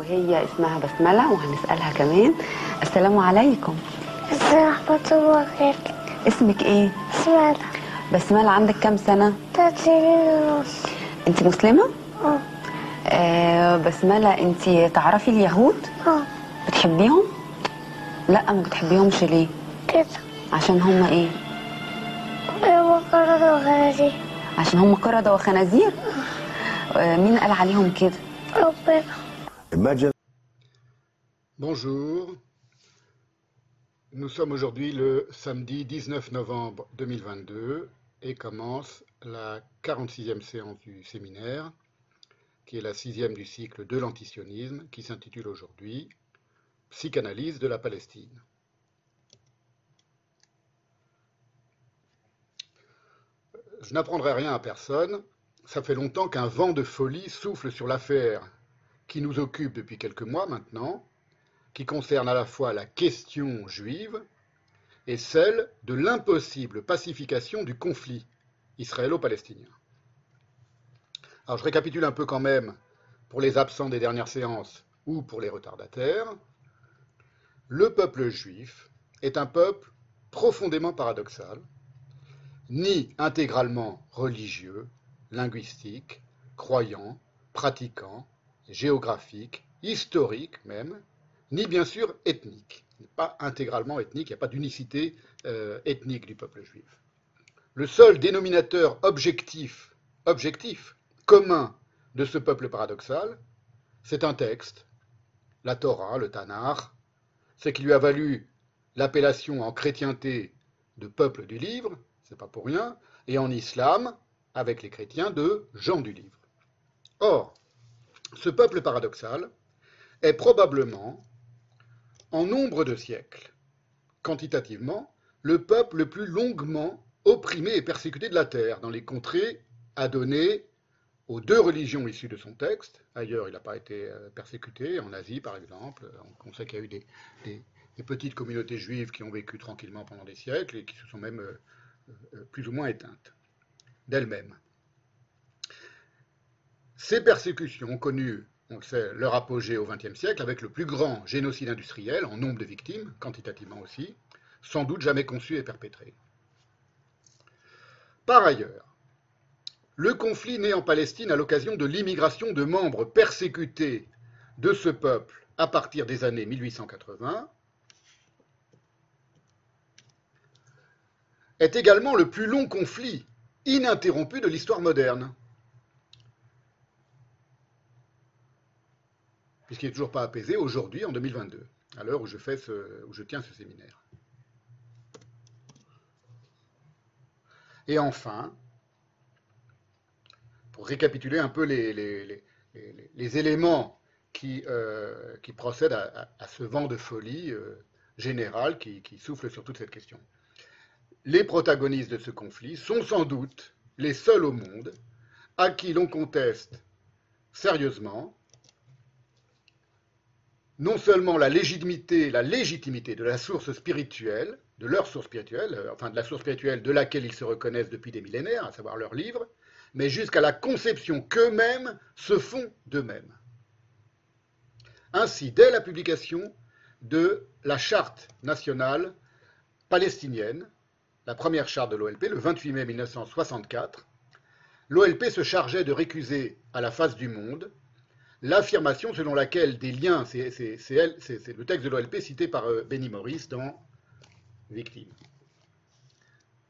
وهي اسمها بسملة وهنسألها كمان السلام عليكم السلام ورحمة الله وبركاته اسمك إيه؟ اسمها بسملة عندك كام سنة؟ تلات سنين ونص انت مسلمة؟ آه آه بسملة انت تعرفي اليهود؟ آه بتحبيهم؟ لا ما بتحبيهمش ليه؟ كده عشان هم إيه؟ يوم قرر وخنازير عشان هم قردة وخنازير؟ آه مين قال عليهم كده؟ ربنا Bonjour. Nous sommes aujourd'hui le samedi 19 novembre 2022 et commence la 46e séance du séminaire, qui est la sixième du cycle de l'antisionisme, qui s'intitule aujourd'hui Psychanalyse de la Palestine. Je n'apprendrai rien à personne. Ça fait longtemps qu'un vent de folie souffle sur l'affaire qui nous occupe depuis quelques mois maintenant, qui concerne à la fois la question juive et celle de l'impossible pacification du conflit israélo-palestinien. Alors je récapitule un peu quand même pour les absents des dernières séances ou pour les retardataires. Le peuple juif est un peuple profondément paradoxal, ni intégralement religieux, linguistique, croyant, pratiquant, géographique, historique même, ni bien sûr ethnique. Il n'est pas intégralement ethnique, il n'y a pas d'unicité euh, ethnique du peuple juif. Le seul dénominateur objectif, objectif, commun de ce peuple paradoxal, c'est un texte, la Torah, le Tanakh, ce qui lui a valu l'appellation en chrétienté de peuple du livre, c'est pas pour rien, et en islam, avec les chrétiens, de gens du livre. Or, ce peuple paradoxal est probablement, en nombre de siècles, quantitativement, le peuple le plus longuement opprimé et persécuté de la terre dans les contrées adonnées aux deux religions issues de son texte. Ailleurs, il n'a pas été euh, persécuté, en Asie par exemple. On sait qu'il y a eu des, petites communautés juives qui ont vécu tranquillement pendant des siècles et qui se sont même euh, euh, plus ou moins éteintes d'elles-mêmes. Ces persécutions ont connu, on le sait, leur apogée au XXe siècle avec le plus grand génocide industriel en nombre de victimes, quantitativement aussi, sans doute jamais conçu et perpétré. Par ailleurs, le conflit né en Palestine à l'occasion de l'immigration de membres persécutés de ce peuple à partir des années 1880 est également le plus long conflit ininterrompu de l'histoire moderne. Puisqu'il n'est toujours pas apaisé aujourd'hui, en 2022, à l'heure où, je fais où je tiens ce séminaire. Et enfin, pour récapituler un peu les, les- les- éléments qui, euh, qui procèdent à, à- ce vent de folie euh, général qui, qui souffle sur toute cette question. Les protagonistes de ce conflit sont sans doute les seuls au monde à qui l'on conteste sérieusement non seulement la légitimité, la légitimité de la source spirituelle, de leur source spirituelle, euh, enfin de la source spirituelle de laquelle ils se reconnaissent depuis des millénaires, à savoir leurs livres, mais jusqu'à la conception qu'eux-mêmes se font d'eux-mêmes. Ainsi, dès la publication de la charte nationale palestinienne, la première charte de l'OLP, le 28 mai 1964, l'OLP se chargeait de récuser à la face du monde l'affirmation selon laquelle des liens, c'est le texte de l'OLP cité par euh, Benny Morris dans Victime.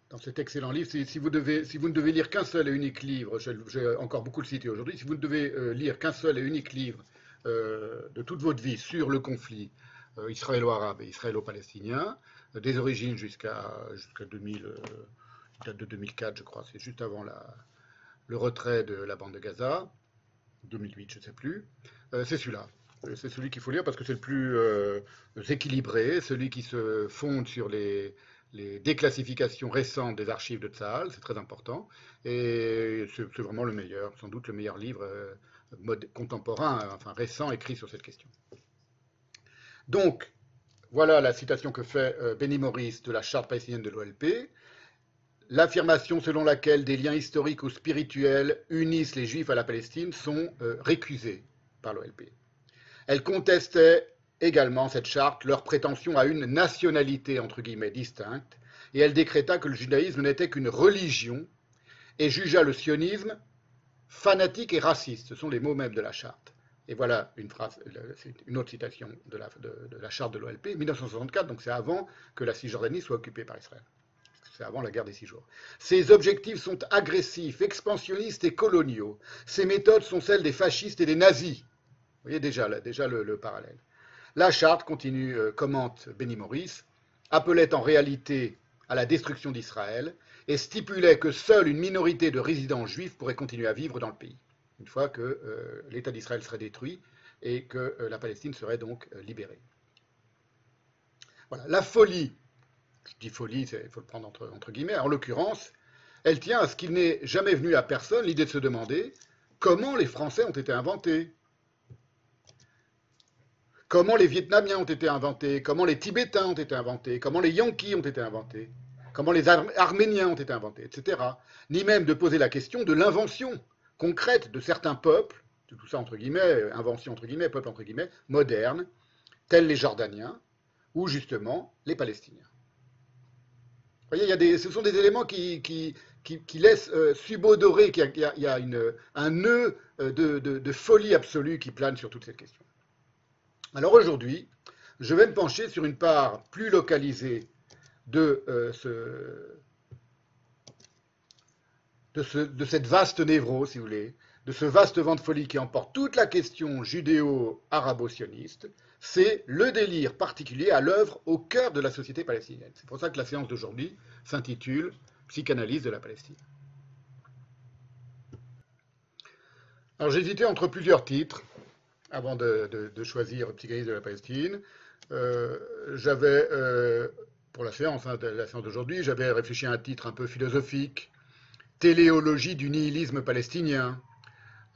Dans cet excellent livre, si, vous, ne devez lire qu'un seul et unique livre, vais encore beaucoup le citer aujourd'hui, si vous ne devez euh, lire qu'un seul et unique livre euh, de toute votre vie sur le conflit israélo-arabe et israélo-palestinien, des origines jusqu'à jusqu'à 2000, il date de 2004, je crois, c'est juste avant le retrait de la bande de Gaza, 2008, je ne sais plus, euh, c'est celui-là. Euh, C'est celui qu'il faut lire parce que c'est le plus euh, équilibré, celui qui se fonde sur les, déclassifications récentes des archives de Tzahal, c'est très important, et c'est vraiment le meilleur, sans doute le meilleur livre contemporain, enfin récent, écrit sur cette question. Donc, voilà la citation que fait Benny Morris de la charte palestinienne de l'OLP. L'affirmation selon laquelle des liens historiques ou spirituels unissent les Juifs à la Palestine sont euh, récusés par l'OLP. Elle contestait également, cette charte, leur prétention à une nationalité, entre guillemets, distincte, et elle décréta que le judaïsme n'était qu'une religion et jugea le sionisme fanatique et raciste. Ce sont les mots mêmes de la charte. Et voilà une une autre citation de, de la charte de l'OLP, 1964, donc c'est avant que la Cisjordanie soit occupée par Israël. Avant la guerre des six jours. Ces objectifs sont agressifs, expansionnistes et coloniaux. Ces méthodes sont celles des fascistes et des nazis. Vous voyez déjà, le, le parallèle. La charte, continue, euh, commente Benny Morris, appelait en réalité à la destruction d'Israël et stipulait que seule une minorité de résidents juifs pourrait continuer à vivre dans le pays, une fois que euh, l'État d'Israël serait détruit et que euh, la Palestine serait donc libérée. Voilà. La folie, je dis folie, il faut le prendre entre, guillemets, en l'occurrence, elle tient à ce qu'il n'est jamais venu à personne l'idée de se demander comment les Français ont été inventés, comment les Vietnamiens ont été inventés, comment les Tibétains ont été inventés, comment les Yankees ont été inventés, comment les Ar Arméniens ont été inventés, etc. Ni même de poser la question de l'invention concrète de certains peuples, de tout ça entre guillemets, invention entre guillemets, peuple entre guillemets, modernes, tels les Jordaniens ou justement les Palestiniens. Il y a des, ce sont des éléments qui, qui, qui, laissent euh, subodorer qu'il y a, une, un nœud de, de, de folie absolue qui plane sur toute cette question. Alors aujourd'hui, je vais me pencher sur une part plus localisée de, euh, ce, de, ce, de, cette vaste névrose, si vous voulez, de ce vaste vent de folie qui emporte toute la question judéo-arabo-sioniste, c'est le délire particulier à l'œuvre au cœur de la société palestinienne. C'est pour ça que la séance d'aujourd'hui s'intitule Psychanalyse de la Palestine. Alors hésité entre plusieurs titres avant de, choisir Psychanalyse de la Palestine. Euh, j'avais, euh, pour la séance, hein, la séance d'aujourd'hui, j'avais réfléchi à un titre un peu philosophique, Téléologie du nihilisme palestinien,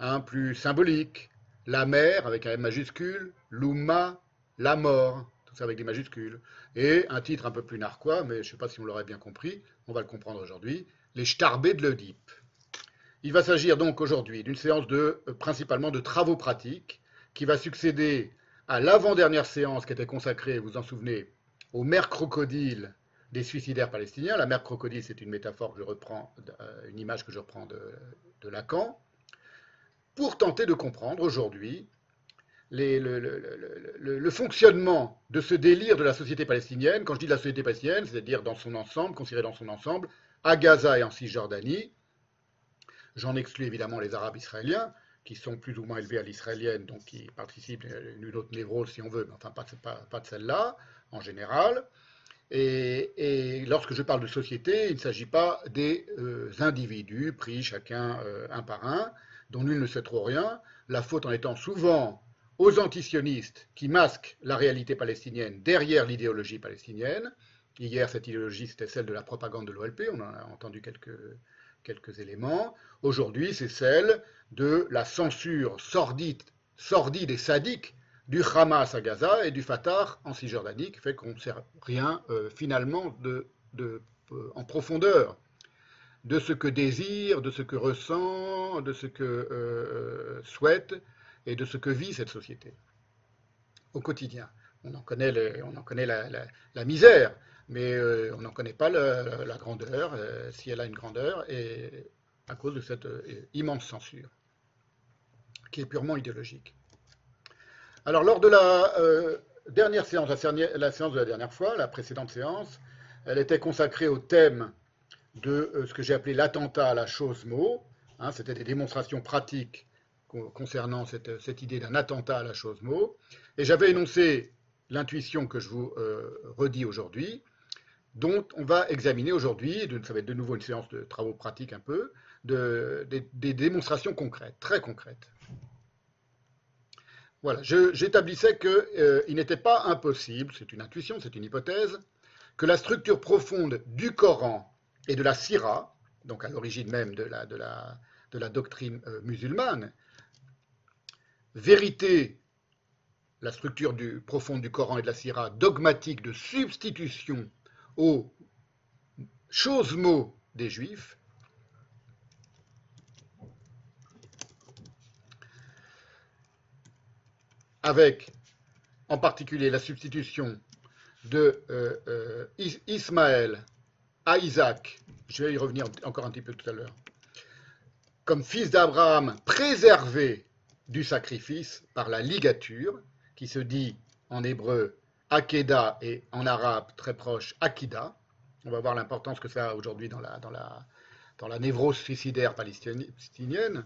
un plus symbolique, la mer avec un M majuscule, l'Oumma, la mort, tout ça avec des majuscules, et un titre un peu plus narquois, mais je ne sais pas si on l'aurait bien compris, on va le comprendre aujourd'hui, les Starbés de l'Oedipe. Il va s'agir donc aujourd'hui d'une séance de, euh, principalement de travaux pratiques, qui va succéder à l'avant-dernière séance qui était consacrée, vous vous en souvenez, aux mères crocodiles des suicidaires palestiniens. La mère crocodile, c'est une métaphore que je reprends, euh, une image que je reprends de Lacan, pour tenter de comprendre aujourd'hui le, fonctionnement de ce délire de la société palestinienne. Quand je dis de la société palestinienne, c'est-à-dire dans son ensemble, considéré dans son ensemble, à Gaza et en Cisjordanie. J'en exclus évidemment les Arabes israéliens, qui sont plus ou moins élevés à l'israélienne, donc qui participent d'une autre névrose si on veut, mais enfin pas, de celle-là, en général. Et, et, lorsque je parle de société, il ne s'agit pas des euh, individus pris chacun euh, un par un, dont nul ne sait trop rien, la faute en étant souvent aux antisionistes qui masquent la réalité palestinienne derrière l'idéologie palestinienne. Hier, cette idéologie, c'était celle de la propagande de l'OLP, on en a entendu quelques, éléments. Aujourd'hui, c'est celle de la censure sordide, sordide et sadique du Hamas à Gaza et du Fatah en Cisjordanie, qui fait qu'on ne sait rien euh, finalement euh, en profondeur de ce que désire, de ce que ressent, de ce que euh, souhaite et de ce que vit cette société au quotidien. On en connaît, la, misère, mais euh, on n'en connaît pas la grandeur, euh, si elle a une grandeur, et à cause de cette euh, immense censure, qui est purement idéologique. Alors, lors de la dernière séance, la, séance de la dernière fois, la précédente séance, elle était consacrée au thème de ce que j'ai appelé l'attentat à la chose mot. Hein, C'était des démonstrations pratiques concernant cette, cette idée d'un attentat à la chose mot. Et j'avais énoncé l'intuition que je vous euh, redis aujourd'hui, dont on va examiner aujourd'hui, ça va être de nouveau une séance de travaux pratiques un peu, de, des démonstrations concrètes, très concrètes. Voilà, j'établissais qu'il euh, n'était pas impossible, c'est une intuition, c'est une hypothèse, que la structure profonde du Coran et de la Syrah, donc à l'origine même de la, de la, de la doctrine euh, musulmane, vérité, la structure profonde du Coran et de la Syrah, dogmatique de substitution aux choses-mots des Juifs, avec en particulier la substitution de euh, euh, Ismaël à Isaac, je vais y revenir encore un petit peu tout à l'heure, comme fils d'Abraham préservé du sacrifice par la ligature, qui se dit en hébreu Akeda et en arabe très proche Akida. On va voir l'importance que ça a aujourd'hui dans la, névrose suicidaire palestinienne.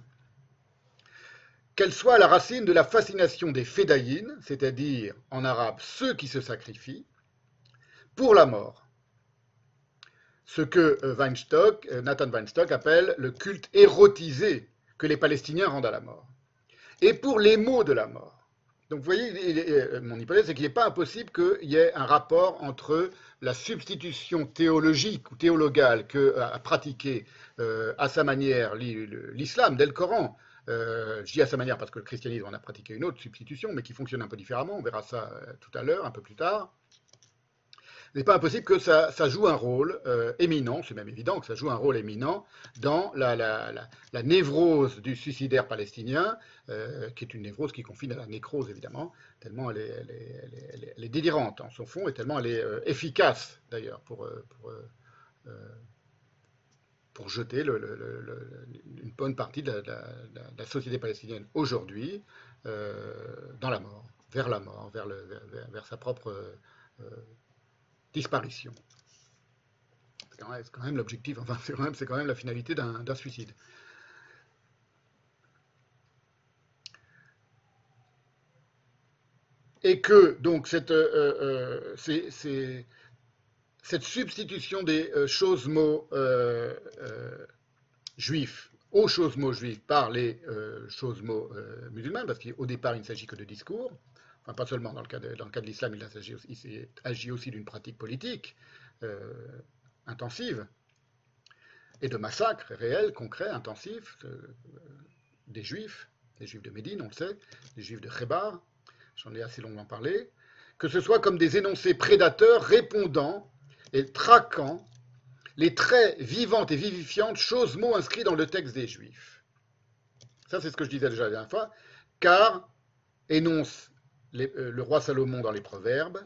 Qu'elle soit la racine de la fascination des fédayines, c'est-à-dire en arabe ceux qui se sacrifient, pour la mort. Ce que euh, Weinstock, euh, Nathan Weinstock appelle le culte érotisé que les Palestiniens rendent à la mort. Et pour les mots de la mort. Donc vous voyez, euh, mon hypothèse, c'est qu'il n'est pas impossible qu'il y ait un rapport entre la substitution théologique ou théologale que a pratiqué à sa manière l'islam dès le Coran. je dis à sa manière parce que le christianisme en a pratiqué une autre substitution, mais qui fonctionne un peu différemment. On verra ça tout à l'heure, un peu plus tard n'est pas impossible que ça, joue un rôle euh, éminent, c'est même évident que ça joue un rôle éminent dans la, névrose du suicidaire palestinien, euh, qui est une névrose qui confine à la nécrose évidemment, tellement elle est, délirante en son fond et tellement elle est euh, efficace d'ailleurs pour, jeter une bonne partie de la, société palestinienne aujourd'hui dans la mort, vers la mort, vers sa propre disparition. C'est quand même l'objectif, enfin c'est quand, même la finalité d'un suicide. Et que donc cette, euh, euh, substitution des euh, choses mots juifs aux choses mots juifs par les choses mots musulmans, parce qu'au départ il ne s'agit que de discours, pas seulement dans le cas de, l'islam, il, il agit aussi d'une pratique politique euh, intensive. Et de massacres réels, concrets, intensifs euh, des juifs, des juifs de Médine, on le sait, des juifs de Khébar, j'en ai assez longuement parlé, que ce soit comme des énoncés prédateurs répondant et traquant les traits vivantes et vivifiantes, choses, mots inscrits dans le texte des juifs. Ça, c'est ce que je disais déjà la dernière fois, car énonce euh, le roi Salomon dans les Proverbes,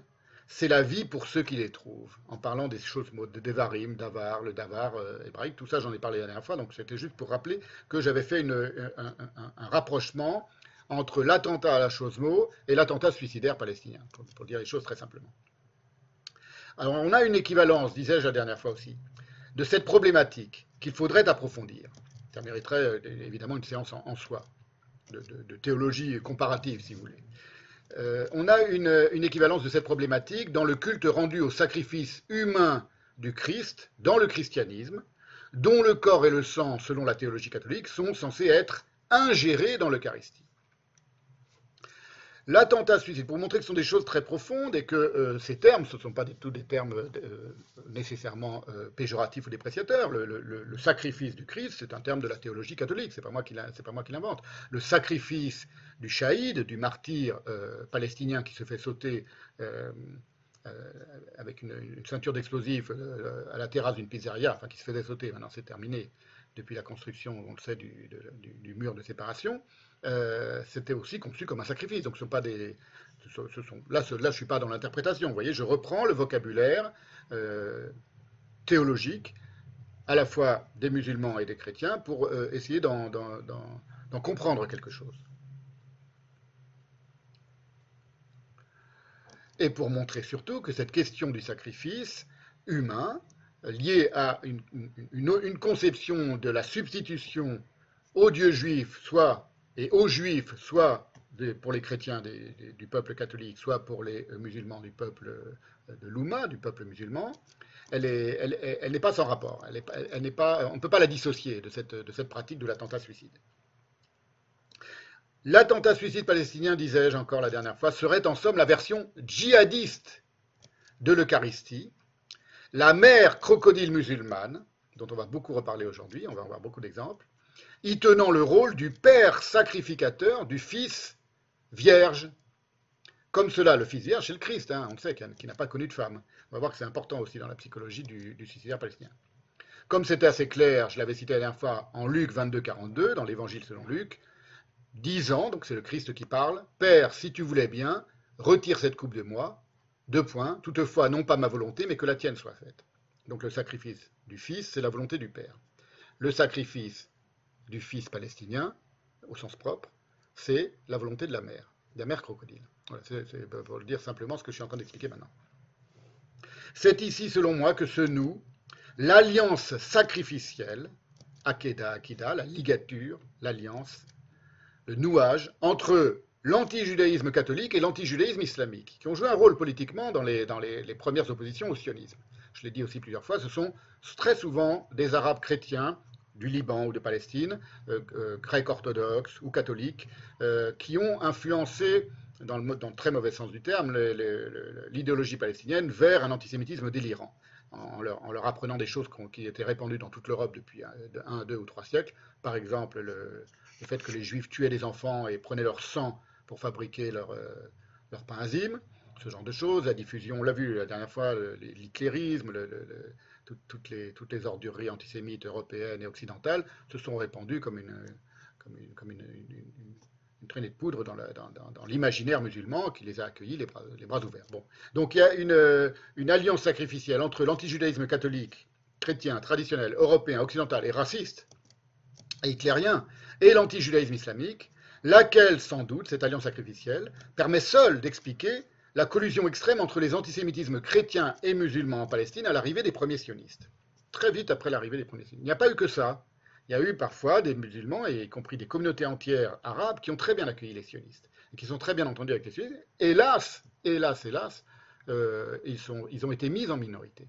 c'est la vie pour ceux qui les trouvent, en parlant des choses de Devarim, Davar, le Davar euh, hébraïque, tout ça j'en ai parlé la dernière fois, donc c'était juste pour rappeler que j'avais fait un, rapprochement entre l'attentat à la chose mot et l'attentat suicidaire palestinien, pour, dire les choses très simplement. Alors on a une équivalence, disais-je la dernière fois aussi, de cette problématique qu'il faudrait approfondir. Ça mériterait euh, évidemment une séance en, soi, de théologie comparative si vous voulez. Euh, on a une, équivalence de cette problématique dans le culte rendu au sacrifice humain du Christ dans le christianisme, dont le corps et le sang, selon la théologie catholique, sont censés être ingérés dans l'Eucharistie. L'attentat suicide, pour montrer que ce sont des choses très profondes et que euh, ces termes, ce ne sont pas du tout des termes euh, nécessairement péjoratifs ou dépréciateurs. Le, sacrifice du Christ, c'est un terme de la théologie catholique, c'est pas moi qui l'invente. Le sacrifice du shahid, du martyr euh, palestinien qui se fait sauter euh, euh, avec une, ceinture d'explosifs à la terrasse d'une pizzeria, enfin qui se faisait sauter, maintenant c'est terminé depuis la construction, on le sait, du, mur de séparation, c'était aussi conçu comme un sacrifice. Donc ce sont pas des, là, je suis pas dans l'interprétation. Vous voyez, je reprends le vocabulaire théologique à la fois des musulmans et des chrétiens pour essayer d'en comprendre quelque chose. et pour montrer surtout que cette question du sacrifice humain, liée à une, conception de la substitution aux dieux juifs, soit et aux juifs, soit pour les chrétiens du peuple catholique, soit pour les musulmans du peuple de l'Ouma, du peuple musulman, elle n'est pas sans rapport. On ne peut pas la dissocier de cette, de cette pratique de l'attentat suicide. L'attentat suicide palestinien, disais-je encore la dernière fois, serait en somme la version djihadiste de l'Eucharistie, la mère crocodile musulmane, dont on va beaucoup reparler aujourd'hui, on va en voir beaucoup d'exemples, y tenant le rôle du père sacrificateur du fils vierge. Comme cela, le fils vierge, c'est le Christ, hein, on sait, qui n'a pas connu de femme. On va voir que c'est important aussi dans la psychologie du, du suicidaire palestinien. Comme c'était assez clair, je l'avais cité la dernière fois en Luc 22, 42, dans l'évangile selon Luc, disant, donc c'est le Christ qui parle, Père, si tu voulais bien, retire cette coupe de moi, deux points, toutefois non pas ma volonté, mais que la tienne soit faite. Donc le sacrifice du Fils, c'est la volonté du Père. Le sacrifice du Fils palestinien, au sens propre, c'est la volonté de la mère, de la mère crocodile. Voilà, c'est pour dire simplement ce que je suis en train d'expliquer maintenant. C'est ici, selon moi, que se noue l'alliance sacrificielle, Akeda Akida, la ligature, l'alliance, le nouage entre l'anti-judaïsme catholique et l'anti-judaïsme islamique, qui ont joué un rôle politiquement dans les, dans les premières oppositions au sionisme. Je l'ai dit aussi plusieurs fois, ce sont très souvent des Arabes chrétiens du Liban ou de Palestine, euh, euh, grecs orthodoxes ou catholiques, euh, qui ont influencé, dans le, très mauvais sens du terme, l'idéologie palestinienne vers un antisémitisme délirant, en leur, en leur apprenant des choses qui étaient répandues dans toute l'Europe depuis un, deux ou trois siècles. Par exemple, le, fait que les Juifs tuaient les enfants et prenaient leur sang pour fabriquer leur, leur pain enzyme, ce genre de choses, la diffusion, on l'a vu la dernière fois, l'éclairisme, le, toutes, les, toutes les ordureries antisémites européennes et occidentales se sont répandues comme une, comme une, traînée de poudre dans l'imaginaire musulman qui les a accueillis les bras, les bras ouverts. Bon. Donc il y a une, une alliance sacrificielle entre l'antijudaïsme catholique, chrétien, traditionnel, européen, occidental et raciste, et hitlérien, et l'antijudaïsme islamique, laquelle, sans doute, cette alliance sacrificielle, permet seule d'expliquer la collusion extrême entre les antisémitismes chrétiens et musulmans en Palestine à l'arrivée des premiers sionistes. Très vite après l'arrivée des premiers sionistes. Il n'y a pas eu que ça. Il y a eu parfois des musulmans, y compris des communautés entières arabes, qui ont très bien accueilli les sionistes et qui sont très bien entendus avec les sionistes. Hélas, hélas, hélas, euh, ils, ils ont été mis en minorité.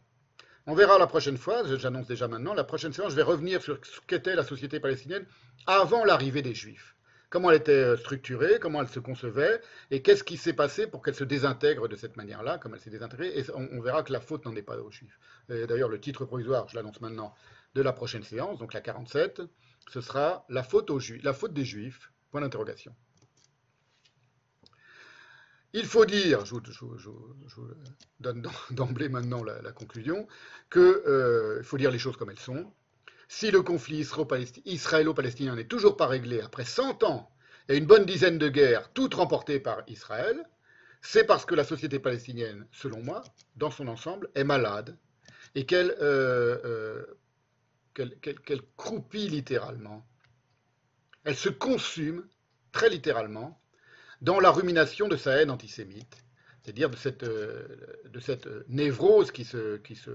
On verra la prochaine fois, j'annonce déjà maintenant, la prochaine séance, je vais revenir sur ce qu'était la société palestinienne avant l'arrivée des Juifs comment elle était structurée, comment elle se concevait, et qu'est-ce qui s'est passé pour qu'elle se désintègre de cette manière-là, comme elle s'est désintégrée, et on, verra que la faute n'en est pas aux Juifs. D'ailleurs, le titre provisoire, je l'annonce maintenant, de la prochaine séance, donc la 47, ce sera la faute, des Juifs, point d'interrogation. Il faut dire, je vous, donne d'emblée maintenant la, la conclusion, qu'il euh, faut dire les choses comme elles sont, si le conflit israélo-palestinien n'est toujours pas réglé après 100 ans et une bonne dizaine de guerres, toutes remportées par Israël, c'est parce que la société palestinienne, selon moi, dans son ensemble, est malade et qu'elle euh, euh, croupit littéralement. Elle se consume, très littéralement, dans la rumination de sa haine antisémite, c'est-à-dire de cette, euh, de cette névrose qui se, qui se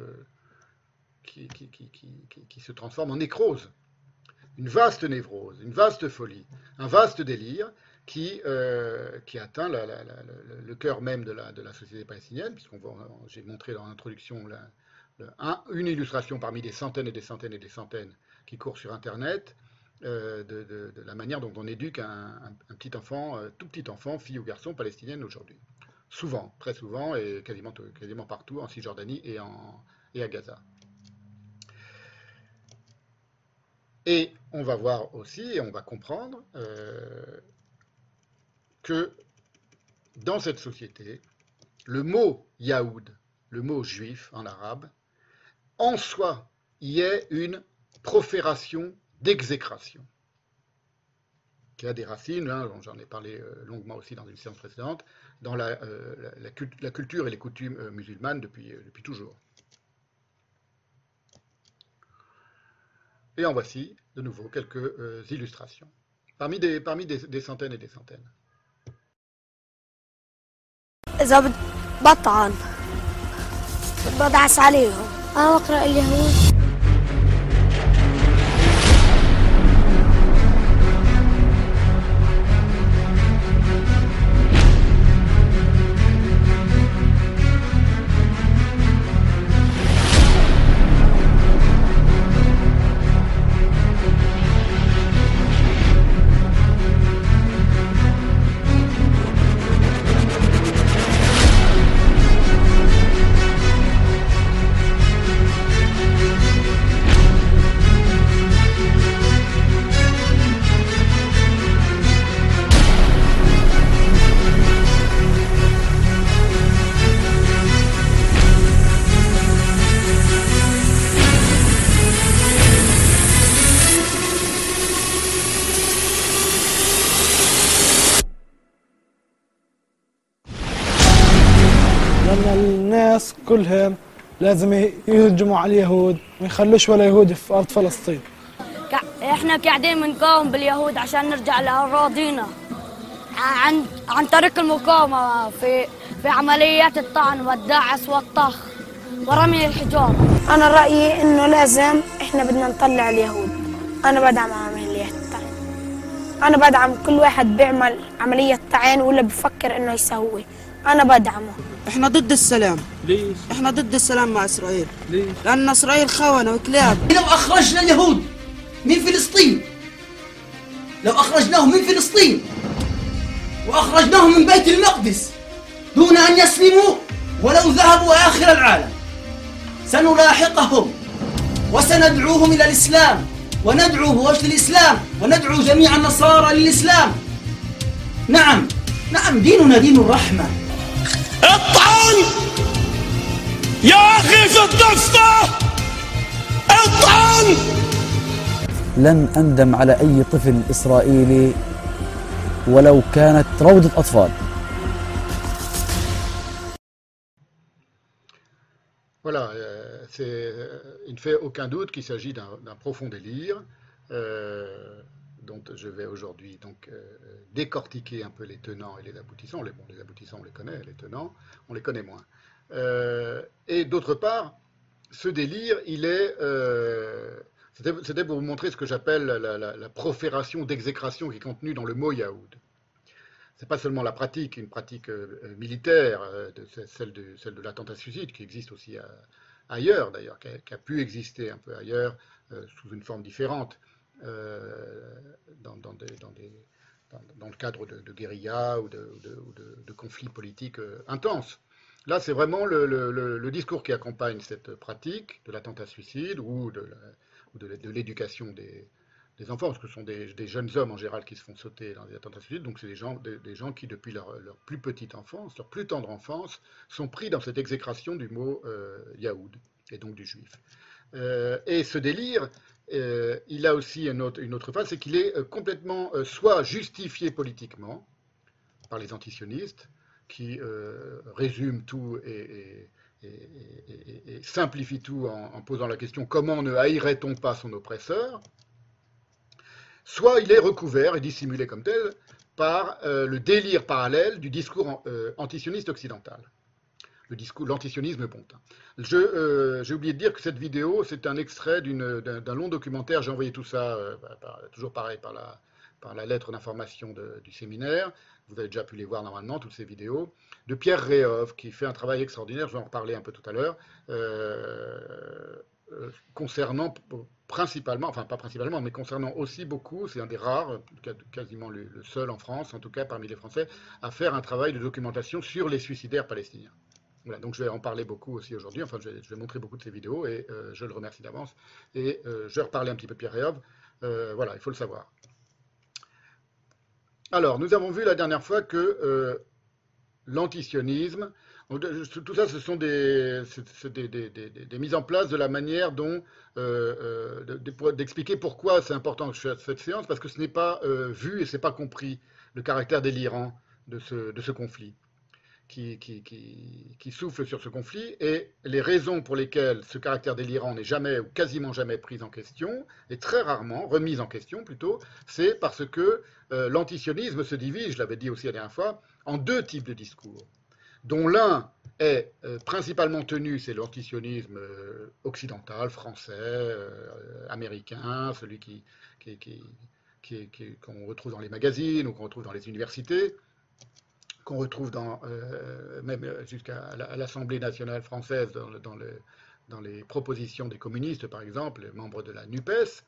qui, se transforme en nécrose. Une vaste névrose, une vaste folie, un vaste délire qui, euh, atteint la, la, le cœur même de la, société palestinienne, puisqu'on j'ai montré dans l'introduction un, une illustration parmi des centaines et des centaines et des centaines qui courent sur Internet, euh, de, la manière dont on éduque un, petit enfant, euh, tout petit enfant, fille ou garçon palestinienne aujourd'hui. Souvent, très souvent, et quasiment, partout, en Cisjordanie et à Gaza. Et on va voir aussi, et on va comprendre, euh, que dans cette société, le mot Yaoud, le mot juif en arabe, en soi, y est une profération d'exécration, qui a des racines, hein, j'en ai parlé euh, longuement aussi dans une séance précédente, dans la, euh, culture et les coutumes musulmanes depuis toujours. Et en voici de nouveau quelques euh, illustrations, parmi, des, parmi des, des, centaines et des centaines. لازم يهجموا على اليهود ما يخلوش ولا يهودي في أرض فلسطين. إحنا قاعدين بنقاوم باليهود عشان نرجع لأراضينا. عن عن طريق المقاومة في في عمليات الطعن والدعس والطخ ورمي الحجار أنا رأيي إنه لازم إحنا بدنا نطلع اليهود. أنا بدعم عملية الطعن. أنا بدعم كل واحد بيعمل عملية طعن ولا بفكر إنه يسوي. أنا بدعمه. إحنا ضد السلام. ليش؟ إحنا ضد السلام مع إسرائيل. ليش؟ لأن إسرائيل خونة وكلاب. لو أخرجنا اليهود من فلسطين لو أخرجناهم من فلسطين وأخرجناهم من بيت المقدس دون أن يسلموا ولو ذهبوا آخر العالم سنلاحقهم وسندعوهم إلى الإسلام وندعو بوجه الإسلام وندعو جميع النصارى للإسلام. نعم نعم ديننا دين الرحمة. اطعن يا أخي في الضفة اطعن لن أندم على أي طفل إسرائيلي ولو كانت روضة أطفال Voilà, euh, c'est, euh, il ne fait aucun doute qu'il s'agit d'un d'un profond délire euh, dont je vais aujourd'hui donc euh, décortiquer un peu les tenants et les aboutissants. Les, bon, les aboutissants, on les connaît, les tenants, on les connaît moins. Euh, et d'autre part, ce délire, il est. euh, C'était pour vous montrer ce que j'appelle la, profération d'exécration qui est contenue dans le mot Yaoud. C'est pas seulement la pratique, une pratique euh, militaire, euh, celle, de, celle de l'attentat-suicide, qui existe aussi ailleurs d'ailleurs, qui a, pu exister un peu ailleurs, sous une forme différente, dans, dans des- dans- le cadre de, de guérilla ou de, conflits politiques euh, intenses. Là, c'est vraiment le, discours qui accompagne cette pratique de l'attentat-suicide ou de, la- ou de l'éducation des, enfants, parce que ce sont des, jeunes hommes en général qui se font sauter dans des attentats suicides, donc c'est des gens, qui, depuis leur, plus petite enfance, leur plus tendre enfance, sont pris dans cette exécration du mot euh, Yaoud, et donc du juif. Euh, et ce délire, euh, il a aussi une autre, une phase, c'est qu'il est euh, complètement euh, soit justifié politiquement par les antisionistes, qui résument tout et, simplifient tout en, en posant la question comment ne haïrait-on pas son oppresseur? Soit il est recouvert et dissimulé comme tel par le délire parallèle du discours an- antisioniste occidental. Le discours, l'antisionisme euh, j'ai oublié de dire que cette vidéo, c'est un extrait d'un, long documentaire. J'ai envoyé tout ça, euh, par- toujours pareil, par la, lettre d'information du séminaire. Vous avez déjà pu les voir normalement, toutes ces vidéos. De Pierre Réhov, qui fait un travail extraordinaire, je vais en reparler un peu tout à l'heure, euh, concernant principalement, enfin pas principalement, mais concernant aussi beaucoup, c'est un des rares, quasiment le seul en France, en tout cas parmi les Français, à faire un travail de documentation sur les suicidaires palestiniens. Voilà, donc je vais en parler beaucoup aussi aujourd'hui, enfin je vais, montrer beaucoup de ces vidéos et euh, je le remercie d'avance. Et euh, je vais reparler un petit peu de Pierre Réhov, Euh, voilà, il faut le savoir. Alors, nous avons vu la dernière fois que l'antisionisme, tout ça, ce sont des, mises en place de la manière dont, d'expliquer pourquoi c'est important que je fasse cette séance, parce que ce n'est pas vu et ce n'est pas compris le caractère délirant de ce conflit. Qui, souffle sur ce conflit et les raisons pour lesquelles ce caractère délirant n'est jamais ou quasiment jamais pris en question, et très rarement remis en question plutôt, c'est parce que euh, l'antisionisme se divise, je l'avais dit aussi la dernière fois, en deux types de discours, dont l'un est euh, principalement tenu, c'est l'antisionisme euh, occidental, français, euh, américain, celui qu'on retrouve dans les magazines ou qu'on retrouve dans les universités, qu'on retrouve dans, euh, même euh, jusqu'à l'Assemblée nationale française, dans, le- dans le- dans les propositions des communistes, par exemple, les membres de la NUPES,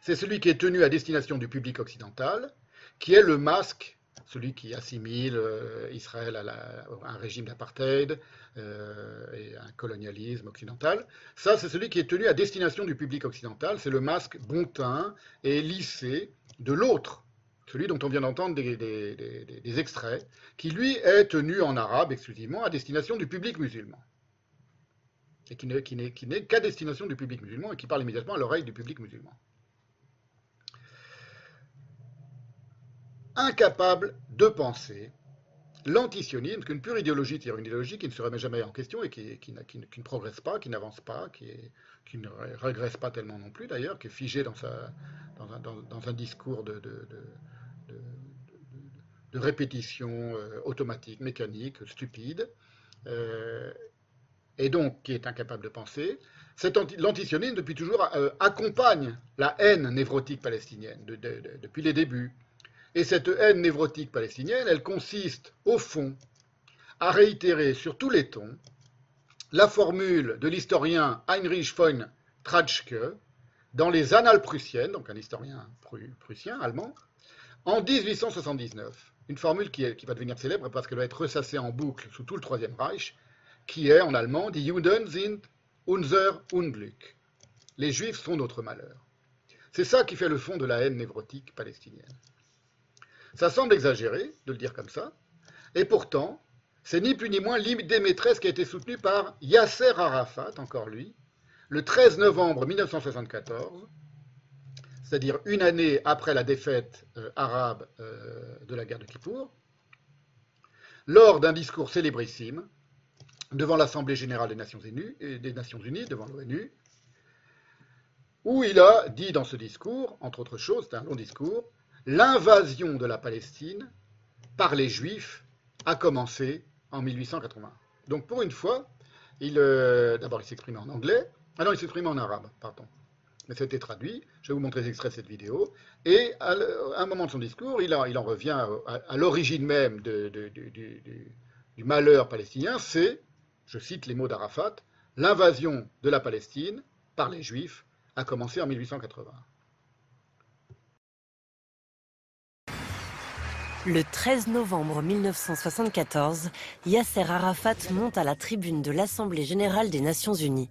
c'est celui qui est tenu à destination du public occidental, qui est le masque, celui qui assimile euh, Israël à, un régime d'apartheid et un colonialisme occidental. Ça, c'est celui qui est tenu à destination du public occidental, c'est le masque bontain et lissé de l'autre, celui dont on vient d'entendre des, extraits, qui lui est tenu en arabe exclusivement à destination du public musulman. Et qui n'est- qu'à destination du public musulman et qui parle immédiatement à l'oreille du public musulman. incapable de penser l'antisionisme, qu'une pure idéologie, c'est-à-dire une idéologie qui ne se remet jamais en question et qui, ne progresse pas, qui n'avance pas, qui, ne ré- régresse pas tellement non plus d'ailleurs, qui est figée dans, un, discours de- de- répétition euh, automatique, mécanique, stupide, euh, et donc qui est incapable de penser. L'antisionisme, depuis toujours, euh, accompagne la haine névrotique palestinienne de- de- de- depuis les débuts. Et cette haine névrotique palestinienne, elle consiste, au fond, à réitérer sur tous les tons la formule de l'historien Heinrich von Tratschke dans les Annales prussiennes, donc un historien pru- prussien, allemand, en 1879. Une formule qui, va devenir célèbre parce qu'elle va être ressassée en boucle sous tout le Troisième Reich, qui est en allemand Die Juden sind unser Unglück. Les Juifs sont notre malheur. C'est ça qui fait le fond de la haine névrotique palestinienne. Ça semble exagéré de le dire comme ça, et pourtant, c'est ni plus ni moins l'idée maîtresse qui a été soutenue par Yasser Arafat, encore lui, le 13 novembre 1974, c'est-à-dire une année après la défaite euh, arabe euh, de la guerre de Kippour, lors d'un discours célébrissime devant l'Assemblée générale des Nations Unies, devant l'ONU, où il a dit dans ce discours, entre autres choses, c'est un long discours, l'invasion de la Palestine par les Juifs a commencé en 1880. Donc pour une fois, il, euh, d'abord il s'exprime en anglais, ah non, il s'exprime en arabe, pardon. Mais c'était traduit, je vais vous montrer des extraits de cette vidéo, et à, un moment de son discours, il, en- revient à, l'origine même du- du malheur palestinien, c'est, je cite les mots d'Arafat, l'invasion de la Palestine par les Juifs a commencé en 1880. Le 13 novembre 1974, Yasser Arafat monte à la tribune de l'Assemblée générale des Nations unies.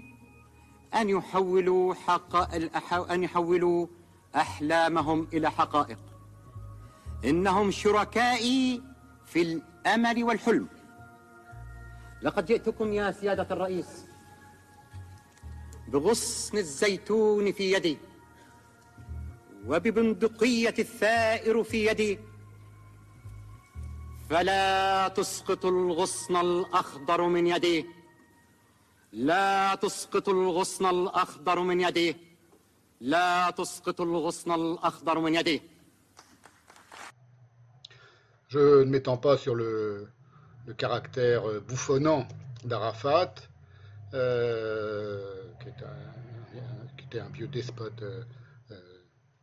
أن يحولوا حق أن يحولوا أحلامهم إلى حقائق. إنهم شركائي في الأمل والحلم. لقد جئتكم يا سيادة الرئيس بغصن الزيتون في يدي وببندقية الثائر في يدي. فلا تسقط الغصن الأخضر من يدي. لا تسقط الغصن الأخضر من يدي لا تسقط الغصن الأخضر من يدي Je ne m'étends pas sur le, le caractère euh, bouffonnant d'Arafat, euh, qui, est un- un- qui était un vieux despote euh, euh,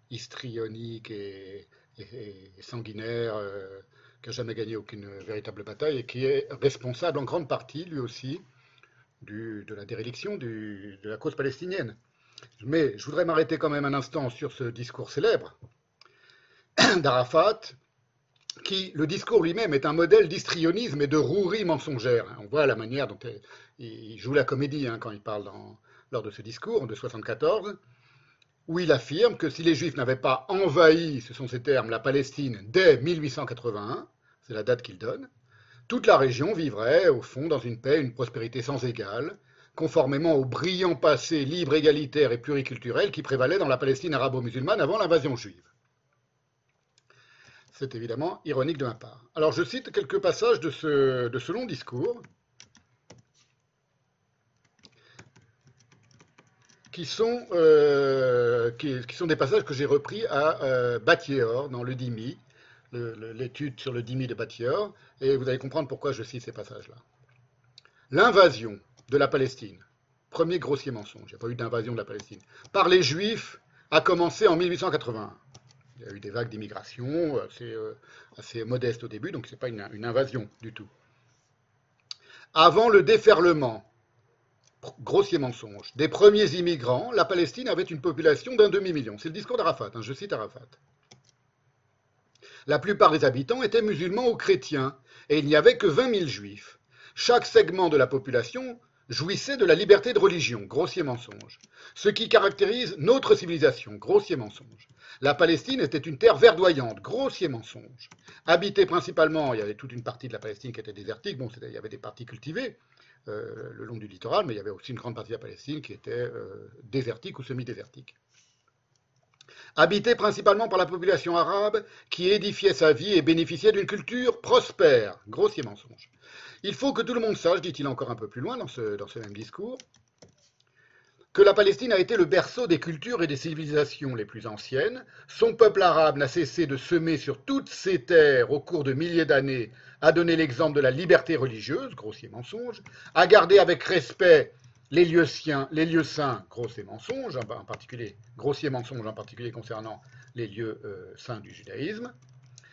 histrionique et, et- et sanguinaire, euh, qui n'a jamais gagné aucune véritable bataille et qui est responsable en grande partie, lui aussi, de la déréliction du- de la cause palestinienne. Mais je voudrais m'arrêter quand même un instant sur ce discours célèbre d'Arafat, qui, le discours lui-même, est un modèle d'histrionisme et de rouerie mensongère. On voit la manière dont il- joue la comédie hein, quand il parle lors de ce discours de 74, où il affirme que si les Juifs n'avaient pas envahi, ce sont ces termes, la Palestine dès 1881, c'est la date qu'il donne, toute la région vivrait, au fond, dans une paix, une prospérité sans égale, conformément au brillant passé libre, égalitaire et pluriculturel qui prévalait dans la Palestine arabo-musulmane avant l'invasion juive. C'est évidemment ironique de ma part. Alors je cite quelques passages de ce, long discours qui sont, euh, qui, sont des passages que j'ai repris à euh, dans le Dimi, le- le- l'étude sur le Dimi de Battior, et vous allez comprendre pourquoi je cite ces passages-là. L'invasion de la Palestine, premier grossier mensonge, il n'y a pas eu d'invasion de la Palestine, par les Juifs a commencé en 1881. Il y a eu des vagues d'immigration assez, euh, assez modestes au début, donc ce n'est pas une, invasion du tout. Avant le déferlement, grossier mensonge, des premiers immigrants, la Palestine avait une population d'un demi-million. C'est le discours d'Arafat, hein, je cite Arafat. La plupart des habitants étaient musulmans ou chrétiens, et il n'y avait que 20 000 juifs. Chaque segment de la population jouissait de la liberté de religion, grossier mensonge, ce qui caractérise notre civilisation, grossier mensonge. La Palestine était une terre verdoyante, grossier mensonge. Habitée principalement, il y avait toute une partie de la Palestine qui était désertique, bon, il y avait des parties cultivées euh, le long du littoral, mais il y avait aussi une grande partie de la Palestine qui était euh, désertique ou semi-désertique. Habitée principalement par la population arabe qui édifiait sa vie et bénéficiait d'une culture prospère, grossier mensonge. Il faut que tout le monde sache, dit-il encore un peu plus loin dans ce, dans ce même discours, que la Palestine a été le berceau des cultures et des civilisations les plus anciennes. Son peuple arabe n'a cessé de semer sur toutes ses terres au cours de milliers d'années, a donné l'exemple de la liberté religieuse, grossier mensonge, a gardé avec respect les lieux, saints, grossier mensonge, en particulier, concernant les lieux euh, saints du judaïsme,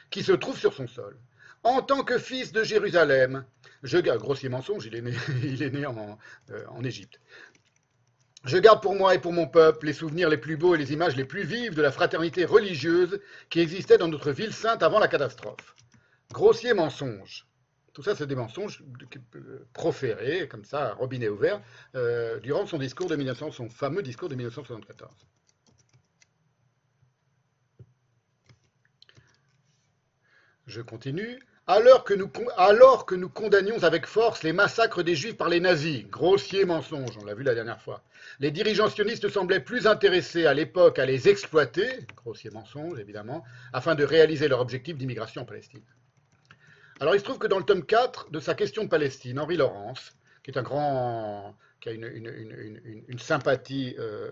qui se trouvent sur son sol. En tant que fils de Jérusalem, je garde, grossier mensonge, il est né, euh, en Égypte. Je garde pour moi et pour mon peuple les souvenirs les plus beaux et les images les plus vives de la fraternité religieuse qui existait dans notre ville sainte avant la catastrophe. Grossier mensonge. Tout ça, c'est des mensonges proférés, comme ça, à robinet ouvert, euh, durant son discours de 1900, son fameux discours de 1974. Je continue. Alors que, nous, alors que nous condamnions avec force les massacres des Juifs par les nazis, grossier mensonge, on l'a vu la dernière fois, les dirigeants sionistes semblaient plus intéressés à l'époque à les exploiter, grossier mensonge évidemment, afin de réaliser leur objectif d'immigration en Palestine. Alors il se trouve que dans le tome 4 de sa question de Palestine, Henri Laurence, qui est un grand, qui a une, sympathie euh,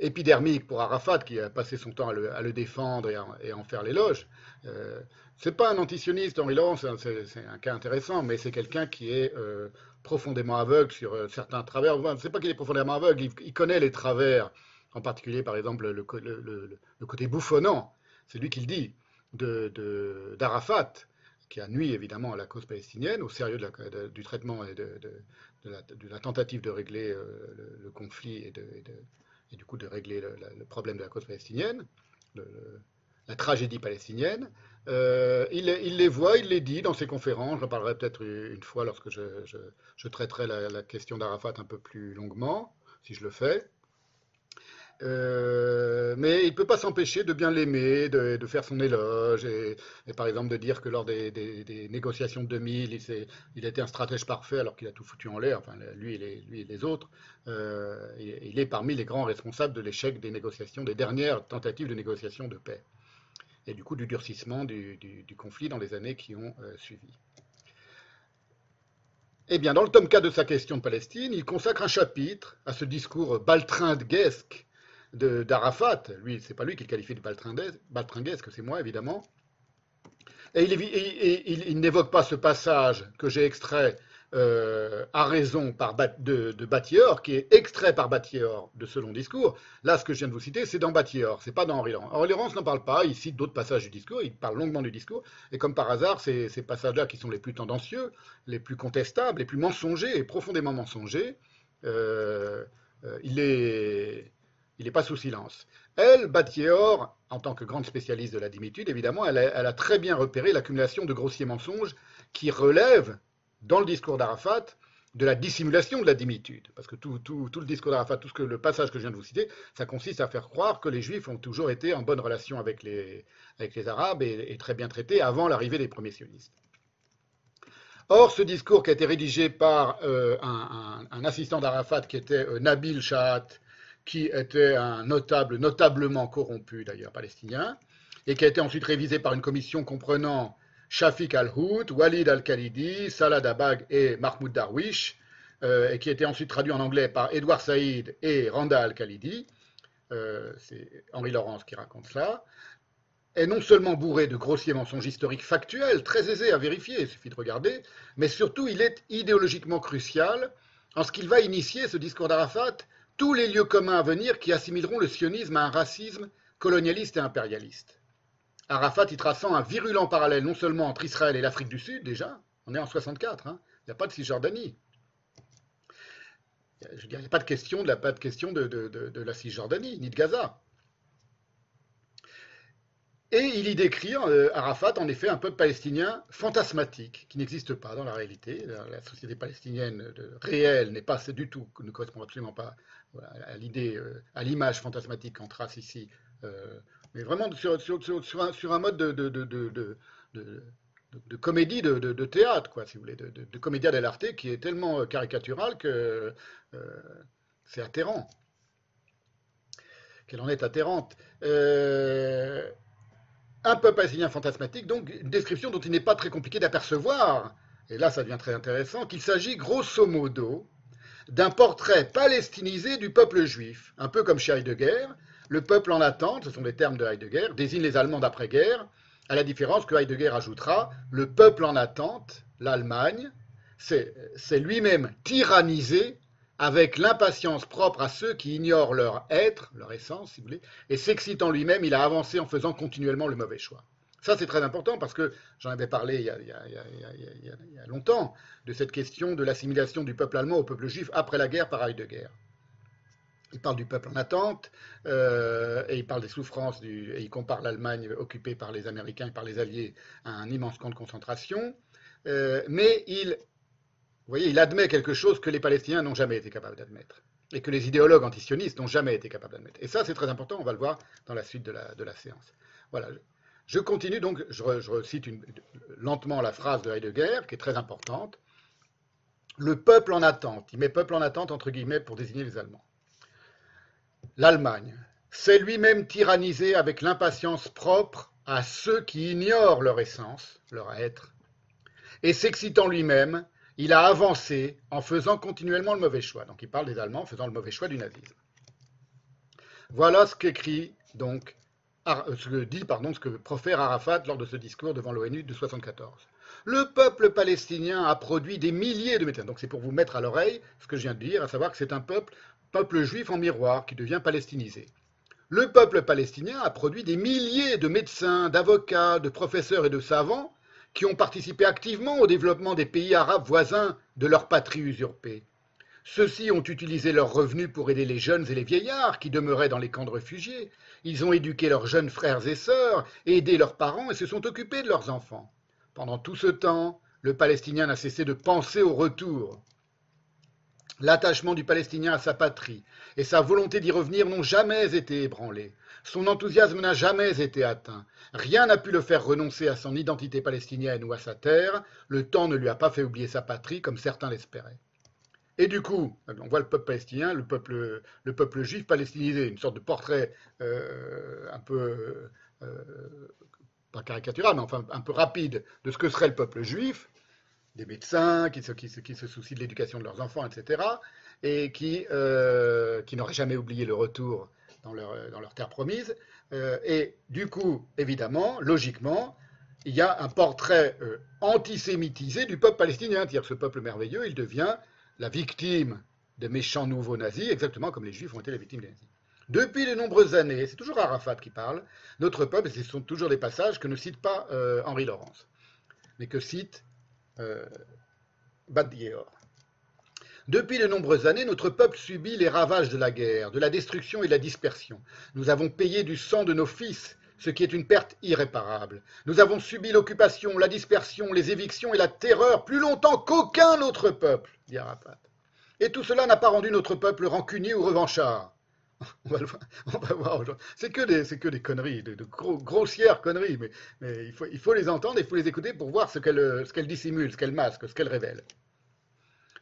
épidermique pour Arafat, qui a passé son temps à le, défendre et à, en faire l'éloge, euh, c'est pas un antisioniste, Henri Laurence, c'est un cas intéressant, mais c'est quelqu'un qui est euh, profondément aveugle sur euh, certains travers. Enfin, c'est pas qu'il est profondément aveugle, il, connaît les travers, en particulier, par exemple, le, côté bouffonnant, c'est lui qui le dit, d'Arafat, de, qui a nuit évidemment à la cause palestinienne, au sérieux du traitement et de, la, tentative de régler euh, le, conflit et, du coup de régler le, problème de la cause palestinienne, la tragédie palestinienne. Euh, il, les voit, il les dit dans ses conférences. J'en parlerai peut-être une fois lorsque je traiterai la, la question d'Arafat un peu plus longuement, si je le fais. Euh, mais il ne peut pas s'empêcher de bien l'aimer, de, faire son éloge, et, par exemple de dire que lors des, négociations de 2000, il, était un stratège parfait alors qu'il a tout foutu en l'air, enfin lui et les, autres. Euh, il, est parmi les grands responsables de l'échec des négociations, des dernières tentatives de négociation de paix, et du coup du durcissement du, du, du conflit dans les années qui ont euh, suivi. Eh bien, dans le tome 4 de sa question de Palestine, il consacre un chapitre à ce discours baltringuesque d'Arafat. Lui, c'est pas lui qui le qualifie de baltringuesque, c'est moi, évidemment. Et il, n'évoque pas ce passage que j'ai extrait euh, à raison par de, de qui est extrait par Battior de ce long discours. Là, ce que je viens de vous citer, c'est dans Battior, c'est pas dans Henri Laurence. Henri n'en parle pas, il cite d'autres passages du discours, il parle longuement du discours, et comme par hasard, c'est ces passages-là qui sont les plus tendancieux, les plus contestables, les plus mensongers et profondément mensongers, euh, euh, il est il n'est pas sous silence. Elle, Battior, en tant que grande spécialiste de la dimitude, évidemment, elle a, très bien repéré l'accumulation de grossiers mensonges qui relèvent, dans le discours d'Arafat, de la dissimulation de la dimitude. Parce que tout, le discours d'Arafat, tout ce que le passage que je viens de vous citer, ça consiste à faire croire que les Juifs ont toujours été en bonne relation avec les, Arabes et, très bien traités avant l'arrivée des premiers sionistes. Or, ce discours qui a été rédigé par euh, un, assistant d'Arafat qui était euh, Nabil Shahat, qui était un notable, notablement corrompu d'ailleurs palestinien, et qui a été ensuite révisé par une commission comprenant Shafiq al-Hout, Walid al-Khalidi, Salah Dabag et Mahmoud Darwish, euh, et qui a été ensuite traduit en anglais par Edouard Saïd et Randa al-Khalidi. Euh, C'est Henri Laurence qui raconte ça. Est non seulement bourré de grossiers mensonges historiques factuels, très aisés à vérifier, il suffit de regarder, mais surtout il est idéologiquement crucial en ce qu'il va initier ce discours d'Arafat tous les lieux communs à venir qui assimileront le sionisme à un racisme colonialiste et impérialiste. Arafat y traçant un virulent parallèle non seulement entre Israël et l'Afrique du Sud, déjà, on est en 64, hein, il n'y a pas de Cisjordanie. Je il n'y a pas de question, de la, Cisjordanie, ni de Gaza. Et il y décrit, euh, Arafat, en effet, un peuple palestinien fantasmatique, qui n'existe pas dans la réalité. La, société palestinienne réelle n'est pas du tout, ne correspond absolument pas à l'idée, euh, à l'image fantasmatique qu'on trace ici, euh, mais vraiment sur, un, mode de, comédie de, théâtre, quoi, si vous voulez, de, commedia dell'arte qui est tellement caricatural que c'est atterrant. Qu'elle en est atterrante. Un peuple palestinien fantasmatique, donc une description dont il n'est pas très compliqué d'apercevoir, et là ça devient très intéressant, qu'il s'agit grosso modo d'un portrait palestinisé du peuple juif, un peu comme chez Heidegger. Le peuple en attente, ce sont des termes de Heidegger, désigne les Allemands d'après-guerre, à la différence que Heidegger ajoutera, le peuple en attente, l'Allemagne, c'est c'est lui-même tyrannisé avec l'impatience propre à ceux qui ignorent leur être, leur essence, si vous voulez, et s'excitant lui-même, il a avancé en faisant continuellement le mauvais choix. Ça, c'est très important parce que j'en avais parlé il y, a, longtemps de cette question de l'assimilation du peuple allemand au peuple juif après la guerre par Heidegger. Il parle du peuple en attente euh, et il parle des souffrances et il compare l'Allemagne occupée par les Américains et par les Alliés à un immense camp de concentration. Euh, mais il, vous voyez, il admet quelque chose que les Palestiniens n'ont jamais été capables d'admettre et que les idéologues antisionistes n'ont jamais été capables d'admettre. Et ça, c'est très important, on va le voir dans la suite de la, de la séance. Voilà. Je continue donc, je, je recite lentement la phrase de Heidegger, qui est très importante. Le peuple en attente, il met peuple en attente entre guillemets pour désigner les Allemands. L'Allemagne s'est lui-même tyrannisée avec l'impatience propre à ceux qui ignorent leur essence, leur être, et s'excitant lui-même, il a avancé en faisant continuellement le mauvais choix. Donc il parle des Allemands faisant le mauvais choix du nazisme. Voilà ce qu'écrit donc, ce que dit pardon, ce que profère Arafat lors de ce discours devant l'ONU de 74. Le peuple palestinien a produit des milliers de médecins. Donc c'est pour vous mettre à l'oreille ce que je viens de dire, à savoir que c'est un peuple, peuple juif en miroir qui devient palestinisé. Le peuple palestinien a produit des milliers de médecins, d'avocats, de professeurs et de savants qui ont participé activement au développement des pays arabes voisins de leur patrie usurpée. Ceux-ci ont utilisé leurs revenus pour aider les jeunes et les vieillards qui demeuraient dans les camps de réfugiés. Ils ont éduqué leurs jeunes frères et sœurs, aidé leurs parents et se sont occupés de leurs enfants. Pendant tout ce temps, le Palestinien n'a cessé de penser au retour. L'attachement du Palestinien à sa patrie et sa volonté d'y revenir n'ont jamais été ébranlés. Son enthousiasme n'a jamais été atteint. Rien n'a pu le faire renoncer à son identité palestinienne ou à sa terre. Le temps ne lui a pas fait oublier sa patrie comme certains l'espéraient. Et du coup, on voit le peuple palestinien, le peuple, le peuple juif palestinisé, une sorte de portrait euh, un peu, euh, pas caricatural, mais enfin un peu rapide de ce que serait le peuple juif, des médecins qui se, soucient de l'éducation de leurs enfants, etc., et euh, qui n'auraient jamais oublié le retour dans leur, dans leur terre promise. Euh, et du coup, évidemment, logiquement, il y a un portrait euh, antisémitisé du peuple palestinien, c'est-à-dire ce peuple merveilleux, il devient la victime des méchants nouveaux nazis, exactement comme les juifs ont été les victimes des nazis. Depuis de nombreuses années, c'est toujours Arafat qui parle, notre peuple, et ce sont toujours des passages que ne cite pas euh, Henri Laurence, mais que cite euh, Bad. Depuis de nombreuses années, notre peuple subit les ravages de la guerre, de la destruction et de la dispersion. Nous avons payé du sang de nos fils, ce qui est une perte irréparable. Nous avons subi l'occupation, la dispersion, les évictions et la terreur plus longtemps qu'aucun autre peuple, dit Arafat. Et tout cela n'a pas rendu notre peuple rancunier ou revanchard. On va, le voir, aujourd'hui. C'est que des, conneries, de, de gros- grossières conneries, mais, il, faut, les entendre, il faut les écouter pour voir ce ce qu'elles dissimulent, ce qu'elles masquent, ce qu'elles révèlent.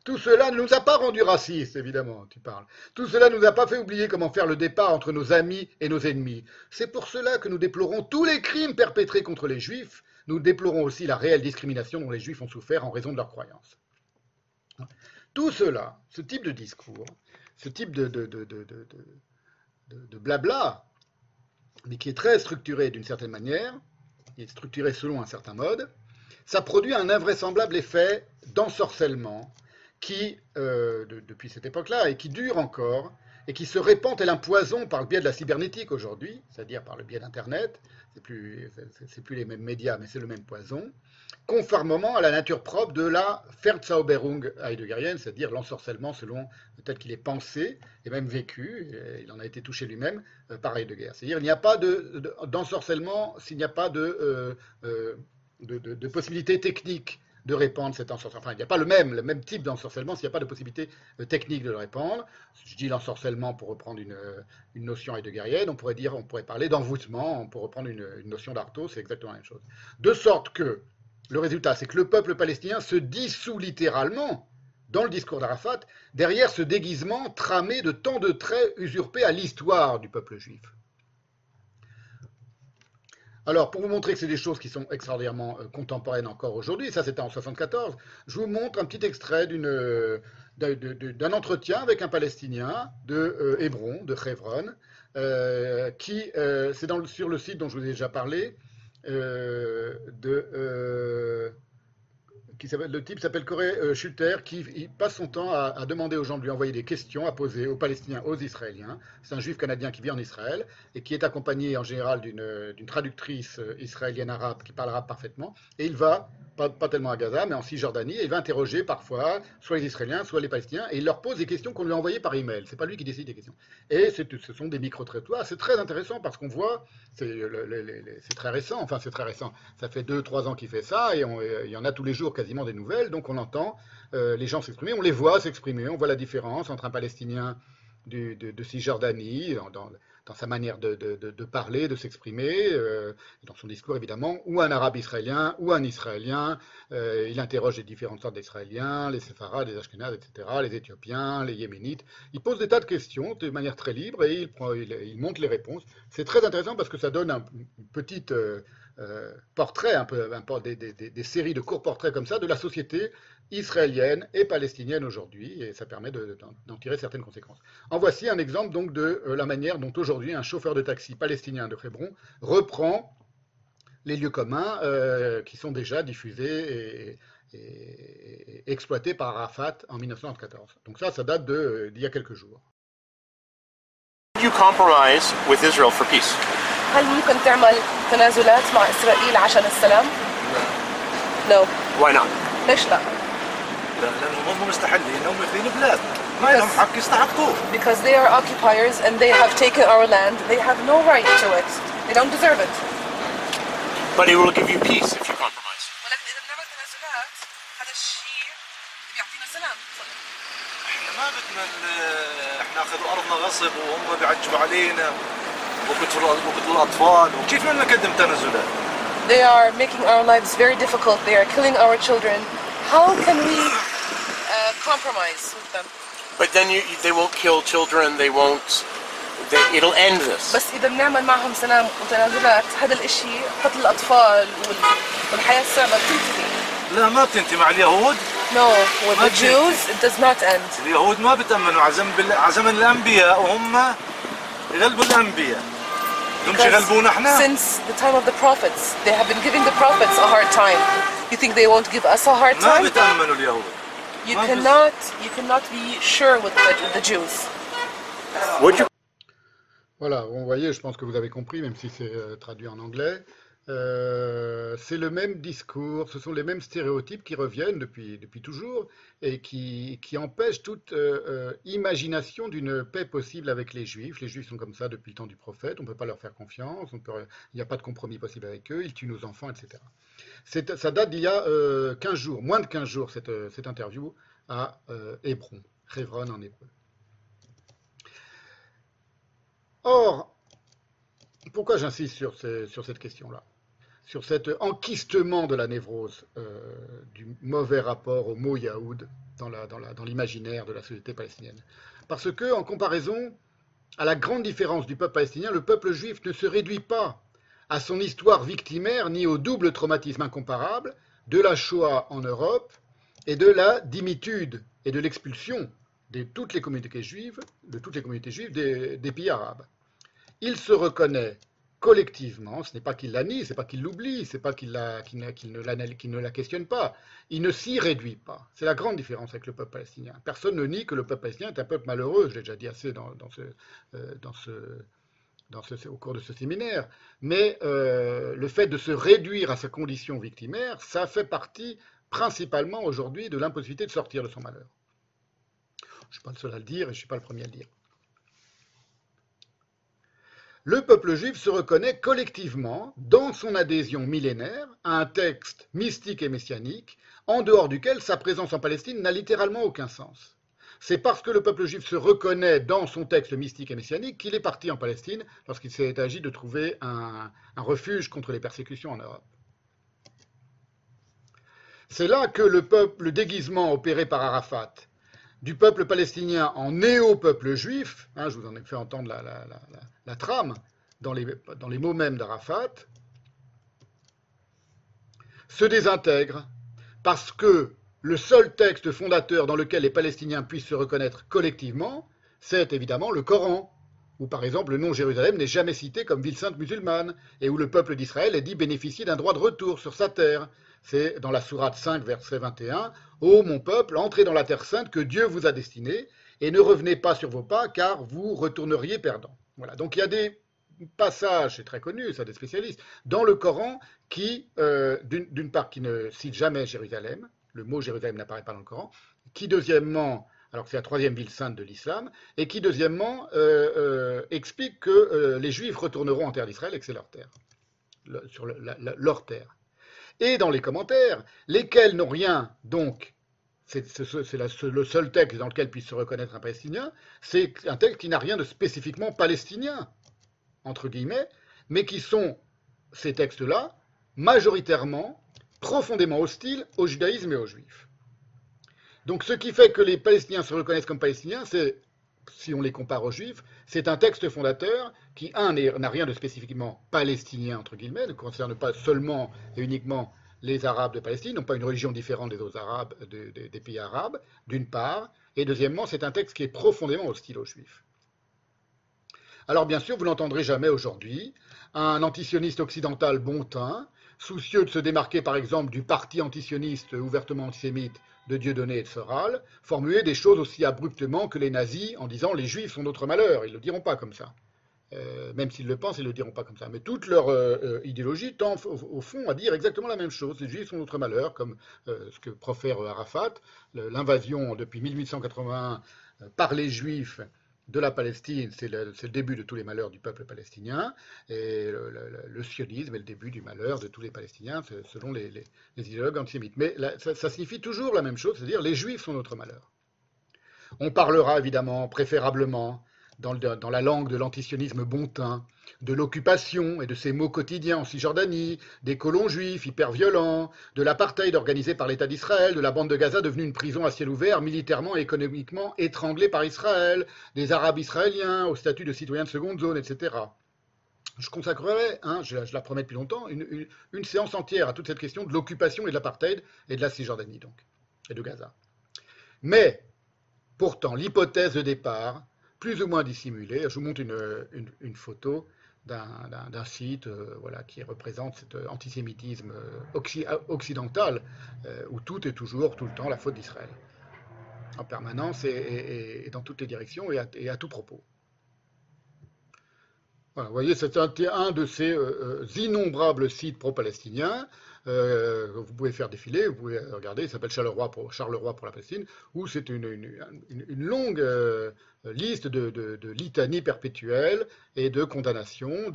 Tout cela ne nous a pas rendus racistes, évidemment, tu parles. Tout cela ne nous a pas fait oublier comment faire le départ entre nos amis et nos ennemis. C'est pour cela que nous déplorons tous les crimes perpétrés contre les juifs. Nous déplorons aussi la réelle discrimination dont les juifs ont souffert en raison de leurs croyances. Tout cela, ce type de discours, ce type de, de, de, de, blabla, mais qui est très structuré d'une certaine manière, qui est structuré selon un certain mode, ça produit un invraisemblable effet d'ensorcellement qui, euh, de- depuis cette époque-là, et qui dure encore, et qui se répand tel un poison par le biais de la cybernétique aujourd'hui, c'est-à-dire par le biais d'Internet, c'est plus, c'est- plus les mêmes médias, mais c'est le même poison, conformément à la nature propre de la Verzauberung heideggerienne, c'est-à-dire l'ensorcellement selon tel qu'il est pensé et même vécu, il en a été touché lui-même, euh, pareil de guerre. C'est-à-dire il n'y a pas de- de- d'ensorcellement s'il n'y a pas de, euh, euh, de possibilité technique de répandre cet ensorcellement. Enfin, il n'y a pas le même, le même type d'ensorcellement s'il n'y a pas de possibilité euh, technique de le répandre. Je dis l'ensorcellement pour reprendre une, euh, une notion heideggerienne, on pourrait dire, on pourrait parler d'envoûtement pour reprendre une, une notion d'Artaud, c'est exactement la même chose. De sorte que le résultat, c'est que le peuple palestinien se dissout littéralement dans le discours d'Arafat, derrière ce déguisement tramé de tant de traits usurpés à l'histoire du peuple juif. Alors, pour vous montrer que c'est des choses qui sont extraordinairement euh, contemporaines encore aujourd'hui, ça c'était en 74, je vous montre un petit extrait euh, d'un entretien avec un Palestinien de euh, Hébron, de Hebron, qui, c'est sur le site dont je vous ai déjà parlé, de, le type s'appelle Corey euh, Schutter, qui passe son temps à, demander aux gens de lui envoyer des questions à poser aux Palestiniens, aux Israéliens. C'est un juif canadien qui vit en Israël et qui est accompagné en général d'une d'une traductrice euh, israélienne arabe qui parle arabe parfaitement. Et il va, pas, tellement à Gaza, mais en Cisjordanie, et il va interroger parfois soit les Israéliens, soit les Palestiniens, et il leur pose des questions qu'on lui a envoyées par email. C'est pas lui qui décide des questions. Et ce sont des micro-trottoirs. C'est très intéressant parce qu'on voit, c'est très récent, enfin c'est très récent. Ça fait deux, trois ans qu'il fait ça, et on- euh, il y en a tous les jours quasiment des nouvelles, donc on entend euh, les gens s'exprimer, on les voit s'exprimer, on voit la différence entre un Palestinien de, de Cisjordanie, dans, dans- sa manière de, de- parler, de s'exprimer, euh, dans son discours évidemment, ou un arabe israélien, ou un israélien. Euh, il interroge les différentes sortes d'Israéliens, les séfarades, les ashkénazes, etc., les éthiopiens, les yéménites. Il pose des tas de questions de manière très libre et il, prend, il, montre les réponses. C'est très intéressant parce que ça donne un une petite euh, portrait, un peu, des, séries de courts portraits comme ça de la société israélienne et palestinienne aujourd'hui, et ça permet de- d'en tirer certaines conséquences. En voici un exemple donc de euh, la manière dont aujourd'hui un chauffeur de taxi palestinien de Hébron reprend les lieux communs euh, qui sont déjà diffusés et, exploités par Arafat en 1914. Donc ça, ça date d'il y a quelques jours. هل ممكن تعمل تنازلات مع إسرائيل عشان السلام؟ No. Why not? ليش لا؟ لا لانهم هم مستحلين هم بلاد ما لهم حق يستحقوه Because they are occupiers and they have taken our land. They have no right to it. They don't deserve it. But it will give you peace if you compromise. ولكن إذا بنعمل تنازلات هذا الشيء بيعطينا سلام. إحنا ما بدنا إحنا أخذوا أرضنا غصب وهم بيعجبوا علينا وقتلوا وقتلوا الاطفال وكيف بدنا نقدم تنازلات؟ They are making our lives very difficult. They are killing our children. How can we uh, compromise with them? But then you, they won't kill children. They won't. They, it'll end this. بس إذا بنعمل معهم سلام وتنازلات هذا الإشي قتل الأطفال وال- والحياة الصعبة بتنتهي. لا ما بتنتهي مع اليهود No, with the Jews it does not end. اليهود ما بتأمنوا على زمن الأنبياء وهم يغلبوا الأنبياء Since the time of the prophets, they have been giving the prophets a hard time. You think they won't give us a hard time? You cannot, you cannot be sure with the, the Jews. Voilà, vous voyez, je pense que vous avez compris, même si c'est euh, traduit en anglais. Euh, c'est le même discours, ce sont les mêmes stéréotypes qui reviennent depuis, depuis toujours et qui, qui empêchent toute euh, euh, imagination d'une paix possible avec les Juifs. Les Juifs sont comme ça depuis le temps du prophète, on ne peut pas leur faire confiance, il n'y a pas de compromis possible avec eux, ils tuent nos enfants, etc. Ça date d'il y a euh, 15 jours, moins de 15 jours, cette, cette interview à Hébron, Hebron en hébreu. Or, pourquoi j'insiste sur, sur cette question-là? Sur cet enquistement de la névrose, euh, du mauvais rapport au mot Yaoud dans l'imaginaire de la société palestinienne. Parce que, en comparaison à la grande différence du peuple palestinien, le peuple juif ne se réduit pas à son histoire victimaire ni au double traumatisme incomparable de la Shoah en Europe et de la dimitude et de l'expulsion de toutes les communautés juives, de toutes les communautés juives des pays arabes. Il se reconnaît collectivement, ce n'est pas qu'il la nie, ce n'est pas qu'il l'oublie, c'est pas qu'il ne, la- questionne pas, il ne s'y réduit pas. C'est la grande différence avec le peuple palestinien. Personne ne nie que le peuple palestinien est un peuple malheureux, je l'ai déjà dit assez dans, ce, euh, ce, dans ce- au cours de ce séminaire, mais euh, le fait de se réduire à sa condition victimaire, ça fait partie principalement aujourd'hui de l'impossibilité de sortir de son malheur. Je ne suis pas le seul à le dire et je ne suis pas le premier à le dire. Le peuple juif se reconnaît collectivement dans son adhésion millénaire à un texte mystique et messianique, en dehors duquel sa présence en Palestine n'a littéralement aucun sens. C'est parce que le peuple juif se reconnaît dans son texte mystique et messianique qu'il est parti en Palestine lorsqu'il s'est agi de trouver un, refuge contre les persécutions en Europe. C'est là que le, peuple, le déguisement opéré par Arafat du peuple palestinien en néo-peuple juif, hein, je vous en ai fait entendre la, trame dans les, dans les mots mêmes d'Arafat, se désintègre parce que le seul texte fondateur dans lequel les Palestiniens puissent se reconnaître collectivement, c'est évidemment le Coran, où par exemple le nom Jérusalem n'est jamais cité comme ville sainte musulmane, et où le peuple d'Israël est dit bénéficier d'un droit de retour sur sa terre. C'est dans la sourate 5, verset 21, Ô mon peuple, entrez dans la terre sainte que Dieu vous a destinée, et ne revenez pas sur vos pas, car vous retourneriez perdant. Voilà, donc il y a des passages, c'est très connu, ça des spécialistes, dans le Coran qui, euh, d'une part, qui ne cite jamais Jérusalem, le mot Jérusalem n'apparaît pas dans le Coran, qui deuxièmement, alors que c'est la troisième ville sainte de l'islam, et qui deuxièmement euh, euh, explique que euh, les Juifs retourneront en terre d'Israël et que c'est leur terre, sur leur terre. Et dans les commentaires, lesquels n'ont rien, donc, c'est le seul texte dans lequel puisse se reconnaître un palestinien, c'est un texte qui n'a rien de spécifiquement palestinien, entre guillemets, mais qui sont, ces textes-là, majoritairement profondément hostiles au judaïsme et aux juifs. Donc ce qui fait que les Palestiniens se reconnaissent comme Palestiniens, c'est, si on les compare aux juifs, c'est un texte fondateur qui, un, n'a rien de spécifiquement palestinien, entre guillemets, ne concerne pas seulement et uniquement les Arabes de Palestine, n'ont pas une religion différente des autres Arabes, de, de, des pays arabes, d'une part, et deuxièmement, c'est un texte qui est profondément hostile aux juifs. Alors bien sûr, vous n'entendrez jamais aujourd'hui un antisioniste occidental bon teint, soucieux de se démarquer par exemple du parti antisioniste ouvertement antisémite de Dieudonné et de Soral, formuler des choses aussi abruptement que les nazis en disant les juifs sont notre malheur. Ils ne le diront pas comme ça. Euh, même s'ils le pensent, ils ne le diront pas comme ça. Mais toute leur euh, idéologie tend au, fond à dire exactement la même chose. Les juifs sont notre malheur, comme euh, ce que profère Arafat. L'invasion depuis 1881 par les juifs de la Palestine, c'est le, début de tous les malheurs du peuple palestinien, et le, sionisme est le début du malheur de tous les Palestiniens, selon les, idéologues antisémites. Mais ça, ça, signifie toujours la même chose, c'est-à-dire les juifs sont notre malheur. On parlera évidemment, préférablement, dans, la langue de l'antisionisme bontain, de l'occupation et de ses maux quotidiens en Cisjordanie, des colons juifs hyper violents, de l'apartheid organisé par l'État d'Israël, de la bande de Gaza devenue une prison à ciel ouvert, militairement et économiquement étranglée par Israël, des Arabes israéliens au statut de citoyens de seconde zone, etc. Je consacrerai, hein, je, la promets depuis longtemps, une, une, séance entière à toute cette question de l'occupation et de l'apartheid et de la Cisjordanie, donc, et de Gaza. Mais, pourtant, l'hypothèse de départ, plus ou moins dissimulée, je vous montre une, photo, d'un site euh, voilà, qui représente cet antisémitisme occi occidental euh, où tout est toujours, tout le temps, la faute d'Israël. En permanence et, dans toutes les directions et à tout propos. Vous voyez, c'est un, de ces euh, innombrables sites pro-palestiniens euh, vous pouvez faire défiler, vous pouvez regarder, il s'appelle Charleroi pour, pour la Palestine, où c'est une, longue euh, liste de, de, de, litanies perpétuelles et de condamnations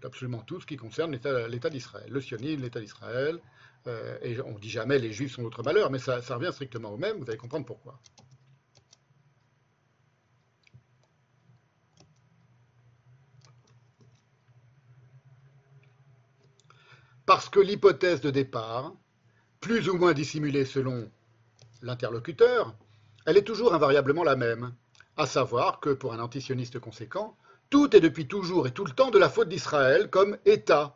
d'absolument tout ce qui concerne l'État d'Israël, le sionisme, l'État d'Israël, euh, et on ne dit jamais les juifs sont notre malheur, mais ça, ça revient strictement au même, vous allez comprendre pourquoi. Parce que l'hypothèse de départ, plus ou moins dissimulée selon l'interlocuteur, elle est toujours invariablement la même, à savoir que pour un antisioniste conséquent, tout est depuis toujours et tout le temps de la faute d'Israël comme État.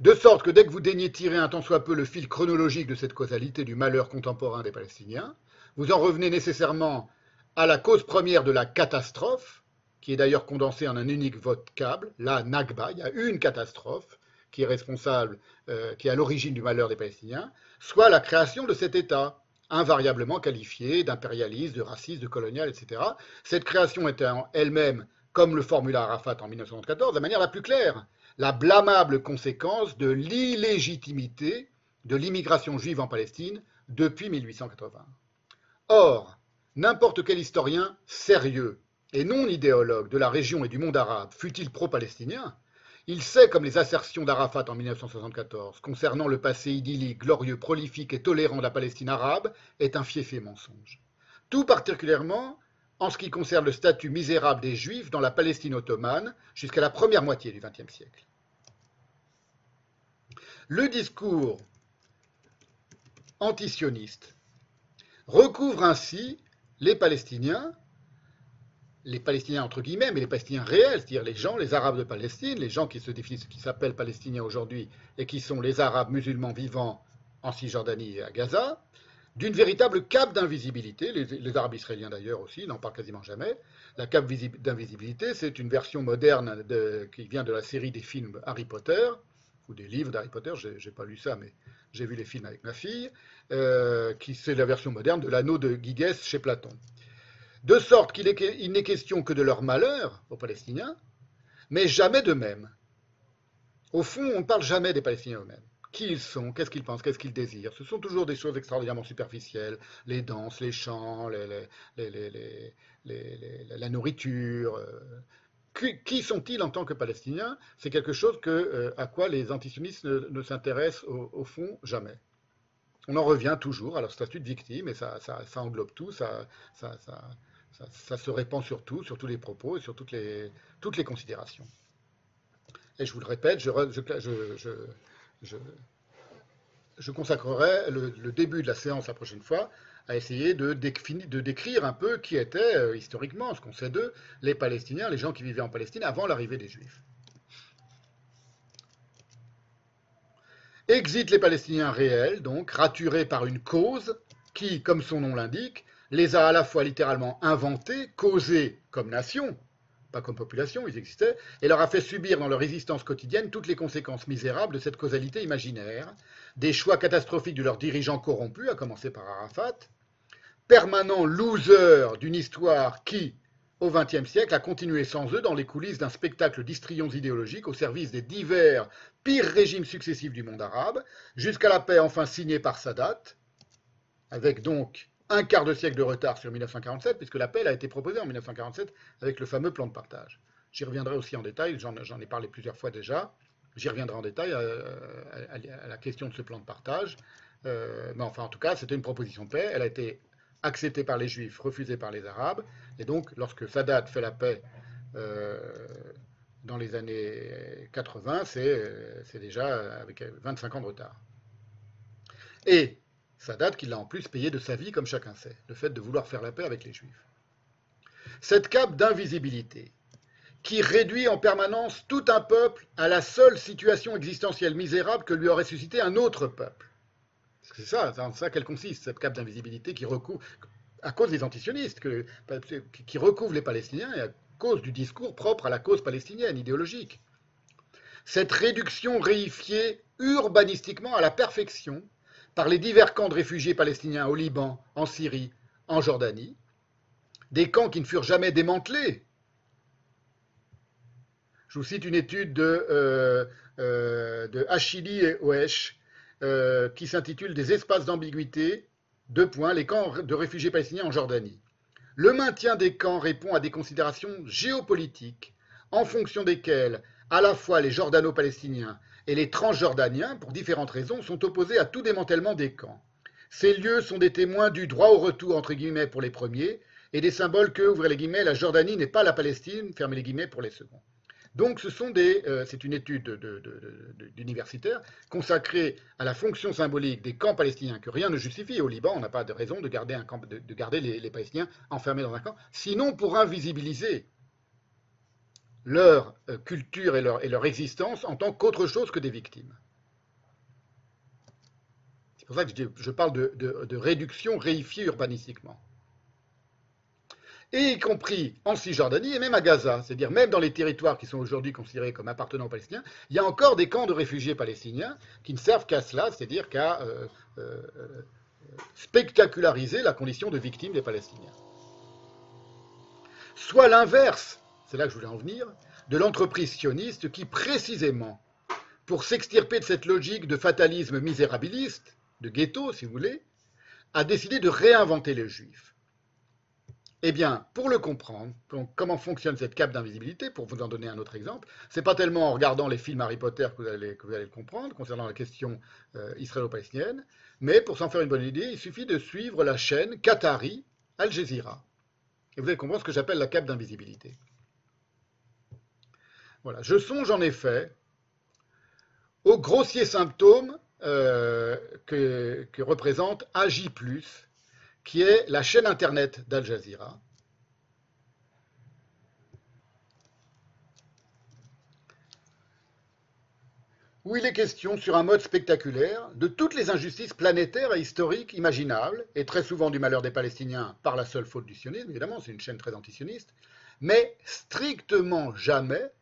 De sorte que dès que vous daignez tirer un tant soit peu le fil chronologique de cette causalité du malheur contemporain des Palestiniens, vous en revenez nécessairement à la cause première de la catastrophe, qui est d'ailleurs condensée en un unique vote câble, la Nakba, il y a une catastrophe, qui est responsable, euh, qui est à l'origine du malheur des Palestiniens, soit la création de cet État, invariablement qualifié d'impérialiste, de raciste, de colonial, etc. Cette création était elle-même, comme le formula Arafat en 1974, de la manière la plus claire, la blâmable conséquence de l'illégitimité de l'immigration juive en Palestine depuis 1880. Or, n'importe quel historien sérieux et non idéologue de la région et du monde arabe, fût-il pro-palestinien, il sait, comme les assertions d'Arafat en 1974 concernant le passé idyllique, glorieux, prolifique et tolérant de la Palestine arabe, est un fiefé mensonge. Tout particulièrement en ce qui concerne le statut misérable des Juifs dans la Palestine ottomane jusqu'à la première moitié du XXe siècle. Le discours antisioniste recouvre ainsi les Palestiniens, les Palestiniens entre guillemets, mais les Palestiniens réels, c'est-à-dire les gens, les Arabes de Palestine, les gens qui se définissent, qui s'appellent Palestiniens aujourd'hui et qui sont les Arabes musulmans vivant en Cisjordanie et à Gaza, d'une véritable cape d'invisibilité. Les, Arabes israéliens d'ailleurs aussi n'en parlent quasiment jamais. La cape d'invisibilité, c'est une version moderne de, qui vient de la série des films Harry Potter, ou des livres d'Harry Potter, j'ai pas lu ça, mais j'ai vu les films avec ma fille, euh, qui c'est la version moderne de l'anneau de Gigès chez Platon. De sorte qu'il n'est question que de leur malheur aux Palestiniens, mais jamais d'eux-mêmes. Au fond, on ne parle jamais des Palestiniens eux-mêmes. Qui ils sont, qu'est-ce qu'ils pensent, qu'est-ce qu'ils désirent. Ce sont toujours des choses extraordinairement superficielles, les danses, les chants, les, les, la nourriture. Qui, qui sont-ils en tant que Palestiniens? C'est quelque chose euh, à quoi les antisionistes ne, s'intéressent au, fond jamais. On en revient toujours à leur statut de victime et ça, ça, englobe tout, ça, se répand sur tout, sur tous les propos et sur toutes les, toutes les considérations. Et je vous le répète, je, consacrerai le, début de la séance la prochaine fois à essayer de, de décrire un peu qui étaient, euh, historiquement, ce qu'on sait d'eux, les Palestiniens, les gens qui vivaient en Palestine avant l'arrivée des Juifs. Exit les Palestiniens réels, donc, raturés par une cause qui, comme son nom l'indique, les a à la fois littéralement inventés, causés comme nation, pas comme population, ils existaient, et leur a fait subir dans leur existence quotidienne toutes les conséquences misérables de cette causalité imaginaire, des choix catastrophiques de leurs dirigeants corrompus, à commencer par Arafat, permanent loser d'une histoire qui, au XXe siècle, a continué sans eux dans les coulisses d'un spectacle d'histrions idéologiques au service des divers pires régimes successifs du monde arabe, jusqu'à la paix enfin signée par Sadat, avec donc un quart de siècle de retard sur 1947, puisque la paix a été proposée en 1947 avec le fameux plan de partage. J'y reviendrai aussi en détail, j'en ai parlé plusieurs fois déjà, j'y reviendrai en détail à, à, à, la question de ce plan de partage. Euh, mais enfin, en tout cas, c'était une proposition de paix, elle a été acceptée par les Juifs, refusée par les Arabes, et donc lorsque Sadat fait la paix euh, dans les années 80, c'est déjà avec 25 ans de retard. Et Sadat qui l'a en plus payé de sa vie, comme chacun sait, le fait de vouloir faire la paix avec les Juifs. Cette cape d'invisibilité, qui réduit en permanence tout un peuple à la seule situation existentielle misérable que lui aurait suscité un autre peuple. C'est ça, c'est ça qu'elle consiste, cette cape d'invisibilité qui recouvre, à cause des antisionistes, qui recouvre les Palestiniens et à cause du discours propre à la cause palestinienne, idéologique. Cette réduction réifiée urbanistiquement à la perfection par les divers camps de réfugiés palestiniens au Liban, en Syrie, en Jordanie, des camps qui ne furent jamais démantelés. Je vous cite une étude de, euh, euh, et Oesch euh, qui s'intitule Des espaces d'ambiguïté, deux points, les camps de réfugiés palestiniens en Jordanie. Le maintien des camps répond à des considérations géopolitiques en fonction desquelles à la fois les Jordano-Palestiniens et les Transjordaniens, pour différentes raisons, sont opposés à tout démantèlement des camps. Ces lieux sont des témoins du droit au retour, entre guillemets, pour les premiers, et des symboles que, ouvrez les guillemets, la Jordanie n'est pas la Palestine, fermez les guillemets, pour les seconds. Donc, ce sont des, euh, c'est une étude d'universitaire consacrée à la fonction symbolique des camps palestiniens que rien ne justifie. Au Liban, on n'a pas de raison de garder, les Palestiniens enfermés dans un camp, sinon pour invisibiliser leur euh, culture et leur, existence en tant qu'autre chose que des victimes. C'est pour ça que je, parle de, réduction réifiée urbanistiquement. Et y compris en Cisjordanie et même à Gaza, c'est-à-dire même dans les territoires qui sont aujourd'hui considérés comme appartenant aux Palestiniens, il y a encore des camps de réfugiés palestiniens qui ne servent qu'à cela, c'est-à-dire qu'à euh, euh, spectaculariser la condition de victime des Palestiniens. Soit l'inverse, c'est là que je voulais en venir, de l'entreprise sioniste qui, précisément, pour s'extirper de cette logique de fatalisme misérabiliste, de ghetto, si vous voulez, a décidé de réinventer les juifs Eh bien, pour le comprendre, comment fonctionne cette cape d'invisibilité, pour vous en donner un autre exemple, c'est pas tellement en regardant les films Harry Potter que vous allez, que vous allez le comprendre concernant la question euh, israélo-palestinienne, mais pour s'en faire une bonne idée, il suffit de suivre la chaîne Qatari Al Jazeera. Et vous allez comprendre ce que j'appelle la cape d'invisibilité. Voilà, je songe en effet aux grossiers symptômes euh, que, que, représente AJ+, qui est la chaîne internet d'Al Jazeera. où il est question, sur un mode spectaculaire, de toutes les injustices planétaires et historiques imaginables, et très souvent du malheur des Palestiniens par la seule faute du sionisme, évidemment, c'est une chaîne très antisioniste, mais strictement jamais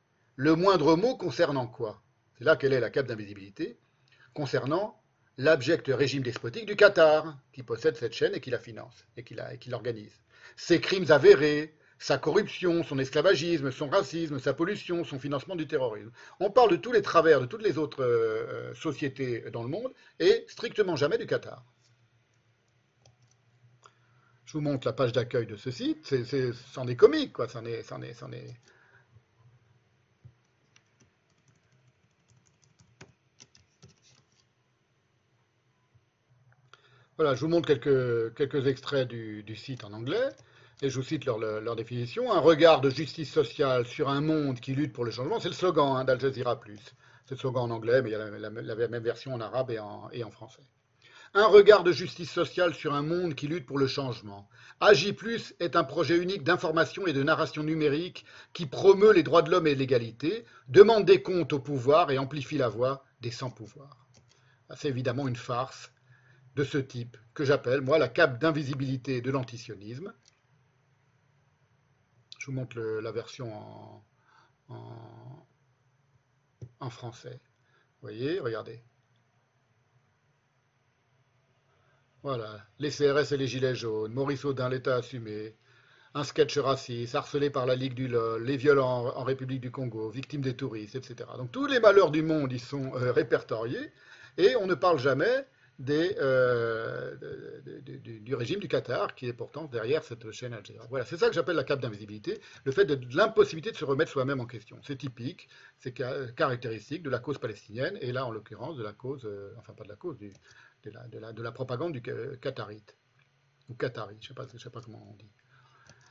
le moindre mot concernant quoi? C'est là quelle est la cape d'invisibilité Concernant l'abject régime despotique du Qatar, qui possède cette chaîne et qui la finance et qui l'organise. Ses crimes avérés, sa corruption, son esclavagisme, son racisme, sa pollution, son financement du terrorisme. On parle de tous les travers de toutes les autres euh, sociétés dans le monde et strictement jamais du Qatar. Je vous montre la page d'accueil de ce site. C'en est, comique, quoi. Est, Voilà, je vous montre quelques, extraits du, site en anglais, et je vous cite leur, leur, définition. Un regard de justice sociale sur un monde qui lutte pour le changement, c'est le slogan hein, d'Al Jazeera. C'est le slogan en anglais, mais il y a la, même version en arabe et en, et en, français. Un regard de justice sociale sur un monde qui lutte pour le changement. Plus est un projet unique d'information et de narration numérique qui promeut les droits de l'homme et l'égalité, demande des comptes au pouvoir et amplifie la voix des sans-pouvoir. C'est évidemment une farce de ce type, que j'appelle, moi, la cape d'invisibilité de l'antisionisme. Je vous montre la version en, français. Vous voyez, regardez. Voilà, les CRS et les Gilets jaunes, Maurice Audin, l'État assumé, un sketch raciste, harcelé par la Ligue du LOL, les viols en, en, République du Congo, victimes des touristes, etc. Donc tous les malheurs du monde y sont euh, répertoriés, et on ne parle jamais euh, du régime du Qatar, qui est pourtant derrière cette chaîne Al Jazeera. Voilà, c'est ça que j'appelle la cape d'invisibilité, le fait de, l'impossibilité de se remettre soi-même en question. C'est typique, c'est caractéristique de la cause palestinienne, et là, en l'occurrence, de la cause, euh, enfin pas de la cause, de, la, la, de, la, propagande du Qatarite, ou Qatari, je ne sais, sais, pas comment on dit,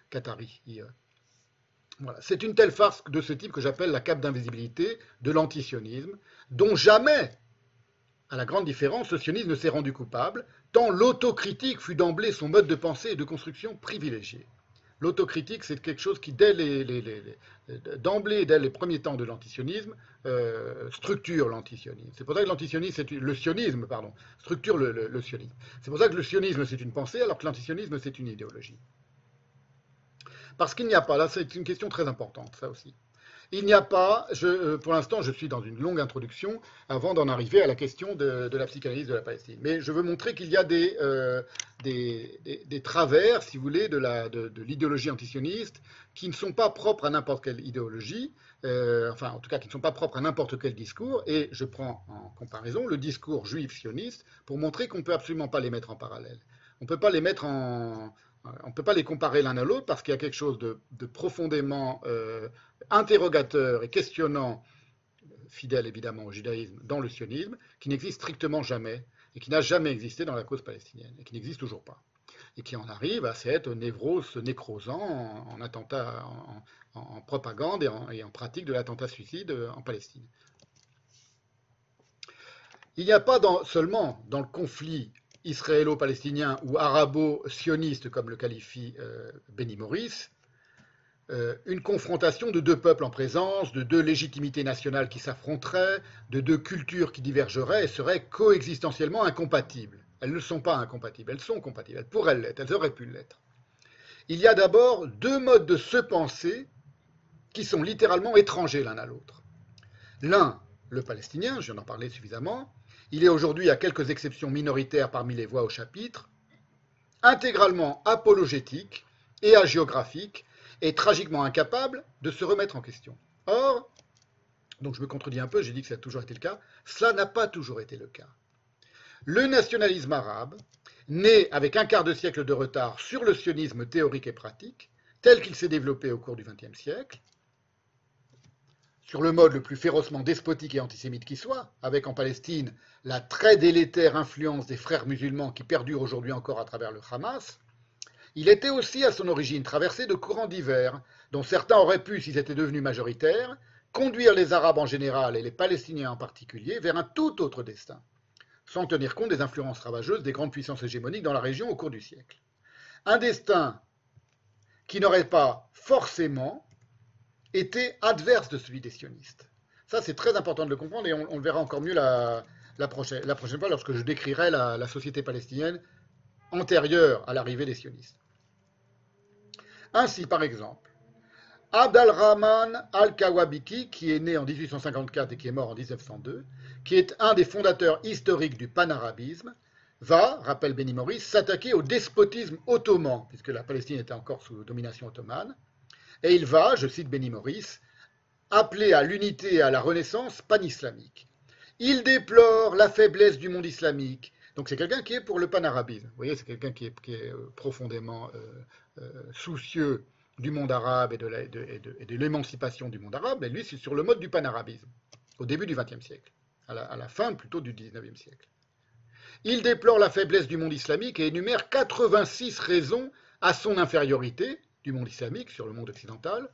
Qatari, IE. Voilà. C'est une telle farce de ce type que j'appelle la cape d'invisibilité de l'antisionisme, dont jamais à la grande différence, le sionisme s'est rendu coupable, tant l'autocritique fut d'emblée son mode de pensée et de construction privilégié. L'autocritique, c'est quelque chose qui, dès les, d'emblée, dès les premiers temps de l'antisionisme, euh, structure l'antisionisme. C'est pour ça que l'antisionisme, le sionisme, pardon, structure le sionisme. C'est pour ça que le sionisme, c'est une pensée, alors que l'antisionisme, c'est une idéologie. Parce qu'il n'y a pas, là, c'est une question très importante, ça aussi. Il n'y a pas, je, pour l'instant, je suis dans une longue introduction avant d'en arriver à la question de, de, la psychanalyse de la Palestine. Mais je veux montrer qu'il y a des, euh, des, travers, si vous voulez, de l'idéologie de, de antisioniste qui ne sont pas propres à n'importe quelle idéologie, euh, enfin, en tout cas, qui ne sont pas propres à n'importe quel discours. Et je prends en comparaison le discours juif-sioniste pour montrer qu'on ne peut absolument pas les mettre en parallèle. On ne peut pas les mettre en, on ne peut pas les comparer l'un à l'autre parce qu'il y a quelque chose de, profondément euh, interrogateur et questionnant, fidèle évidemment au judaïsme, dans le sionisme, qui n'existe strictement jamais et qui n'a jamais existé dans la cause palestinienne et qui n'existe toujours pas. Et qui en arrive à cette névrose nécrosant en, en attentat, en, propagande et en, pratique de l'attentat suicide en Palestine. Il n'y a pas seulement dans le conflit israélo-palestinien ou arabo-sioniste, comme le qualifie euh, Benny Morris, euh, une confrontation de deux peuples en présence, de deux légitimités nationales qui s'affronteraient, de deux cultures qui divergeraient et seraient coexistentiellement incompatibles. Elles ne sont pas incompatibles, elles sont compatibles, elles pourraient l'être, elles auraient pu l'être. Il y a d'abord deux modes de se penser qui sont littéralement étrangers l'un à l'autre. L'un, le palestinien, je viens d'en parler suffisamment, il est aujourd'hui, à quelques exceptions minoritaires parmi les voix au chapitre, intégralement apologétique et agiographique et tragiquement incapable de se remettre en question. Or, donc je me contredis un peu, j'ai dit que ça a toujours été le cas, cela n'a pas toujours été le cas. Le nationalisme arabe né avec un quart de siècle de retard sur le sionisme théorique et pratique, tel qu'il s'est développé au cours du XXe siècle, sur le mode le plus férocement despotique et antisémite qui soit, avec en Palestine la très délétère influence des frères musulmans qui perdure aujourd'hui encore à travers le Hamas, il était aussi à son origine traversé de courants divers, dont certains auraient pu, s'ils étaient devenus majoritaires, conduire les Arabes en général et les Palestiniens en particulier vers un tout autre destin, sans tenir compte des influences ravageuses des grandes puissances hégémoniques dans la région au cours du siècle. Un destin qui n'aurait pas forcément été adverse de celui des sionistes. Ça, c'est très important de le comprendre et on, le verra encore mieux la, prochaine, fois lorsque je décrirai la, la société palestinienne antérieure à l'arrivée des sionistes. Ainsi, par exemple, Abd al-Rahman al-Kawabiki, qui est né en 1854 et qui est mort en 1902, qui est un des fondateurs historiques du panarabisme, va, rappelle Benny Morris, s'attaquer au despotisme ottoman, puisque la Palestine était encore sous domination ottomane, et il va, je cite Benny Morris, appeler à l'unité et à la renaissance pan-islamique. Il déplore la faiblesse du monde islamique. Donc c'est quelqu'un qui est pour le panarabisme. Vous voyez, c'est quelqu'un qui est, est, profondément euh, euh, soucieux du monde arabe et de l'émancipation du monde arabe, mais lui, c'est sur le mode du panarabisme, au début du XXe siècle, à la, à la, fin plutôt du XIXe siècle. Il déplore la faiblesse du monde islamique et énumère 86 raisons à son infériorité du monde islamique sur le monde occidental,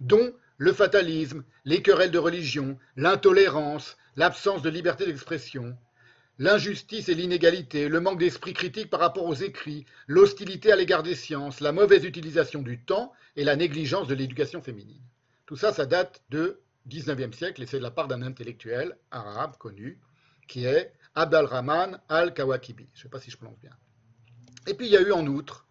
dont le fatalisme, les querelles de religion, l'intolérance, l'absence de liberté d'expression, l'injustice et l'inégalité, le manque d'esprit critique par rapport aux écrits, l'hostilité à l'égard des sciences, la mauvaise utilisation du temps et la négligence de l'éducation féminine. Tout ça, ça date du XIXe siècle et c'est de la part d'un intellectuel arabe connu qui est Abd al-Rahman al-Kawakibi. Je ne sais pas si je prononce bien. Et puis il y a eu en outre,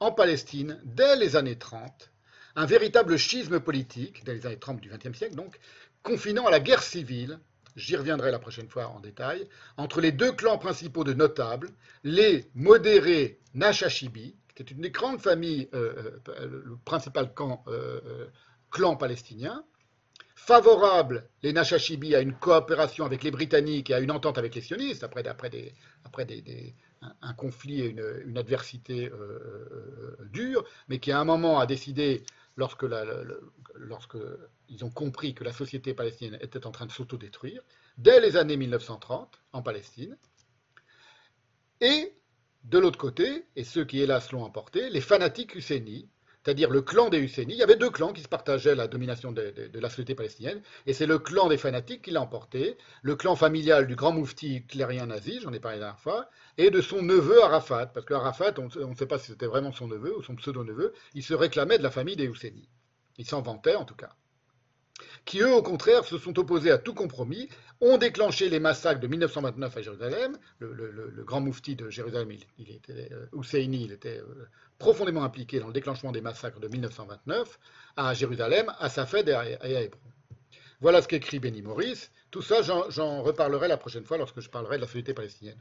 en Palestine, dès les années 30, un véritable schisme politique, dès les années 30 du XXe siècle donc, confinant à la guerre civile j'y reviendrai la prochaine fois en détail, entre les deux clans principaux de notables, les modérés Nashashibi, qui était une des grandes familles, euh, le principal euh, clan palestinien, favorable, les Nashashibi, à une coopération avec les Britanniques et à une entente avec les sionistes, après, des, un, conflit et une, adversité euh, dure, mais qui à un moment a décidé lorsque, ont compris que la société palestinienne était en train de s'autodétruire, dès les années 1930, en Palestine. Et de l'autre côté, et ceux qui hélas l'ont emporté, les fanatiques hussénis, c'est-à-dire le clan des Hussénis. Il y avait deux clans qui se partageaient la domination de, la société palestinienne, et c'est le clan des fanatiques qui l'a emporté, le clan familial du grand moufti clérien nazi, j'en ai parlé la dernière fois, et de son neveu Arafat, parce qu'Arafat, on ne sait pas si c'était vraiment son neveu ou son pseudo-neveu, il se réclamait de la famille des Hussénis. Il s'en vantait en tout cas qui eux, au contraire, se sont opposés à tout compromis, ont déclenché les massacres de 1929 à Jérusalem. Le, grand moufti de Jérusalem, il, était, euh, Husseini, il était euh, profondément impliqué dans le déclenchement des massacres de 1929 à Jérusalem, à Safed et à, Hébron. Voilà ce qu'écrit Benny Morris. Tout ça, j'en reparlerai la prochaine fois lorsque je parlerai de la société palestinienne.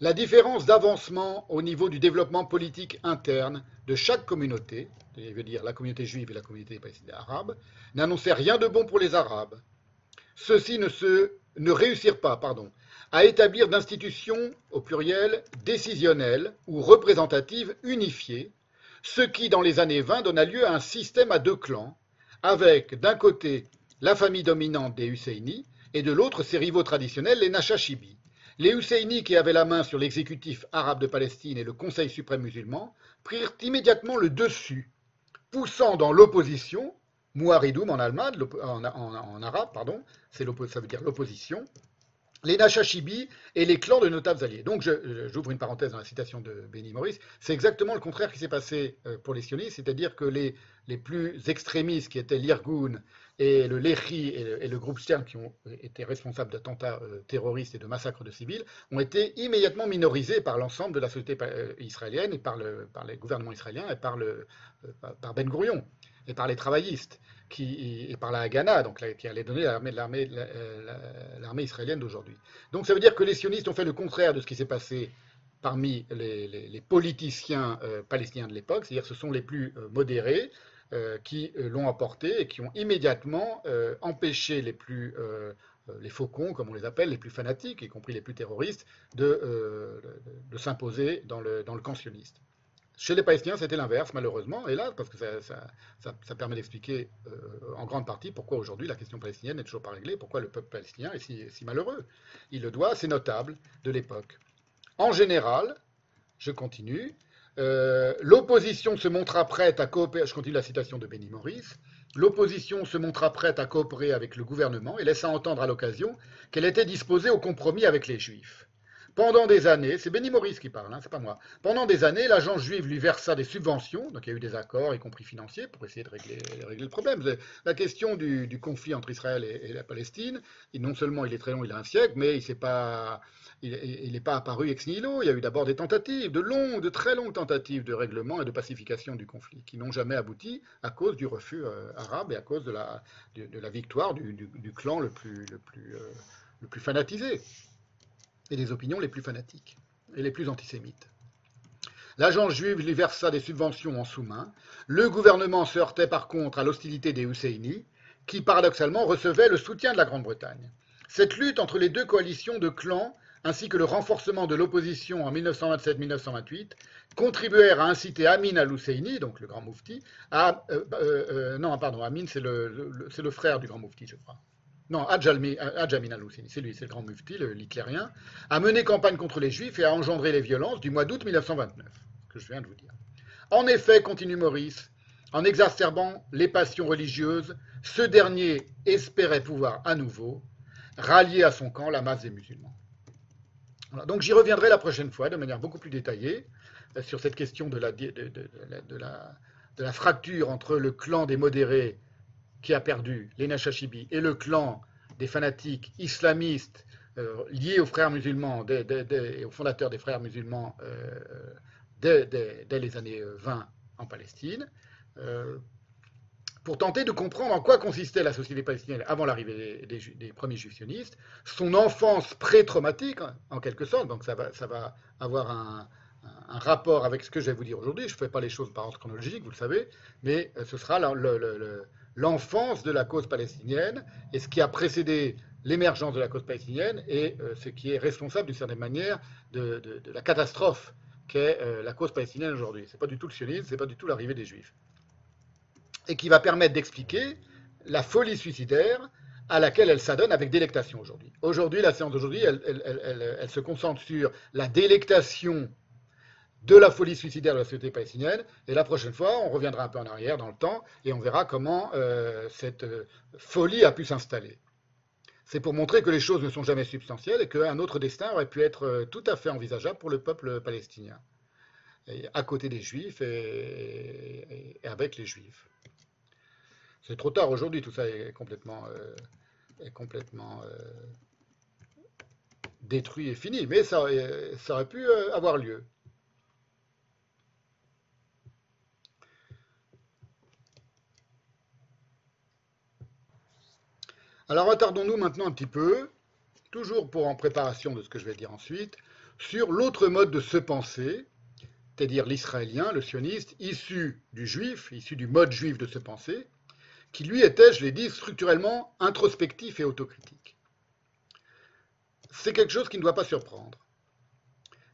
La différence d'avancement au niveau du développement politique interne de chaque communauté, je veux dire la communauté juive et la communauté arabe, n'annonçait rien de bon pour les Arabes. Ceux-ci ne, réussirent pas à établir d'institutions, au pluriel, décisionnelles ou représentatives unifiées, ce qui, dans les années 20, donna lieu à un système à deux clans, avec d'un côté la famille dominante des Husseini et de l'autre ses rivaux traditionnels, les Nashashibis. Les Husseini, qui avaient la main sur l'exécutif arabe de Palestine et le Conseil suprême musulman, prirent immédiatement le dessus, poussant dans l'opposition, Muaridoum en, arabe, pardon, ça veut dire l'opposition, les Nashashibi et les clans de notables alliés. Donc, j'ouvre une parenthèse dans la citation de Benny Morris, c'est exactement le contraire qui s'est passé pour les sionistes, c'est-à-dire que les plus extrémistes, qui étaient l'Irgun et le Lehi et le, groupe Stern, qui ont été responsables d'attentats euh, terroristes et de massacres de civils, ont été immédiatement minorisés par l'ensemble de la société euh, israélienne et par, le, par, les gouvernements israéliens et par, le, euh, par Ben Gurion et par les travaillistes qui, et par la Haganah, donc qui allait donner l'armée l'armée israélienne d'aujourd'hui. Donc ça veut dire que les sionistes ont fait le contraire de ce qui s'est passé parmi les, les, politiciens palestiniens de l'époque, c'est-à-dire ce sont les plus modérés, qui euh, l'ont emporté et qui ont immédiatement euh, empêché les plus euh, euh, les faucons, comme on les appelle, les plus fanatiques, y compris les plus terroristes, de, euh, de- s'imposer dans le, dans le camp. Chez les Palestiniens, c'était l'inverse, malheureusement, et là, parce que ça, ça- ça- permet d'expliquer euh, en grande partie pourquoi aujourd'hui la question palestinienne n'est toujours pas réglée, pourquoi le peuple palestinien est si, malheureux. Il le doit à ces notables de l'époque. En général, je continue, euh, l'opposition se montra prête à coopérer, je continue la citation de Benny Morris, l'opposition se montra prête à coopérer avec le gouvernement et laissa entendre à l'occasion qu'elle était disposée au compromis avec les Juifs. Pendant des années, c'est Benny Morris qui parle, hein, c'est pas moi. Pendant des années, l'agence juive lui versa des subventions, donc il y a eu des accords, y compris financiers, pour essayer de régler, le problème. La question du, conflit entre Israël et, la Palestine, non seulement il est très long, il a un siècle, mais il n'est pas apparu ex nihilo. Il y a eu d'abord des tentatives, de très longues tentatives de règlement et de pacification du conflit, qui n'ont jamais abouti à cause du refus euh, arabe et à cause de la, victoire du, clan le plus, euh, le plus fanatisé et des opinions les plus fanatiques et les plus antisémites. L'agence juive lui versa des subventions en sous-main. Le gouvernement se heurtait par contre à l'hostilité des Husseini, qui paradoxalement recevaient le soutien de la Grande-Bretagne. Cette lutte entre les deux coalitions de clans ainsi que le renforcement de l'opposition en 1927-1928 contribuèrent à inciter Amin al-Husseini, donc le grand moufti, à, euh, euh, non, pardon, Amin c'est le, le, le, frère du grand moufti, je crois. Non, Hadj Amin al-Husseini, c'est lui, c'est le grand mufti, l'hitlérien, a mené campagne contre les juifs et a engendré les violences du mois d'août 1929, que je viens de vous dire. En effet, continue Maurice, en exacerbant les passions religieuses, ce dernier espérait pouvoir à nouveau rallier à son camp la masse des musulmans. Donc j'y reviendrai la prochaine fois de manière beaucoup plus détaillée euh, sur cette question de la, fracture entre le clan des modérés qui a perdu, les Nachashibi, et le clan des fanatiques islamistes euh, liés aux frères musulmans, des, aux fondateurs des frères musulmans euh, dès, les années 20 en Palestine, euh, pour tenter de comprendre en quoi consistait la société palestinienne avant l'arrivée des, premiers juifs son enfance pré-traumatique, en quelque sorte, donc ça va, avoir un, rapport avec ce que je vais vous dire aujourd'hui. Je ne fais pas les choses par ordre chronologique, vous le savez, mais ce sera l'enfance de la cause palestinienne et ce qui a précédé l'émergence de la cause palestinienne et euh, ce qui est responsable d'une certaine manière de, la catastrophe qu'est euh, la cause palestinienne aujourd'hui. Ce n'est pas du tout le sionisme, ce n'est pas du tout l'arrivée des juifs et qui va permettre d'expliquer la folie suicidaire à laquelle elle s'adonne avec délectation aujourd'hui. Aujourd'hui, la séance d'aujourd'hui, elle, se concentre sur la délectation de la folie suicidaire de la société palestinienne, et la prochaine fois, on reviendra un peu en arrière dans le temps, et on verra comment euh, cette euh, folie a pu s'installer. C'est pour montrer que les choses ne sont jamais substantielles et qu'un autre destin aurait pu être euh, tout à fait envisageable pour le peuple palestinien, à côté des juifs et, avec les juifs. C'est trop tard aujourd'hui, tout ça est complètement, détruit et fini, mais ça, aurait pu avoir lieu. Alors attardons-nous maintenant un petit peu, toujours pour en préparation de ce que je vais dire ensuite, sur l'autre mode de se penser, c'est-à-dire l'israélien, le sioniste, issu du juif, issu du mode juif de se penser, qui lui était, je l'ai dit, structurellement introspectif et autocritique. C'est quelque chose qui ne doit pas surprendre.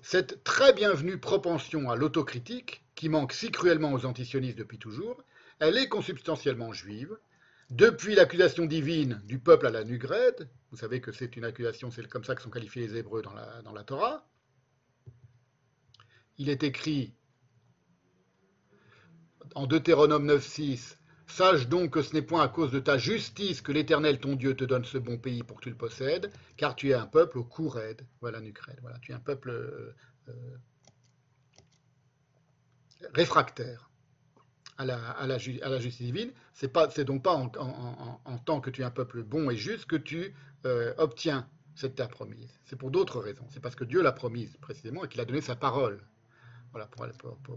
Cette très bienvenue propension à l'autocritique, qui manque si cruellement aux antisionistes depuis toujours, elle est consubstantiellement juive. Depuis l'accusation divine du peuple à la Nugrède, vous savez que c'est une accusation, c'est comme ça que sont qualifiés les Hébreux dans la, Torah, il est écrit en Deutéronome 9.6 Sache donc que ce n'est point à cause de ta justice que l'Éternel ton Dieu te donne ce bon pays pour que tu le possèdes, car tu es un peuple au cou raide. Voilà, Nucred. Voilà, tu es un peuple euh, euh, réfractaire à la, justice divine. C'est donc pas en, tant que tu es un peuple bon et juste que tu euh, obtiens cette terre promise. C'est pour d'autres raisons. C'est parce que Dieu l'a promise précisément et qu'il a donné sa parole. Voilà,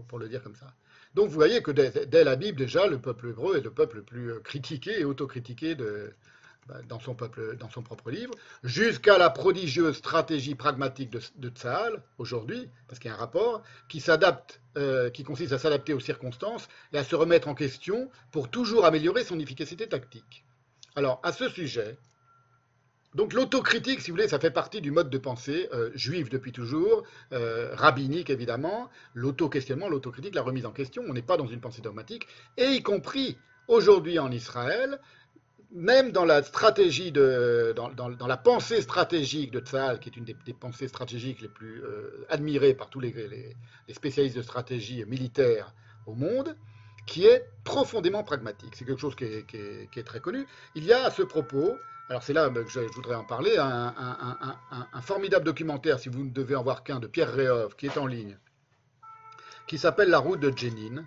pour, le dire comme ça. Donc vous voyez que dès, dès, la Bible, déjà, le peuple hébreu est le peuple le plus critiqué et autocritiqué de, dans son, peuple, dans son propre livre, jusqu'à la prodigieuse stratégie pragmatique de, de Tsahal, aujourd'hui, parce qu'il y a un rapport, qui s'adapte, euh, qui consiste à s'adapter aux circonstances et à se remettre en question pour toujours améliorer son efficacité tactique. Alors, à ce sujet, donc l'autocritique, si vous voulez, ça fait partie du mode de pensée euh, juif depuis toujours, euh, rabbinique évidemment, l'auto-questionnement, l'autocritique, la remise en question, on n'est pas dans une pensée dogmatique, et y compris aujourd'hui en Israël, même dans la stratégie dans, la pensée stratégique de Tzahal, qui est une des, pensées stratégiques les plus euh, admirées par tous les, spécialistes de stratégie militaire au monde, qui est profondément pragmatique. C'est quelque chose qui est, très connu. Il y a à ce propos, alors c'est là que je, voudrais en parler, un formidable documentaire, si vous ne devez en voir qu'un, de Pierre Réhov, qui est en ligne, qui s'appelle La route de Jenin.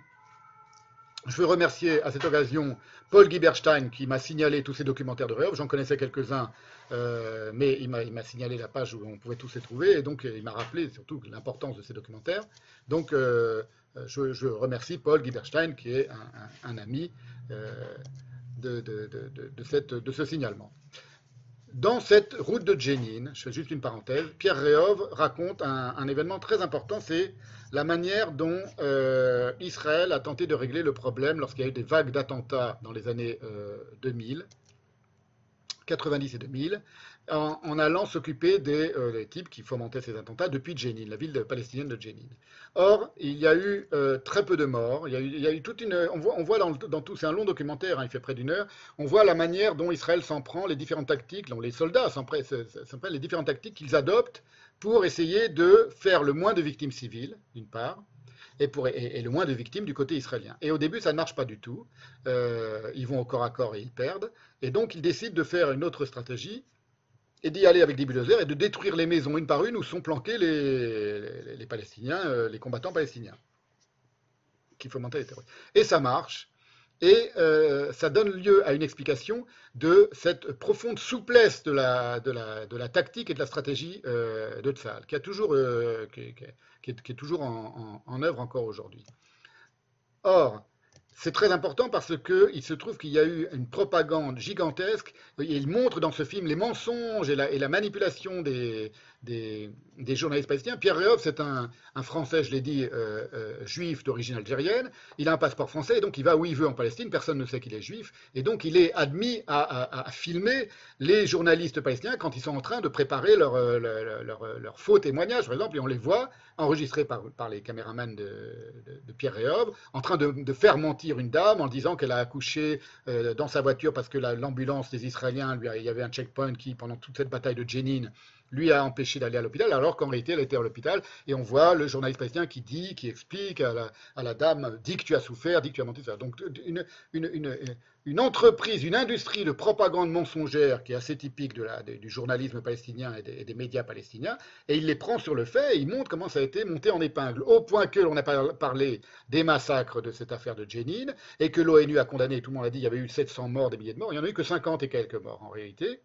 Je veux remercier à cette occasion Paul Giberstein qui m'a signalé tous ces documentaires de Réhov. J'en connaissais quelques-uns, euh, mais il m'a signalé la page où on pouvait tous les trouver, et donc euh, il m'a rappelé surtout l'importance de ces documentaires. Donc euh, je, remercie Paul Giberstein qui est un, ami de ce signalement. Dans cette route de Jenin, je fais juste une parenthèse, Pierre Réhov raconte un, événement très important, c'est la manière dont euh, Israël a tenté de régler le problème lorsqu'il y a eu des vagues d'attentats dans les années euh, 2000, 90 et 2000, en, allant s'occuper des, euh, des types qui fomentaient ces attentats depuis Jenin, la ville palestinienne de Jenin. Or, il y a eu euh, très peu de morts. Il y a eu, toute une. On voit, dans, tout. C'est un long documentaire. hein, il fait près d'une heure. On voit la manière dont Israël s'en prend, les différentes tactiques, dont les soldats s'en prennent, les différentes tactiques qu'ils adoptent pour essayer de faire le moins de victimes civiles, d'une part, et le moins de victimes du côté israélien. Et au début, ça ne marche pas du tout. Euh, ils vont au corps à corps et ils perdent. Et donc, ils décident de faire une autre stratégie et d'y aller avec des bulldozers et de détruire les maisons une par une où sont planqués les, les- les Palestiniens, euh, les combattants palestiniens qui fomentaient les terroristes. Et ça marche. Et euh, ça donne lieu à une explication de cette profonde souplesse de la, tactique et de la stratégie euh, de Tzal, qui, euh, est, toujours en- en œuvre encore aujourd'hui. Or, c'est très important parce qu'il se trouve qu'il y a eu une propagande gigantesque. Et il montre dans ce film les mensonges et la, et la manipulation des, des, journalistes palestiniens. Pierre Réhov, c'est un, Français, je l'ai dit, euh, euh, juif d'origine algérienne. Il a un passeport français et donc il va où il veut en Palestine. Personne ne sait qu'il est juif. Et donc il est admis à, filmer les journalistes palestiniens quand ils sont en train de préparer leur, euh, leur, faux témoignage, par exemple. Et on les voit enregistrés par, les caméramans de, Pierre Réhov, en train de, faire mentir une dame en disant qu'elle a accouché dans sa voiture parce que la- l'ambulance des Israéliens, lui, il y avait un checkpoint qui, pendant toute cette bataille de Jenin, lui a empêché d'aller à l'hôpital, alors qu'en réalité, elle était à l'hôpital. Et on voit le journaliste palestinien qui dit, qui explique à la, la dame, dis que tu as souffert, dis que tu as menti. ça. Donc une, une, entreprise, une industrie de propagande mensongère qui est assez typique la, du journalisme palestinien et des, médias palestiniens, et il les prend sur le fait et il montre comment ça a été monté en épingle, au point que l'on a par- parlé des massacres de cette affaire de Jenin, et que l'ONU a condamné, tout le monde a dit, il y avait eu 700 morts, des milliers de morts, il n'y en a eu que 50 et quelques morts en réalité.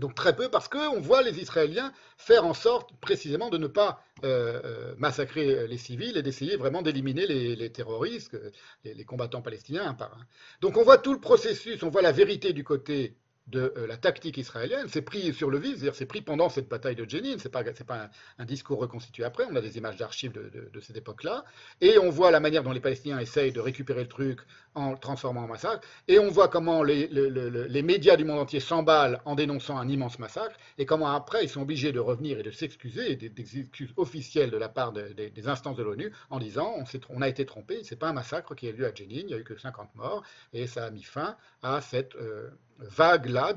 Donc très peu parce qu'on voit les Israéliens faire en sorte précisément de ne pas euh, euh, massacrer les civils et d'essayer vraiment d'éliminer les, terroristes, les, les combattants palestiniens un par un. Donc on voit tout le processus, on voit la vérité du côté de euh, la tactique israélienne, c'est pris sur le vif, c'est-à-dire c'est pris pendant cette bataille de Jenin, c'est pas, pas un, discours reconstitué après, on a des images d'archives de, cette époque-là, et on voit la manière dont les Palestiniens essayent de récupérer le truc en le transformant en massacre, et on voit comment les, le- le- le- les médias du monde entier s'emballent en dénonçant un immense massacre, et comment après ils sont obligés de revenir et de s'excuser, des, excuses officielles de la part de- des- instances de l'ONU, en disant on a été trompé, c'est pas un massacre qui a eu lieu à Jenin, il n'y a eu que 50 morts, et ça a mis fin à cette euh, vague-là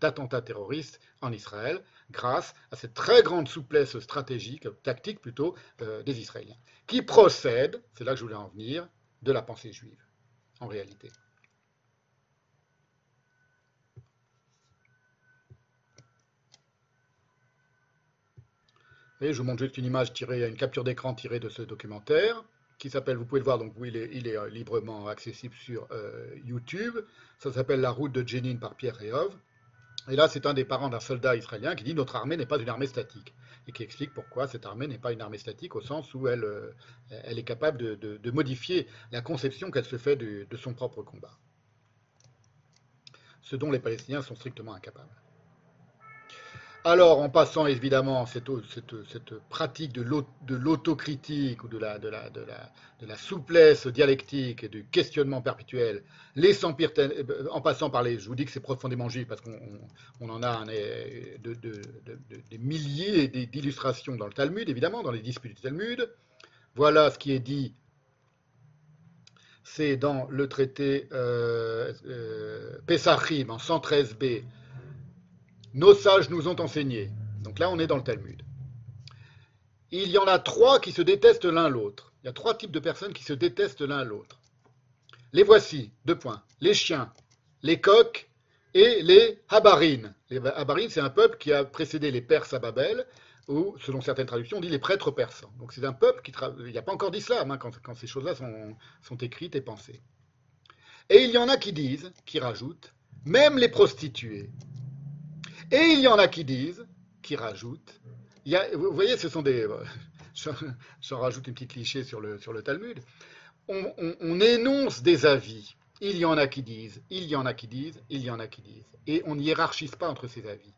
d'attentats terroristes en Israël, grâce à cette très grande souplesse stratégique, tactique plutôt, euh, des Israéliens, qui procède, c'est là que je voulais en venir, de la pensée juive, en réalité. Et je vous montre juste une image tirée, une capture d'écran tirée de ce documentaire, qui s'appelle, vous pouvez le voir, donc oui, il est, il est, euh, librement accessible sur euh, YouTube. Ça s'appelle La route de Jenin par Pierre Réhov. Et là, c'est un des parents d'un soldat israélien qui dit Notre armée n'est pas une armée statique. Et qui explique pourquoi cette armée n'est pas une armée statique, au sens où elle, euh, est capable de, modifier la conception qu'elle se fait de son propre combat. ce dont les Palestiniens sont strictement incapables. Alors, en passant évidemment cette, pratique de l'autocritique ou de la, souplesse dialectique et du questionnement perpétuel, les empires, en passant par les, je vous dis que c'est profondément juif parce qu'on on en a de, des milliers d'illustrations dans le Talmud, évidemment, dans les disputes du Talmud. Voilà ce qui est dit, c'est dans le traité euh, euh, Pesachim en 113b nos sages nous ont enseigné. Donc là, on est dans le Talmud. Il y en a trois qui se détestent l'un l'autre. Il y a trois types de personnes qui se détestent l'un l'autre. Les voici, deux points. Les chiens, les coqs et les habarines. Les habarines, c'est un peuple qui a précédé les Perses à Babel, ou, selon certaines traductions, on dit les prêtres persans. Donc c'est un peuple qui... Il n'y a pas encore d'islam hein, quand, ces choses-là sont, sont écrites et pensées. Et il y en a qui disent, qui rajoutent, même les prostituées, et il y en a qui disent, qui rajoutent, vous voyez, ce sont des... J'en rajoute une petite cliché sur le, sur le Talmud. On, on, énonce des avis. Il y en a qui disent, il y en a qui disent, il y en a qui disent. Et on hiérarchise pas entre ces avis.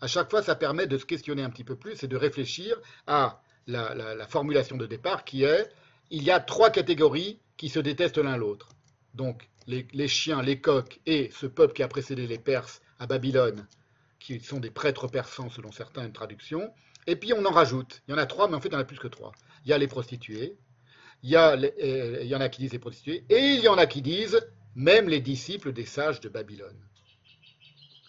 À chaque fois, ça permet de se questionner un petit peu plus et de réfléchir à la, la formulation de départ qui est il y a trois catégories qui se détestent l'un l'autre. Donc, les, les, chiens, les coqs et ce peuple qui a précédé les Perses à Babylone, qui sont des prêtres persans selon certaines traductions. Et puis on en rajoute. Il y en a trois, mais en fait il y en a plus que trois. Il y a les prostituées, il y, a euh, en a qui disent les prostituées, et il y en a qui disent même les disciples des sages de Babylone.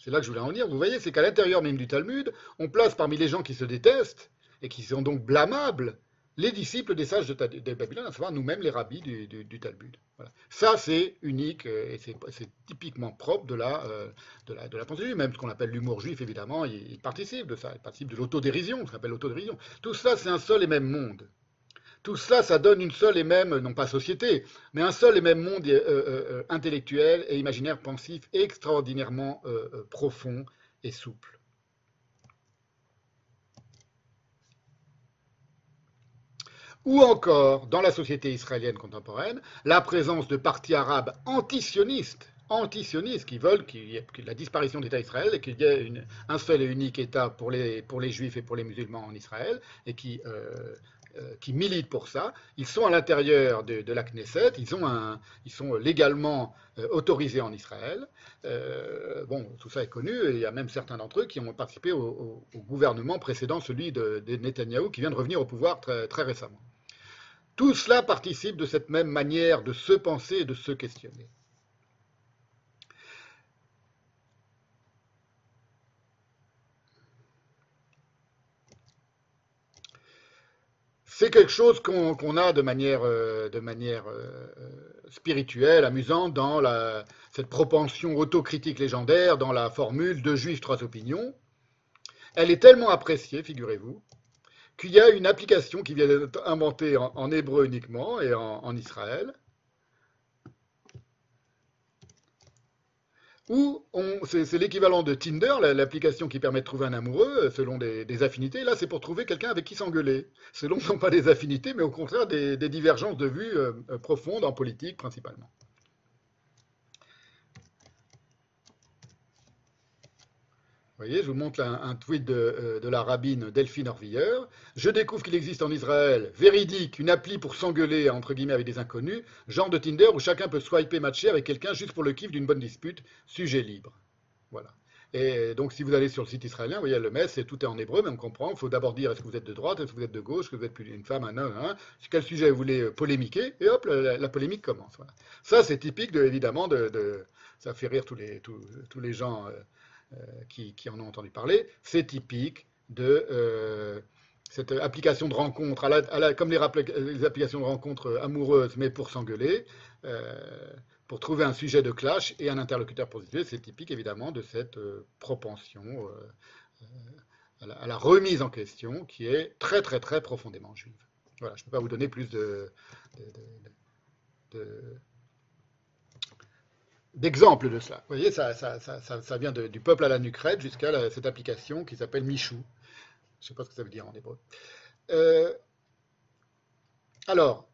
C'est là que je voulais en venir. Vous voyez, c'est qu'à l'intérieur même du Talmud, on place parmi les gens qui se détestent et qui sont donc blâmables les disciples des sages de, Babylone, à savoir nous-mêmes les rabbis du, Talmud. Ça, c'est unique euh, et c'est typiquement propre de la, euh, de la pensée juive. Même ce qu'on appelle l'humour juif, évidemment, il, participe de ça, il participe de l'autodérision, ce qu'on appelle l'autodérision. Tout ça, c'est un seul et même monde. Tout cela, ça donne une seule et même, non pas société, mais un seul et même monde euh, intellectuel et imaginaire pensif extraordinairement profond et souple. Ou encore, dans la société israélienne contemporaine, la présence de partis arabes antisionistes, antisionistes qui veulent qu'il y ait la disparition d'État Israël et qu'il y ait un seul et unique État pour les, pour les juifs et pour les musulmans en Israël, et qui, euh, euh, qui militent pour ça. Ils sont à l'intérieur de, la Knesset, ils, sont légalement euh, autorisés en Israël. bon, tout ça est connu, et il y a même certains d'entre eux qui ont participé au, gouvernement précédent, celui de, de Netanyahou, qui vient de revenir au pouvoir très récemment. Tout cela participe de cette même manière de se penser et de se questionner. C'est quelque chose qu'on a de manière, euh, euh, spirituelle, amusante, dans cette propension autocritique légendaire, dans la formule deux juifs, trois opinions. Elle est tellement appréciée, figurez-vous, qu'il y a une application qui vient d'être inventée en, hébreu uniquement et en, Israël, où c'est l'équivalent de Tinder, l'application qui permet de trouver un amoureux euh, selon des, affinités. Là, c'est pour trouver quelqu'un avec qui s'engueuler, selon non pas des affinités, mais au contraire des, divergences de vues euh, euh, profondes en politique principalement. Vous voyez, je vous montre un, tweet euh, de, la rabbine Delphine Orviller. Je découvre qu'il existe en Israël, véridique, une appli pour s'engueuler entre guillemets avec des inconnus, genre de Tinder où chacun peut swiper, matcher avec quelqu'un juste pour le kiff d'une bonne dispute, sujet libre. Voilà. Et donc, si vous allez sur le site israélien, vous voyez le mess, tout est en hébreu, mais on comprend. Il faut d'abord dire est-ce que vous êtes de droite, est-ce que vous êtes de gauche, est-ce que vous êtes une femme, un homme, hein, quel sujet vous voulez polémiquer, et hop, la, polémique commence. Ça, c'est typique, de, évidemment, de, ça fait rire tous les, tous, les gens. Euh, euh, qui, en ont entendu parler, c'est typique de euh, cette application de rencontre, comme les, applications de rencontre amoureuses, mais pour s'engueuler, euh, pour trouver un sujet de clash et un interlocuteur positif, c'est typique évidemment de cette propension à la, remise en question qui est très très très profondément juive. Voilà, je ne peux pas vous donner plus de d'exemples de cela. Vous voyez, ça, ça, vient du peuple à la nucrète jusqu'à cette application qui s'appelle Michou. Je ne sais pas ce que ça veut dire en hébreu. Euh, alors,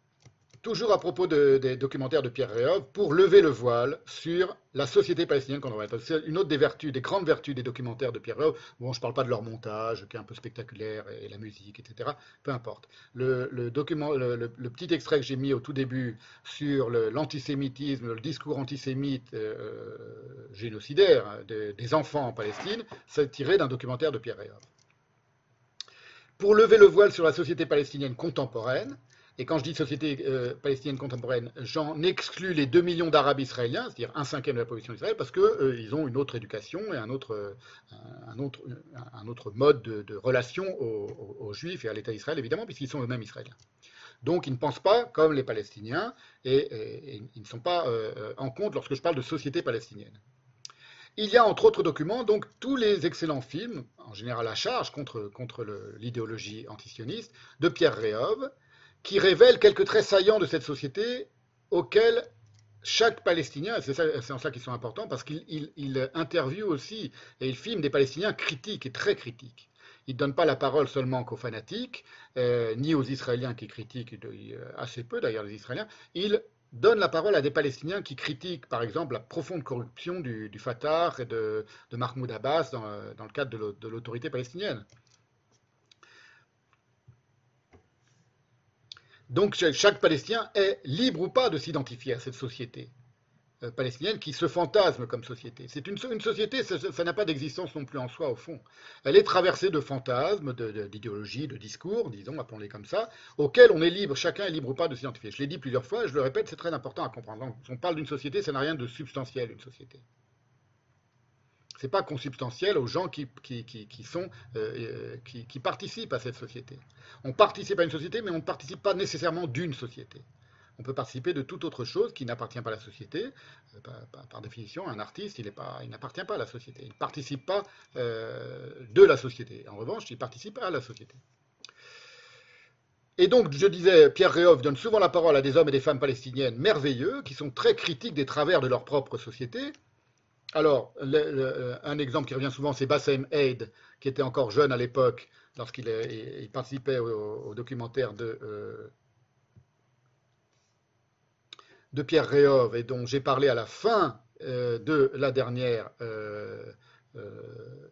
toujours à propos de- des documentaires de Pierre Réov, pour lever le voile sur la société palestinienne contemporaine. C'est une autre des vertus, des grandes vertus des documentaires de Pierre Réov. Bon, je ne parle pas de leur montage, qui est un peu spectaculaire, et la musique, etc. Peu importe. Le, petit extrait que j'ai mis au tout début sur l'antisémitisme, le, discours antisémite euh, génocidaire hein, de- des enfants en Palestine, c'est tiré d'un documentaire de Pierre Réov. Pour lever le voile sur la société palestinienne contemporaine, et quand je dis société euh, palestinienne contemporaine, j'en exclus les 2 millions d'Arabes israéliens, c'est-à-dire un cinquième de la population d'Israël, parce qu'ils ont une autre éducation et un autre, euh, un autre, un autre mode de, de relation aux, Juifs et à l'État d'Israël, évidemment, puisqu'ils sont eux-mêmes israéliens. Donc ils ne pensent pas comme les Palestiniens et, ils ne sont pas euh, en compte lorsque je parle de société palestinienne. Il y a entre autres documents donc tous les excellents films, en général à charge contre, contre l'idéologie antisioniste, de Pierre Réov, qui révèlent quelques traits saillants de cette société auxquels chaque Palestinien, c'est en ça qu'ils sont importants, parce qu'il il, il interviewe aussi et il filme des Palestiniens critiques et très critiques. Il ne donne pas la parole seulement qu'aux fanatiques, euh, ni aux Israéliens qui critiquent, euh, assez peu d'ailleurs les Israéliens, il donne la parole à des Palestiniens qui critiquent, par exemple, la profonde corruption du, Fatah et de, Mahmoud Abbas dans, euh, le cadre de l'autorité palestinienne. Donc chaque- Palestinien est libre ou pas de s'identifier à cette société euh, palestinienne qui se fantasme comme société. C'est une, so- une société, ça n'a pas d'existence non plus en soi au fond. Elle est traversée de fantasmes, de- de- d'idéologies, de, discours, disons, appelons-les comme ça, auxquels on est libre, chacun est libre ou pas de s'identifier. Je l'ai dit plusieurs fois, je le répète, c'est très important à comprendre. Donc, on parle d'une société, ça n'a rien de substantiel, une société. C'est pas consubstantiel aux gens euh, euh, qui, participent à cette société. On participe à une société, mais on ne participe pas nécessairement d'une société. On peut participer de toute autre chose qui n'appartient pas à la société. Euh, par, définition, un artiste, il n'appartient pas à la société. Il ne participe pas de la société. En revanche, il participe à la société. Et donc, je disais, Pierre Réov donne souvent la parole à des hommes et des femmes palestiniennes merveilleux, qui sont très critiques des travers de leur propre société. Alors, le- un exemple qui revient souvent, c'est Bassem Eid, qui était encore jeune à l'époque, lorsqu'il participait au, documentaire de, euh, Pierre Réov, et dont j'ai parlé à la fin euh, de la dernière euh, euh,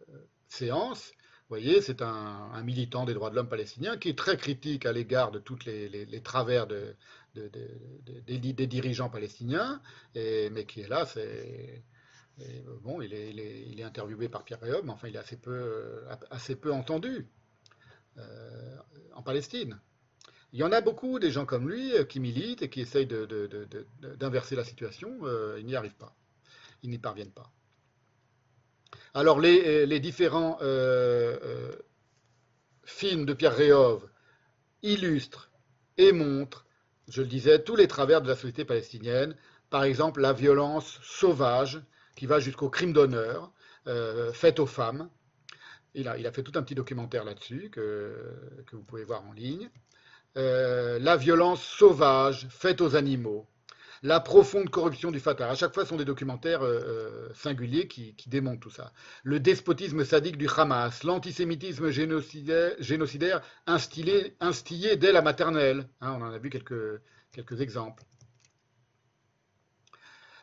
séance. Vous voyez, c'est un, militant des droits de l'homme palestinien qui est très critique à l'égard de tous les, travers de- de- de- de- des, dirigeants palestiniens, mais qui est là, c'est... euh, bon, il est, il, est, interviewé par Pierre Réov, mais enfin, il est assez peu, euh, entendu euh, en Palestine. Il y en a beaucoup des gens comme lui qui militent et qui essayent d'inverser la situation. ils n'y arrivent pas. Ils n'y parviennent pas. Alors les, différents films de Pierre Réov illustrent et montrent, je le disais, tous les travers de la société palestinienne. Par exemple, la violence sauvage qui va jusqu'au crime d'honneur euh, fait aux femmes. Il a, fait tout un petit documentaire là-dessus que, vous pouvez voir en ligne. Euh, la violence sauvage faite aux animaux, la profonde corruption du Fatah. À chaque fois, ce sont des documentaires euh, euh, singuliers qui, démontrent tout ça. Le despotisme sadique du Hamas, l'antisémitisme génocidaire, instillé, dès la maternelle. Hein, on en a vu quelques exemples.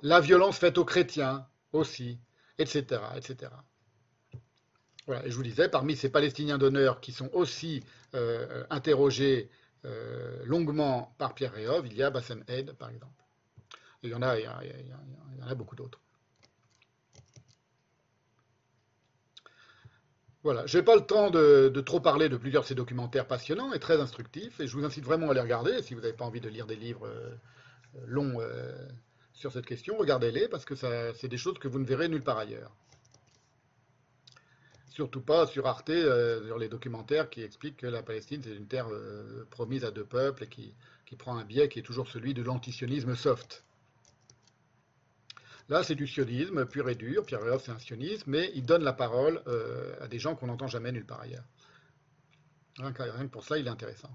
La violence faite aux chrétiens aussi, etc. etc. Voilà, et je vous disais, parmi ces Palestiniens d'honneur qui sont aussi euh, interrogés euh, longuement par Pierre Réov, il y a Bassem Eid, par exemple. Il y en a, il y, en a beaucoup d'autres. Voilà, je n'ai pas le temps de, trop parler de plusieurs de ces documentaires passionnants et très instructifs, et je vous incite vraiment à les regarder. Si vous n'avez pas envie de lire des livres euh, longs sur cette question, regardez-les, parce que ça- c'est des choses que vous ne verrez nulle part ailleurs. Surtout pas sur Arte, euh, sur les documentaires qui expliquent que la Palestine, c'est une terre euh, promise à deux peuples et qui, qui prend un biais qui est toujours celui de l'antisionisme soft. Là, c'est du sionisme pur et dur. Pierre Réov, c'est un sioniste, mais il donne la parole euh, à des gens qu'on n'entend jamais nulle part ailleurs. Rien que, pour cela, il est intéressant.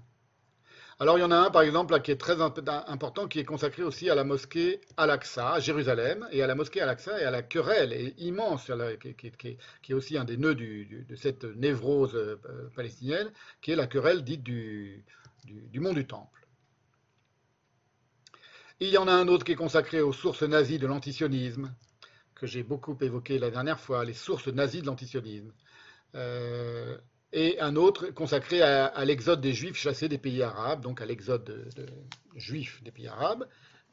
Alors, il y en a un, par exemple, qui est très imp- important, qui est consacré aussi à la mosquée Al-Aqsa, à Jérusalem, et à la mosquée Al-Aqsa et à la querelle et immense, qui, est aussi un des nœuds de cette névrose euh, palestinienne, qui est la querelle dite du, du, du mont du Temple. Il y en a un autre qui est consacré aux sources nazies de l'antisionisme, que j'ai beaucoup évoqué la dernière fois, les sources nazies de l'antisionisme. Euh, et un autre consacré à, l'exode des juifs chassés des pays arabes, donc à l'exode de, de juifs des pays arabes.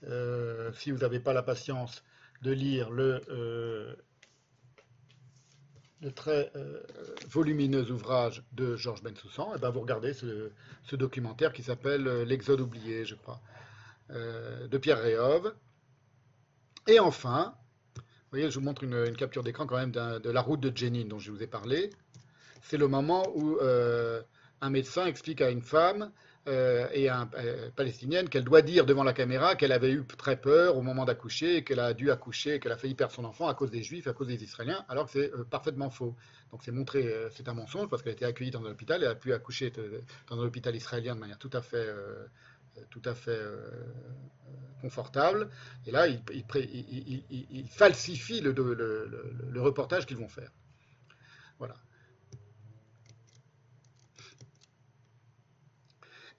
Euh, si vous n'avez pas la patience de lire le, euh, très euh, volumineux ouvrage de Georges Bensoussan, et ben vous regardez ce, documentaire qui s'appelle L'exode oublié, je crois, de Pierre Réhov. Et enfin, vous voyez, je vous montre une, une capture d'écran quand même de la route de Jenin dont je vous ai parlé. C'est le moment où euh, un médecin explique à une femme euh, et à un euh, palestinienne qu'elle doit dire devant la caméra qu'elle avait eu très peur au moment d'accoucher, qu'elle a dû accoucher, qu'elle a failli perdre son enfant à cause des juifs, à cause des israéliens, alors que c'est euh, parfaitement faux. Donc c'est montré, c'est un mensonge parce qu'elle a été accueillie dans un hôpital et a pu accoucher dans un hôpital israélien de manière tout à fait, tout à fait confortable. Et là, il, il pré- il- il- il- il falsifie le, le- le- le- le reportage qu'ils vont faire. Voilà.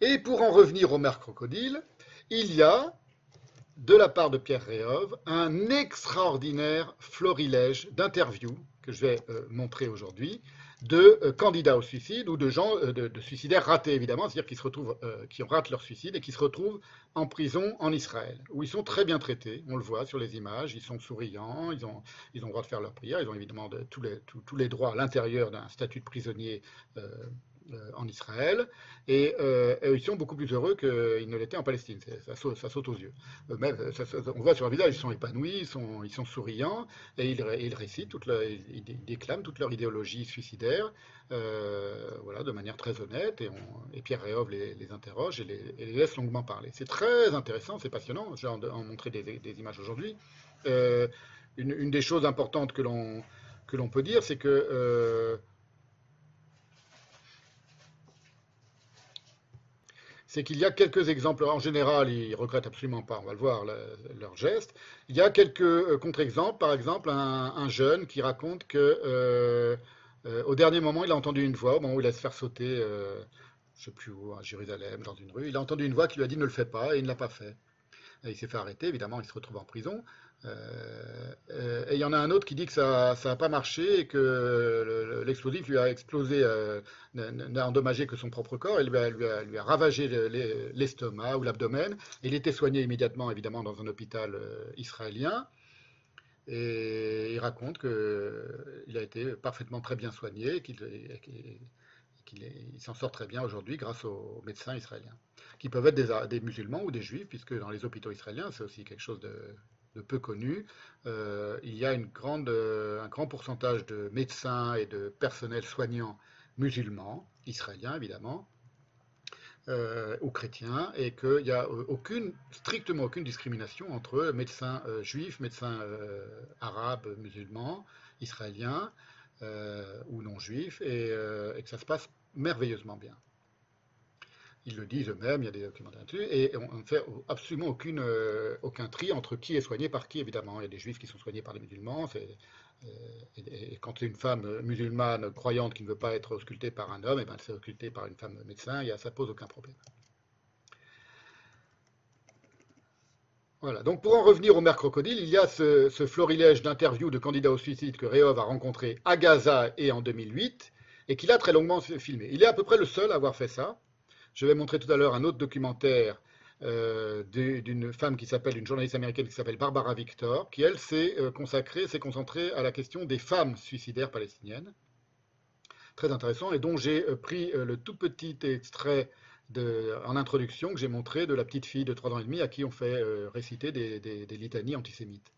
Et pour en revenir au maire crocodile, il y a, de la part de Pierre Réhov, un extraordinaire florilège d'interviews que je vais euh, montrer aujourd'hui de euh, candidats au suicide ou de gens, euh, de, suicidaires ratés évidemment, c'est-à-dire qui se retrouvent, qui ratent leur suicide et qui se retrouvent en prison en Israël, où ils sont très bien traités, on le voit sur les images, ils sont souriants, ils ont, ils ont le droit de faire leur prière, ils ont évidemment de- tous, les, tous- les droits à l'intérieur d'un statut de prisonnier en Israël, et, euh, et ils sont beaucoup plus heureux qu'ils ne l'étaient en Palestine. Ça saute, aux yeux. Euh, on voit sur leur visage, ils sont épanouis, ils sont, souriants, et ils, ré- ils récitent, ils, déclament toute leur idéologie suicidaire, euh, voilà, de manière très honnête, et, Pierre Réhov les, interroge et les, laisse longuement parler. C'est très intéressant, c'est passionnant, je vais en, en montrer des, images aujourd'hui. Euh, une, des choses importantes que l'on peut dire, c'est que euh, c'est qu'il y a quelques exemples. En général, ils regrettent absolument pas, on va le voir, le- leur geste. Il y a quelques euh, contre-exemples. Par exemple, un, un jeune qui raconte que euh, euh, dernier moment, il a entendu une voix, au moment où il allait se faire sauter, je ne sais plus où, à Jérusalem, dans une rue. Il a entendu une voix qui lui a dit ne le fais pas, et il ne l'a pas fait. Il s'est fait arrêter, évidemment, il se retrouve en prison. Euh, euh, et il y en a un autre qui dit que ça n'a pas marché et que le- le- l'explosif lui a explosé, euh, n'a endommagé que son propre corps et lui a, ravagé le- les- l'estomac ou l'abdomen. Il était soigné immédiatement, évidemment, dans un hôpital israélien. Et il raconte qu'il a été parfaitement très bien soigné et qu'il il s'en sort très bien aujourd'hui grâce aux médecins israéliens, qui peuvent être des musulmans ou des juifs, puisque dans les hôpitaux israéliens, c'est aussi quelque chose de, de peu connu. Euh, il y a euh, un grand pourcentage de médecins et de personnel soignant musulmans, israéliens évidemment, euh, ou chrétiens, et qu'il n'y a euh, strictement aucune discrimination entre médecins juifs, médecins arabes, musulmans, israéliens ou non juifs, et que ça se passe merveilleusement bien. Ils le disent eux-mêmes, il y a des documentaires là-dessus, et on ne fait absolument euh, aucun tri entre qui est soigné par qui, évidemment. Il y a des juifs qui sont soignés par des musulmans, euh, et, quand c'est une femme musulmane croyante qui ne veut pas être auscultée par un homme, et ben elle c'est auscultée par une femme médecin, et ça pose aucun problème. Voilà, donc pour en revenir au maire crocodile, il y a ce, ce florilège d'interviews de candidats au suicide que Réhov a rencontré à Gaza et en 2008, et qu'il a très longuement filmé. Il est à peu près le seul à avoir fait ça. Je vais montrer tout à l'heure un autre documentaire euh, d'une femme qui s'appelle, une journaliste américaine qui s'appelle Barbara Victor, qui elle s'est euh, consacrée, s'est concentrée à la question des femmes suicidaires palestiniennes. Très intéressant, et dont j'ai euh, pris le tout petit extrait en introduction que j'ai montré de la petite fille de 3 ans et demi à qui on fait réciter des, des- des litanies antisémites.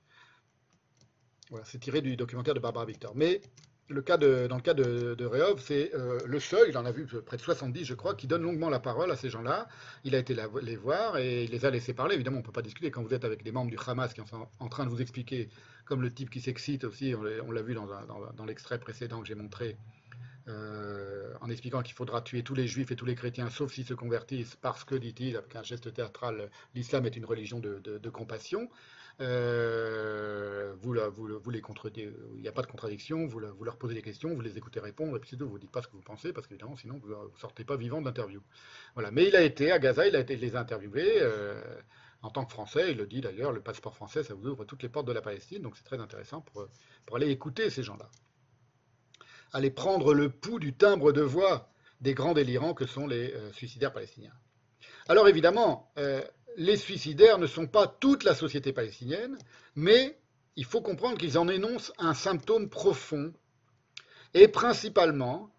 Voilà, c'est tiré du documentaire de Barbara Victor. Mais le cas de, dans le cas de, de c'est euh, le seul, il en a vu près de 70, je crois, qui donne longuement la parole à ces gens-là. Il a été les voir et il les a laissés parler. Évidemment, on ne peut pas discuter quand vous êtes avec des membres du Hamas qui sont en train de vous expliquer, comme le type qui s'excite aussi, on l'a vu dans, l'extrait précédent que j'ai montré, euh, en expliquant qu'il faudra tuer tous les juifs et tous les chrétiens, sauf s'ils se convertissent, parce que, dit-il, avec un geste théâtral, l'islam est une religion de compassion. Euh, vous, la- vous il n'y a pas de contradiction, vous, leur posez des questions, vous les écoutez répondre, et puis c'est tout, vous ne dites pas ce que vous pensez, parce qu'évidemment, sinon, vous ne sortez pas vivant de l'interview. Voilà. Mais il a été à Gaza, il a été, les a interviewés, euh, En tant que Français, il le dit d'ailleurs, le passeport français, ça vous ouvre toutes les portes de la Palestine, donc c'est très intéressant pour, aller écouter ces gens-là. Aller prendre le pouls du timbre de voix des grands délirants que sont les euh, suicidaires palestiniens. Alors évidemment, les suicidaires ne sont pas toute la société palestinienne, mais il faut comprendre qu'ils en énoncent un symptôme profond, et principalement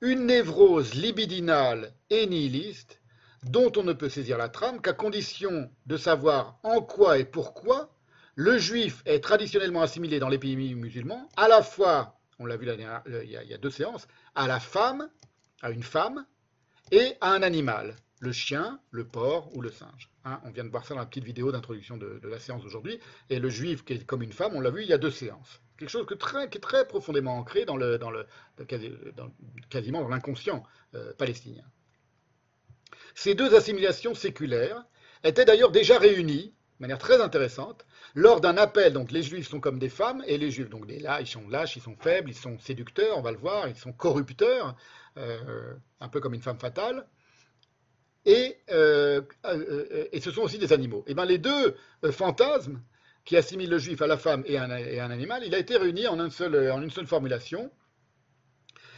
une névrose libidinale et nihiliste dont on ne peut saisir la trame qu'à condition de savoir en quoi et pourquoi le juif est traditionnellement assimilé dans les pays à la fois, on l'a vu il y, a, il y a deux séances, à la femme, à une femme, et à un animal, le chien, le porc ou le singe. Hein, on vient de voir ça dans la petite vidéo d'introduction de, la séance d'aujourd'hui. Et le juif qui est comme une femme, on l'a vu, il y a deux séances. Quelque chose qui est très profondément ancré dans le, quasiment dans l'inconscient euh, palestinien. Ces deux assimilations séculaires étaient d'ailleurs déjà réunies, de manière très intéressante, lors d'un appel. Donc les juifs sont comme des femmes, et les juifs, donc là, ils sont lâches, ils sont faibles, ils sont séducteurs, on va le voir, ils sont corrupteurs, euh, un peu comme une femme fatale. Et, euh, euh, et, ce sont aussi des animaux. Et bien les deux fantasmes qui assimilent le juif à la femme et à un, animal, il a été réuni en, une seule formulation,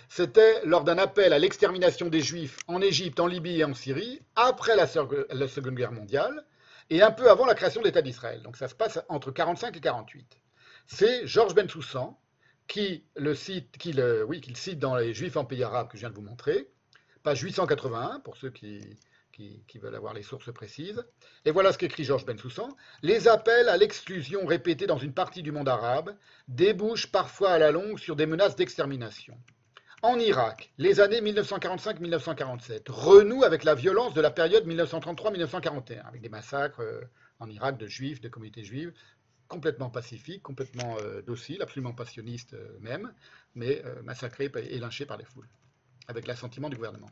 c'était lors d'un appel à l'extermination des Juifs en Égypte, en Libye et en Syrie, après la, Seconde Guerre mondiale, et un peu avant la création de l'État d'Israël. Donc ça se passe entre 45 et 48. C'est Georges Bensoussan qui le cite, le, oui, qui cite dans les Juifs en pays arabes que je viens de vous montrer, page 881 pour ceux qui, qui, veulent avoir les sources précises. Et voilà ce qu'écrit Georges Bensoussan. Les appels à l'exclusion répétés dans une partie du monde arabe débouchent parfois à la longue sur des menaces d'extermination. En Irak, les années 1945-1947 renouent avec la violence de la période 1933-1941, avec des massacres euh, en Irak de juifs, de communautés juives, complètement pacifiques, complètement euh, dociles, absolument passionnistes euh, même, mais massacrés et lynchés par les foules, avec l'assentiment du gouvernement.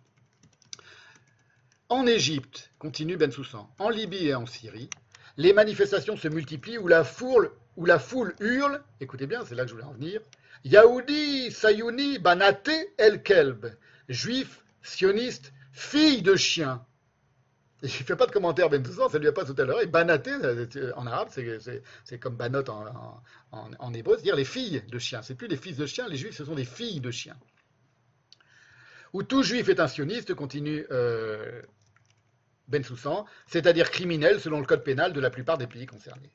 En Égypte, continue Ben Soussan, en Libye et en Syrie, les manifestations se multiplient où la foule, hurle, écoutez bien, c'est là que je voulais en venir, Yahoudi, Sayouni, Banaté, El Kelb, juif, sioniste, fille de chien. je ne fais pas de commentaire, Ben ça, ça lui a pas tout à l'heure. Et Banaté, en arabe, c'est comme Banot en, hébreu, c'est-à-dire les filles de chiens. C'est plus les fils de chiens, les juifs, ce sont des filles de chiens. Où tout juif est un sioniste, continue euh, Ben Soussan, c'est-à-dire criminel selon le code pénal de la plupart des pays concernés.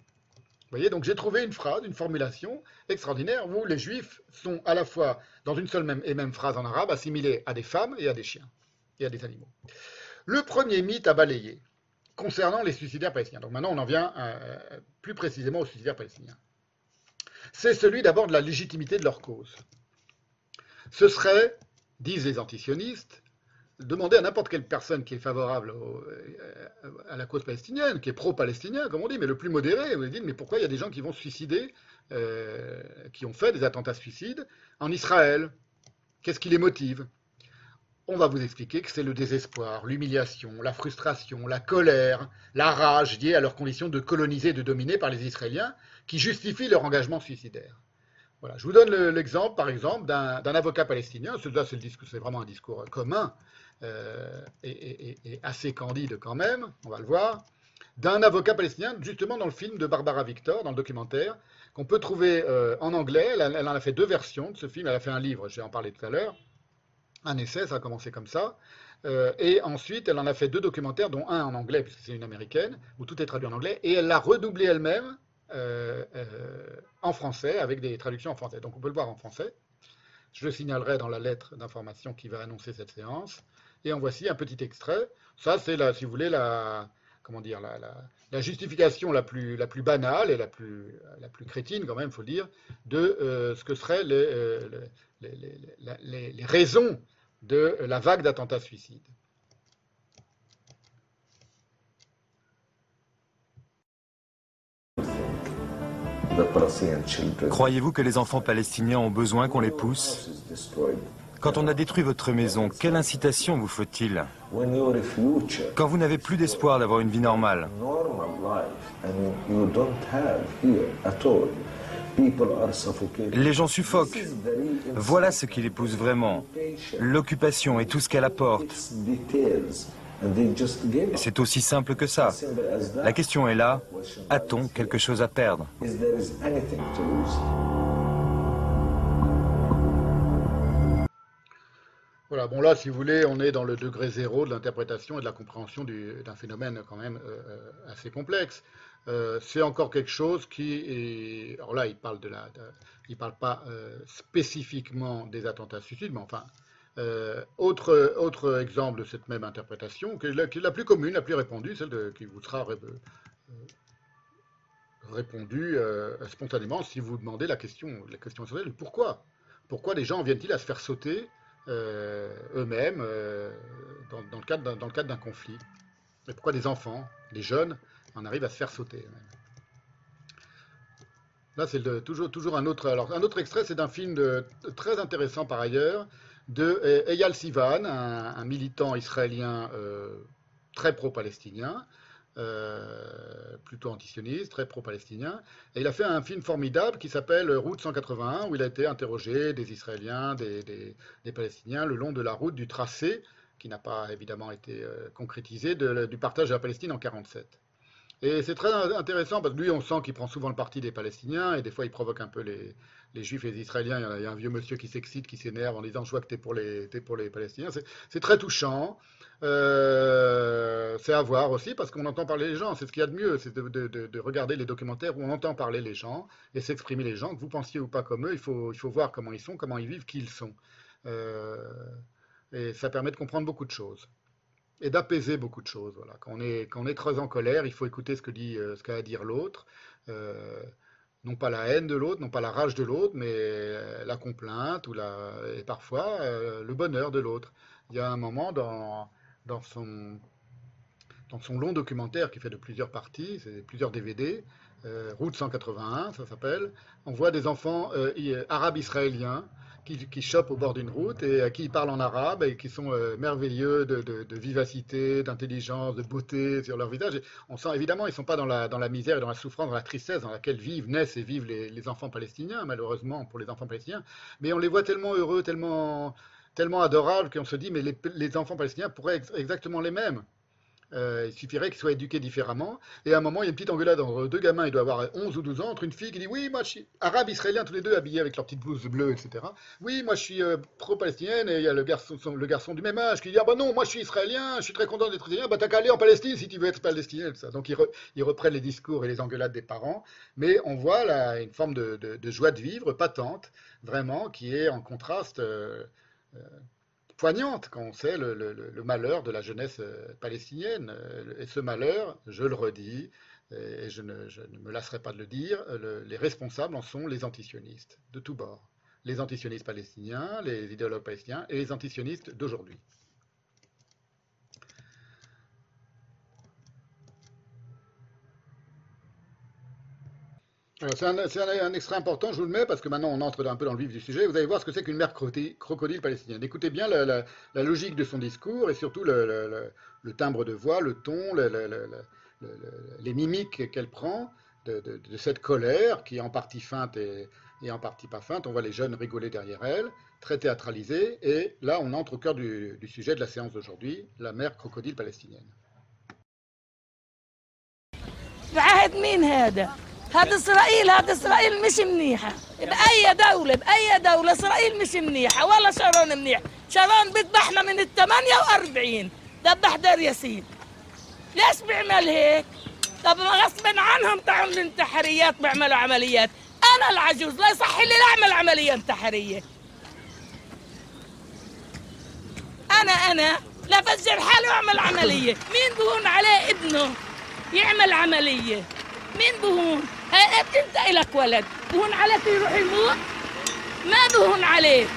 Vous voyez, donc j'ai trouvé une phrase, une formulation extraordinaire où les juifs sont à la fois, dans une seule même et même phrase en arabe, assimilés à des femmes et à des chiens et à des animaux. Le premier mythe à balayer concernant les suicidaires palestiniens. Donc maintenant, on en vient euh, plus précisément aux suicidaires palestiniens. C'est celui d'abord de la légitimité de leur cause. Ce serait, disent les antisionistes, demander à n'importe quelle personne qui est favorable euh, à la cause palestinienne, qui est pro-palestinien, comme on dit, mais le plus modéré, vous dites, mais pourquoi il y a des gens qui vont se suicider, euh, qui ont fait des attentats suicides en Israël? Qu'est-ce qui les motive? On va vous expliquer que c'est le désespoir, l'humiliation, la frustration, la colère, la rage liée à leur condition de coloniser, de dominer par les Israéliens, qui justifient leur engagement suicidaire. Voilà. Je vous donne l'exemple, par exemple, d'un avocat palestinien. C'est vraiment un discours commun euh, et, assez candide quand même, on va le voir, d'un avocat palestinien, justement dans le film de Barbara Victor, dans le documentaire, qu'on peut trouver euh, en anglais. Elle, en a fait deux versions de ce film. Elle a fait un livre, je vais en parler tout à l'heure. Un essai, ça a commencé comme ça. Euh, et ensuite, elle en a fait deux documentaires, dont un en anglais, puisque c'est une américaine, où tout est traduit en anglais. Et elle l'a redoublé elle-même en français, avec des traductions en français. Donc on peut le voir en français. Je le signalerai dans la lettre d'information qui va annoncer cette séance. Et en voici un petit extrait. Ça, c'est, si vous voulez, la, comment dire, la, la, justification la plus, la plus banale et la plus, la plus crétine, quand même, il faut le dire, de euh, ce que seraient les, euh, les, les, raisons de la vague d'attentats suicides. Croyez-vous que les enfants palestiniens ont besoin qu'on les pousse? Quand on a détruit votre maison, quelle incitation vous faut-il Quand vous n'avez plus d'espoir d'avoir une vie normale. Les gens suffoquent. Voilà ce qui les pousse vraiment. L'occupation et tout ce qu'elle apporte. C'est aussi simple que ça. La question est là, a-t-on quelque chose à perdre Voilà, bon là, si vous voulez, on est dans le degré zéro de l'interprétation et de la compréhension du- d'un phénomène quand même euh, euh, assez complexe. Euh, c'est encore quelque chose qui est... Alors là, il parle de parle pas spécifiquement des attentats suicides, mais enfin, autre, autre exemple de cette même interprétation, qui est la, plus commune, la plus répandue, celle qui vous sera ré- répondue spontanément si vous demandez la question, la question essentielle, pourquoi? Pourquoi les gens viennent-ils à se faire sauter eux-mêmes euh, dans, le cadre d'un- conflit Et pourquoi des enfants, des jeunes, en arrivent à se faire sauter Là, c'est toujours, un autre. Alors, un autre extrait, c'est d'un film très intéressant par ailleurs, de euh, Eyal Sivan, un, militant israélien euh, très pro-palestinien, euh, plutôt antisioniste, très pro-palestinien. Et il a fait un film formidable qui s'appelle Route 181, où il a été interrogé des Israéliens, des, Palestiniens, le long de la route du tracé, qui n'a pas évidemment été euh, concrétisé, du partage de la Palestine en 1947. Et c'est très intéressant parce que lui, on sent qu'il prend souvent le parti des Palestiniens et des fois il provoque un peu les, Juifs et les Israéliens. Il y, a, un vieux monsieur qui s'excite, qui s'énerve en disant Je vois que t'es les, t'es pour les Palestiniens. C'est très touchant. Euh, c'est à voir aussi parce qu'on entend parler les gens. C'est ce qu'il y a de mieux, c'est de, de- de- de regarder les documentaires où on entend parler les gens et s'exprimer les gens. Que vous pensiez ou pas comme eux, il faut, voir comment ils sont, comment ils vivent, qui ils sont. Euh, et ça permet de comprendre beaucoup de choses et d'apaiser beaucoup de choses. Voilà. Quand, on est, quand en colère, il faut écouter ce euh, qu'a à dire l'autre. Non pas la haine de l'autre, non pas la rage de l'autre, mais la complainte ou et parfois le bonheur de l'autre. Il y a un moment dans, dans, son, long documentaire qui fait de plusieurs parties, c'est plusieurs DVD, euh, Route 181, ça s'appelle, on voit des enfants euh, arabes israéliens qui, qui chopent au bord d'une route et à qui ils parlent en arabe et qui sont euh, merveilleux de, vivacité, d'intelligence, de beauté sur leur visage. On sent évidemment, ils ne sont pas dans la, misère et dans la souffrance, dans la tristesse dans laquelle vivent, naissent et vivent les enfants palestiniens, malheureusement pour les enfants palestiniens. Mais on les voit tellement heureux, tellement, tellement adorables qu'on se dit, mais les, enfants palestiniens pourraient être exactement les mêmes. Euh, il suffirait qu'ils soient éduqués différemment. Et à un moment, il y a une petite engueulade entre deux gamins, il doit avoir 11 ou 12 ans, entre une fille qui dit Oui, moi je suis arabe israélien, tous les deux habillés avec leur petite blouse bleue, etc. Oui, moi je suis euh, pro-palestinienne, et il y a le garçon, le garçon du même âge qui dit Ah bah non, moi je suis israélien, je suis très content d'être israélien, bah t'as qu'à aller en Palestine si tu veux être palestinien. ça. Donc ils, re- ils reprennent les discours et les engueulades des parents, mais on voit là une forme de, joie de vivre patente, vraiment, qui est en contraste. euh, poignante quand on sait le, malheur de la jeunesse euh, palestinienne. Euh, Et ce malheur, je le redis, et je ne, me lasserai pas de le dire, euh, le- les responsables en sont les antisionistes de tous bords. Les antisionistes palestiniens, les idéologues palestiniens et les antisionistes d'aujourd'hui. C'est un, extrait important, je vous le mets parce que maintenant on entre un peu dans le vif du sujet. Vous allez voir ce que c'est qu'une mère crocodile, palestinienne. Écoutez bien la, logique de son discours et surtout le, timbre de voix, le ton, le- le- le- le- le- les mimiques qu'elle prend de, cette colère qui est en partie feinte et, et en partie pas feinte. On voit les jeunes rigoler derrière elle, très théâtralisée. Et là, on entre au cœur du, du sujet de la séance d'aujourd'hui, la mère crocodile palestinienne. هذا إسرائيل هذا إسرائيل مش منيحه بأي دولة بأي دولة إسرائيل مش منيحه ولا شارون منيح. شارون بيذبحنا من ال 48 ذبح دار ياسين. ليش بيعمل هيك؟ طب غصبا عنهم تعمل انتحاريات بيعملوا عمليات. أنا العجوز لا يصح لي لا أعمل عملية انتحارية. أنا أنا لا فجر حالي وأعمل عملية. مين بهون عليه ابنه يعمل عملية؟ مين بهون؟ انت إلك ولد. بهون عليك يروح يموت ما بهون عليه.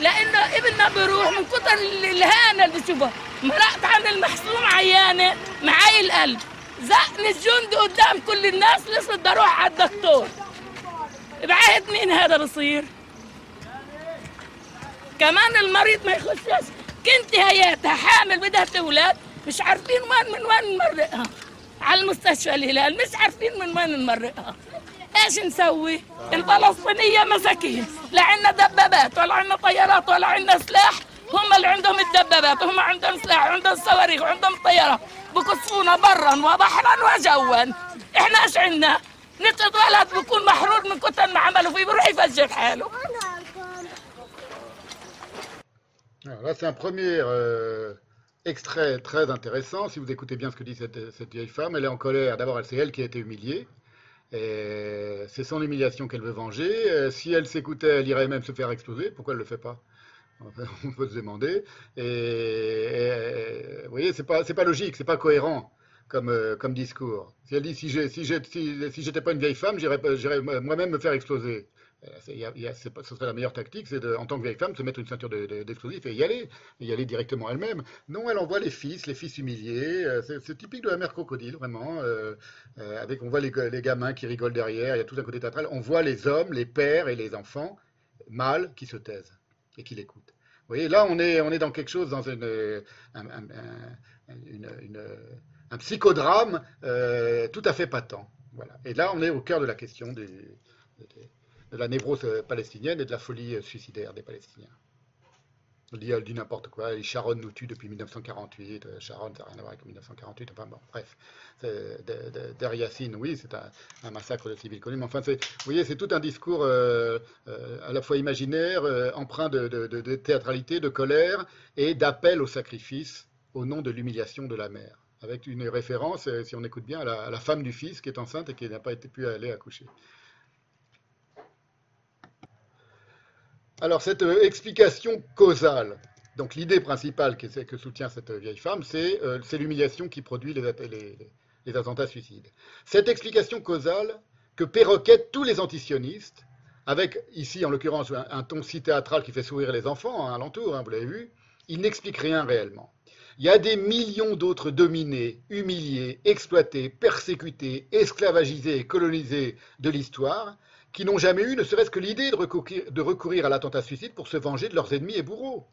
لأنه ابننا بيروح من كتر ال- الهانة اللي بشوفها مرقت عن المحسوم عيانة معي القلب. زقني الجندي قدام كل الناس لسه بدي أروح على الدكتور. بعهد مين هذا بصير؟ كمان المريض ما يخشش. كنت هياتها حامل بدها تولد. مش عارفين وين من وين نمرقها على المستشفى الهلال مش عارفين من وين نمرقها. إيش نسوي؟ الفلسطينية مساكين. لا عنا دبابات ولا عنا طيارات ولا عنا سلاح. هم اللي عندهم الدبابات هم عندهم سلاح وعندهم صواريخ وعندهم طيارة. بقصفونا برا وبحرا وجوا. إحنا إيش عنا نص الولد بكون محروق من كتر ما عملوا فيه بيروح يفجر حاله. Alors là, c'est un premier euh, extrait très intéressant. Si vous écoutez bien ce que dit cette, vieille femme, elle est en colère. D'abord, c'est elle qui a été humiliée. Et C'est son humiliation qu'elle veut venger. Si elle s'écoutait, elle irait même se faire exploser. Pourquoi elle ne le fait pas? On peut se demander. Et, et, vous voyez, c'est pas, pas logique, c'est pas cohérent comme, euh, discours. Si elle dit si j'étais pas une vieille femme, j'irais moi-même me faire exploser. Euh, ce serait la meilleure tactique, c'est en tant que vieille femme, se mettre une ceinture de- de- d'explosifs et y aller, y aller directement elle-même. Non, elle envoie les fils, les fils humiliés. euh, C'est typique de la mère crocodile, vraiment. euh, avec, on voit les, gamins qui rigolent derrière. Il y a tout un côté théâtral. On voit les hommes, les pères et les enfants mâles qui se taisent et qui l'écoutent. Vous voyez, là, on est, dans quelque chose, dans un, psychodrame tout à fait patent. Et là, on est au cœur de la question du- de, de la névrose euh, palestinienne et de la folie euh, suicidaire des Palestiniens. On dit, n'importe quoi, et Sharon nous tue depuis 1948, euh, Sharon, ça n'a rien à voir avec 1948, enfin bon, bref. Der Yassin, oui, c'est un, massacre de civils connus, mais enfin, vous voyez, c'est tout un discours à la fois imaginaire, empreint de, théâtralité, de colère et d'appel au sacrifice au nom de l'humiliation de la mère. Avec une référence, si on écoute bien, à la, à la femme du fils qui est enceinte et qui n'a pas été pu aller accoucher. Alors, cette euh, explication causale, donc l'idée principale que, soutient cette vieille femme, c'est euh, c'est l'humiliation qui produit les, at- les- les attentats suicides. Cette explication causale que perroquettent tous les antisionistes, avec ici en l'occurrence un, un ton si théâtral qui fait sourire les enfants hein, alentour, hein, vous l'avez vu, il n'explique rien réellement. Il y a des millions d'autres dominés, humiliés, exploités, persécutés, esclavagisés et colonisés de l'histoire qui n'ont jamais eu ne serait-ce que l'idée de recourir, à l'attentat suicide pour se venger de leurs ennemis et bourreaux.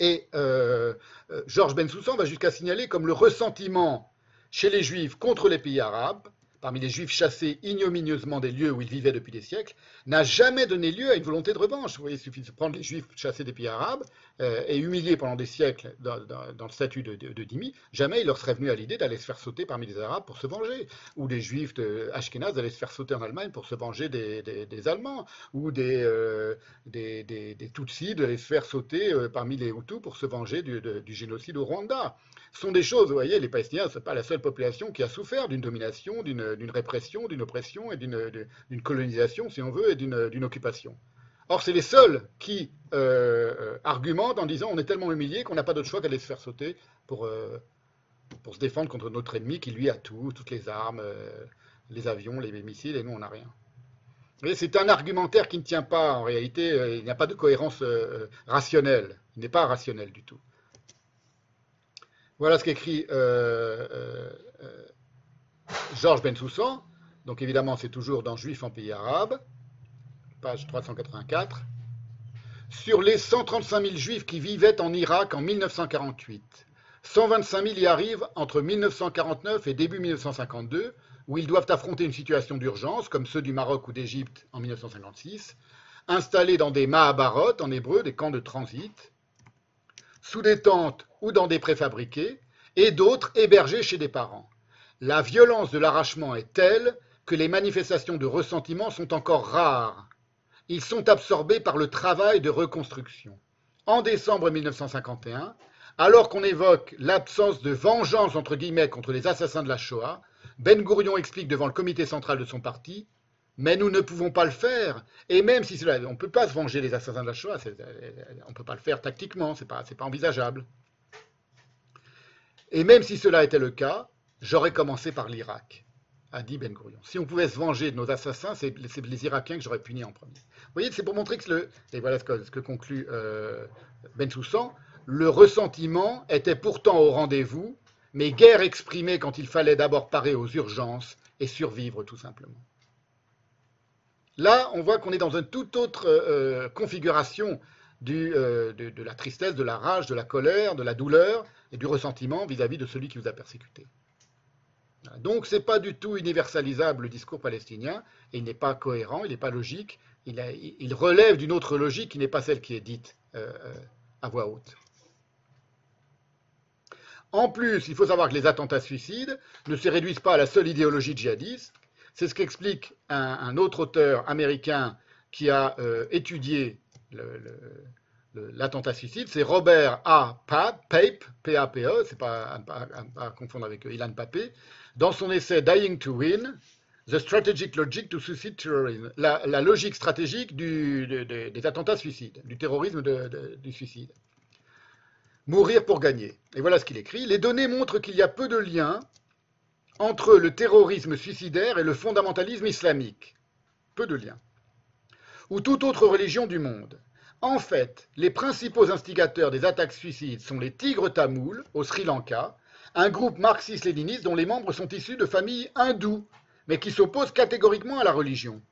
Et euh, euh, Georges Bensoussan va jusqu'à signaler comme le ressentiment chez les Juifs contre les pays arabes, parmi les Juifs chassés ignominieusement des lieux où ils vivaient depuis des siècles, n'a jamais donné lieu à une volonté de revanche. Il suffit de prendre les Juifs chassés des pays arabes euh, et humiliés pendant des siècles dans, le statut de, de, dhimmi, jamais il leur serait venu à l'idée d'aller se faire sauter parmi les Arabes pour se venger, ou les Juifs de Ashkenaz d'aller se faire sauter en Allemagne pour se venger des, Allemands, ou des, euh, des, des, Tutsis d'aller se faire sauter euh, parmi les Hutus pour se venger du génocide au Rwanda. Sont des choses, vous voyez, les Palestiniens, ce n'est pas la seule population qui a souffert d'une domination, d'une répression, d'une oppression et d'une colonisation, si on veut, et d'une occupation. Or, c'est les seuls qui euh, euh, argumentent en disant on est tellement humilié qu'on n'a pas d'autre choix qu'aller se faire sauter pour, euh, pour se défendre contre notre ennemi qui, lui, a tout, toutes les armes, les avions, les missiles, et nous, on n'a rien. C'est un argumentaire qui ne tient pas, en réalité, il n'y a pas de cohérence rationnelle. Il n'est pas rationnel du tout. Voilà ce qu'écrit euh, euh, Georges Bensoussan. Donc évidemment, c'est toujours dans Juifs en pays arabe, page 384. Sur les 135 000 Juifs qui vivaient en Irak en 1948, 125 000 y arrivent entre 1949 et début 1952, où ils doivent affronter une situation d'urgence, comme ceux du Maroc ou d'Égypte en 1956, installés dans des Mahabarot, en hébreu, des camps de transit, sous des tentes ou dans des préfabriqués, et d'autres hébergés chez des parents. La violence de l'arrachement est telle que les manifestations de ressentiment sont encore rares. Ils sont absorbés par le travail de reconstruction. En décembre 1951, alors qu'on évoque l'absence de vengeance entre guillemets contre les assassins de la Shoah, Ben Gourion explique devant le comité central de son parti mais nous ne pouvons pas le faire. Et même si cela, on ne peut pas se venger des assassins de la Shoah, c'est- on ne peut pas le faire tactiquement, pas, c'est pas envisageable. Et même si cela était le cas, j'aurais commencé par l'Irak, a dit Ben Gurion. Si on pouvait se venger de nos assassins, c'est les Irakiens que j'aurais punis en premier. Vous voyez, c'est pour montrer que le, et voilà ce que, ce que conclut euh, Ben Soussan, le ressentiment était pourtant au rendez-vous, mais guère exprimé quand il fallait d'abord parer aux urgences et survivre tout simplement. Là, on voit qu'on est dans une toute autre euh, configuration du, euh, de, la tristesse, de la rage, de la colère, de la douleur et du ressentiment vis-à-vis de celui qui vous a persécuté. Donc, ce n'est pas du tout universalisable le discours palestinien, et il n'est pas cohérent, il n'est pas logique, il, relève d'une autre logique qui n'est pas celle qui est dite euh, euh, à voix haute. En plus, il faut savoir que les attentats suicides ne se réduisent pas à la seule idéologie djihadiste. C'est ce qu'explique un, autre auteur américain qui a euh, étudié l'attentat suicide, c'est Robert A. Pape, P-A-P-E, c'est pas à, confondre avec Ilan Papé, dans son essai Dying to Win, The Strategic Logic to Suicide Terrorism, la, logique stratégique des attentats suicides, du terrorisme du suicide. Mourir pour gagner. Et voilà ce qu'il écrit. Les données montrent qu'il y a peu de liens entre le terrorisme suicidaire et le fondamentalisme islamique. Peu de liens. Ou toute autre religion du monde. En fait, les principaux instigateurs des attaques suicides sont les Tigres tamouls au Sri Lanka, un groupe marxiste-léniniste dont les membres sont issus de familles hindoues, mais qui s'opposent catégoriquement à la religion.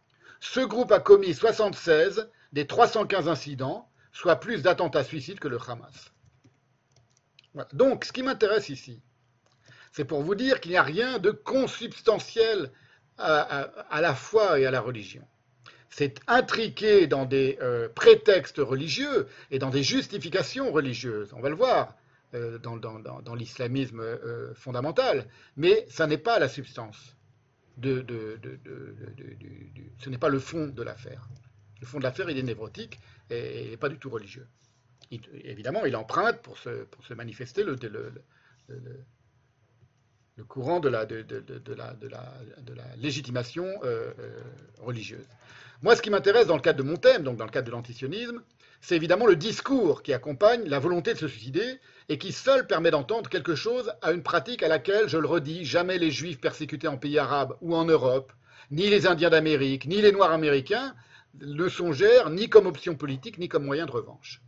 Ce groupe a commis 76 des 315 incidents, soit plus d'attentats suicides que le Hamas. Donc, ce qui m'intéresse ici, c'est pour vous dire qu'il n'y a rien de consubstantiel à, la foi et à la religion. C'est intriqué dans des euh, prétextes religieux et dans des justifications religieuses. On va le voir euh, dans, l'islamisme euh, fondamental, mais ça n'est pas la substance. Ce n'est pas le fond de l'affaire. Le fond de l'affaire, il est névrotique et n'est pas du tout religieux. Évidemment, il emprunte pour se, manifester le courant de la, légitimation religieuse. Moi, ce qui m'intéresse dans le cadre de mon thème, donc dans le cadre de l'antisionisme, c'est évidemment le discours qui accompagne la volonté de se suicider et qui seul permet d'entendre quelque chose à une pratique à laquelle, je le redis, jamais les juifs persécutés en pays arabes ou en Europe, ni les Indiens d'Amérique, ni les Noirs américains ne songèrent ni comme option politique, ni comme moyen de revanche.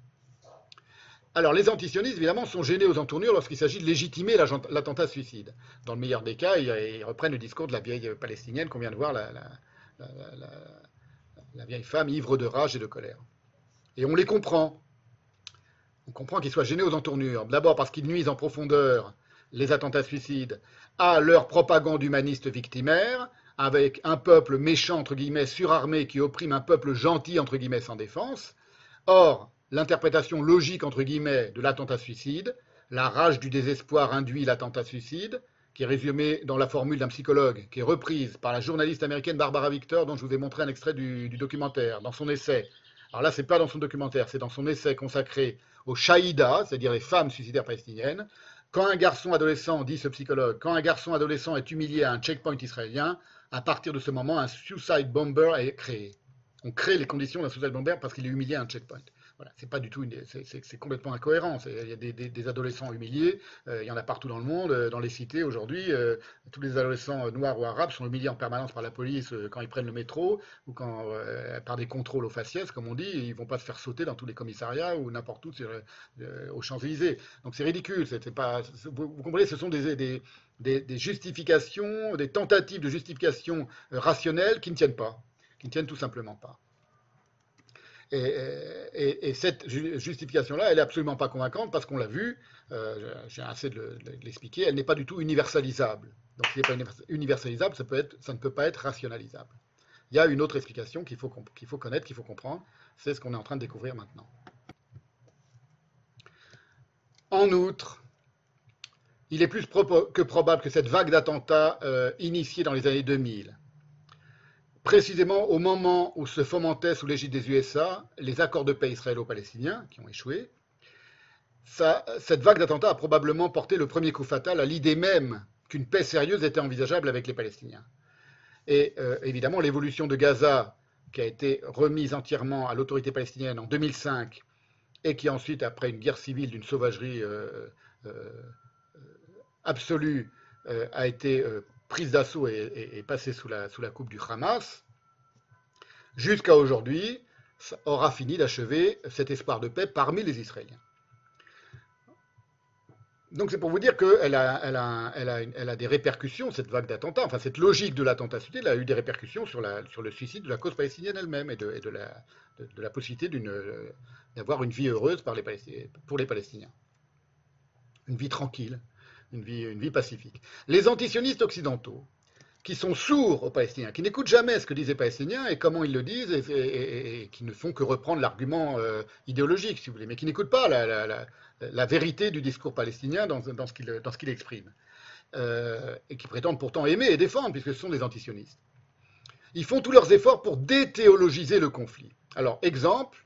Alors, les antisionistes, évidemment, sont gênés aux entournures lorsqu'il s'agit de légitimer l'attentat suicide. Dans le meilleur des cas, ils, reprennent le discours de la vieille palestinienne qu'on vient de voir, la, la, la, la, vieille femme ivre de rage et de colère. Et on les comprend. On comprend qu'ils soient gênés aux entournures. D'abord parce qu'ils nuisent en profondeur les attentats suicides à leur propagande humaniste victimaire, avec un peuple méchant, entre guillemets, surarmé, qui opprime un peuple gentil, entre guillemets, sans défense. Or, l'interprétation logique, entre guillemets, de l'attentat suicide, la rage du désespoir induit l'attentat suicide, qui est résumée dans la formule d'un psychologue, qui est reprise par la journaliste américaine Barbara Victor, dont je vous ai montré un extrait du, documentaire, dans son essai. Alors là, c'est pas dans son documentaire, c'est dans son essai consacré aux shahidas, c'est-à-dire les femmes suicidaires palestiniennes. Quand un garçon adolescent, dit ce psychologue, quand un garçon adolescent est humilié à un checkpoint israélien, à partir de ce moment, un suicide bomber est créé. On crée les conditions d'un suicide bomber parce qu'il est humilié à un checkpoint. C'est pas du tout, c'est complètement incohérent. Il y a des, adolescents humiliés, euh, il y en a partout dans le monde, euh, dans les cités aujourd'hui. Euh, tous les adolescents noirs ou arabes sont humiliés en permanence par la police quand ils prennent le métro ou quand par des contrôles aux faciès, comme on dit. Ils vont pas se faire sauter dans tous les commissariats ou n'importe où aux Champs-Élysées. Donc c'est ridicule. C'est pas, vous, comprenez, ce sont des justifications, des tentatives de justification rationnelles qui ne tiennent pas, qui ne tiennent tout simplement pas. Et, et, et, cette justification-là, elle n'est absolument pas convaincante parce qu'on l'a vu, euh, j'ai assez de l'expliquer, elle n'est pas du tout universalisable. Donc, si elle n'est pas universalisable, ça, ne peut pas être rationalisable. Il y a une autre explication qu'il faut, qu'il faut connaître, qu'il faut comprendre, c'est ce qu'on est en train de découvrir maintenant. En outre, il est plus que probable que cette vague d'attentats euh, initiée dans les années 2000 précisément au moment où se fomentaient sous l'égide des USA les accords de paix israélo-palestiniens qui ont échoué, cette vague d'attentats a probablement porté le premier coup fatal à l'idée même qu'une paix sérieuse était envisageable avec les Palestiniens. Et euh, évidemment, l'évolution de Gaza, qui a été remise entièrement à l'autorité palestinienne en 2005, et qui ensuite, après une guerre civile d'une sauvagerie euh, euh, absolue, a été prise d'assaut et, et, passée sous la, sous la coupe du Hamas, jusqu'à aujourd'hui, aura fini d'achever cet espoir de paix parmi les Israéliens. Donc c'est pour vous dire qu'elle a, elle a, elle a, elle a, des répercussions, cette vague d'attentats, enfin cette logique de l'attentat suicide, a eu des répercussions sur, la, sur le suicide de la cause palestinienne elle-même et, de, la, de, la, possibilité d'avoir une vie heureuse par les pour les Palestiniens. Une vie tranquille, une vie, une vie pacifique. Les antisionistes occidentaux qui sont sourds aux Palestiniens, qui n'écoutent jamais ce que disent les Palestiniens et comment ils le disent, et, qui ne font que reprendre l'argument euh, idéologique, si vous voulez, mais qui n'écoutent pas la, la- vérité du discours palestinien dans, dans ce qu'il dans ce qu'il exprime, Euh, et qui prétendent pourtant aimer et défendre, puisque ce sont des antisionistes. Ils font tous leurs efforts pour déthéologiser le conflit. Alors, exemple,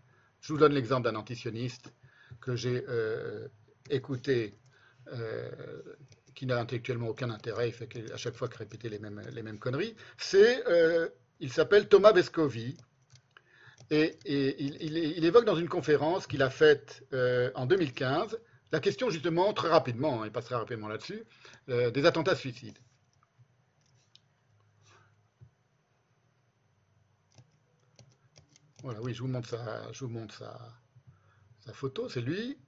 je vous donne l'exemple d'un antisioniste que j'ai euh, écouté, euh, qui n'a intellectuellement aucun intérêt, il fait à chaque fois que répéter les mêmes, conneries. C'est, euh, il s'appelle Thomas Vescovi, et, il, évoque dans une conférence qu'il a faite euh, en 2015 la question justement, très rapidement, hein, il passera rapidement là-dessus, des attentats suicides. Voilà, oui, je vous montre je vous montre sa photo, c'est lui.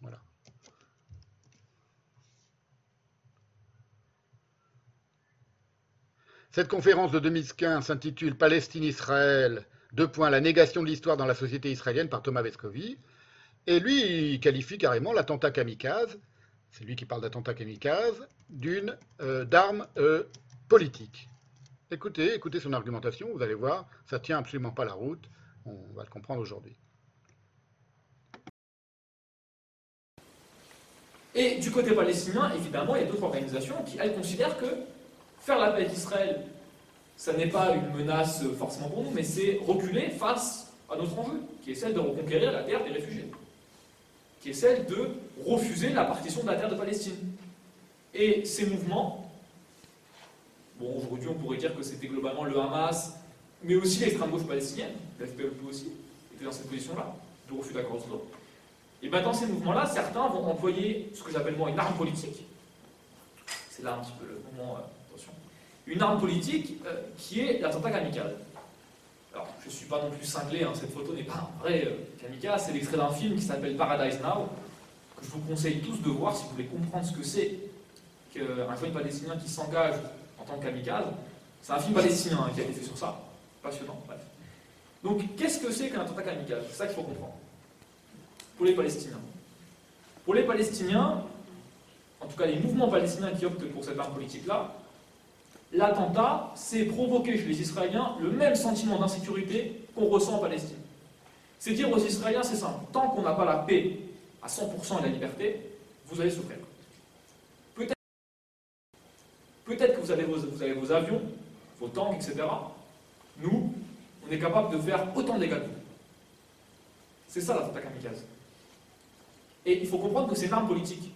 Voilà. Cette conférence de 2015 s'intitule Palestine-Israël, deux points, la négation de l'histoire dans la société israélienne par Thomas Vescovi. Et lui, il qualifie carrément l'attentat kamikaze, c'est lui qui parle d'attentat kamikaze, d'une euh, d'arme euh, politique. Écoutez, écoutez son argumentation, vous allez voir, ça tient absolument pas la route, on va le comprendre aujourd'hui. Et du côté palestinien, évidemment, il y a d'autres organisations qui, elles, considèrent que faire la paix avec Israël, ça n'est pas une menace forcément pour nous, mais c'est reculer face à notre enjeu, qui est celle de reconquérir la terre des réfugiés, qui est celle de refuser la partition de la terre de Palestine. Et ces mouvements, bon, aujourd'hui on pourrait dire que c'était globalement le Hamas, mais aussi l'extrême gauche palestinienne, l'FPLP aussi, était dans cette position-là, de refus d'accord d'Oslo. Et bien dans ces mouvements-là, certains vont employer ce que j'appelle moi une arme politique. C'est là un petit peu le moment, euh. Une arme politique euh, qui est l'attentat kamikaze. Alors, je ne suis pas non plus cinglé, hein, cette photo n'est pas un vrai euh, kamikaze, c'est l'extrait d'un film qui s'appelle Paradise Now, que je vous conseille tous de voir si vous voulez comprendre ce que c'est qu'un jeune palestinien qui s'engage en tant que kamikaze. C'est un film palestinien hein, qui a été fait sur ça. Passionnant, bref. Donc, qu'est-ce que c'est qu'un attentat kamikaze C'est ça qu'il faut comprendre pour les Palestiniens. Pour les Palestiniens, en tout cas les mouvements palestiniens qui optent pour cette arme politique-là, l'attentat, c'est provoquer chez les Israéliens le même sentiment d'insécurité qu'on ressent en Palestine. C'est dire aux Israéliens, c'est simple, tant qu'on n'a pas la paix à 100% et la liberté, vous allez souffrir. Peut-être que vous avez, vos, vous avez vos avions, vos tanks, etc. Nous, on est capable de faire autant de dégâts que vous. C'est ça l'attentat kamikaze. Et il faut comprendre que c'est une arme politique.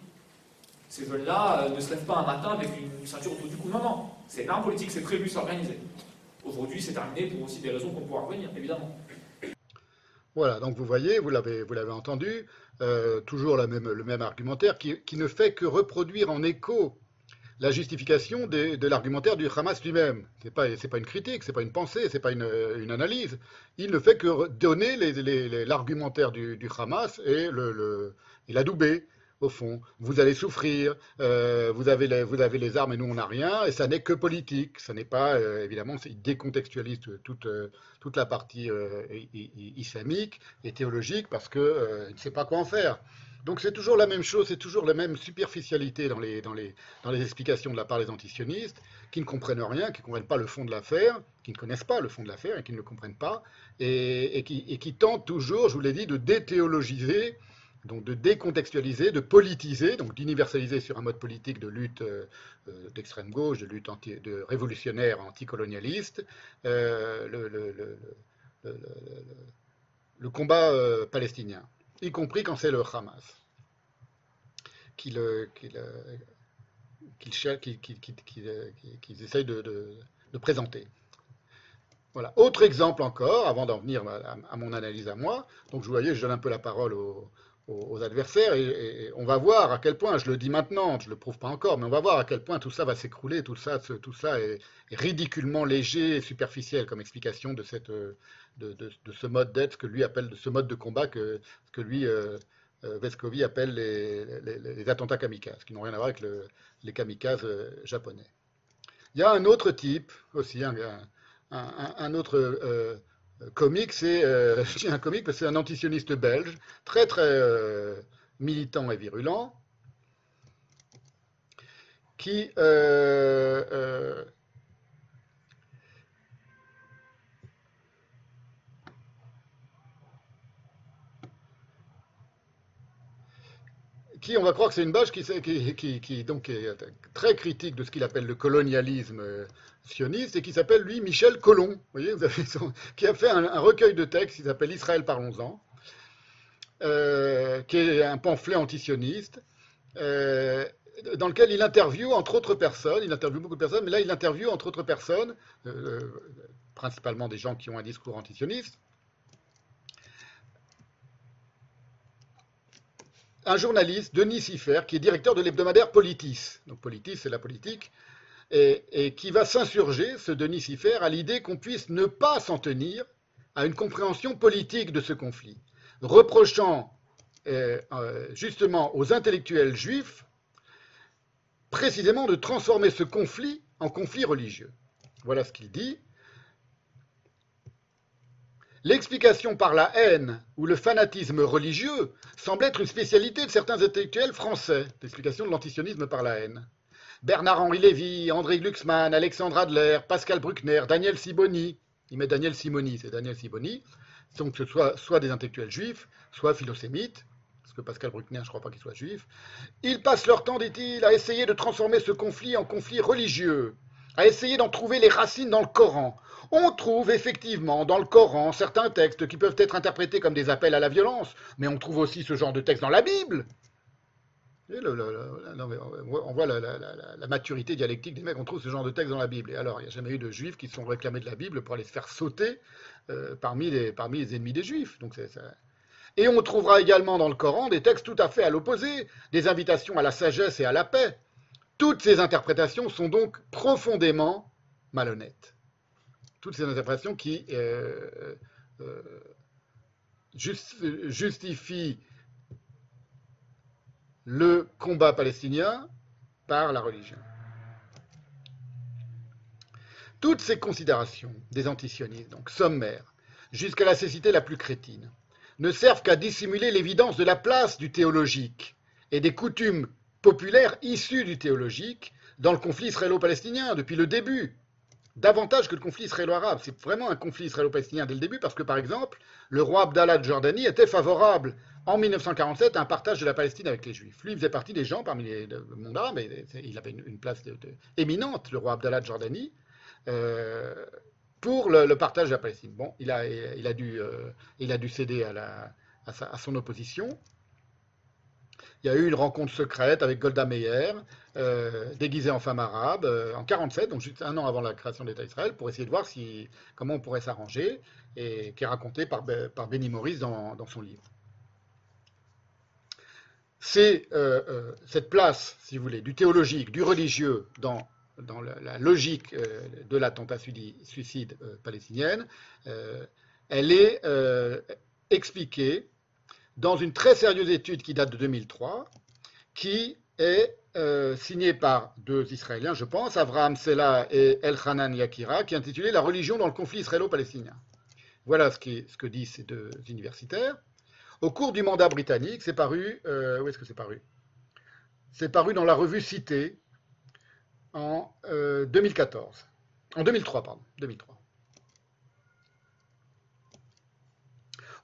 Ces jeunes-là euh, ne se lèvent pas un matin avec une ceinture autour du cou. Non, non. C'est arme politique, c'est prévu, c'est organisé. Aujourd'hui, c'est terminé pour aussi des raisons qu'on pourra revenir, évidemment. Voilà, donc vous voyez, vous l'avez, vous l'avez entendu, euh, toujours la même, le même argumentaire qui, qui ne fait que reproduire en écho la justification de l'argumentaire du Hamas lui-même. C'est pas, c'est pas une critique, c'est pas une pensée, c'est pas une, analyse. Il ne fait que donner l'argumentaire du, du Hamas et le, le- et l'adouber. Au fond, vous allez souffrir, euh, vous, avez les, armes et nous on n'a rien, et ça n'est que politique. Ça n'est pas, euh, évidemment, il décontextualise toute, euh, toute la partie islamique et théologique parce qu'il ne sait pas quoi en faire. Donc c'est toujours la même chose, c'est toujours la même superficialité dans les, dans, les, dans les explications de la part des antisionistes, qui ne comprennent rien, qui ne comprennent pas le fond de l'affaire, qui ne connaissent pas le fond de l'affaire et qui ne le comprennent pas, et qui, et qui tentent toujours, je vous l'ai dit, de déthéologiser, donc de décontextualiser, de politiser, donc d'universaliser sur un mode politique de lutte euh, euh, d'extrême gauche, de lutte révolutionnaire anticolonialiste, euh, le, combat palestinien, y compris quand c'est le Hamas qu'ils essayent de, présenter. Voilà. Autre exemple encore, avant d'en venir à, mon analyse à moi. Donc, je vous voyez, je donne un peu la parole aux, aux- adversaires et, on va voir à quel point, je le dis maintenant, je ne le prouve pas encore, mais on va voir à quel point tout ça va s'écrouler, tout ça, tout ça est, ridiculement léger et superficiel comme explication de, cette, de, de- ce mode d'être, que lui appelle, de ce mode de combat que, que lui, euh, euh, appelle les, les- attentats kamikazes, qui n'ont rien à voir avec le- les kamikazes euh, japonais. Il y a un autre type aussi, un- un autre euh, comique, c'est euh, un comique parce c'est un antisioniste belge, très très euh, militant et virulent, qui euh, qui, on va croire que c'est une bâche qui, qui, donc est très critique de ce qu'il appelle le colonialisme sioniste et qui s'appelle lui Michel Colomb, vous avez qui a fait un, recueil de textes qui s'appelle Israël parlons-en, euh, qui est un pamphlet antisioniste, euh, dans lequel il interviewe entre autres personnes, il interviewe beaucoup de personnes, mais là il interviewe entre autres personnes, euh, principalement des gens qui ont un discours antisioniste, un journaliste, Denis Siffer, qui est directeur de l'hebdomadaire Politis. Donc Politis, c'est la politique. Et, qui va s'insurger, ce Denis Siffer, à l'idée qu'on puisse ne pas s'en tenir à une compréhension politique de ce conflit, reprochant euh, euh, justement aux intellectuels juifs précisément de transformer ce conflit en conflit religieux. Voilà ce qu'il dit. L'explication par la haine ou le fanatisme religieux semble être une spécialité de certains intellectuels français, l'explication de l'antisionisme par la haine. Bernard-Henri Lévy, André Glucksmann, Alexandre Adler, Pascal Bruckner, Daniel Siboni, il met Daniel Simoni, c'est Daniel Siboni, donc ce soit, soit des intellectuels juifs, soit philosémites, parce que Pascal Bruckner, je ne crois pas qu'il soit juif, ils passent leur temps, dit-il, à essayer de transformer ce conflit en conflit religieux, à essayer d'en trouver les racines dans le Coran. On trouve effectivement dans le Coran certains textes qui peuvent être interprétés comme des appels à la violence, mais on trouve aussi ce genre de textes dans la Bible. On voit- la, maturité dialectique des mecs, on trouve ce genre de textes dans la Bible. Et alors, il n'y a jamais eu de juifs qui se sont réclamés de la Bible pour aller se faire sauter euh, parmi, les, ennemis des juifs. Et on trouvera également dans le Coran des textes tout à fait à l'opposé, des invitations à la sagesse et à la paix. Toutes ces interprétations sont donc profondément malhonnêtes. Toutes ces interprétations qui euh, euh, jus- justifient le combat palestinien par la religion. Toutes ces considérations des antisionistes, donc sommaires, jusqu'à la cécité la plus crétine, ne servent qu'à dissimuler l'évidence de la place du théologique et des coutumes populaires issues du théologique dans le conflit israélo-palestinien depuis le début, davantage que le conflit israélo-arabe. C'est vraiment un conflit israélo-palestinien dès le début parce que, par exemple, le roi Abdallah de Jordanie était favorable en 1947 à un partage de la Palestine avec les Juifs. Lui, faisait partie des gens parmi les, le monde et il avait une, place éminente, le roi Abdallah de Jordanie, euh, pour le, partage de la Palestine. Bon, il a, euh, dû céder à son opposition. Il y a eu une rencontre secrète avec Golda Meir, euh, déguisée en femme arabe, euh, en 47, donc juste un an avant la création de l'État d'Israël, pour essayer de voir si, comment on pourrait s'arranger, et qui est raconté par, Be- par Benny Morris dans, son livre. Euh, cette place, si vous voulez, du théologique, du religieux dans, la, logique de l'attentat suicide euh, palestinienne, elle est expliquée dans une très sérieuse étude qui date de 2003, qui est euh, signée par deux Israéliens, je pense, Avraham Sela et Elchanan Yakira, qui est intitulée La religion dans le conflit israélo-palestinien. Voilà ce, que disent ces deux universitaires. Au cours du mandat britannique, c'est paru, euh, où est-ce que c'est paru? C'est paru dans la revue Cité en euh, 2014. En 2003, pardon. 2003.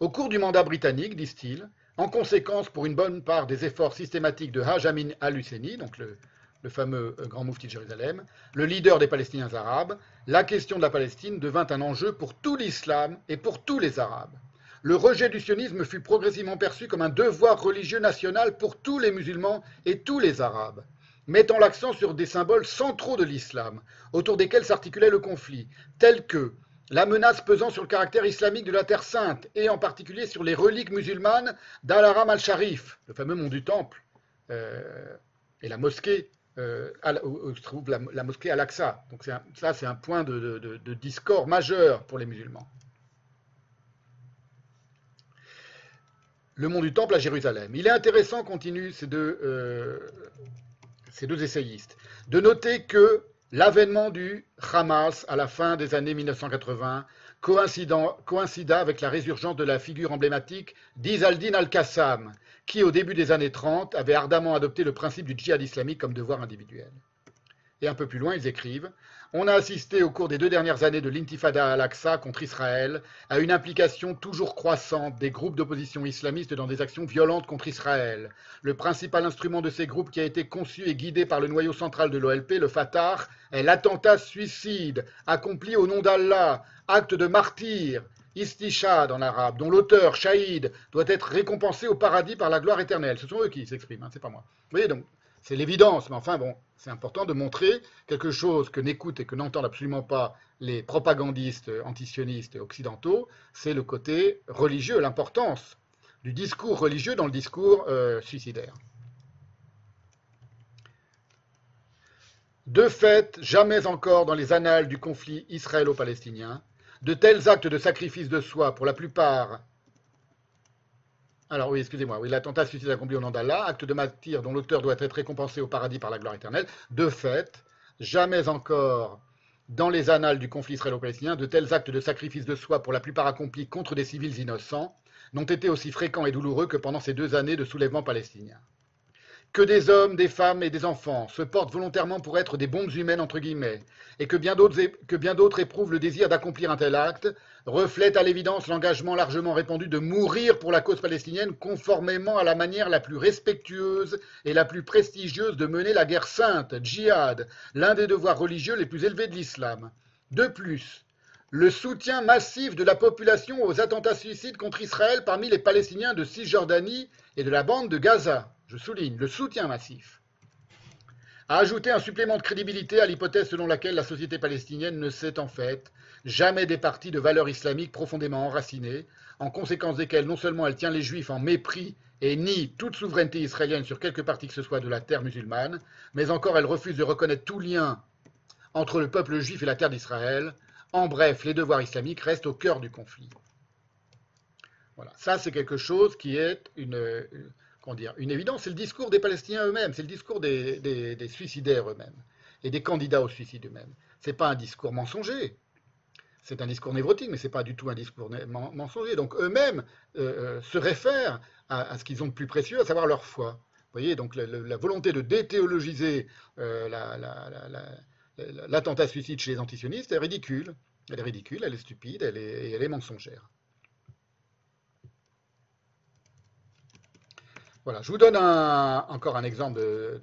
Au cours du mandat britannique, disent-ils, en conséquence pour une bonne part des efforts systématiques de Haj Amin al-Husseini, donc le, le fameux euh, grand moufti de Jérusalem, le leader des Palestiniens arabes, la question de la Palestine devint un enjeu pour tout l'islam et pour tous les Arabes. Le rejet du sionisme fut progressivement perçu comme un devoir religieux national pour tous les musulmans et tous les Arabes, mettant l'accent sur des symboles centraux de l'islam, autour desquels s'articulait le conflit, tels que la menace pesant sur le caractère islamique de la Terre sainte, et en particulier sur les reliques musulmanes d'Al-Haram al-Sharif, le fameux mont du Temple, euh, et la mosquée, euh, où, se trouve la, mosquée Al-Aqsa. Donc ça, c'est un point de, de- discord majeur pour les musulmans. Le mont du Temple à Jérusalem. Il est intéressant, continuent euh, ces deux essayistes, de noter que l'avènement du Hamas à la fin des années 1980 coïncidant- coïncida avec la résurgence de la figure emblématique d'Izaldin al-Qassam, qui au début des années 30 avait ardemment adopté le principe du djihad islamique comme devoir individuel. Et un peu plus loin, ils écrivent On a assisté au cours des deux dernières années de l'intifada al-Aqsa contre Israël à une implication toujours croissante des groupes d'opposition islamistes dans des actions violentes contre Israël. Le principal instrument de ces groupes qui a été conçu et guidé par le noyau central de l'OLP, le Fatah, est l'attentat suicide accompli au nom d'Allah, acte de martyr, istishad en arabe, dont l'auteur, Shahid, doit être récompensé au paradis par la gloire éternelle. Ce sont eux qui s'expriment, hein, c'est pas moi. Voyez donc, c'est l'évidence, mais enfin bon, c'est important de montrer quelque chose que n'écoutent et que n'entendent absolument pas les propagandistes antisionistes occidentaux, c'est le côté religieux, l'importance du discours religieux dans le discours euh, suicidaire. De fait, jamais encore dans les annales du conflit israélo-palestinien, de tels actes de sacrifice de soi, pour la plupart alors oui, excusez-moi, oui, l'attentat suicide accompli au nom d'Allah, acte de martyr dont l'auteur doit être récompensé au paradis par la gloire éternelle. De fait, jamais encore dans les annales du conflit israélo-palestinien, de tels actes de sacrifice de soi, pour la plupart accomplis contre des civils innocents, n'ont été aussi fréquents et douloureux que pendant ces deux années de soulèvement palestinien que des hommes, des femmes et des enfants se portent volontairement pour être des bombes humaines, entre guillemets, et que bien d'autres éprouvent le désir d'accomplir un tel acte, reflète à l'évidence l'engagement largement répandu de mourir pour la cause palestinienne conformément à la manière la plus respectueuse et la plus prestigieuse de mener la guerre sainte, djihad, l'un des devoirs religieux les plus élevés de l'islam. De plus, le soutien massif de la population aux attentats suicides contre Israël parmi les Palestiniens de Cisjordanie et de la bande de Gaza je souligne, le soutien massif, a ajouté un supplément de crédibilité à l'hypothèse selon laquelle la société palestinienne ne s'est en fait jamais des partis de valeurs islamiques profondément enracinées, en conséquence desquelles non seulement elle tient les juifs en mépris et nie toute souveraineté israélienne sur quelque partie que ce soit de la terre musulmane, mais encore elle refuse de reconnaître tout lien entre le peuple juif et la terre d'Israël. En bref, les devoirs islamiques restent au cœur du conflit. Voilà, ça c'est quelque chose qui est une, dire, une évidence, c'est le discours des Palestiniens eux-mêmes, c'est le discours des, suicidaires eux-mêmes et des candidats au suicide eux-mêmes. Ce n'est pas un discours mensonger, c'est un discours névrotique, mais ce n'est pas du tout un discours mensonger. Donc eux-mêmes euh, euh, se réfèrent à, ce qu'ils ont de plus précieux, à savoir leur foi. Vous voyez, donc la, volonté de déthéologiser euh, l'attentat suicide chez les antisionistes est ridicule. Elle est ridicule, elle est stupide, elle est, elle est mensongère. Voilà, je vous donne encore un exemple de,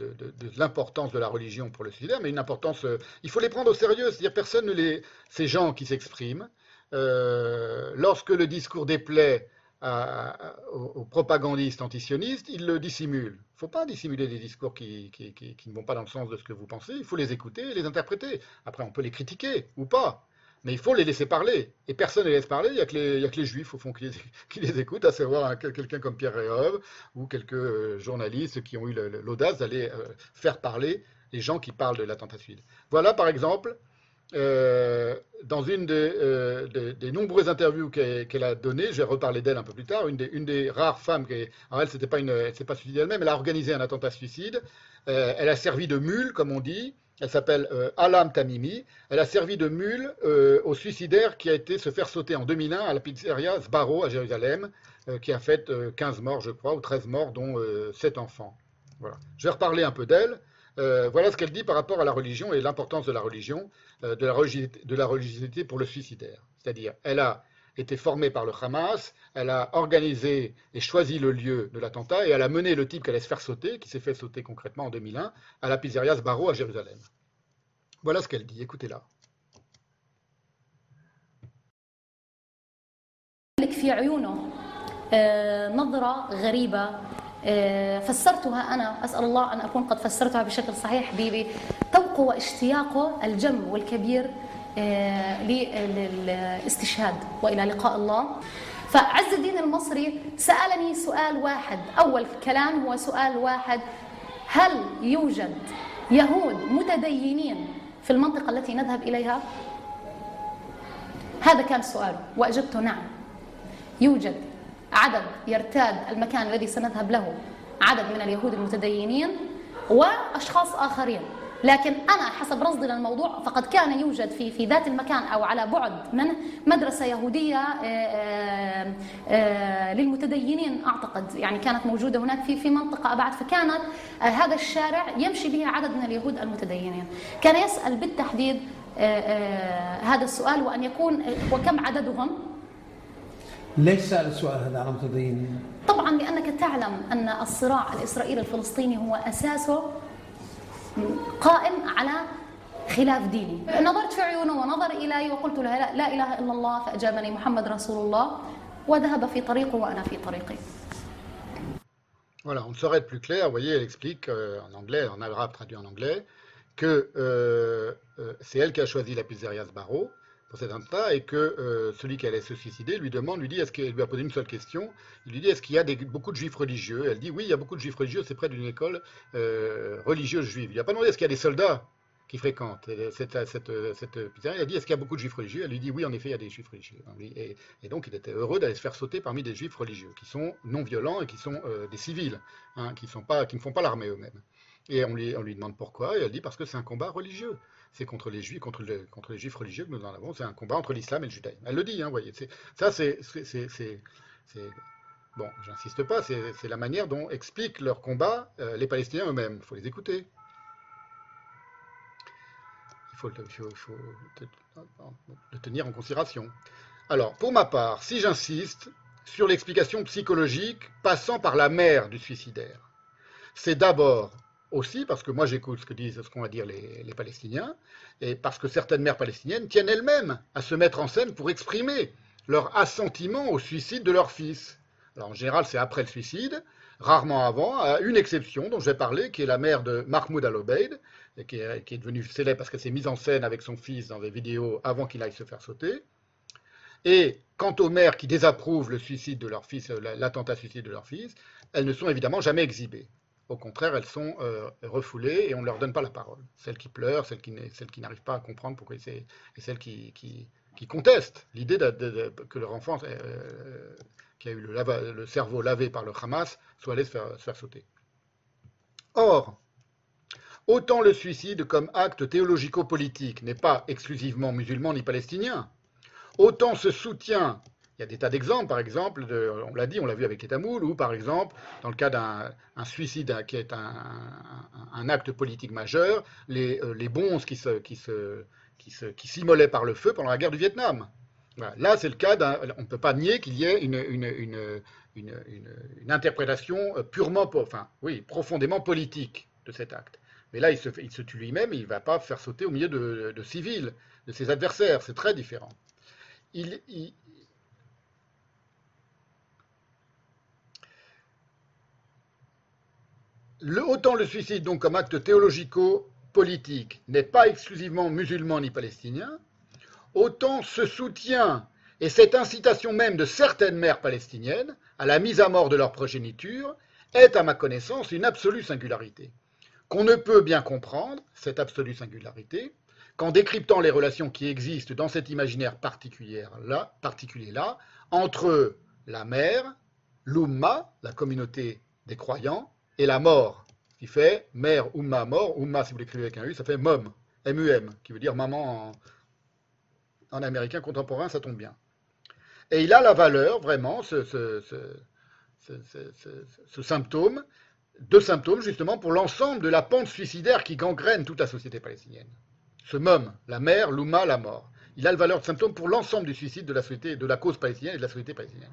l'importance de la religion pour le suicidaire, mais une importance, euh, il faut les prendre au sérieux, c'est-à-dire personne ne les, ces gens qui s'expriment, euh, lorsque le discours déplaît aux, propagandistes antisionistes, ils le dissimulent. Il ne faut pas dissimuler des discours qui, qui, ne vont pas dans le sens de ce que vous pensez, il faut les écouter et les interpréter. Après, on peut les critiquer ou pas. Mais il faut les laisser parler. Et personne ne les laisse parler, il n'y a, que les juifs, au fond, qui les, écoutent, à savoir quelqu'un comme Pierre Réhov ou quelques euh, journalistes qui ont eu l'audace d'aller euh, faire parler les gens qui parlent de l'attentat suicide. Voilà, par exemple, euh, dans une des, nombreuses interviews qu'elle a données, je vais reparler d'elle un peu plus tard, une des, rares femmes qui, alors elle, c'était pas une, c'est pas suicide elle-même, elle a organisé un attentat suicide, elle a servi de mule, comme on dit, elle s'appelle euh, Alam Tamimi. Elle a servi de mule euh, au suicidaire qui a été se faire sauter en 2001 à la pizzeria Sbarro à Jérusalem, euh, qui a fait 15 morts, je crois, ou 13 morts, dont 7 enfants. Voilà. Je vais reparler un peu d'elle. voilà ce qu'elle dit par rapport à la religion et l'importance de la religion, de, la de la religiosité pour le suicidaire. C'est-à-dire, elle a été formée par le Hamas, elle a organisé et choisi le lieu de l'attentat et elle a mené le type qu'elle allait se faire sauter, qui s'est fait sauter concrètement en 2001, à la pizzeria Sbarro à Jérusalem. Voilà ce qu'elle dit, écoutez-la. في عيونه نظرة غريبة فسرتها أنا أسأل الله أن أكون قد فسرتها بشكل صحيح بذوقه واشتياقه الجم والكبير للاستشهاد وإلى لقاء الله. فعز الدين المصري سألني سؤال واحد. أول كلام هو سؤال واحد. هل يوجد يهود متدينين في المنطقة التي نذهب إليها؟ هذا كان السؤال واجبت نعم. يوجد عدد يرتاد المكان الذي سنذهب له عدد من اليهود المتدينين وأشخاص آخرين. لكن أنا حسب رصدي للموضوع فقد كان يوجد في في ذات المكان أو على بعد منه مدرسة يهودية آه، آه، آه، للمتدينين أعتقد. يعني كانت موجودة هناك في في منطقة أبعد فكانت هذا الشارع يمشي به عدد من اليهود المتدينين. كان يسأل بالتحديد هذا السؤال وأن يكون وكم عددهم؟ ليش سأل السؤال هذا على المتدينين؟ طبعا لأنك تعلم أن الصراع الإسرائيلي الفلسطيني هو أساسه قائم على خلاف ديني نظرت في عيونه ونظر إلي وقلت له لا, لا إله إلا الله فأجابني محمد رسول الله وذهب في طريقه وأنا في طريقي Voilà, on ne saurait être plus clair. Vous voyez, elle explique euh, en anglais, en arabe traduit en anglais, que euh, euh, c'est elle qui a choisi la pizzeria Sbarro pour cet attentat et que euh, celui qui allait se suicider lui demande, lui dit, est-ce qu'il lui a posé une seule question? Il lui dit, est-ce qu'il y a beaucoup de juifs religieux? Elle dit, oui, il y a beaucoup de juifs religieux, c'est près d'une école euh, religieuse juive. Il lui a pas demandé, est-ce qu'il y a des soldats qui fréquentent cette, cette, cette pizzeria? Il a dit, est-ce qu'il y a beaucoup de juifs religieux? Elle lui dit, oui, en effet, il y a des juifs religieux. Et, et donc, il était heureux d'aller se faire sauter parmi des juifs religieux, qui sont non violents et qui sont euh, des civils, hein, qui, sont pas, qui ne font pas l'armée eux-mêmes. Et on lui, on lui demande pourquoi, et elle dit parce que c'est un combat religieux. C'est contre les juifs, contre, le- contre les juifs religieux que nous en avons. C'est un combat entre l'islam et le judaïsme. Elle le dit, hein, vous voyez. Ça, c'est, bon, j'insiste pas. C'est la manière dont expliquent leur combat euh, les Palestiniens eux-mêmes. Il faut les écouter. Il faut, le tenir en considération. Alors, pour ma part, si j'insiste sur l'explication psychologique passant par la mère du suicidaire, c'est d'abord aussi parce que moi j'écoute ce que disent, ce qu'ont à dire les, les Palestiniens, et parce que certaines mères palestiniennes tiennent elles-mêmes à se mettre en scène pour exprimer leur assentiment au suicide de leur fils. En général, c'est après le suicide, rarement avant, à une exception dont je vais parler, qui est la mère de Mahmoud Al-Obeid, qui est, qui est devenue célèbre parce qu'elle s'est mise en scène avec son fils dans des vidéos avant qu'il aille se faire sauter. Et quant aux mères qui désapprouvent le suicide de leur fils, euh, la- l'attentat suicide de leur fils, elles ne sont évidemment jamais exhibées. Au contraire, elles sont euh, refoulées et on ne leur donne pas la parole. Celles qui pleurent, celles qui, n'arrivent pas à comprendre pourquoi c'est, et celles qui, contestent l'idée que leur enfant, euh, qui a eu le, cerveau lavé par le Hamas, soit allé se faire sauter. Or, autant le suicide comme acte théologico-politique n'est pas exclusivement musulman ni palestinien, autant ce soutien, il y a des tas d'exemples, par exemple, on l'a dit, on l'a vu avec les Tamouls, ou par exemple, dans le cas d'un un suicide qui est un, acte politique majeur, les, euh, les bonzes qui s'immolaient par le feu pendant la guerre du Vietnam. Là, c'est le cas d'un. On ne peut pas nier qu'il y ait une, interprétation euh, purement, enfin, oui, profondément politique de cet acte. Mais là, il se, tue lui-même, il ne va pas faire sauter au milieu de, civils, de ses adversaires. C'est très différent. Il- autant le suicide, donc, comme acte théologico-politique, n'est pas exclusivement musulman ni palestinien, autant ce soutien et cette incitation même de certaines mères palestiniennes à la mise à mort de leur progéniture est, à ma connaissance, une absolue singularité. Qu'on ne peut bien comprendre, cette absolue singularité, qu'en décryptant les relations qui existent dans cet imaginaire particulier-là, particulier-là entre la mère, l'Umma, la communauté des croyants, et la mort, qui fait mère, Umma, mort. Umma, si vous l'écrivez avec un U, ça fait mom, M-U-M, qui veut dire maman en, américain contemporain, ça tombe bien. Et il a la valeur, vraiment, ce- ce- ce- ce symptôme, deux symptômes justement pour l'ensemble de la pente suicidaire qui gangrène toute la société palestinienne. Ce mom, la mère, l'ouma, la mort. Il a la valeur de symptôme pour l'ensemble du suicide de la, société, de la cause palestinienne et de la société palestinienne.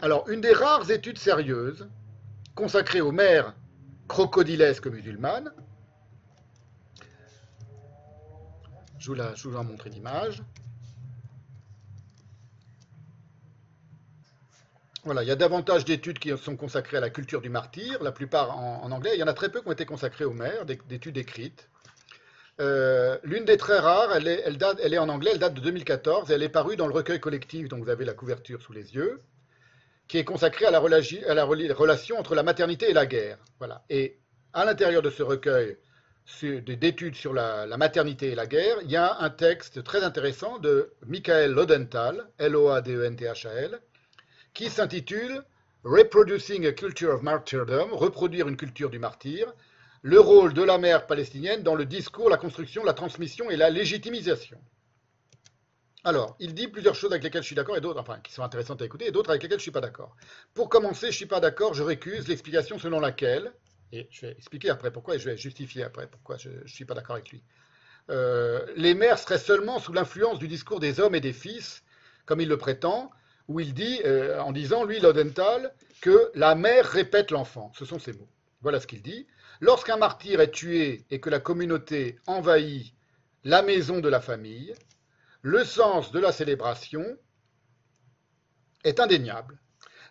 Alors, une des rares études sérieuses consacrée aux mères crocodilesques musulmanes, je vous, la, je vous en montre une image. Voilà, il y a davantage d'études qui sont consacrées à la culture du martyr, la plupart en, anglais. Il y en a très peu qui ont été consacrées aux mères, des- d'études écrites. Euh, L'une des très rares, elle est, en anglais, elle date de 2014, et elle est parue dans le recueil collectif dont vous avez la couverture sous les yeux, qui est consacré à la, relation entre la maternité et la guerre. Voilà. Et à l'intérieur de ce recueil d'études sur la, maternité et la guerre, il y a un texte très intéressant de Michael Lodenthal, L-O-A-D-E-N-T-H-A-L, qui s'intitule Reproducing a Culture of Martyrdom, reproduire une culture du martyr, le rôle de la mère palestinienne dans le discours, la construction, la transmission et la légitimisation. Alors, il dit plusieurs choses avec lesquelles je suis d'accord et d'autres, enfin, qui sont intéressantes à écouter, et d'autres avec lesquelles je ne suis pas d'accord. Pour commencer, je ne suis pas d'accord, je récuse l'explication selon laquelle, et je vais expliquer après pourquoi, et je vais justifier après pourquoi je ne suis pas d'accord avec lui. Euh, les mères seraient seulement sous l'influence du discours des hommes et des fils, comme il le prétend, où il dit, euh, en disant, lui, Lodenthal, que la mère répète l'enfant. Ce sont ses mots. Voilà ce qu'il dit. Lorsqu'un martyr est tué et que la communauté envahit la maison de la famille, le sens de la célébration est indéniable.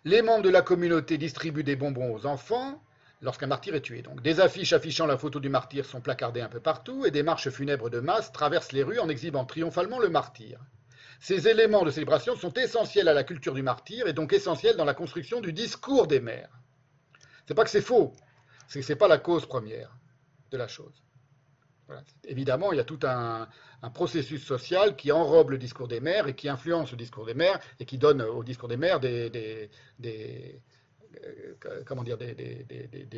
Les membres de la communauté distribuent des bonbons aux enfants lorsqu'un martyr est tué. Donc, des affiches affichant la photo du martyr sont placardées un peu partout et des marches funèbres de masse traversent les rues en exhibant triomphalement le martyr. Ces éléments de célébration sont essentiels à la culture du martyr et donc essentiels dans la construction du discours des mères. C'est pas que c'est faux, c'est que ce n'est pas la cause première de la chose. Évidemment, il y a tout un, processus social qui enrobe le discours des mères et qui influence le discours des mères et qui donne au discours des mères des,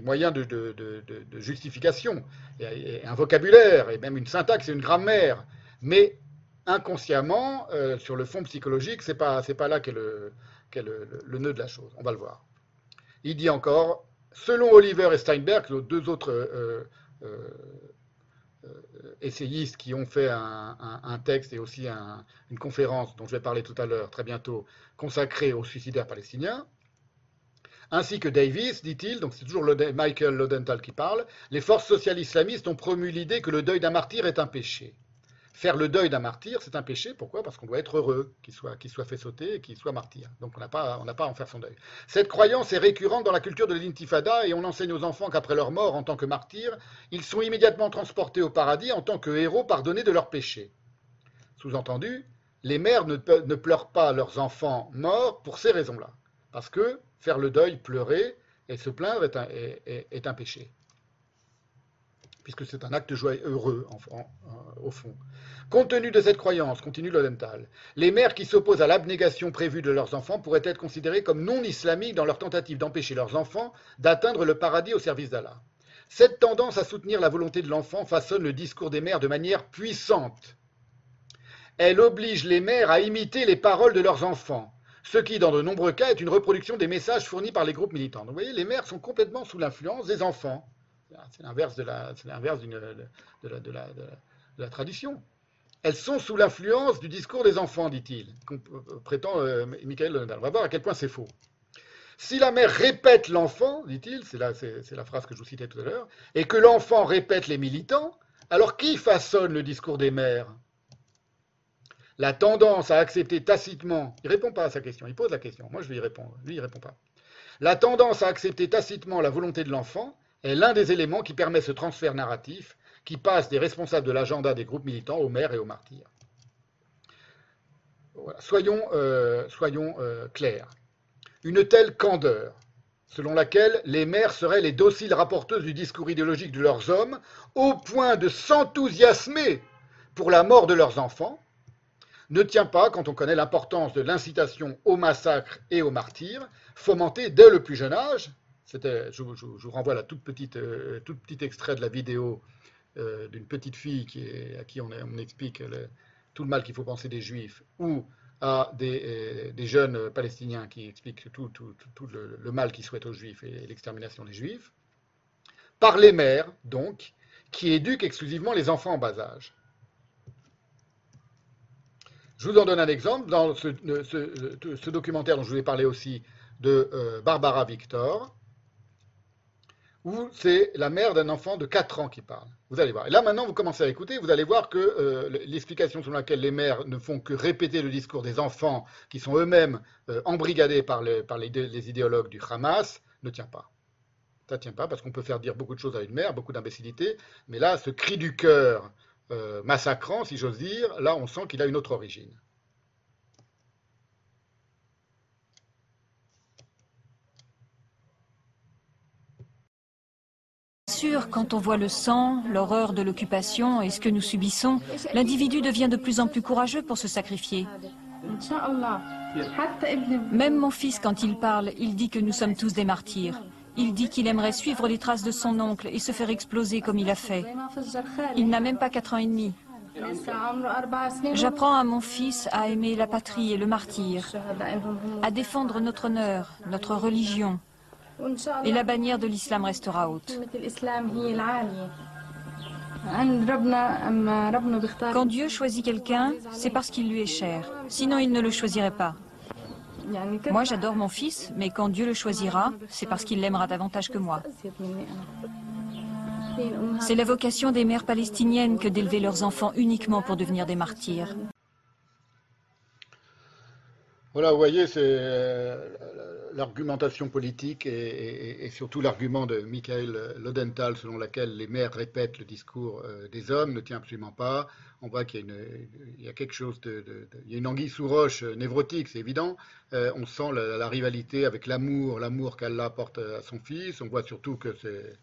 moyens de, justification, un vocabulaire, et même une syntaxe et une grammaire. Mais inconsciemment, euh, sur le fond psychologique, ce n'est pas, pas là qu'est le, nœud de la chose. On va le voir. Il dit encore, Selon Oliver et Steinberg, deux autres euh, euh, essayistes qui ont fait un, texte et aussi une conférence dont je vais parler tout à l'heure, très bientôt, consacrée aux suicidaires palestiniens, ainsi que Davis, dit-il, donc c'est toujours Michael Lodenthal qui parle, les forces sociales islamistes ont promu l'idée que le deuil d'un martyr est un péché. Faire le deuil d'un martyr, c'est un péché. Pourquoi? Parce qu'on doit être heureux qu'il soit, fait sauter et qu'il soit martyr. Donc on n'a pas, à en faire son deuil. Cette croyance est récurrente dans la culture de l'intifada et on enseigne aux enfants qu'après leur mort en tant que martyrs, ils sont immédiatement transportés au paradis en tant que héros pardonnés de leurs péchés. Sous-entendu, les mères ne pleurent pas leurs enfants morts pour ces raisons-là. Parce que faire le deuil, pleurer et se plaindre est un péché puisque c'est un acte joyeux, heureux au fond. Compte tenu de cette croyance, continue Lodenthal, les mères qui s'opposent à l'abnégation prévue de leurs enfants pourraient être considérées comme non islamiques dans leur tentative d'empêcher leurs enfants d'atteindre le paradis au service d'Allah. Cette tendance à soutenir la volonté de l'enfant façonne le discours des mères de manière puissante. Elle oblige les mères à imiter les paroles de leurs enfants, ce qui, dans de nombreux cas, est une reproduction des messages fournis par les groupes militants. Vous voyez, les mères sont complètement sous l'influence des enfants. C'est l'inverse de la, tradition. Elles sont sous l'influence du discours des enfants, dit-il, prétend euh, Michael On va voir à quel point c'est faux. Si la mère répète l'enfant, dit-il, c'est la, la phrase que je vous citais tout à l'heure, et que l'enfant répète les militants, alors qui façonne le discours des mères? La tendance à accepter tacitement, il ne répond pas à sa question, il pose la question, moi je vais y répondre, lui il répond pas. La tendance à accepter tacitement la volonté de l'enfant est l'un des éléments qui permet ce transfert narratif qui passe des responsables de l'agenda des groupes militants aux maires et aux martyrs. Soyons, euh, euh, clairs. Une telle candeur, selon laquelle les maires seraient les dociles rapporteuses du discours idéologique de leurs hommes, au point de s'enthousiasmer pour la mort de leurs enfants, ne tient pas quand on connaît l'importance de l'incitation au massacre et au martyr, fomentée dès le plus jeune âge, je, vous renvoie à la toute petite, euh, tout petit extrait de la vidéo euh, d'une petite fille qui à qui on, explique tout le mal qu'il faut penser des juifs, ou à des, euh, jeunes palestiniens qui expliquent tout, le, mal qu'ils souhaitent aux juifs et l'extermination des juifs, par les mères, donc, qui éduquent exclusivement les enfants en bas âge. Je vous en donne un exemple dans ce, documentaire dont je vous ai parlé aussi de Barbara Victor, où c'est la mère d'un enfant de 4 ans qui parle. Vous allez voir. Et là, maintenant, vous commencez à écouter, vous allez voir que euh, l'explication selon laquelle les mères ne font que répéter le discours des enfants qui sont eux-mêmes euh, embrigadés par, les, idéologues du Hamas ne tient pas. Ça ne tient pas parce qu'on peut faire dire beaucoup de choses à une mère, beaucoup d'imbécilité, mais là, ce cri du cœur euh, massacrant, si j'ose dire, là, on sent qu'il a une autre origine. Sûr, quand on voit le sang, l'horreur de l'occupation et ce que nous subissons, l'individu devient de plus en plus courageux pour se sacrifier. Même mon fils, quand il parle, il dit que nous sommes tous des martyrs. Il dit qu'il aimerait suivre les traces de son oncle et se faire exploser comme il a fait. Il n'a même pas quatre ans et demi. J'apprends à mon fils à aimer la patrie et le martyr, à défendre notre honneur, notre religion. Et la bannière de l'islam restera haute. Quand Dieu choisit quelqu'un, c'est parce qu'il lui est cher. Sinon, il ne le choisirait pas. Moi, j'adore mon fils, mais quand Dieu le choisira, c'est parce qu'il l'aimera davantage que moi. C'est la vocation des mères palestiniennes que d'élever leurs enfants uniquement pour devenir des martyrs. Voilà, vous voyez, c'est euh, l'argumentation politique et, surtout l'argument de Michael Lodenthal selon laquelle les mères répètent le discours euh, des hommes ne tient absolument pas. On voit qu'il y a, quelque chose de, il y a une anguille sous roche euh, névrotique, c'est évident. Euh, on sent la, la rivalité avec l'amour, l'amour qu'Allah porte à son fils. On voit surtout que c'est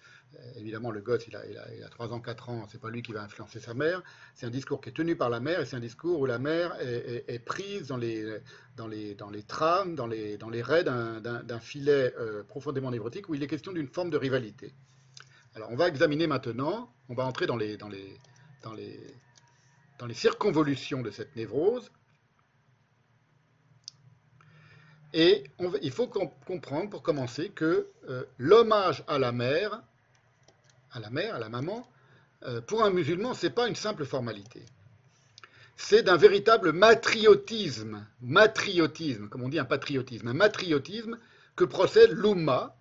évidemment le gosse, il a, il a, il a 3 ans, 4 ans, c'est pas lui qui va influencer sa mère. C'est un discours qui est tenu par la mère et c'est un discours où la mère est, prise dans les, trames, dans les, dans raies d'un filet euh, profondément névrotique où il est question d'une forme de rivalité. Alors on va examiner maintenant, on va entrer dans les, dans les, circonvolutions de cette névrose. Et il faut com- comprendre pour commencer que euh, l'hommage à la mère, à la mère, à la maman, euh, pour un musulman, c'est pas une simple formalité. C'est d'un véritable matriotisme, matriotisme, comme on dit un patriotisme, un matriotisme que procède l'Umma,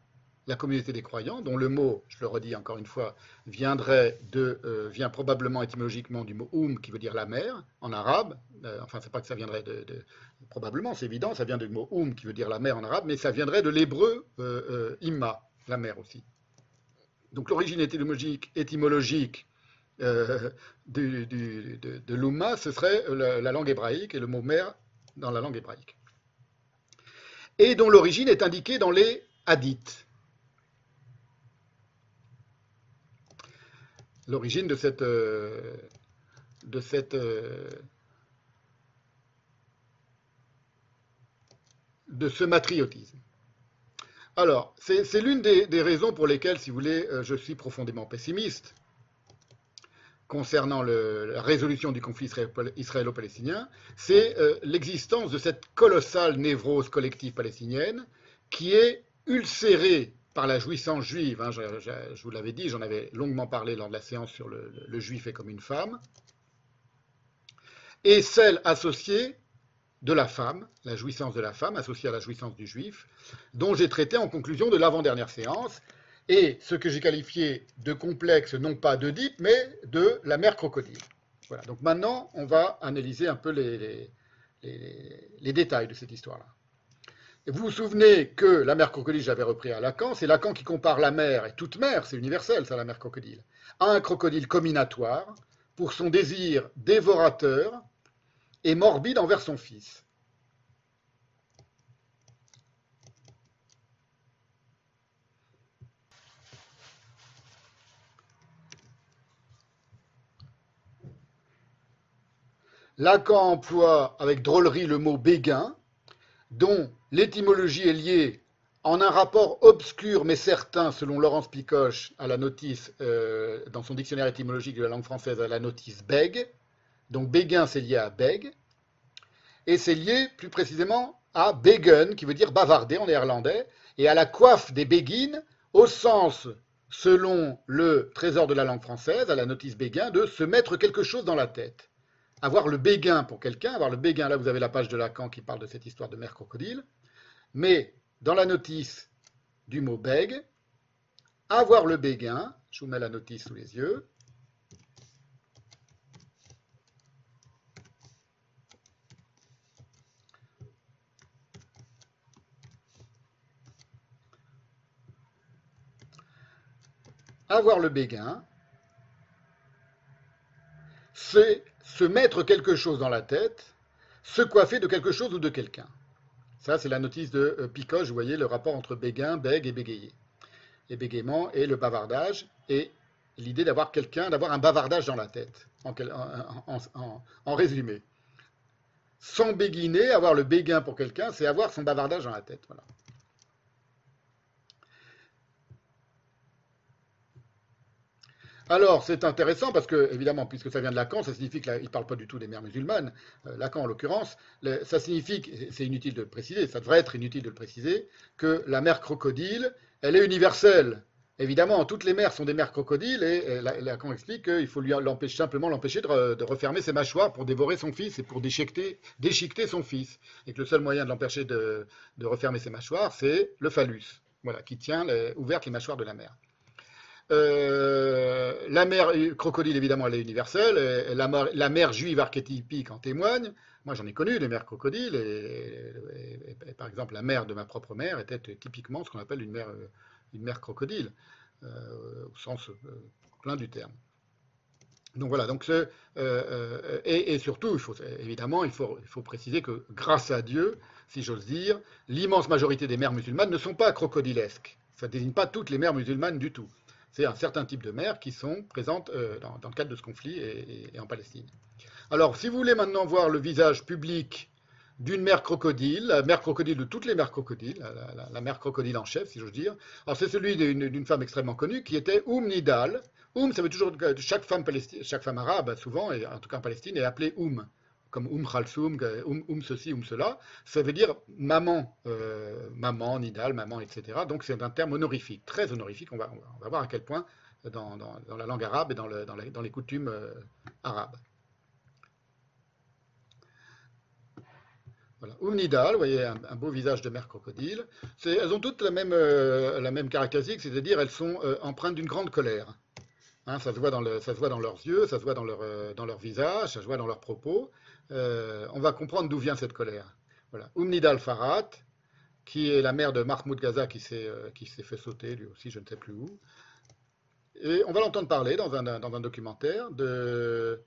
la communauté des croyants, dont le mot, je le redis encore une fois, viendrait de, euh, vient probablement étymologiquement du mot Oum, qui veut dire la mer, en arabe. Euh, enfin, c'est pas que ça viendrait de, probablement, c'est évident, ça vient du mot Oum, qui veut dire la mer en arabe, mais ça viendrait de l'hébreu euh, Imma, la mer aussi. Donc l'origine étymologique, euh, de, de ce serait la, la langue hébraïque et le mot mer dans la langue hébraïque. Et dont l'origine est indiquée dans les hadiths. L'origine de cette, euh, euh, de ce matriotisme. Alors, c'est l'une des, raisons pour lesquelles, si vous voulez, euh, je suis profondément pessimiste concernant la résolution du conflit israélo- israélo-palestinien, c'est euh, l'existence de cette colossale névrose collective palestinienne qui est ulcérée par la jouissance juive. hein, je, vous l'avais dit, j'en avais longuement parlé lors de la séance sur le juif est comme une femme, et celle associée de la femme, la jouissance de la femme associée à la jouissance du juif, dont j'ai traité en conclusion de l'avant-dernière séance, et ce que j'ai qualifié de complexe, non pas d'Oedipe, mais de la mère crocodile. Voilà, donc maintenant, on va analyser un peu les, détails de cette histoire-là. Vous vous souvenez que la mère crocodile, j'avais repris à Lacan, c'est Lacan qui compare la mère, et toute mère, c'est universel, ça, la mère crocodile, à un crocodile combinatoire pour son désir dévorateur et morbide envers son fils. Lacan emploie avec drôlerie le mot béguin, dont l'étymologie est liée en un rapport obscur mais certain, selon Laurence Picoche, à la notice, euh, dans son dictionnaire étymologique de la langue française, à la notice bègue. Donc béguin, c'est lié à bègue. Et c'est lié plus précisément à begen, qui veut dire bavarder en néerlandais, et à la coiffe des béguines, au sens, selon le trésor de la langue française, à la notice béguin, de se mettre quelque chose dans la tête avoir le béguin pour quelqu'un, avoir le béguin, là vous avez la page de Lacan qui parle de cette histoire de mère crocodile, mais dans la notice du mot bègue, avoir le béguin, je vous mets la notice sous les yeux, avoir le béguin, c'est se mettre quelque chose dans la tête, se coiffer de quelque chose ou de quelqu'un. Ça, c'est la notice de euh, Picoche, vous voyez le rapport entre béguin, bègue et bégayer. Les bégaiements et le bavardage, et l'idée d'avoir quelqu'un, d'avoir un bavardage dans la tête, en- en résumé. Sans béguiner, avoir le béguin pour quelqu'un, c'est avoir son bavardage dans la tête. Voilà. Alors, c'est intéressant parce que, évidemment, puisque ça vient de Lacan, ça signifie qu'il ne parle pas du tout des mers musulmanes, euh, Lacan en l'occurrence, ça signifie, c'est inutile de le préciser, ça devrait être inutile de le préciser, que la mer crocodile, elle est universelle. Évidemment, toutes les mers sont des mers crocodiles et, La- Lacan explique qu'il faut lui simplement l'empêcher de, re- de refermer ses mâchoires pour dévorer son fils et pour déchiqueter, son fils. Et que le seul moyen de l'empêcher de, refermer ses mâchoires, c'est le phallus, voilà, qui tient les- ouvertes les mâchoires de la mer. Euh, la mère crocodile, évidemment, elle est universelle. et la, mère juive archétypique en témoigne. Moi, j'en ai connu des mères crocodiles. Et, par exemple, la mère de ma propre mère était typiquement ce qu'on appelle une mère, euh, crocodile, euh, au sens euh, plein du terme. Donc voilà, donc ce- euh, euh, et, surtout, évidemment, il faut préciser que grâce à Dieu, si j'ose dire, l'immense majorité des mères musulmanes ne sont pas crocodilesques. Ça ne désigne pas toutes les mères musulmanes du tout. C'est un certain type de mères qui sont présentes euh, dans, le cadre de ce conflit et, en Palestine. Alors, si vous voulez maintenant voir le visage public d'une mère crocodile, la mère crocodile de toutes les mères crocodiles, la, mère crocodile en chef, si j'ose dire, alors c'est celui d'une femme extrêmement connue qui était Oum Nidal. Oum, ça veut toujours que chaque femme, chaque femme arabe, souvent, en tout cas en Palestine, est appelée Oum, comme Oum Khalsoum, Oum, Oum ceci, Oum cela. Ça veut dire maman, euh, maman, Nidal, maman, etc. Donc c'est un terme honorifique, très honorifique. On va, voir à quel point dans, la langue arabe et dans, les coutumes euh, arabes. Voilà. Oum Nidal, vous voyez un, beau visage de mère crocodile. Elles ont toutes la même, euh, la même caractéristique, c'est-à-dire elles sont empreintes d'une grande colère. Hein, ça, se voit dans leurs yeux, ça se voit dans leur, dans leur visage, ça se voit dans leurs propos. Euh, on va comprendre d'où vient cette colère. Voilà. Oum Nidal Farhat, qui est la mère de Mahmoud Gaza qui s'est euh, fait sauter, lui aussi, je ne sais plus où. Et on va l'entendre parler dans un, dans un documentaire de,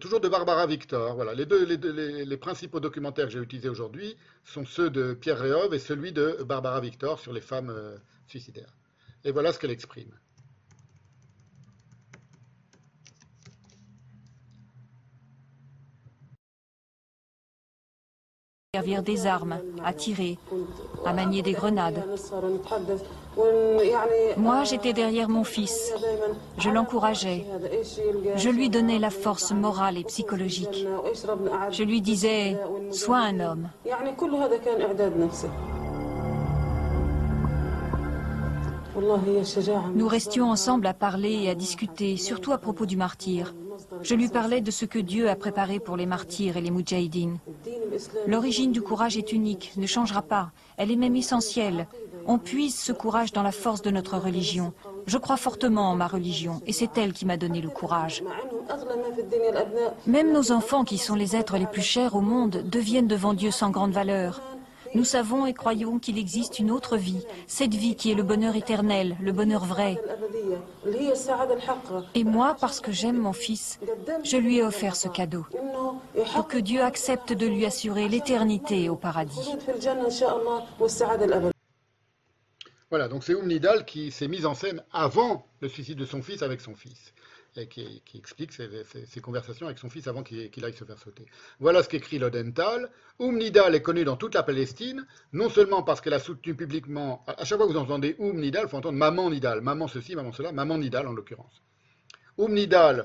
toujours de Barbara Victor. Voilà. Les, deux, les principaux documentaires que j'ai utilisés aujourd'hui sont ceux de Pierre Réhov et celui de Barbara Victor sur les femmes euh, suicidaires. Et voilà ce qu'elle exprime. servir des armes, à tirer, à manier des grenades. Moi, j'étais derrière mon fils. Je l'encourageais. Je lui donnais la force morale et psychologique. Je lui disais, sois un homme. Nous restions ensemble à parler et à discuter, surtout à propos du martyr. Je lui parlais de ce que Dieu a préparé pour les martyrs et les moudjahidines. L'origine du courage est unique, ne changera pas. Elle est même essentielle. On puise ce courage dans la force de notre religion. Je crois fortement en ma religion et c'est elle qui m'a donné le courage. Même nos enfants, qui sont les êtres les plus chers au monde, deviennent devant Dieu sans grande valeur. Nous savons et croyons qu'il existe une autre vie, cette vie qui est le bonheur éternel, le bonheur vrai. Et moi, parce que j'aime mon fils, je lui ai offert ce cadeau, pour que Dieu accepte de lui assurer l'éternité au paradis. Voilà, donc c'est Oum Nidal qui s'est mise en scène avant le suicide de son fils avec son fils et qui, explique ses, conversations avec son fils avant qu'il aille se faire sauter. Voilà ce qu'écrit Lodenthal. Oum Nidal est connue dans toute la Palestine, non seulement parce qu'elle a soutenu publiquement, à chaque fois que vous entendez Oum Nidal, il faut entendre Maman Nidal, Maman ceci, Maman cela, Maman Nidal en l'occurrence. Oum Nidal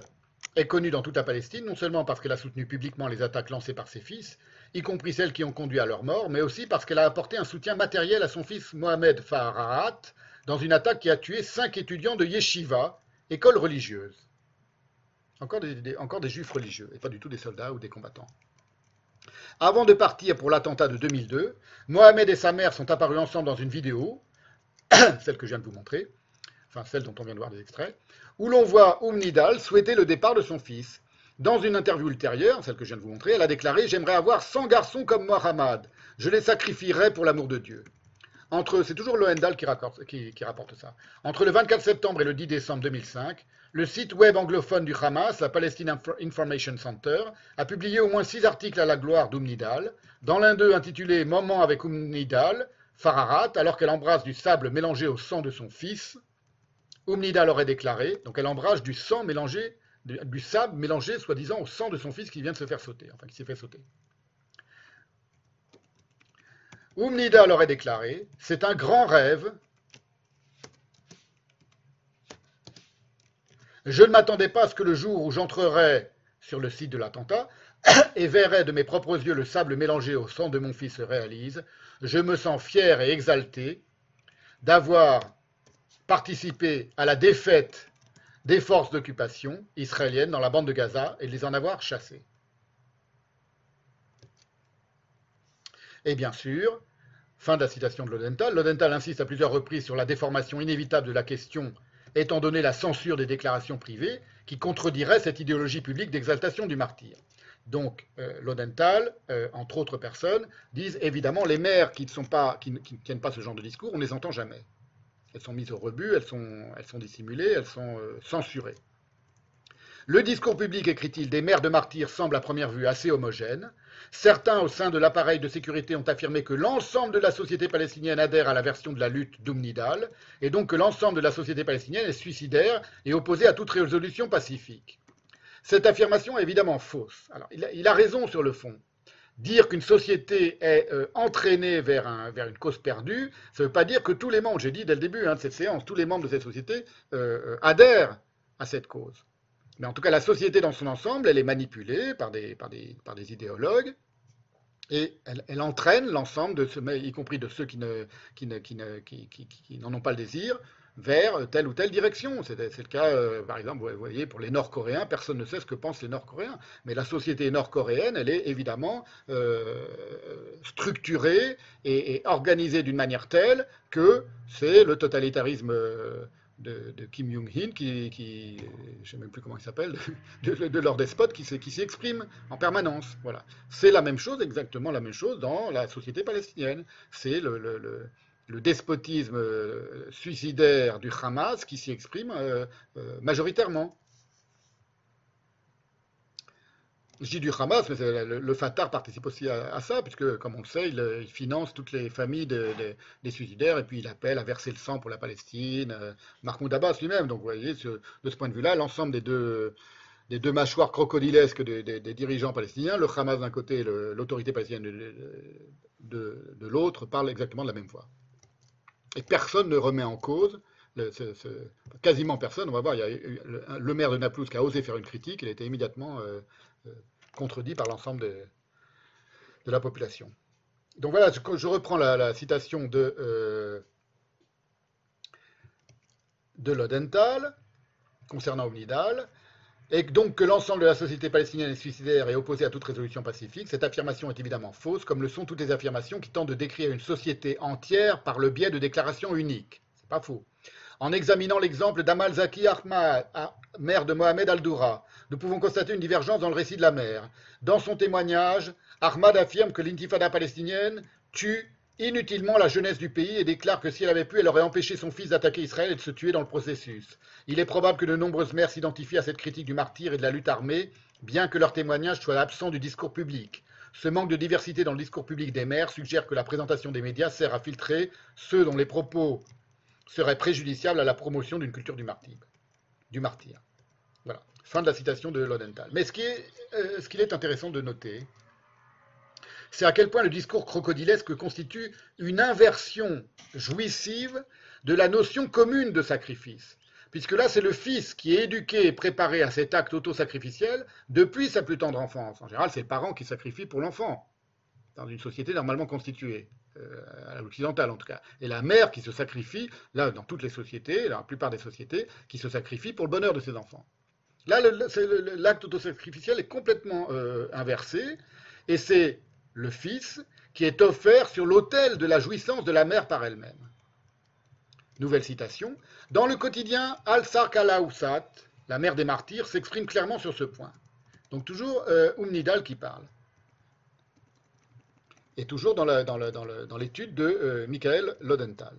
est connue dans toute la Palestine, non seulement parce qu'elle a soutenu publiquement les attaques lancées par ses fils, y compris celles qui ont conduit à leur mort, mais aussi parce qu'elle a apporté un soutien matériel à son fils Mohamed Farahat dans une attaque qui a tué cinq étudiants de Yeshiva, école religieuse. Encore des, juifs religieux, et pas du tout des soldats ou des combattants. Avant de partir pour l'attentat de 2002, Mohamed et sa mère sont apparus ensemble dans une vidéo, celle que je viens de vous montrer, enfin celle dont on vient de voir des extraits, où l'on voit Oum Nidal souhaiter le départ de son fils. Dans une interview ultérieure, celle que je viens de vous montrer, elle a déclaré J'aimerais avoir 100 garçons comme Mohamed. Je les sacrifierais pour l'amour de Dieu. Entre, c'est toujours Lohendal qui, qui- rapporte ça. Entre le 24 septembre et le 10 décembre 2005, le site web anglophone du Hamas, la Palestine Inf- Information Center, a publié au moins six articles à la gloire d'Oum Nidal. Dans l'un d'eux intitulé Moment avec Oum Nidal, Fararat, alors qu'elle embrasse du sable mélangé au sang de son fils, Oum Nidal aurait déclaré, donc elle embrasse du sang mélangé, du, du sable mélangé soi-disant au sang de son fils qui vient de se faire sauter, enfin qui s'est fait sauter. Oum Nidal aurait déclaré C'est un grand rêve, Je ne m'attendais pas à ce que le jour où j'entrerais sur le site de l'attentat et verrais de mes propres yeux le sable mélangé au sang de mon fils se réalise. Je me sens fier et exalté d'avoir participé à la défaite des forces d'occupation israéliennes dans la bande de Gaza et de les en avoir chassés. Et bien sûr, fin de la citation de Lodenthal, Lodenthal insiste à plusieurs reprises sur la déformation inévitable de la question étant donné la censure des déclarations privées qui contredirait cette idéologie publique d'exaltation du martyr. Donc, euh, Lodenthal, euh, entre autres personnes, disent évidemment les mères qui ne, tiennent pas ce genre de discours, on ne les entend jamais. Elles sont mises au rebut, elles sont, elles sont dissimulées, elles sont euh, censurées. Le discours public, écrit-il, des mères de martyrs semble à première vue assez homogène. Certains au sein de l'appareil de sécurité ont affirmé que l'ensemble de la société palestinienne adhère à la version de la lutte d'Oumnidal, et donc que l'ensemble de la société palestinienne est suicidaire et opposée à toute résolution pacifique. Cette affirmation est évidemment fausse. Il, a, raison sur le fond. Dire qu'une société est euh, entraînée vers, un, vers, une cause perdue, ça ne veut pas dire que tous les membres, j'ai dit dès le début hein, de cette séance, tous les membres de cette société euh, adhèrent à cette cause. Mais en tout cas, la société dans son ensemble, elle est manipulée par des, par des, par des idéologues et elle, entraîne l'ensemble de ceux, y compris de ceux qui n'en qui ne, qui ne, qui, ont pas le désir, vers telle ou telle direction. C'est le cas, euh, par exemple, vous voyez, pour les Nord-Coréens, personne ne sait ce que pensent les Nord-Coréens. Mais la société nord-coréenne, elle est évidemment euh, structurée et, et organisée d'une manière telle que c'est le totalitarisme. Euh, de, Kim Jong-un, qui, qui, je ne sais même plus comment il s'appelle, de, leur despote, qui, qui s'exprime en permanence. Voilà. C'est la même chose, exactement la même chose dans la société palestinienne. C'est le, despotisme suicidaire du Hamas qui s'y exprime euh, euh, majoritairement. Je dis du Hamas, mais le, Fatah participe aussi à, ça, puisque, comme on le sait, il, il finance toutes les familles de, de, des suicidaires et puis il appelle à verser le sang pour la Palestine. Euh, Mahmoud Abbas lui-même. Donc, vous voyez, de ce point de vue-là, l'ensemble des deux, mâchoires crocodilesques des, des, dirigeants palestiniens, le Hamas d'un côté et l'autorité palestinienne de, l'autre, parlent exactement de la même voix. Et personne ne remet en cause quasiment personne. On va voir, il y a le, maire de Naplouse qui a osé faire une critique, il a été immédiatement euh, euh, contredit par l'ensemble de, la population. Donc voilà, je, reprends la, la, citation de, euh, de Lodenthal concernant Omnidal, et donc que l'ensemble de la société palestinienne est suicidaire et opposée à toute résolution pacifique, cette affirmation est évidemment fausse, comme le sont toutes les affirmations qui tentent de décrire une société entière par le biais de déclarations uniques. C'est pas faux. En examinant l'exemple d'Amal Zaki Ahmad, mère de Mohamed Al-Doura, nous pouvons constater une divergence dans le récit de la mère. Dans son témoignage, Ahmad affirme que l'intifada palestinienne tue inutilement la jeunesse du pays et déclare que si elle avait pu, elle aurait empêché son fils d'attaquer Israël et de se tuer dans le processus. Il est probable que de nombreuses mères s'identifient à cette critique du martyr et de la lutte armée, bien que leur témoignage soit absent du discours public. Ce manque de diversité dans le discours public des mères suggère que la présentation des médias sert à filtrer ceux dont les propos seraient préjudiciables à la promotion d'une culture du martyr. Voilà. Fin de la citation de Lodenthal. Mais ce qu'il est, euh, intéressant de noter, c'est à quel point le discours crocodilesque constitue une inversion jouissive de la notion commune de sacrifice. Puisque là, c'est le fils qui est éduqué et préparé à cet acte autosacrificiel depuis sa plus tendre enfance. En général, c'est le parent qui sacrifie pour l'enfant, dans une société normalement constituée, euh, à l'occidentale en tout cas. Et la mère qui se sacrifie, là, dans toutes les sociétés, la plupart des sociétés, qui se sacrifie pour le bonheur de ses enfants. Là, l'acte autosacrificiel est complètement euh, inversé, et c'est le Fils, qui est offert sur l'autel de la jouissance de la mère par elle-même. Nouvelle citation. Dans le quotidien, Al-Sark al-Awsat, la mère des martyrs, s'exprime clairement sur ce point. Donc toujours euh, Umnidal qui parle. Et toujours dans l'étude de euh, Michael Lodenthal.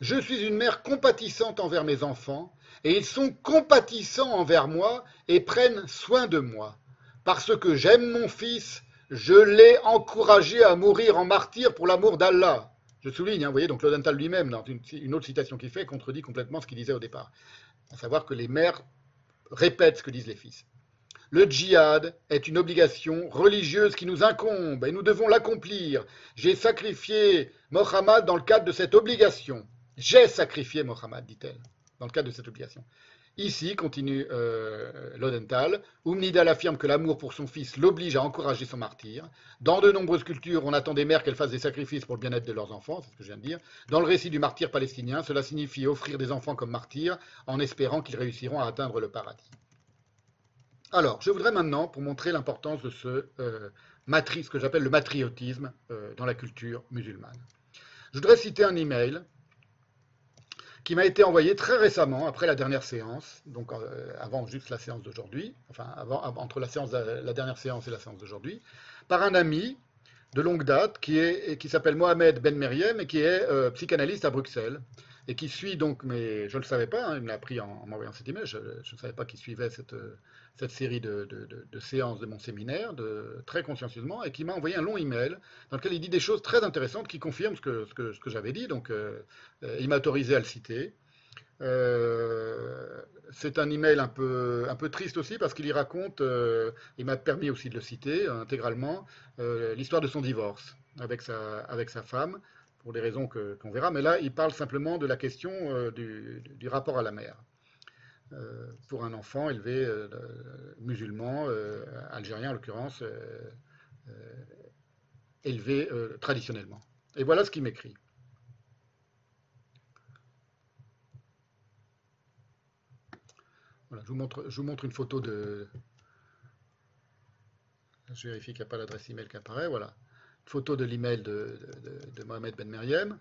Je suis une mère compatissante envers mes enfants, et ils sont compatissants envers moi et prennent soin de moi. Parce que j'aime mon fils, je l'ai encouragé à mourir en martyr pour l'amour d'Allah. Je souligne, hein, vous voyez, donc Lodenthal lui-même, dans une, autre citation qu'il fait, contredit complètement ce qu'il disait au départ. À savoir que les mères répètent ce que disent les fils. Le djihad est une obligation religieuse qui nous incombe et nous devons l'accomplir. J'ai sacrifié Mohammed dans le cadre de cette obligation. J'ai sacrifié Mohammed, dit-elle, dans le cadre de cette obligation. Ici, continue euh, Lodenthal, Umnidal affirme que l'amour pour son fils l'oblige à encourager son martyr. Dans de nombreuses cultures, on attend des mères qu'elles fassent des sacrifices pour le bien-être de leurs enfants, c'est ce que je viens de dire. Dans le récit du martyr palestinien, cela signifie offrir des enfants comme martyrs en espérant qu'ils réussiront à atteindre le paradis. Alors, je voudrais maintenant, pour montrer l'importance de ce euh, matri, ce que j'appelle le matriotisme euh, dans la culture musulmane, je voudrais citer un email qui m'a été envoyé très récemment, après la dernière séance, donc euh, avant juste la séance d'aujourd'hui, enfin entre la, dernière séance et la séance d'aujourd'hui, par un ami de longue date qui, est, qui s'appelle Mohamed Ben Meriem et qui est euh, psychanalyste à Bruxelles et qui suit donc, mais je ne le savais pas, hein, il me l'a appris en, en m'envoyant cet email, je ne savais pas qu'il suivait cette, euh, cette série de, de- séances de mon séminaire, très consciencieusement, et qui m'a envoyé un long email dans lequel il dit des choses très intéressantes qui confirment ce que, ce que, ce que j'avais dit, donc euh, euh, il m'a autorisé à le citer. C'est un email un peu, un peu triste aussi parce qu'il y raconte, il m'a permis aussi de le citer intégralement, l'histoire de son divorce avec sa, avec sa femme, pour des raisons qu'on verra, mais là il parle simplement de la question euh, du, rapport à la mère. Euh, pour un enfant élevé euh, musulman, euh, algérien en l'occurrence, élevé traditionnellement. Et voilà ce qu'il m'écrit. Voilà, je, vous montre, je vous montre une photo de. Je vérifie qu'il n'y a pas l'adresse email qui apparaît. Voilà. Photo de l'email de, Mohamed Ben Meriem.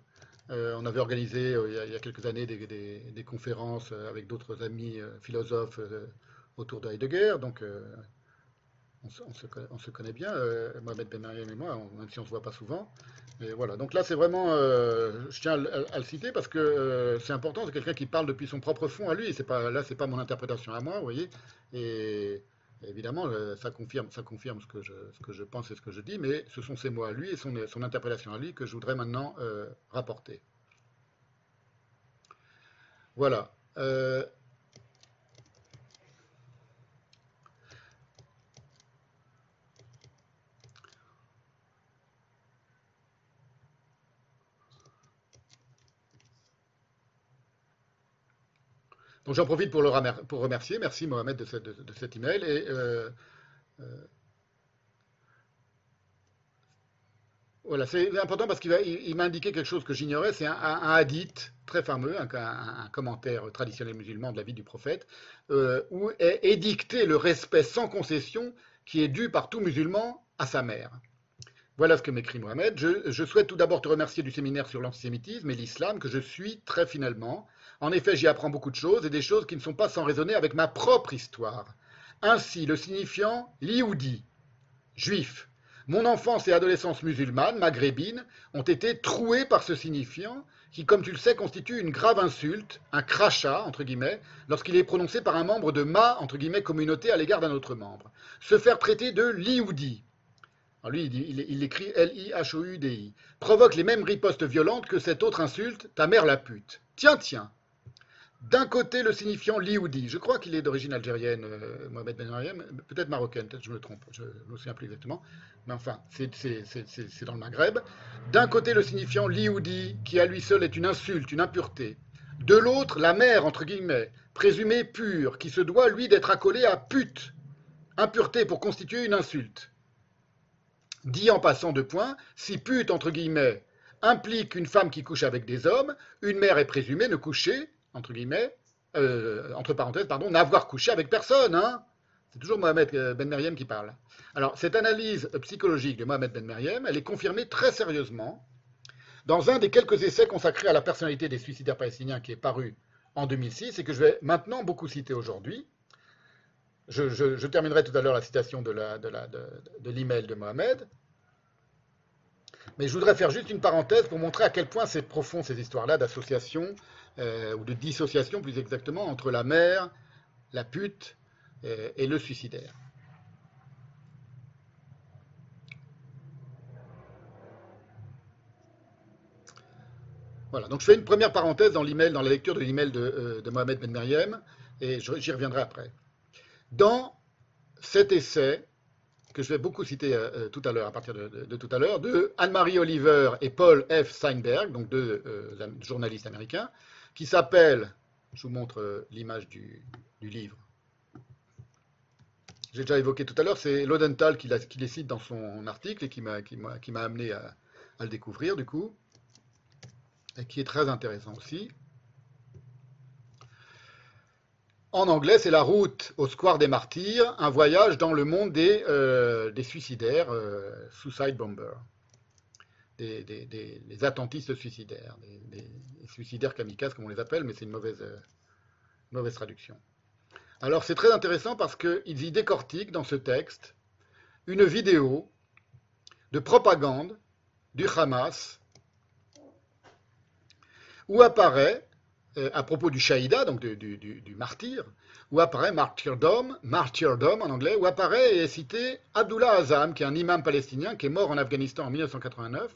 Euh, on avait organisé euh, il, y a, quelques années des, conférences euh, avec d'autres amis philosophes autour de Heidegger. Donc, on, se, on se connaît, bien, Mohamed Ben Meriem et moi, même si on ne se voit pas souvent. Et voilà. Donc là, c'est vraiment, je tiens à, le- citer parce que c'est important. C'est quelqu'un qui parle depuis son propre fond à lui. C'est pas là, c'est pas mon interprétation à moi, vous voyez. Et évidemment, ça confirme, ce que je, pense et ce que je dis. Mais ce sont ses mots à lui et son, son interprétation à lui que je voudrais maintenant euh, rapporter. Voilà. Euh, Donc j'en profite pour, le remercier. Merci Mohamed de, cet email. Et euh, euh, voilà, c'est important parce qu'il m'a indiqué quelque chose que j'ignorais. C'est un, hadith très fameux, un, commentaire traditionnel musulman de la vie du prophète, euh, où est édicté le respect sans concession qui est dû par tout musulman à sa mère. Voilà ce que m'écrit Mohamed. Je souhaite tout d'abord te remercier du séminaire sur l'antisémitisme et l'islam que je suis très finalement. En effet, j'y apprends beaucoup de choses et des choses qui ne sont pas sans raisonner avec ma propre histoire. Ainsi, le signifiant lioudi, juif. Mon enfance et adolescence musulmane, maghrébine, ont été trouées par ce signifiant qui, comme tu le sais, constitue une grave insulte, un crachat, entre guillemets, lorsqu'il est prononcé par un membre de ma, entre guillemets, communauté à l'égard d'un autre membre. Se faire traiter de lioudi, alors lui, il, il écrit L-I-H-O-U-D-I. Provoque les mêmes ripostes violentes que cette autre insulte, ta mère la pute. Tiens, tiens. D'un côté, le signifiant lioudi. Je crois qu'il est d'origine algérienne, euh, Mohamed Ben peut-être marocaine, peut-être je me trompe, je ne me souviens plus exactement. Mais enfin, c'est- dans le Maghreb. D'un côté, le signifiant lioudi, qui à lui seul est une insulte, une impureté. De l'autre, la mère, entre guillemets, présumée pure, qui se doit, lui, d'être accolée à pute. Impureté pour constituer une insulte. Dit en passant de points, si pute, entre guillemets, implique une femme qui couche avec des hommes, une mère est présumée ne coucher, entre guillemets, euh, entre parenthèses, pardon, n'avoir couché avec personne. Hein C'est toujours Mohamed euh, Ben Meriem qui parle. Alors, cette analyse psychologique de Mohamed Ben Meriem, elle est confirmée très sérieusement dans un des quelques essais consacrés à la personnalité des suicidaires palestiniens qui est paru en 2006 et que je vais maintenant beaucoup citer aujourd'hui. Je, terminerai tout à l'heure la citation de la- de l'email de Mohamed. Mais je voudrais faire juste une parenthèse pour montrer à quel point c'est profond ces histoires-là d'association, euh, ou de dissociation plus exactement, entre la mère, la pute euh, et le suicidaire. Voilà, donc je fais une première parenthèse dans l'email, dans la lecture de l'email de, euh, de Mohamed Ben Meriem, et j'y reviendrai après. Dans cet essai que je vais beaucoup citer tout à l'heure, à partir de, tout à l'heure, de Anne-Marie Oliver et Paul F. Steinberg, donc deux journalistes américains, qui s'appelle, je vous montre euh, l'image du, livre. J'ai déjà évoqué tout à l'heure, c'est Lodenthal qui, les cite dans son article et qui m'a amené à, le découvrir du coup, et qui est très intéressant aussi. En anglais, c'est La route au square des martyrs, un voyage dans le monde des, euh, suicidaires, euh, suicide bombers, des, attentistes suicidaires, des, suicidaires kamikazes comme on les appelle, mais c'est une mauvaise, euh, mauvaise traduction. Alors c'est très intéressant parce qu'ils y décortiquent dans ce texte une vidéo de propagande du Hamas où apparaît euh, à propos du Shaïda, donc du martyr, où apparaît martyrdom, martyrdom en anglais, où apparaît et est cité Abdullah Azam, qui est un imam palestinien qui est mort en Afghanistan en 1989,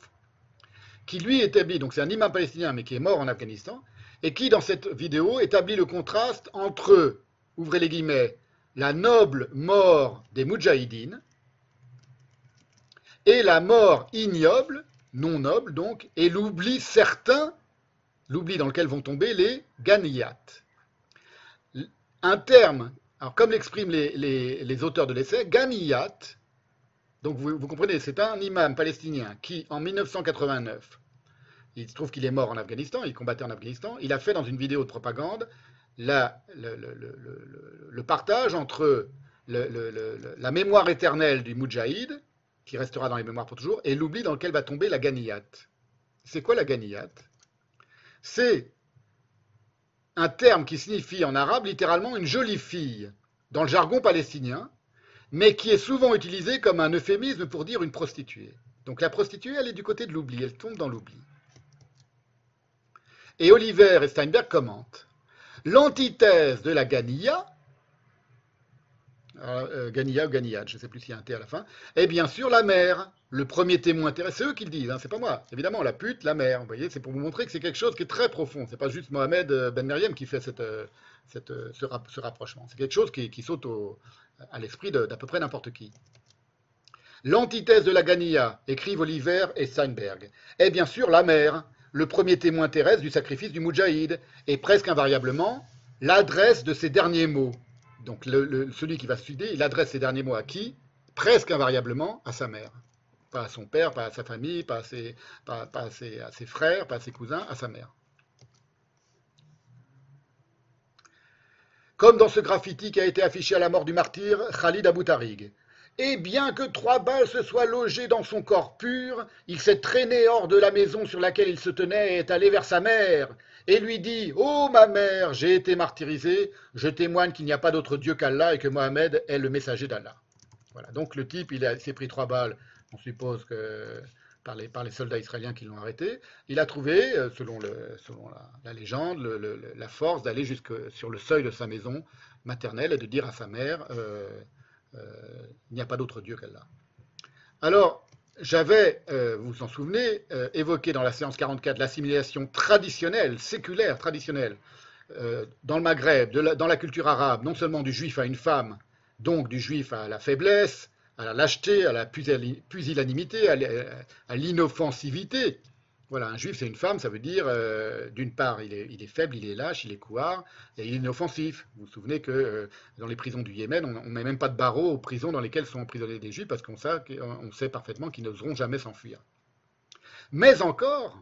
qui lui établit, donc c'est un imam palestinien mais qui est mort en Afghanistan, et qui dans cette vidéo établit le contraste entre, ouvrez les guillemets, la noble mort des Moudjahidines et la mort ignoble, non noble donc, et l'oubli certain l'oubli dans lequel vont tomber les ganiyat. Un terme, alors comme l'expriment les, auteurs de l'essai, ganiyat, donc vous, comprenez, c'est un imam palestinien qui, en 1989, il se trouve qu'il est mort en Afghanistan, il combattait en Afghanistan, il a fait dans une vidéo de propagande le, partage entre la mémoire éternelle du Moudjahid, qui restera dans les mémoires pour toujours, et l'oubli dans lequel va tomber la ganiyat. C'est quoi la ganiyat c'est un terme qui signifie en arabe littéralement une jolie fille dans le jargon palestinien, mais qui est souvent utilisé comme un euphémisme pour dire une prostituée. Donc la prostituée, elle est du côté de l'oubli, elle tombe dans l'oubli. Et Oliver et Steinberg commentent. L'antithèse de la Gania, euh, Gania ou Ganiad, je ne sais plus s'il y a un T à la fin, est bien sûr la mère, le premier témoin terrestre. C'est eux qui le disent, hein, c'est pas moi. Évidemment, la pute, la mère. Vous voyez, c'est pour vous montrer que c'est quelque chose qui est très profond. C'est pas juste Mohamed euh, Ben Meriem qui fait euh, euh, ce, rap- ce rapprochement. C'est quelque chose qui, saute au- à l'esprit d'à peu près n'importe qui. L'antithèse de la Gania, écrivent Oliver et Steinberg, est bien sûr la mère, le premier témoin terrestre du sacrifice du Moudjahid, et presque invariablement l'adresse de ses derniers mots. Donc celui qui va se suicider, il adresse ses derniers mots à qui? Presque invariablement à sa mère. Pas à son père, pas à sa famille, pas à ses, frères, pas à ses cousins, à sa mère. Comme dans ce graffiti qui a été affiché à la mort du martyr Khalid Abou Tarig. Et bien que trois balles se soient logées dans son corps pur, il s'est traîné hors de la maison sur laquelle il se tenait et est allé vers sa mère, et lui dit Ô ma mère, j'ai été martyrisé, je témoigne qu'il n'y a pas d'autre Dieu qu'Allah et que Mohamed est le messager d'Allah. Voilà, donc le type, il s'est pris trois balles, on suppose que par les, soldats israéliens qui l'ont arrêté. Il a trouvé, euh, selon, la, légende, la force d'aller jusque sur le seuil de sa maison maternelle et de dire à sa mère euh, euh, Il n'y a pas d'autre Dieu qu'Allah. Alors, j'avais, vous vous en souvenez, évoqué dans la séance 44 l'assimilation traditionnelle, séculaire, traditionnelle, dans le Maghreb, dans la culture arabe, non seulement du juif à une femme, donc du juif à la faiblesse, à la lâcheté, à la pusillanimité, à l'inoffensivité. Voilà, un juif, c'est une femme, ça veut dire, euh, d'une part, il est, faible, il est lâche, il est couard, et il est inoffensif. Vous vous souvenez que euh, dans les prisons du Yémen, on ne met même pas de barreaux aux prisons dans lesquelles sont emprisonnés des juifs, parce qu'on sait, parfaitement qu'ils n'oseront jamais s'enfuir. Mais encore,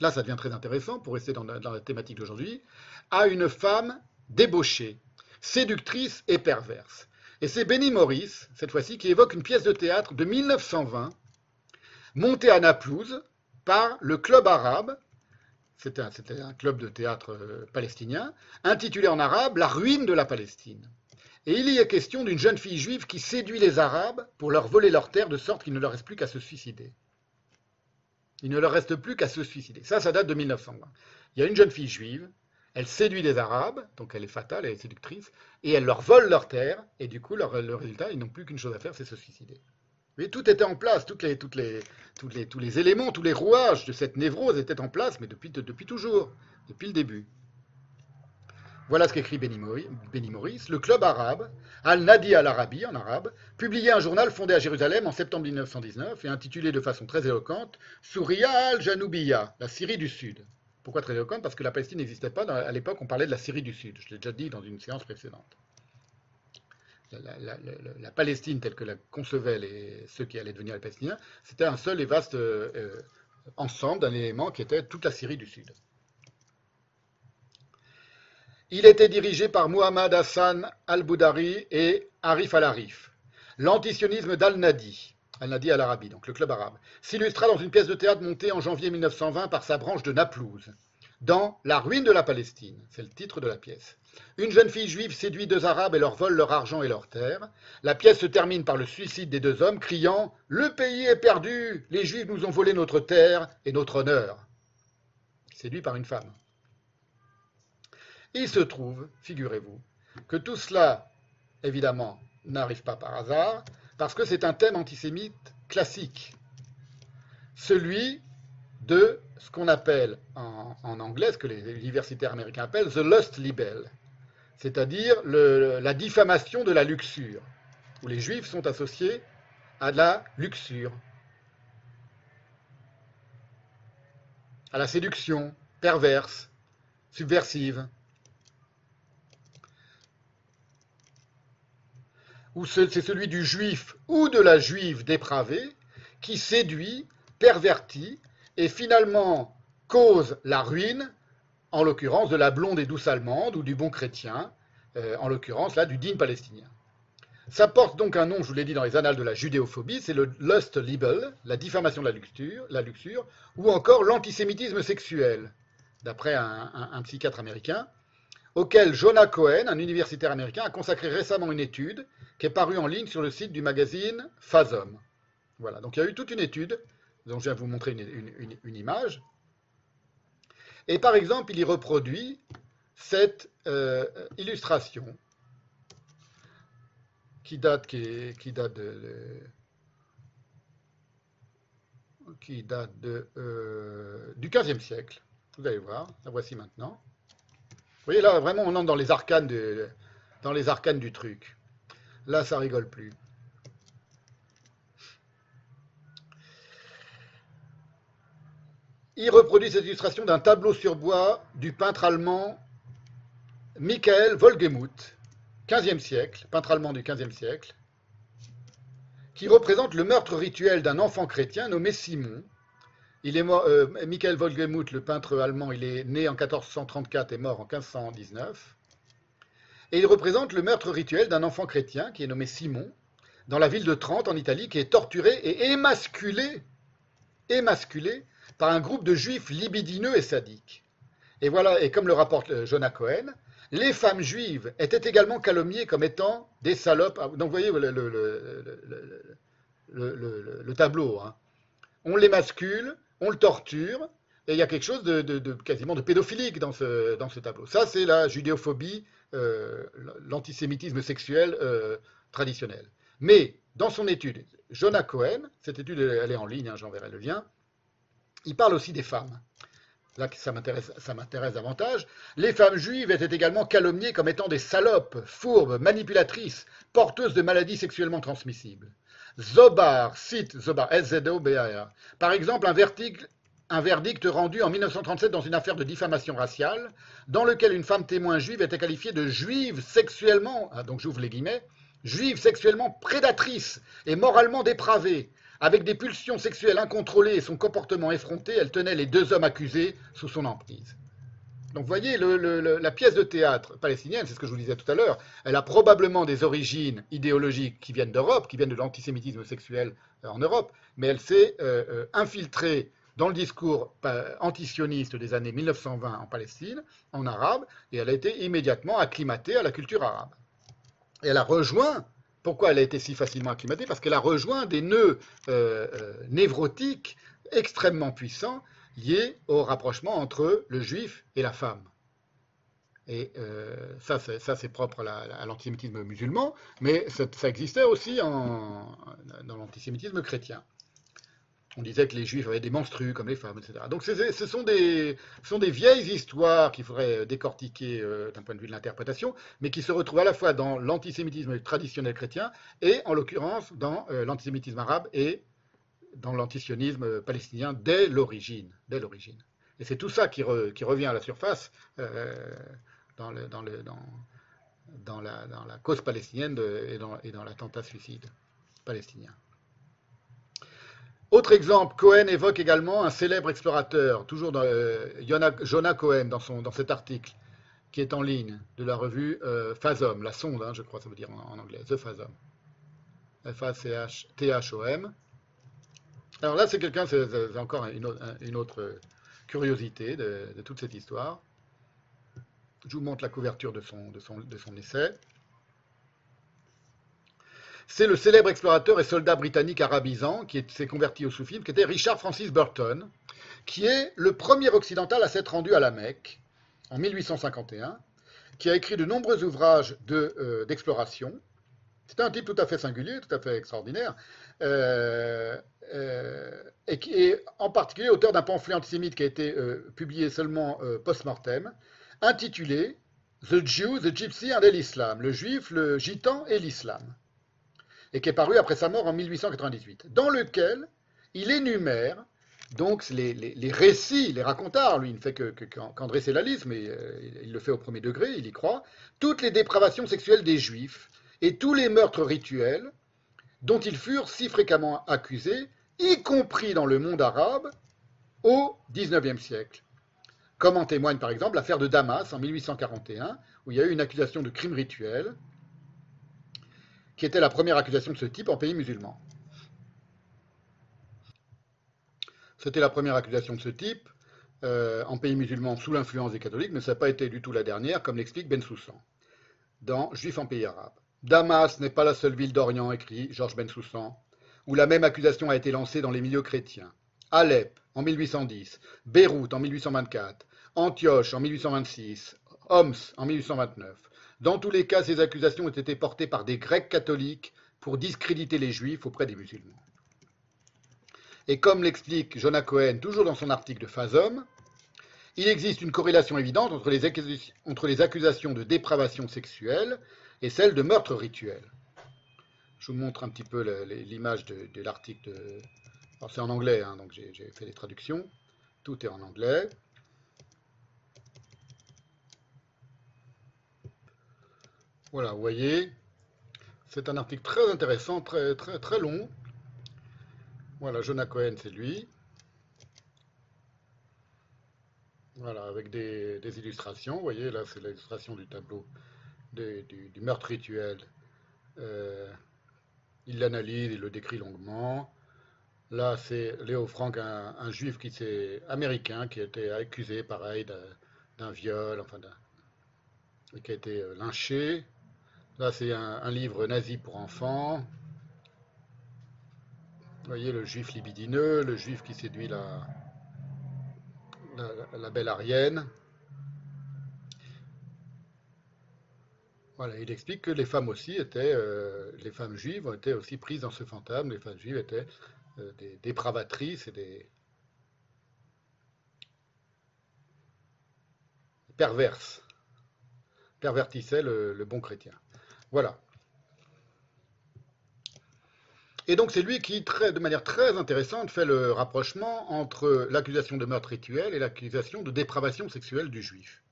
là ça devient très intéressant pour rester dans la thématique d'aujourd'hui, à une femme débauchée, séductrice et perverse. Et c'est Benny Morris, cette fois-ci, qui évoque une pièce de théâtre de 1920, montée à Naplouse par le Club arabe, c'était un, club de théâtre euh, palestinien, intitulé en arabe La ruine de la Palestine. Et il y est question d'une jeune fille juive qui séduit les Arabes pour leur voler leurs terres de sorte qu'il ne leur reste plus qu'à se suicider. Il ne leur reste plus qu'à se suicider. Ça, ça date de 1920. Il y a une jeune fille juive, elle séduit les Arabes, donc elle est fatale, elle est séductrice, et elle leur vole leurs terres, et du coup, leur- le résultat, ils n'ont plus qu'une chose à faire, c'est se suicider. Mais tout était en place, tous les éléments, tous les rouages de cette névrose étaient en place, mais depuis, toujours, depuis le début. Voilà ce qu'écrit Benny Morris. Le club arabe, Al-Nadi al-Arabi en arabe, publiait un journal fondé à Jérusalem en septembre 1919 et intitulé de façon très éloquente Souria al-Janoubiya, la Syrie du Sud. Pourquoi très Parce que la Palestine n'existait pas. À l'époque, on parlait de la Syrie du Sud. Je l'ai déjà dit dans une séance précédente. La Palestine, telle que la concevaient les- ceux qui allaient devenir les Palestiniens, c'était un seul et vaste euh, euh, ensemble d'un élément qui était toute la Syrie du Sud. Il était dirigé par Muhammad Hassan al-Boudari et Arif al-Arif. L'antisionisme d'Al-Nadi, Al-Nadi al-Arabi, donc le club arabe, s'illustra dans une pièce de théâtre montée en janvier 1920 par sa branche de Naplouse, dans La ruine de la Palestine, c'est le titre de la pièce. Une jeune fille juive séduit deux Arabes et leur vole leur argent et leurs terres. La pièce se termine par le suicide des deux hommes, criant « Le pays est perdu Les Juifs nous ont volé notre terre et notre honneur ». Séduit par une femme. Il se trouve, figurez-vous, que tout cela, évidemment, n'arrive pas par hasard, parce que c'est un thème antisémite classique. Celui de ce qu'on appelle en, anglais, ce que les universitaires américains appellent the lust libel, c'est-à-dire la diffamation de la luxure, où les juifs sont associés à la luxure, à la séduction perverse, subversive, ou ce- c'est celui du juif ou de la juive dépravée qui séduit, pervertit et finalement cause la ruine, en l'occurrence de la blonde et douce allemande ou du bon chrétien, euh, en l'occurrence là du digne palestinien. Ça porte donc un nom, je vous l'ai dit dans les annales de la judéophobie, c'est le lust libel, la diffamation de la luxure, la luxure ou encore l'antisémitisme sexuel, d'après un psychiatre américain, auquel Jonah Cohen, un universitaire américain, a consacré récemment une étude qui est parue en ligne sur le site du magazine Phasm. Voilà, donc il y a eu toute une étude, dont je viens vous montrer une, image. Et par exemple, il y reproduit cette euh, illustration qui date, qui, date de, qui date de, euh, du XVe siècle. Vous allez voir, la voici maintenant. Vous voyez là, vraiment, on entre dans les arcanes, de, dans les arcanes du truc. Là, ça rigole plus. Il reproduit cette illustration d'un tableau sur bois du peintre allemand Michael Wolgemuth, 15e siècle, peintre allemand du 15e siècle, qui représente le meurtre rituel d'un enfant chrétien nommé Simon. Euh, Michael Wolgemuth, le peintre allemand, il est né en 1434 et mort en 1519. Et il représente le meurtre rituel d'un enfant chrétien qui est nommé Simon, dans la ville de Trente en Italie, qui est torturé et émasculé, émasculé par un groupe de juifs libidineux et sadiques. Et voilà, et comme le rapporte euh, Jonah Cohen, les femmes juives étaient également calomniées comme étant des salopes. Ah, Donc vous voyez le tableau. hein. On les mascule, on le torture, et il y a quelque chose de, quasiment de pédophilique dans ce, tableau. Ça, c'est la judéophobie, euh, l'antisémitisme sexuel euh, traditionnel. Mais dans son étude, Jonah Cohen, cette étude elle est en ligne, hein, j'enverrai le lien, il parle aussi des femmes. Là, ça m'intéresse davantage. Les femmes juives étaient également calomniées comme étant des salopes, fourbes, manipulatrices, porteuses de maladies sexuellement transmissibles. Zobar cite, Zobar, S-Z-O-B-A-R, par exemple un verdict, un verdict rendu en 1937 dans une affaire de diffamation raciale, dans lequel une femme témoin juive était qualifiée de juive sexuellement, ah, donc j'ouvre les guillemets, juive sexuellement prédatrice et moralement dépravée, avec des pulsions sexuelles incontrôlées et son comportement effronté, elle tenait les deux hommes accusés sous son emprise. Donc vous voyez, la pièce de théâtre palestinienne, c'est ce que je vous disais tout à l'heure, elle a probablement des origines idéologiques qui viennent d'Europe, qui viennent de l'antisémitisme sexuel euh, en Europe, mais elle s'est euh, euh, infiltrée dans le discours antisioniste des années 1920 en Palestine, en arabe, et elle a été immédiatement acclimatée à la culture arabe. Et elle a rejoint pourquoi elle a été si facilement acclimatée? Parce qu'elle a rejoint des nœuds névrotiques extrêmement puissants liés au rapprochement entre le juif et la femme. Et euh, ça, c'est, propre à, la- à l'antisémitisme musulman, mais ça, existait aussi dans l'antisémitisme chrétien. On disait que les juifs avaient des menstrues comme les femmes, etc. Donc c'est- ce sont, des, ce sont des vieilles histoires qu'il faudrait décortiquer euh, d'un point de vue de l'interprétation, mais qui se retrouvent à la fois dans l'antisémitisme traditionnel chrétien et en l'occurrence dans euh, l'antisémitisme arabe et dans l'antisionisme palestinien dès l'origine. Dès l'origine. Et c'est tout ça qui, re- qui revient à la surface euh, dans, la, cause palestinienne et dans, et dans l'attentat suicide palestinien. Autre exemple, Cohen évoque également un célèbre explorateur, toujours euh, Jonah Cohen, dans, cet article, qui est en ligne, de la revue euh, la sonde, hein, je crois, ça veut dire en, anglais, The Phasm. F-A-C-H-T-H-O-M. Alors là, c'est quelqu'un, c'est encore une autre, autre curiosité de, toute cette histoire. Je vous montre la couverture de son, essai. C'est le célèbre explorateur et soldat britannique arabisant qui est- s'est converti au soufisme, qui était Richard Francis Burton, qui est le premier occidental à s'être rendu à la Mecque en 1851, qui a écrit de nombreux ouvrages euh, C'était un type tout à fait singulier, tout à fait extraordinaire, euh, euh, et qui est en particulier auteur d'un pamphlet antisémite qui a été euh, publié seulement post-mortem, intitulé The Jew, the Gypsy and l'Islam, le juif, le gitan et l'islam, et qui est paru après sa mort en 1898, dans lequel il énumère donc les, récits, les racontards, lui il ne fait que, que- qu'en qu'en dresser la liste, mais il le fait au premier degré, il y croit, toutes les dépravations sexuelles des juifs et tous les meurtres rituels dont ils furent si fréquemment accusés, y compris dans le monde arabe, au XIXe siècle. Comme en témoigne par exemple l'affaire de Damas en 1841, où il y a eu une accusation de crime rituel, qui était la première accusation de ce type en pays musulman. C'était la première accusation de ce type euh, en pays musulman sous l'influence des catholiques, mais ça n'a pas été du tout la dernière, comme l'explique Ben Soussan dans Juif en pays arabe. Damas n'est pas la seule ville d'Orient, écrit Georges Ben Soussan, où la même accusation a été lancée dans les milieux chrétiens. Alep en 1810, Beyrouth en 1824, Antioche en 1826, Homs en 1829. Dans tous les cas, ces accusations ont été portées par des Grecs catholiques pour discréditer les Juifs auprès des musulmans. Et comme l'explique Jonah Cohen toujours dans son article de Phasm, il existe une corrélation évidente entre les accusations de dépravation sexuelle et celles de meurtre rituel. Je vous montre un petit peu l'image de, l'article. de- c'est en anglais, hein, donc j'ai fait les traductions. Tout est en anglais. Voilà, vous voyez, c'est un article très intéressant, très, très, très long. Voilà, Jonah Cohen, c'est lui. Voilà, avec des, des illustrations. Vous voyez, là, c'est l'illustration du tableau du, meurtre rituel. Euh, il l'analyse, il le décrit longuement. Là, c'est Léo Frank, un, juif qui s'est américain, qui a été accusé, pareil, d'un viol, enfin, et qui a été euh, lynché. Là, c'est un, un livre nazi pour enfants. Vous voyez le juif libidineux, le juif qui séduit la, la, la belle Arienne. Il explique que les femmes aussi étaient, euh, les femmes juives ont été aussi prises dans ce fantasme. Les femmes juives étaient euh, des dépravatrices et des perverses, pervertissaient le, bon chrétien. Voilà. Et donc c'est lui qui, de manière très intéressante, fait le rapprochement entre l'accusation de meurtre rituel et l'accusation de dépravation sexuelle du juif.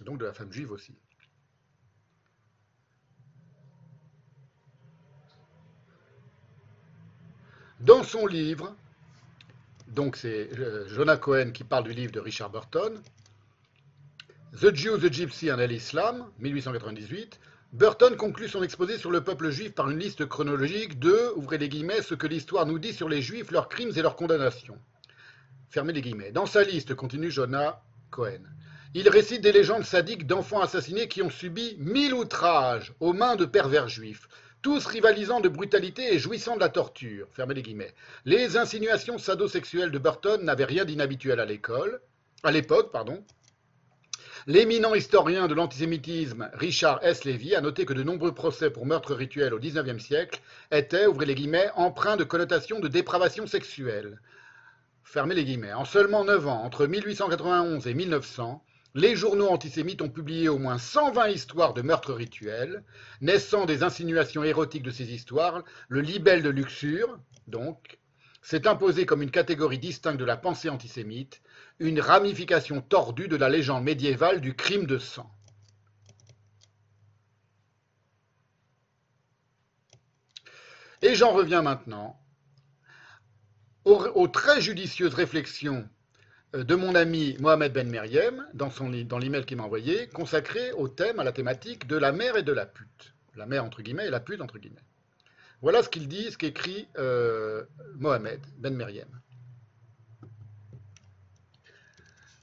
Donc de la femme juive aussi. Dans son livre, donc c'est euh, Jonah Cohen qui parle du livre de Richard Burton, The Jew, the Gypsy and l'Islam, 1898, Burton conclut son exposé sur le peuple juif par une liste chronologique de, ouvrez les guillemets, ce que l'histoire nous dit sur les juifs, leurs crimes et leurs condamnations. Fermez les guillemets. Dans sa liste, continue Jonah Cohen, il récite des légendes sadiques d'enfants assassinés qui ont subi mille outrages aux mains de pervers juifs, tous rivalisant de brutalité et jouissant de la torture. Fermez les guillemets. Les insinuations sadosexuelles de Burton n'avaient rien d'inhabituel à l'école, à l'époque, pardon. L'éminent historien de l'antisémitisme Richard S. Levy a noté que de nombreux procès pour meurtre rituel au XIXe siècle étaient, ouvrez les guillemets, empreints de connotations de dépravation sexuelle. Fermez les guillemets. En seulement 9 ans, entre 1891 et 1900, les journaux antisémites ont publié au moins 120 histoires de meurtres rituels, naissant des insinuations érotiques de ces histoires. Le libelle de luxure, donc, s'est imposé comme une catégorie distincte de la pensée antisémite, une ramification tordue de la légende médiévale du crime de sang. Et j'en reviens maintenant aux, aux très judicieuses réflexions de mon ami Mohamed Ben Meriem, dans, dans l'email qu'il m'a envoyé, consacré au thème, à la thématique de la mère et de la pute. La mère, entre guillemets, et la pute, entre guillemets. Voilà ce qu'il dit, ce qu'écrit euh, Mohamed Ben Meriem.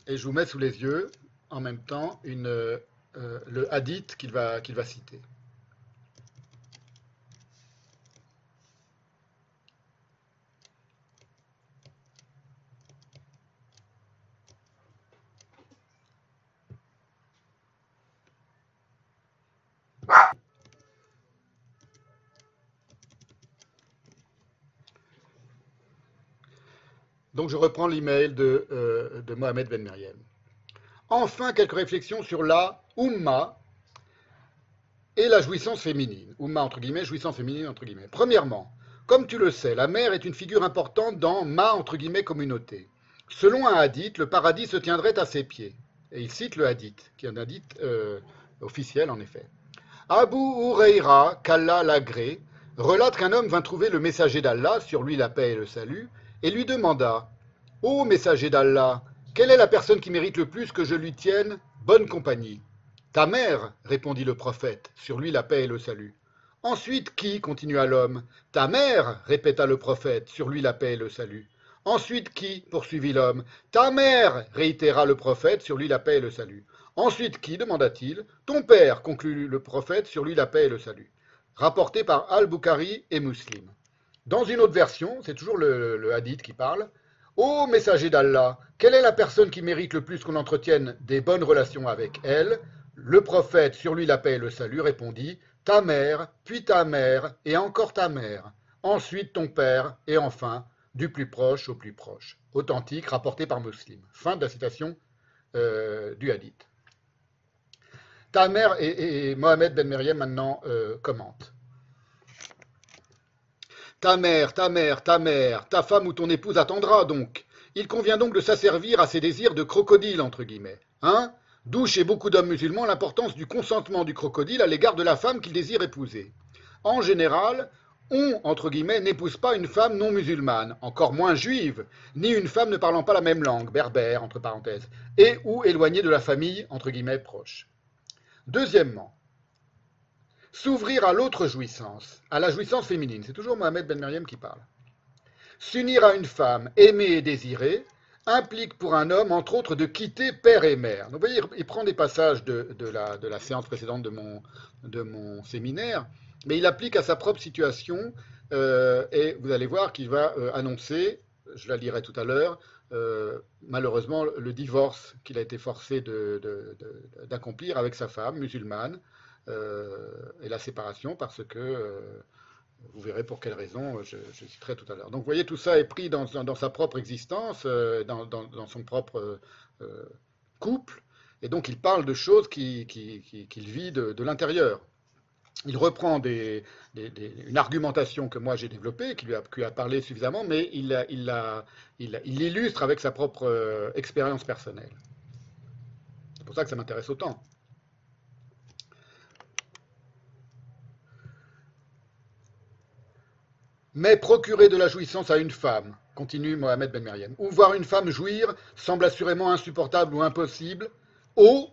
Et je vous mets sous les yeux, en même temps, euh, le hadith qu'il va citer. Donc je reprends l'email de, euh, de Mohamed Ben Meriem. Enfin, quelques réflexions sur la Oumma et la jouissance féminine. Oumma entre guillemets, jouissance féminine entre guillemets. Premièrement, comme tu le sais, la mère est une figure importante dans ma entre guillemets communauté. Selon un hadith, le paradis se tiendrait à ses pieds. Et il cite le hadith, qui est un hadith euh, officiel en effet. Abu Huraira, qu'Allah l'agré, relate qu'un homme vint trouver le messager d'Allah, sur lui la paix et le salut, et lui demanda Ô messager d'Allah, quelle est la personne qui mérite le plus que je lui tienne bonne compagnie Ta mère, répondit le prophète, sur lui la paix et le salut. Ensuite qui continua l'homme. Ta mère, répéta le prophète, sur lui la paix et le salut. Ensuite qui poursuivit l'homme. Ta mère, réitéra le prophète, sur lui la paix et le salut. Ensuite qui demanda-t-il. Ton père, conclut le prophète, sur lui la paix et le salut. Rapporté par Al-Bukhari et Muslim. Dans une autre version, c'est toujours le, hadith qui parle. Ô messager d'Allah, quelle est la personne qui mérite le plus qu'on entretienne des bonnes relations avec elle? Le prophète, sur lui la paix et le salut, répondit Ta mère, puis ta mère, et encore ta mère, ensuite ton père, et enfin, du plus proche au plus proche. Authentique, rapporté par Muslim. Fin de la citation euh, du hadith. Ta mère, et, Mohamed Ben Meriem maintenant euh, commente. Ta mère, ta mère, ta mère, ta femme ou ton épouse attendra donc. Il convient donc de s'asservir à ses désirs de crocodile, entre guillemets. Hein? D'où chez beaucoup d'hommes musulmans l'importance du consentement du crocodile à l'égard de la femme qu'il désire épouser. En général, on, entre guillemets, n'épouse pas une femme non musulmane, encore moins juive, ni une femme ne parlant pas la même langue, berbère, entre parenthèses, et ou éloignée de la famille, entre guillemets, proche. Deuxièmement, S'ouvrir à l'autre jouissance, à la jouissance féminine, c'est toujours Mohamed Ben Meriem qui parle. S'unir à une femme aimée et désirée implique pour un homme, entre autres, de quitter père et mère. Donc, vous voyez, il prend des passages de, la, séance précédente de mon, séminaire, mais il applique à sa propre situation, euh, et vous allez voir qu'il va euh, annoncer, je la lirai tout à l'heure, euh, malheureusement, le divorce qu'il a été forcé d'accomplir avec sa femme musulmane, et la séparation parce que euh, vous verrez pour quelles raisons, je, je citerai tout à l'heure. Donc vous voyez, tout ça est pris dans, sa propre existence, euh, dans, son propre euh, couple, et donc il parle de choses qu'il qui, qui, qui vit de, l'intérieur. Il reprend une argumentation que moi j'ai développée, qui lui, a, qui lui parlé suffisamment, mais il l'illustre il, il, il avec sa propre euh, expérience personnelle. C'est pour ça que ça m'intéresse autant. Mais procurer de la jouissance à une femme, continue Mohamed Ben Meriem, ou voir une femme jouir semble assurément insupportable ou impossible aux,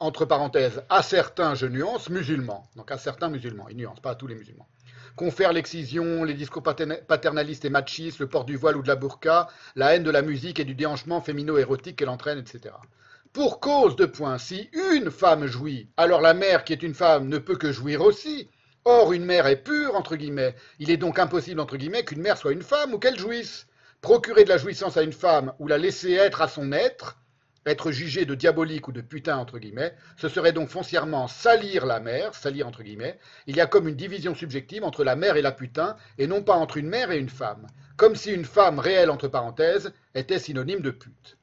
entre parenthèses, à certains, je nuance, musulmans. Donc à certains musulmans, il nuance, pas à tous les musulmans. Confère l'excision, les discours paternalistes et machistes, le port du voile ou de la burqa, la haine de la musique et du déhanchement fémino-érotique qu'elle entraîne, etc. Pour cause de point, si une femme jouit, alors la mère qui est une femme ne peut que jouir aussi, Or, une mère est pure, entre guillemets. Il est donc impossible, entre guillemets, qu'une mère soit une femme ou qu'elle jouisse. Procurer de la jouissance à une femme ou la laisser être à son être être jugé de diabolique ou de putain, entre guillemets, ce serait donc foncièrement salir la mère, salir entre guillemets. Il y a comme une division subjective entre la mère et la putain, et non pas entre une mère et une femme. Comme si une femme réelle, entre parenthèses, était synonyme de pute.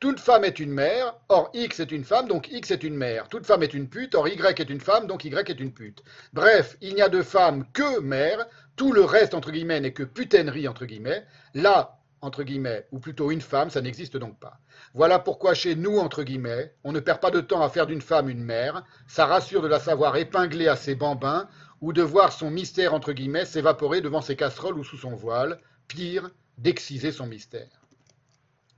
Toute femme est une mère, or X est une femme, donc X est une mère. Toute femme est une pute, or Y est une femme, donc Y est une pute. Bref, il n'y a de femme que mère, tout le reste, entre guillemets, n'est que putainerie, entre guillemets. Là, entre guillemets, ou plutôt une femme, ça n'existe donc pas. Voilà pourquoi chez nous, entre guillemets, on ne perd pas de temps à faire d'une femme une mère, ça rassure de la savoir épinglée à ses bambins, ou de voir son mystère, entre guillemets, s'évaporer devant ses casseroles ou sous son voile, pire, d'exciser son mystère.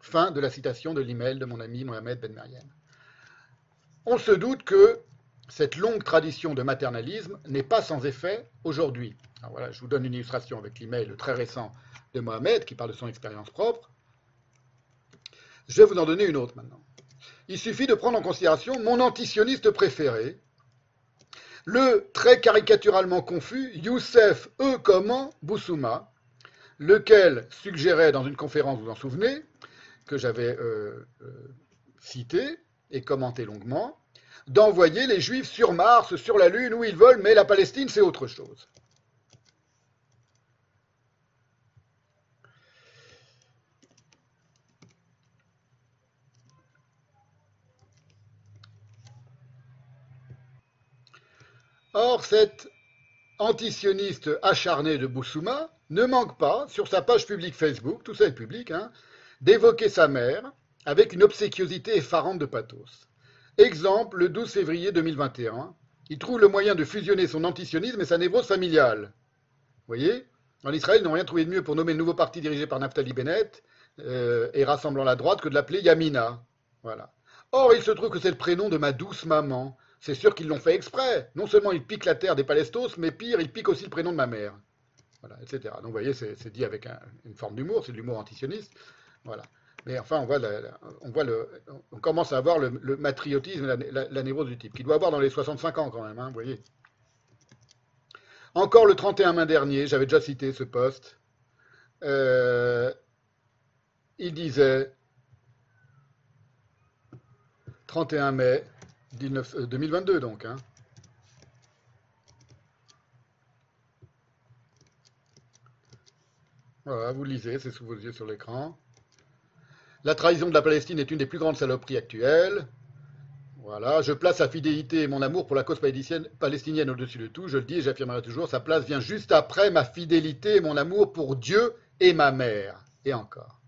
Fin de la citation de l'email de mon ami Mohamed Ben Meriem. On se doute que cette longue tradition de maternalisme n'est pas sans effet aujourd'hui. Voilà, je vous donne une illustration avec l'email très récent de Mohamed qui parle de son expérience propre. Je vais vous en donner une autre maintenant. Il suffit de prendre en considération mon antisioniste préféré, le très caricaturalement confus Youssef E. Comment Boussouma, lequel suggérait dans une conférence, vous vous en souvenez, que j'avais euh, euh, cité et commenté longuement, d'envoyer les Juifs sur Mars, sur la Lune, où ils veulent, mais la Palestine, c'est autre chose. Or, cet antisioniste acharné de Boussouma ne manque pas, sur sa page publique Facebook, tout ça est public, hein, d'évoquer sa mère avec une obséquiosité effarante de pathos. Exemple, le 12 février 2021, il trouve le moyen de fusionner son antisionisme et sa névrose familiale. Vous voyez En Israël, ils n'ont rien trouvé de mieux pour nommer le nouveau parti dirigé par Naftali Bennett euh, et rassemblant la droite que de l'appeler Yamina. Voilà. Or, il se trouve que c'est le prénom de ma douce maman, c'est sûr qu'ils l'ont fait exprès. Non seulement ils piquent la terre des Palestos, mais pire, ils piquent aussi le prénom de ma mère. Voilà, etc. Donc vous voyez, c'est dit avec une forme d'humour, c'est de l'humour antisioniste. Voilà. Mais enfin, on, voit on, voit le, on commence à avoir le, matriotisme, la, la, névrose du type, qu'il doit avoir dans les 65 ans quand même, hein, voyez. Encore le 31 mai dernier, j'avais déjà cité ce poste, euh, il disait, 31 mai, 2022 euh, donc. Hein. Voilà, vous lisez, c'est sous vos yeux sur l'écran. La trahison de la Palestine est une des plus grandes saloperies actuelles. Voilà, je place sa fidélité et mon amour pour la cause palestinienne au-dessus de tout. Je le dis et j'affirmerai toujours, sa place vient juste après ma fidélité et mon amour pour Dieu et ma mère. Et encore.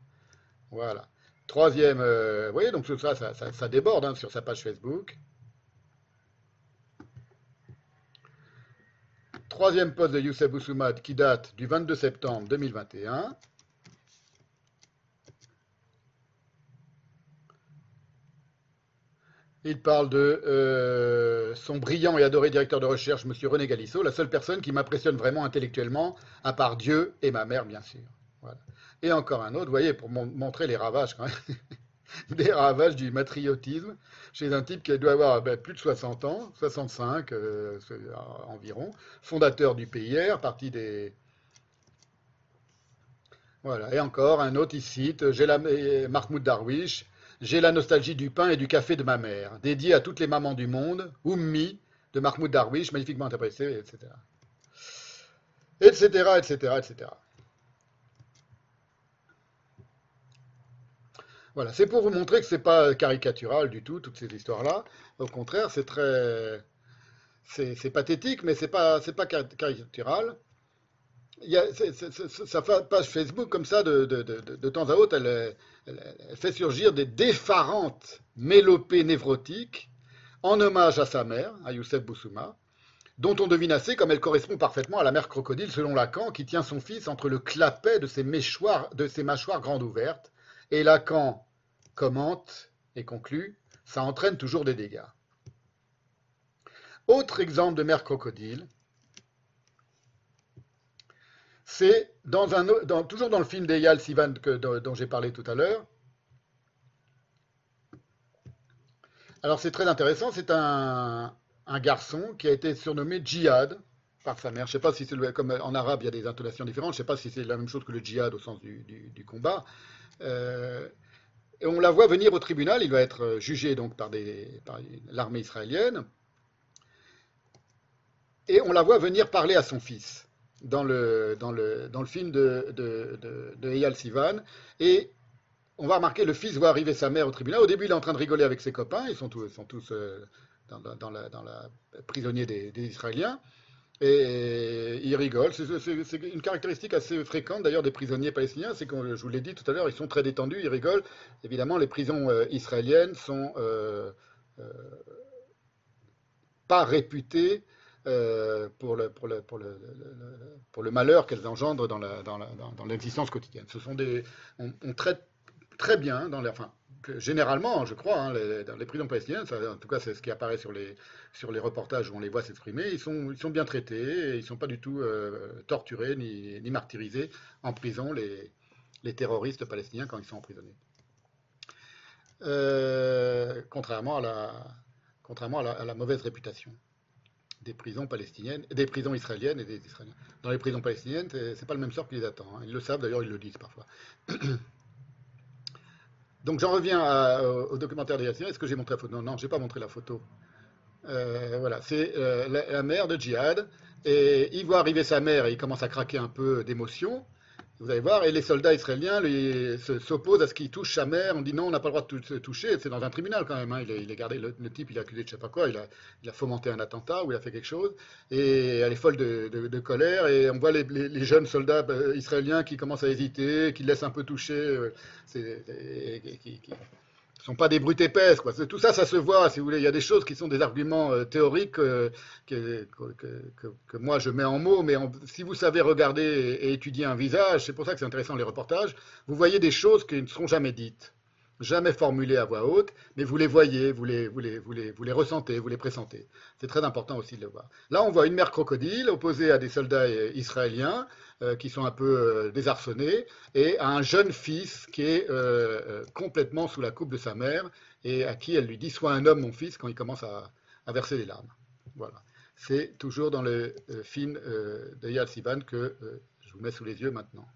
Voilà. Troisième, euh, vous voyez, donc ça, ça, ça, déborde hein, sur sa page Facebook. Troisième poste de Youssef Boussoumad qui date du 22 septembre 2021. Il parle de euh, son brillant et adoré directeur de recherche, M. René Galisso, la seule personne qui m'impressionne vraiment intellectuellement, à part Dieu et ma mère, bien sûr. Et encore un autre, vous voyez, pour montrer les ravages quand des ravages du matriotisme chez un type qui doit avoir ben, plus de 60 ans, 65 euh, environ, fondateur du PIR, parti des... Voilà, et encore un autre, il cite. Mahmoud Darwish, j'ai la nostalgie du pain et du café de ma mère, dédié à toutes les mamans du monde, Oummi, de Mahmoud Darwish, magnifiquement interprété, etc. Etc., etc., etc. Voilà, c'est pour vous montrer que ce n'est pas caricatural du tout, toutes ces histoires-là. Au contraire, c'est très. C'est pathétique, mais ce n'est pas, pas caricatural. Y a, sa page Facebook, comme ça, de, de, temps à autre, elle, fait surgir des défarantes mélopées névrotiques en hommage à sa mère, à Youssef Boussouma, dont on devine assez comme elle correspond parfaitement à la mère crocodile selon Lacan, qui tient son fils entre le clapet de de ses mâchoires grandes ouvertes et Lacan commente et conclut, ça entraîne toujours des dégâts. Autre exemple de mère crocodile, c'est toujours dans le film d'Eyal Sivan dont, j'ai parlé tout à l'heure. Alors c'est très intéressant, c'est un, garçon qui a été surnommé Djihad par sa mère. Je ne sais pas si c'est comme en arabe il y a des intonations différentes, je ne sais pas si c'est la même chose que le djihad au sens du, combat. Euh, et on la voit venir au tribunal, il va être euh, jugé donc par l'armée israélienne, et on la voit venir parler à son fils dans le, film de, de, Eyal Sivan, et on va remarquer le fils voit arriver sa mère au tribunal, au début il est en train de rigoler avec ses copains, ils sont tous, sont euh, dans, prisonniers des, Israéliens, et ils rigolent. C'est- une caractéristique assez fréquente d'ailleurs des prisonniers palestiniens, c'est que je vous l'ai dit tout à l'heure, ils sont très détendus, ils rigolent. Évidemment, les prisons euh, israéliennes sont euh, euh, pas réputées pour, le, malheur qu'elles engendrent dans l'existence quotidienne. On, traite très bien généralement, je crois, hein, les- dans les prisons palestiniennes, en tout cas c'est ce qui apparaît sur les, reportages où on les voit s'exprimer, ils sont, bien traités, et ils ne sont pas du tout euh, torturés ni, martyrisés en prison, les, terroristes palestiniens, quand ils sont emprisonnés. Euh, contrairement, à la mauvaise réputation des prisons palestiniennes, des prisons israéliennes et des Israéliens. Dans les prisons palestiniennes, c'est pas le même sort qui les attend. hein. Ils le savent, d'ailleurs, ils le disent parfois. Donc j'en reviens au, documentaire de Yassine. Est-ce que j'ai montré la photo? Non, non, j'ai pas montré la photo. Euh, voilà, c'est euh, la, la mère de Djihad. Et il voit arriver sa mère et il commence à craquer un peu d'émotion. Vous allez voir, et les soldats israéliens s'opposent à ce qu'il touche sa mère. On dit non, on n'a pas le droit de se toucher. C'est dans un tribunal quand même. hein. Il, est, gardé, le, type, il est accusé de je sais pas quoi. Il a, fomenté un attentat ou il a fait quelque chose. Et elle est folle de, colère. Et on voit les, jeunes soldats euh, israéliens qui commencent à hésiter, qui laissent un peu toucher. euh, sont pas des brutes épaisses. Quoi. Tout ça, ça se voit, si vous voulez. Il y a des choses qui sont des arguments euh, théoriques euh, que, moi je mets en mots, mais si vous savez regarder et étudier un visage, c'est pour ça que c'est intéressant les reportages, vous voyez des choses qui ne seront jamais dites, jamais formulées à voix haute, mais vous les voyez, vous les, vous les, vous les, vous les ressentez, vous les pressentez. C'est très important aussi de le voir. Là, on voit une mère crocodile opposée à des soldats euh, israéliens euh, qui sont un peu euh, désarçonnés, et à un jeune fils qui est complètement sous la coupe de sa mère, et à qui elle lui dit Sois un homme, mon fils, quand il commence à, verser des larmes. Voilà. C'est toujours dans le film de Yal Sivan que je vous mets sous les yeux maintenant.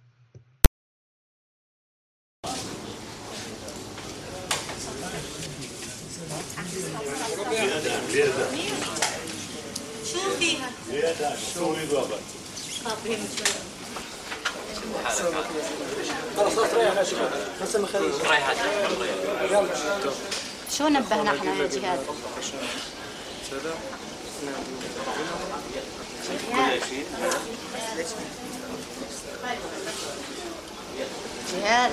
شو فيها؟ شو فيها؟ خلاص شو نبهنا إحنا يا جهاد؟ جهاد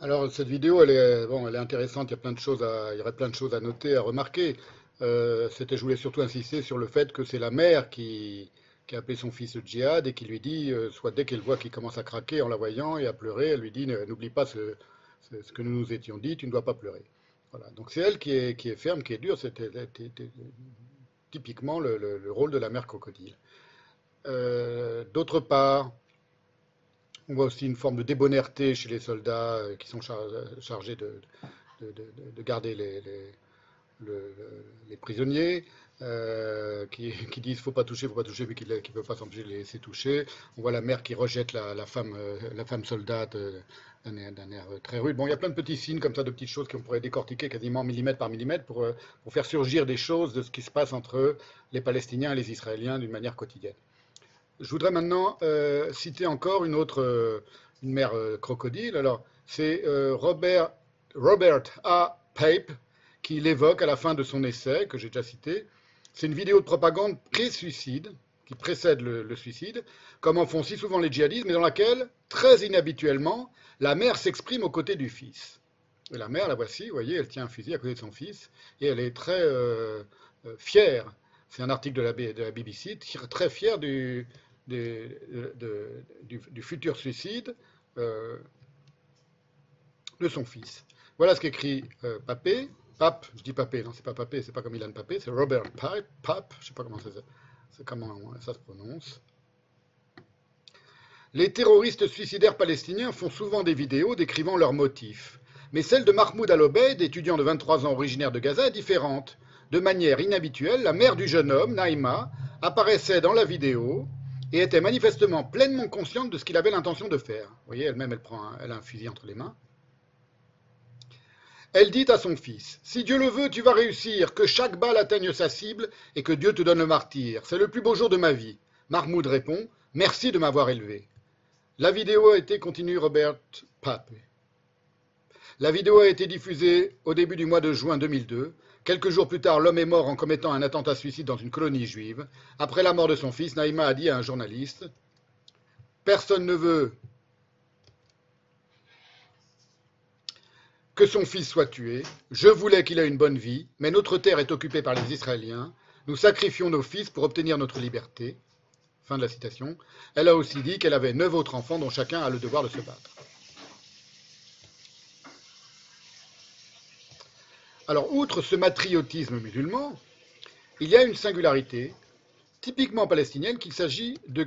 Alors cette vidéo, elle est, bon, elle est intéressante, il y, a plein de choses à, il y aurait plein de choses à noter, à remarquer. Euh, C'était, je voulais surtout insister sur le fait que c'est la mère qui, qui a appelé son fils Djihad et qui lui dit, euh, soit dès qu'elle voit qu'il commence à craquer en la voyant et à pleurer, elle lui dit, n'oublie pas ce, ce- ce que nous nous étions dit, tu ne dois pas pleurer. Donc c'est elle qui est, qui est ferme, qui est dure, c'était typiquement le, le- le rôle de la mère crocodile. Euh, D'autre part, on voit aussi une forme de débonnaire,té chez les soldats euh, qui sont char- chargés de, de- de- de- de garder les, les- le- le- les prisonniers, euh, qui, qui disent faut pas toucher, faut pas toucher, mais qui ne peuvent pas s'empêcher de les laisser toucher. On voit la mère qui rejette la, la femme, euh, la femme soldate euh, d'un air, euh, très rude. Bon, il y a plein de petits signes comme ça, de petites choses qu'on pourrait décortiquer quasiment millimètre par millimètre pour, euh, pour faire surgir des choses de ce qui se passe entre les Palestiniens et les Israéliens d'une manière quotidienne. Je voudrais maintenant euh, citer encore une autre, une mère crocodile. Alors, c'est Robert, A. Pape qui l'évoque à la fin de son essai, que j'ai déjà cité. C'est une vidéo de propagande pré-suicide, qui précède le suicide, comme en font si souvent les djihadistes, mais dans laquelle, très inhabituellement, la mère s'exprime aux côtés du fils. Et la mère, la voici, vous voyez, elle tient un fusil à côté de son fils, et elle est très euh, euh, fière. C'est un article de la, BBC, très fière du, futur suicide euh, de son fils. Voilà ce qu'écrit euh, Papé. Pape, je dis Papé, non, c'est pas Papé, c'est pas comme Ilan Papé, c'est Robert Pipe, Pape, je sais pas comment ça, comment ça se prononce. Les terroristes suicidaires palestiniens font souvent des vidéos décrivant leurs motifs. Mais celle de Mahmoud Al-Obeid, étudiant de 23 ans originaire de Gaza, est différente. De manière inhabituelle, la mère du jeune homme, Naïma, apparaissait dans la vidéo et était manifestement pleinement consciente de ce qu'il avait l'intention de faire. Vous voyez, elle-même, elle, prend elle a un fusil entre les mains. Elle dit à son fils, Si Dieu le veut, tu vas réussir, que chaque balle atteigne sa cible et que Dieu te donne le martyr. C'est le plus beau jour de ma vie. Mahmoud répond, Merci de m'avoir élevé. La vidéo a été, continue Robert Pape. La vidéo a été diffusée au début du mois de juin 2002. Quelques jours plus tard, l'homme est mort en commettant un attentat suicide dans une colonie juive. Après la mort de son fils, Naïma a dit à un journaliste Personne ne veut que son fils soit tué. Je voulais qu'il ait une bonne vie, mais notre terre est occupée par les Israéliens. Nous sacrifions nos fils pour obtenir notre liberté. Fin de la citation. Elle a aussi dit qu'elle avait neuf autres enfants dont chacun a le devoir de se battre. Alors, outre ce matriotisme musulman, il y a une singularité typiquement palestinienne qu'il s'agit de,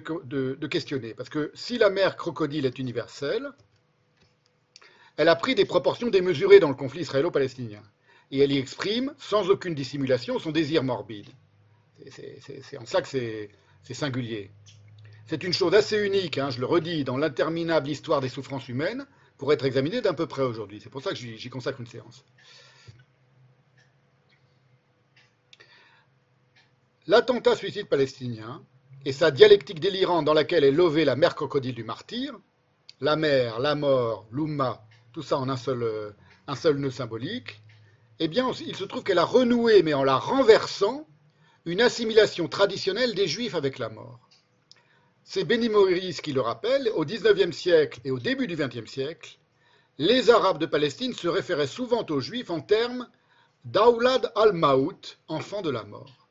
questionner. Parce que si la mer crocodile est universelle, elle a pris des proportions démesurées dans le conflit israélo-palestinien. Et elle y exprime, sans aucune dissimulation, son désir morbide. C'est en ça que c'est c'est singulier. C'est une chose assez unique, hein, je le redis, dans l'interminable histoire des souffrances humaines, pour être examinée d'un peu près aujourd'hui. C'est pour ça que j'y consacre une séance. L'attentat suicide palestinien et sa dialectique délirante dans laquelle est lovée la mère crocodile du martyr, la mer, la mort, l'Oumma, tout ça en euh, un seul nœud symbolique, eh bien, il se trouve qu'elle a renoué, mais en la renversant, une assimilation traditionnelle des Juifs avec la mort. C'est Benny Morris qui le rappelle, au XIXe siècle et au début du XXe siècle, les Arabes de Palestine se référaient souvent aux Juifs en termes d'Aulad al-Maout, enfant de la mort.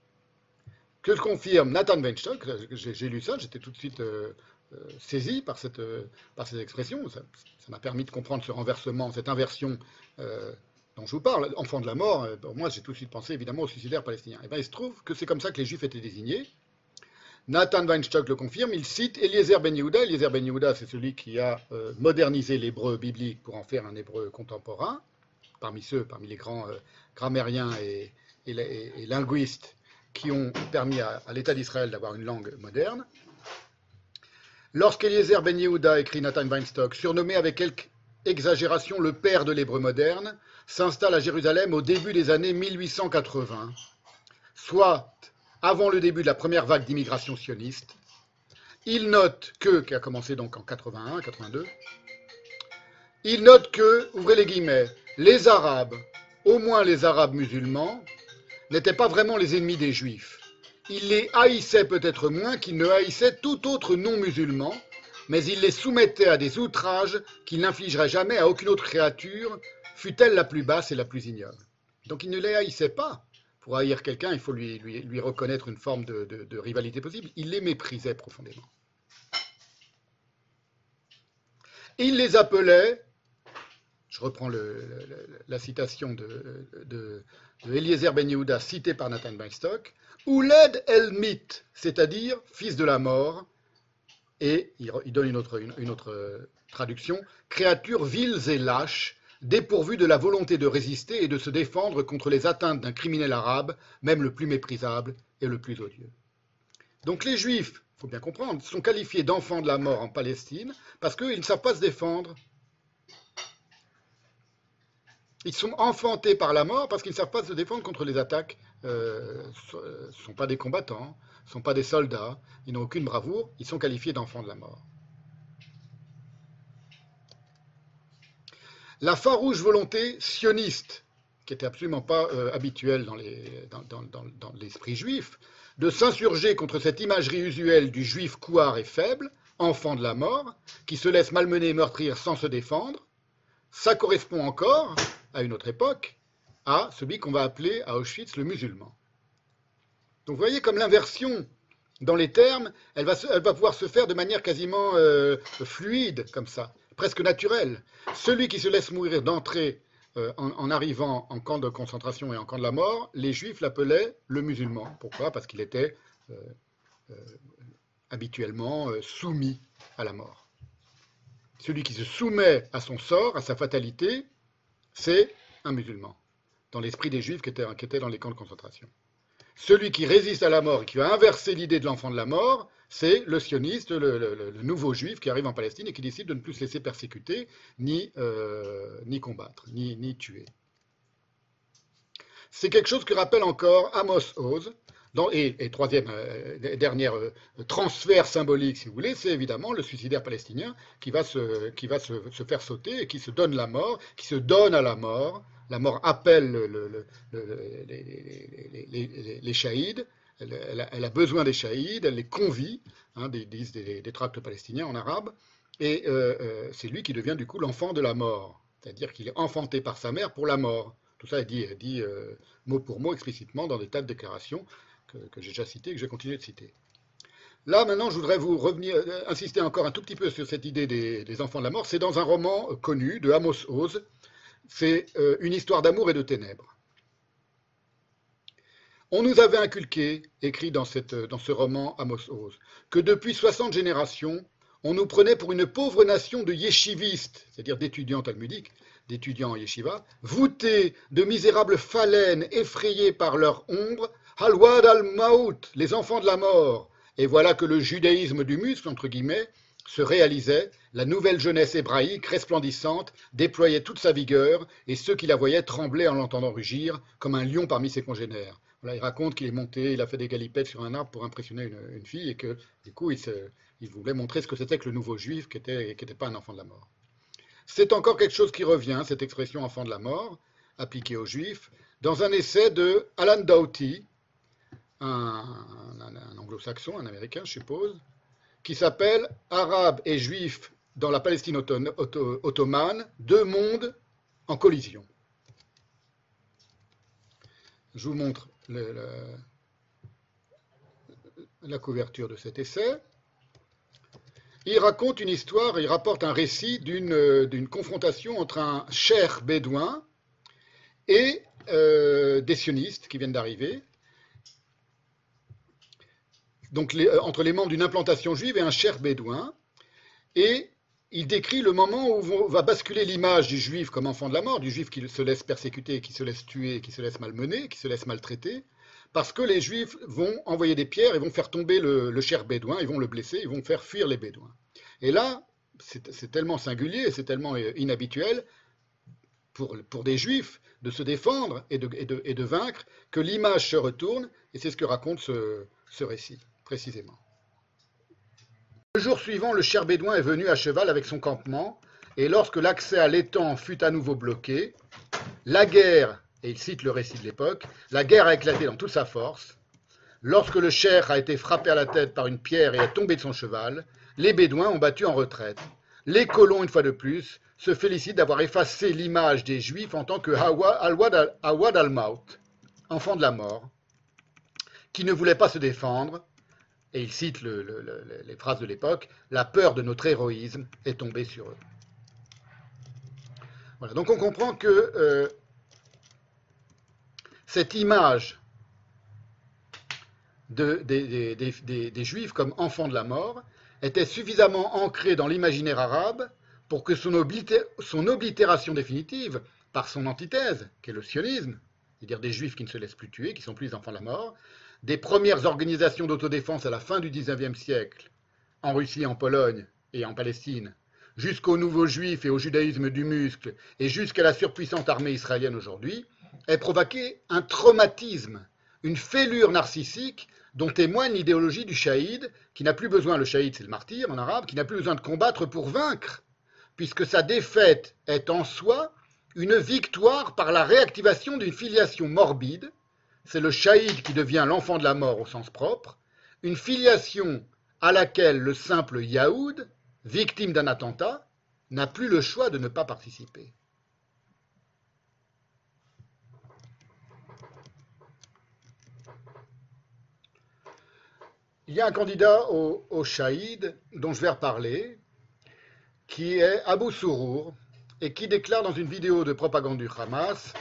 Que confirme Nathan Weinstock, j'ai lu ça, j'étais tout de suite euh, euh, saisi par cette, euh, par cette expression, ça m'a permis de comprendre ce renversement, cette inversion dont je vous parle, enfant de la mort, euh, moi j'ai tout de suite pensé évidemment aux suicidaires palestiniens. Et bien il se trouve que c'est comme ça que les juifs étaient désignés. Nathan Weinstock le confirme, il cite Eliezer Ben Yehuda. Eliezer Ben Yehuda, c'est celui qui a euh, modernisé l'hébreu biblique pour en faire un hébreu contemporain, parmi ceux, parmi les grands euh, grammairiens et, linguistes qui ont permis à, à l'État d'Israël d'avoir une langue moderne. Lorsqu'Eliezer Ben Yehuda, écrit Nathan Weinstock, surnommé avec quelque exagération le père de l'hébreu moderne, s'installe à Jérusalem au début des années 1880, soit avant le début de la première vague d'immigration sioniste. Il note que, qui a commencé donc en 81, 82, il note que, ouvrez les guillemets, les Arabes, au moins les Arabes musulmans, n'étaient pas vraiment les ennemis des Juifs. Il les haïssait peut-être moins qu'il ne haïssait tout autre non-musulman, mais il les soumettait à des outrages qu'il n'infligerait jamais à aucune autre créature, fût-elle la plus basse et la plus ignoble. Donc il ne les haïssait pas. Pour haïr quelqu'un, il faut lui, reconnaître une forme de, rivalité possible. Il les méprisait profondément. Il les appelait, je reprends la citation de, Eliezer Ben Yehuda citée par Nathan Weinstock, Ouled El Mit, c'est-à-dire fils de la mort, et il, donne une autre, une- autre, traduction, créatures viles et lâches, dépourvues de la volonté de résister et de se défendre contre les atteintes d'un criminel arabe, même le plus méprisable et le plus odieux. Donc les juifs, il faut bien comprendre, sont qualifiés d'enfants de la mort en Palestine parce qu'ils ne savent pas se défendre. Ils sont enfantés par la mort parce qu'ils ne savent pas se défendre contre les attaques. Euh, Ce ne sont pas des combattants, ne sont pas des soldats, ils n'ont aucune bravoure, ils sont qualifiés d'enfants de la mort. La farouche volonté sioniste, qui n'était absolument pas euh, habituelle dans les- dans- dans- dans- dans l'esprit juif, de s'insurger contre cette imagerie usuelle du juif couard et faible, enfant de la mort, qui se laisse malmener et meurtrir sans se défendre, ça correspond encore, à une autre époque, à celui qu'on va appeler à Auschwitz le musulman. Donc vous voyez comme l'inversion dans les termes, elle va, se- elle va pouvoir se faire de manière quasiment euh, fluide, comme ça, presque naturelle. Celui qui se laisse mourir d'entrée euh, en, arrivant en camp de concentration et en camp de la mort, les juifs l'appelaient le musulman. Pourquoi? Parce qu'il était euh, euh, habituellement soumis à la mort. Celui qui se soumet à son sort, à sa fatalité, c'est un musulman, dans l'esprit des juifs qui étaient dans les camps de concentration. Celui qui résiste à la mort et qui va inverser l'idée de l'enfant de la mort, c'est le sioniste, le, nouveau juif qui arrive en Palestine et qui décide de ne plus se laisser persécuter, ni, euh, combattre, ni, ni tuer. C'est quelque chose que rappelle encore Amos Oz, et, troisième, euh, dernière euh, transfert symbolique, si vous voulez, c'est évidemment le suicidaire palestinien qui va, se, qui va se, faire sauter et qui se donne la mort, qui se donne à la mort. La mort appelle le- le- le- le- les, les- elle, a, besoin des shahids, elle les convie, hein, des, des, tracts palestiniens en arabe, et euh, euh, c'est lui qui devient du coup l'enfant de la mort, c'est-à-dire qu'il est enfanté par sa mère pour la mort. Tout ça est dit, dit mot pour mot explicitement dans des tas de déclarations que, j'ai déjà citées et que je vais continuer de citer. Là, maintenant, je voudrais vous revenir, euh, insister encore un tout petit peu sur cette idée des, enfants de la mort. C'est dans un roman euh, connu de Amos Oz. C'est euh, une histoire d'amour et de ténèbres. On nous avait inculqué, écrit dans, dans ce roman Amos Oz, que depuis 60 générations, on nous prenait pour une pauvre nation de yeshivistes, c'est-à-dire d'étudiants talmudiques, d'étudiants en yeshiva, voûtés de misérables phalènes effrayés par leur ombre, halwad al-maut, les enfants de la mort. Et voilà que le judaïsme du muscle, entre guillemets, se réalisait, la nouvelle jeunesse hébraïque resplendissante déployait toute sa vigueur, et ceux qui la voyaient tremblaient en l'entendant rugir, comme un lion parmi ses congénères. Il raconte qu'il est monté, il a fait des galipettes sur un arbre pour impressionner une, fille, et que du coup, il, voulait montrer ce que c'était que le nouveau juif, qui n'était pas un enfant de la mort. C'est encore quelque chose qui revient, cette expression enfant de la mort, appliquée aux juifs, dans un essai de Alan Doughty, un, anglo-saxon, un américain, je suppose, qui s'appelle Arabes et Juifs dans la Palestine ottomane, deux mondes en collision. Je vous montre la couverture de cet essai. Il raconte une histoire, il rapporte un récit d'une d'une confrontation entre un cher bédouin et euh, des sionistes qui viennent d'arriver. Donc euh, entre les membres d'une implantation juive et un cher bédouin. Et il décrit le moment où va basculer l'image du juif comme enfant de la mort, du juif qui se laisse persécuter, qui se laisse tuer, qui se laisse malmener, qui se laisse maltraiter, parce que les juifs vont envoyer des pierres et vont faire tomber le, cher bédouin, ils vont le blesser, ils vont faire fuir les bédouins. Et là, c'est tellement singulier, c'est tellement euh, inhabituel pour, des juifs de se défendre et de, vaincre que l'image se retourne, et c'est ce que raconte ce récit, Le jour suivant, le cher bédouin est venu à cheval avec son campement, et lorsque l'accès à l'étang fut à nouveau bloqué, la guerre, et il cite le récit de l'époque, la guerre a éclaté dans toute sa force. Lorsque le cher a été frappé à la tête par une pierre et est tombé de son cheval, les bédouins ont battu en retraite. Les colons, une fois de plus, se félicitent d'avoir effacé l'image des juifs en tant que Awad al-Maut, enfants de la mort, qui ne voulaient pas se défendre, et il cite le- le- le- les phrases de l'époque, la peur de notre héroïsme est tombée sur eux. Voilà, donc on comprend que euh, cette image de- des, juifs comme enfants de la mort était suffisamment ancrée dans l'imaginaire arabe pour que son, oblité- son oblitération définitive, par son antithèse, qui est le sionisme, c'est-à-dire des juifs qui ne se laissent plus tuer, qui sont plus enfants de la mort, des premières organisations d'autodéfense à la fin du XIXe siècle, en Russie, en Pologne et en Palestine, jusqu'aux nouveaux juifs et au judaïsme du muscle, et jusqu'à la surpuissante armée israélienne aujourd'hui, ait provoqué un traumatisme, une fêlure narcissique dont témoigne l'idéologie du shahid, qui n'a plus besoin, le shahid c'est le martyr en arabe, qui n'a plus besoin de combattre pour vaincre, puisque sa défaite est en soi une victoire par la réactivation d'une filiation morbide, c'est le Chaïd qui devient l'enfant de la mort au sens propre, une filiation à laquelle le simple Yahoud, victime d'un attentat, n'a plus le choix de ne pas participer. Il y a un candidat au, au Shaïd dont je vais reparler, qui est Abou Sourour, et qui déclare dans une vidéo de propagande du Hamas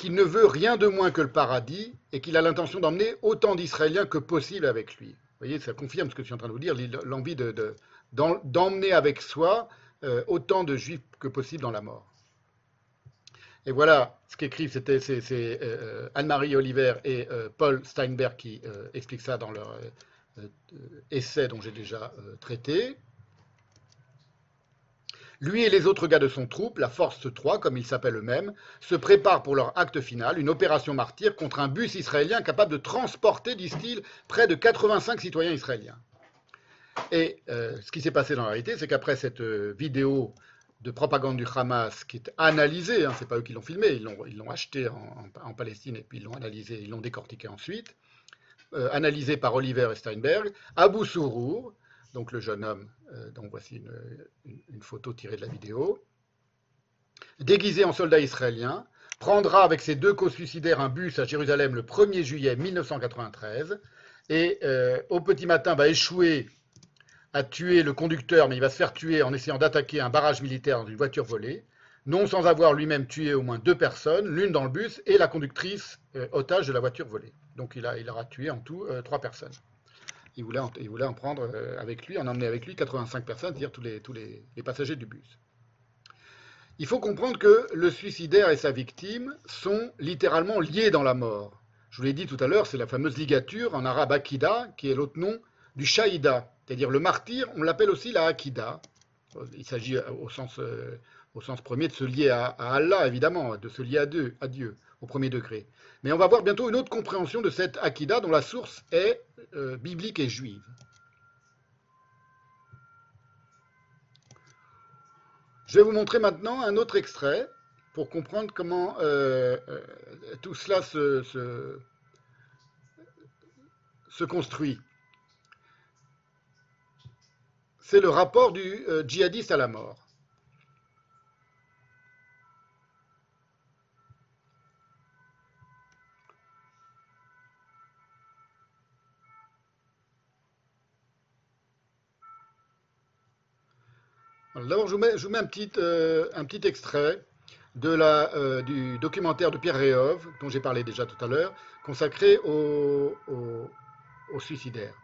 qu'il ne veut rien de moins que le paradis et qu'il a l'intention d'emmener autant d'Israéliens que possible avec lui. Vous voyez, ça confirme ce que je suis en train de vous dire, l'envie de, de, d'emmener avec soi euh, autant de juifs que possible dans la mort. Et voilà ce qu'écrivent, c'est, euh, Anne-Marie Oliver et euh, Paul Steinberg qui expliquent ça dans leur essai dont j'ai déjà traité. Lui et les autres gars de son troupe, la Force 3, comme ils s'appellent eux-mêmes, se préparent pour leur acte final, une opération martyre contre un bus israélien capable de transporter, disent-ils, près de 85 citoyens israéliens. Et euh, ce qui s'est passé dans la réalité, c'est qu'après cette euh, vidéo de propagande du Hamas qui est analysée, hein, c'est pas eux qui l'ont filmé, ils l'ont, acheté en, Palestine et puis ils l'ont analysé, ils l'ont décortiqué ensuite, euh, analysé par Oliver et Steinberg, Abu Sourour, donc le jeune homme, euh, voici une, photo tirée de la vidéo, déguisé en soldat israélien, prendra avec ses deux co-suicidaires un bus à Jérusalem le 1er juillet 1993 et euh, au petit matin va échouer à tuer le conducteur, mais il va se faire tuer en essayant d'attaquer un barrage militaire dans une voiture volée, non sans avoir lui-même tué au moins deux personnes, l'une dans le bus et la conductrice euh, otage de la voiture volée. Donc il aura tué en tout euh, trois personnes. Il voulait, en, prendre euh, avec lui, en emmener avec lui 85 personnes, c'est-à-dire tous, les, les, passagers du bus. Il faut comprendre que le suicidaire et sa victime sont littéralement liés dans la mort. Je vous l'ai dit tout à l'heure, c'est la fameuse ligature en arabe akida, qui est l'autre nom du shaïda, c'est-à-dire le martyr, on l'appelle aussi la akida. Il s'agit au sens, euh, au sens premier de se lier à, Allah, évidemment, de se lier à à Dieu, au premier degré. Mais on va voir bientôt une autre compréhension de cette akida dont la source est euh, biblique et juive. Je vais vous montrer maintenant un autre extrait pour comprendre comment euh, euh, tout cela se, construit. C'est le rapport du djihadiste à la mort. D'abord, je vous mets, un, petit, euh, extrait euh, du documentaire de Pierre Réhov, dont j'ai parlé déjà tout à l'heure, consacré au, au suicidaires.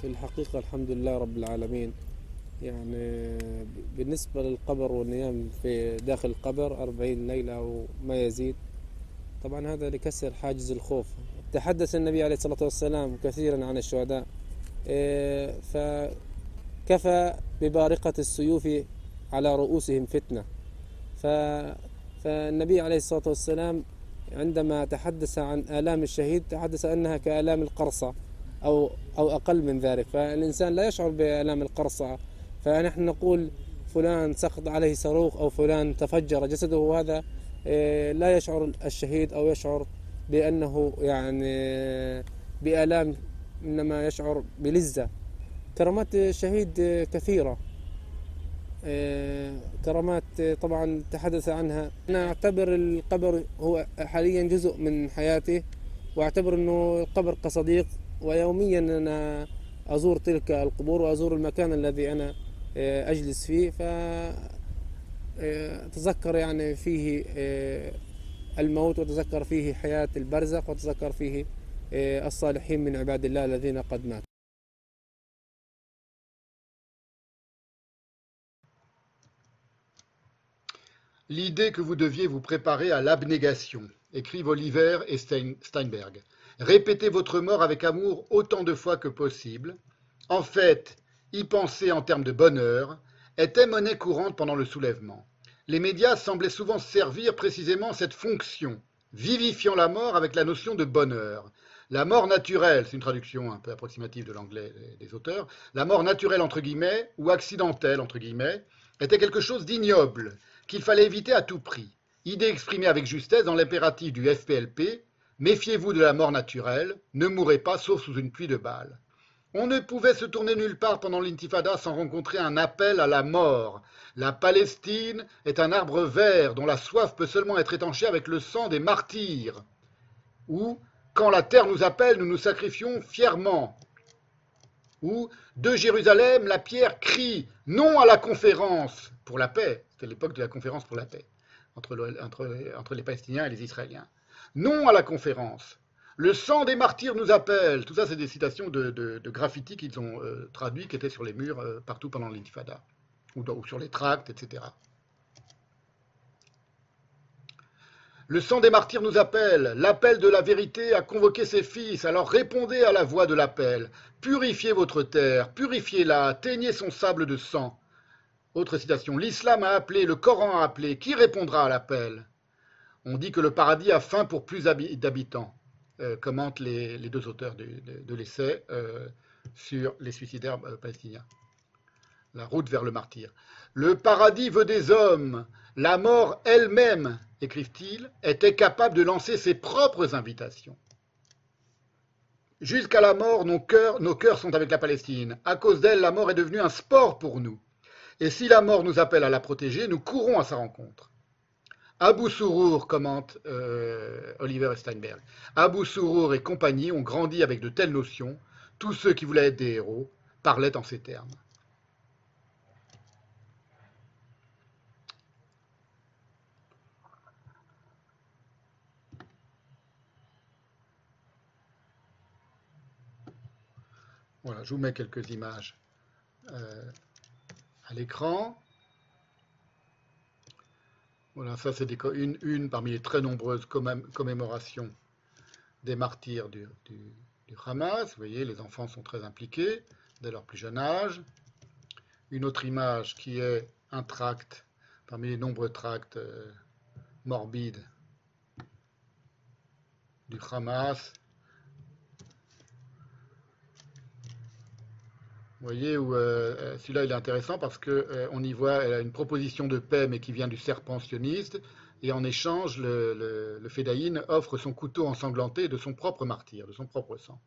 في الحقيقة الحمد لله رب العالمين. يعني بالنسبة للقبر والنيام في داخل القبر أربعين ليلة أو ما يزيد. طبعا هذا لكسر حاجز الخوف. تحدث النبي عليه الصلاة والسلام كثيرا عن الشهداء. فكفى ببارقة السيوف على رؤوسهم فتنة. فالنبي عليه الصلاة والسلام عندما تحدث عن آلام الشهيد تحدث أنها كآلام القرصة. أو أو أقل من ذلك. فالإنسان لا يشعر بآلام القرصة. فنحن نقول فلان سقط عليه صاروخ أو فلان تفجر جسده. وهذا لا يشعر الشهيد أو يشعر بأنه يعني بآلام إنما يشعر بلذة. كرامات الشهيد كثيرة. كرامات طبعا تحدث عنها. أنا أعتبر القبر هو حاليا جزء من حياتي وأعتبر أنه القبر كصديق. ويوميا أنا أزور تلك القبور وأزور المكان الذي أنا أجلس فيه فأتذكر يعني فيه الموت وتذكر فيه حياة البرزخ وتذكر فيه الصالحين من عباد الله الذين قد ماتوا L'idée que vous deviez vous préparer à l'abnégation, écrivent Oliver et Steinberg. Répétez votre mort avec amour autant de fois que possible. En fait, y penser en termes de bonheur était monnaie courante pendant le soulèvement. Les médias semblaient souvent servir précisément cette fonction, vivifiant la mort avec la notion de bonheur. La mort naturelle, c'est une traduction un peu approximative de l'anglais des auteurs, la mort naturelle entre guillemets ou accidentelle entre guillemets était quelque chose d'ignoble qu'il fallait éviter à tout prix. idée exprimée avec justesse dans l'impératif du FPLP Méfiez-vous de la mort naturelle, ne mourrez pas sauf sous une pluie de balles. On ne pouvait se tourner nulle part pendant l'intifada sans rencontrer un appel à la mort. La Palestine est un arbre vert dont la soif peut seulement être étanchée avec le sang des martyrs. Ou, quand la terre nous appelle, nous nous sacrifions fièrement. Ou, de Jérusalem, la pierre crie non à la conférence pour la paix. C'était l'époque de la conférence pour la paix entre, entre les Palestiniens et les Israéliens. Non à la conférence. Le sang des martyrs nous appelle. Tout ça, c'est des citations de, graffitis qu'ils ont euh, traduits, qui étaient sur les murs euh, partout pendant l'intifada, ou sur les tracts, etc. Le sang des martyrs nous appelle. L'appel de la vérité a convoqué ses fils. Alors répondez à la voix de l'appel. Purifiez votre terre, purifiez-la, teignez son sable de sang. Autre citation. L'islam a appelé, le Coran a appelé. Qui répondra à l'appel? On dit que le paradis a faim pour plus habi- d'habitants, euh, commentent les, deux auteurs de, l'essai euh, sur les suicidaires euh, palestiniens. La route vers le martyr. Le paradis veut des hommes. La mort elle-même, écrivent-ils, était capable de lancer ses propres invitations. Jusqu'à la mort, nos cœurs sont avec la Palestine. À cause d'elle, la mort est devenue un sport pour nous. Et si la mort nous appelle à la protéger, nous courons à sa rencontre. Abu Sourour, commente euh, Oliver Steinberg. Abu Sourour et compagnie ont grandi avec de telles notions. Tous ceux qui voulaient être des héros parlaient en ces termes. Voilà, je vous mets quelques images euh, à l'écran. Voilà, ça c'est une, parmi les très nombreuses commém- commémorations des martyrs du Hamas. Vous voyez, les enfants sont très impliqués dès leur plus jeune âge. Une autre image qui est un tract, parmi les nombreux tracts euh, morbides du Hamas. Vous voyez, où, euh, euh, celui-là il est intéressant parce qu'on y voit a une proposition de paix, mais qui vient du serpent sioniste, et en échange, le, le, le offre son couteau ensanglanté de son propre martyr, de son propre sang.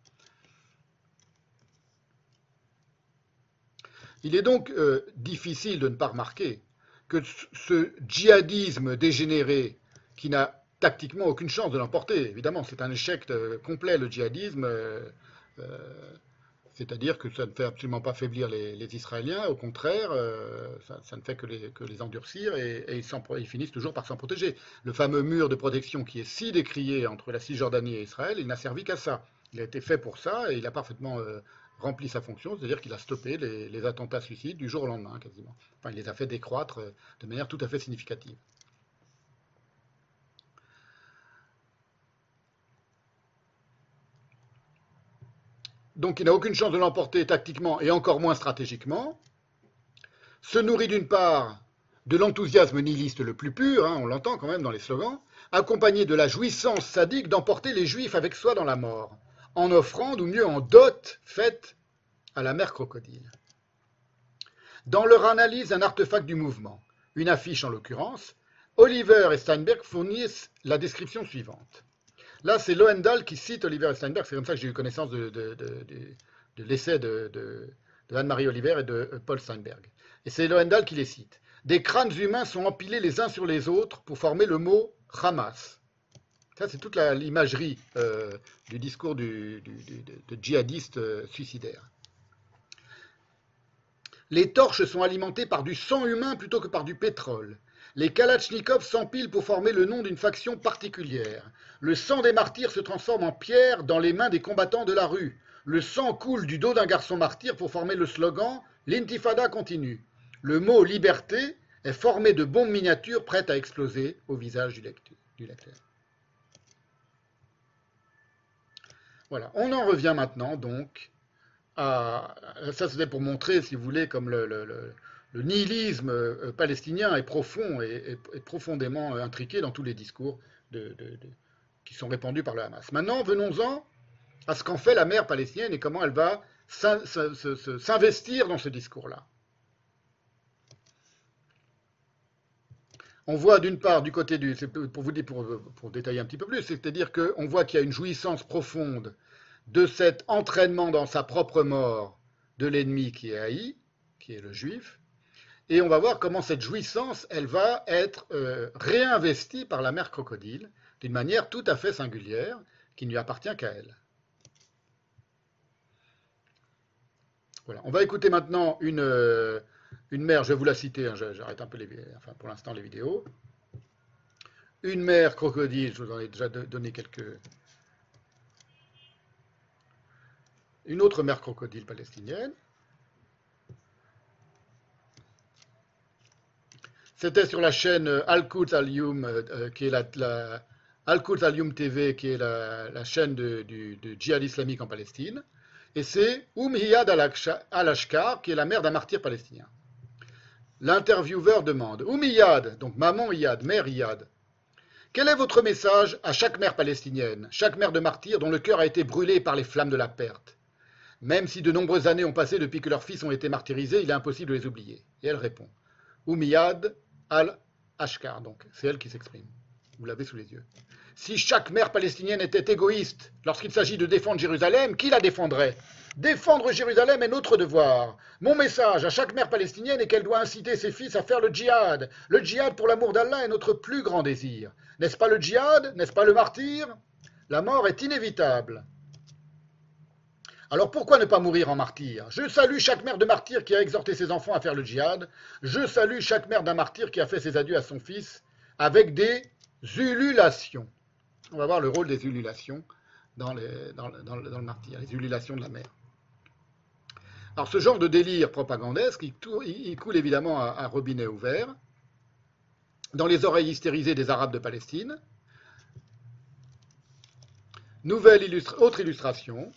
Il est donc euh, difficile de ne pas remarquer que ce- djihadisme dégénéré, qui n'a tactiquement aucune chance de l'emporter, évidemment, c'est un échec euh, complet, le djihadisme. C'est-à-dire que ça ne fait absolument pas faiblir les, Israéliens, au contraire, euh, ça, ne fait que les, endurcir et, ils finissent toujours par s'en protéger. Le fameux mur de protection qui est si décrié entre la Cisjordanie et Israël, il n'a servi qu'à ça. Il a été fait pour ça et il a parfaitement euh, rempli sa fonction, c'est-à-dire qu'il a stoppé les, les attentats suicides du jour au lendemain quasiment. Enfin, il les a fait décroître euh, de manière tout à fait significative. Donc il n'a aucune chance de l'emporter tactiquement et encore moins stratégiquement, se nourrit d'une part de l'enthousiasme nihiliste le plus pur, hein, on l'entend quand même dans les slogans, accompagné de la jouissance sadique d'emporter les juifs avec soi dans la mort, en offrande ou mieux en dot faite à la mère crocodile. Dans leur analyse d'un artefact du mouvement, une affiche en l'occurrence, Oliver et Steinberg fournissent la description suivante. Là, c'est Lohendahl qui cite Oliver Steinberg. C'est comme ça que j'ai eu connaissance de, l'essai de, Anne-Marie Oliver et de euh, Paul Steinberg. Et c'est Lohendahl qui les cite. Des crânes humains sont empilés les uns sur les autres pour former le mot Hamas. Ça, c'est toute l'imagerie euh, du discours du, djihadistes euh, suicidaires. Les torches sont alimentées par du sang humain plutôt que par du pétrole. Les Kalachnikovs s'empilent pour former le nom d'une faction particulière. Le sang des martyrs se transforme en pierre dans les mains des combattants de la rue. Le sang coule du dos d'un garçon martyr pour former le slogan L'intifada continue. Le mot liberté est formé de bombes miniatures prêtes à exploser au visage du lecteur. Voilà, on en revient maintenant donc à... Ça c'était pour montrer, si vous voulez, comme le- le nihilisme euh, palestinien est profond et, profondément euh, intriqué dans tous les discours qui sont répandus par le Hamas. Maintenant, venons-en à ce qu'en fait la mère palestinienne et comment elle va s'investir dans ce discours-là. on voit d'une part du côté du, pour vous dire, pour, pour détailler un petit peu plus, c'est-à-dire qu'on voit qu'il y a une jouissance profonde de cet entraînement dans sa propre mort de l'ennemi qui est haï, qui est le juif, et on va voir comment cette jouissance, elle va être euh, réinvestie par la mère crocodile d'une manière tout à fait singulière, qui ne lui appartient qu'à elle. Voilà. On va écouter maintenant une, euh, une mère, je vais vous la citer, hein, j'arrête un peu les, enfin, pour l'instant les vidéos. Une mère crocodile, je vous en ai déjà donné quelques. Une autre mère crocodile palestinienne. C'était sur la chaîne Al-Quds Al-Yum, euh, qui est la, Al-Quds Al-Yum TV, qui est la, chaîne du, djihad islamique en Palestine. Et c'est Oumiyad Al-Ashkar, qui est la mère d'un martyr palestinien. L'intervieweur demande Oumiyad, donc maman Iyad, mère Iyad, quel est votre message à chaque mère palestinienne, chaque mère de martyr dont le cœur a été brûlé par les flammes de la perte? Même si de nombreuses années ont passé depuis que leurs fils ont été martyrisés, il est impossible de les oublier. Et elle répond Oumiyad al-Ashkar, donc c'est elle qui s'exprime. Vous l'avez sous les yeux. Si chaque mère palestinienne était égoïste lorsqu'il s'agit de défendre Jérusalem, qui la défendrait? Défendre Jérusalem est notre devoir. Mon message à chaque mère palestinienne est qu'elle doit inciter ses fils à faire le djihad. Le djihad pour l'amour d'Allah est notre plus grand désir. N'est-ce pas le djihad? N'est-ce pas le martyr? La mort est inévitable. Alors pourquoi ne pas mourir en martyr? Je salue chaque mère de martyr qui a exhorté ses enfants à faire le djihad. Je salue chaque mère d'un martyr qui a fait ses adieux à son fils avec des ululations. On va voir le rôle des ululations dans, le martyr, les ululations de la mère. Alors ce genre de délire propagandesque, il, coule évidemment à, robinet ouvert, dans les oreilles hystérisées des Arabes de Palestine. Nouvelle autre illustration.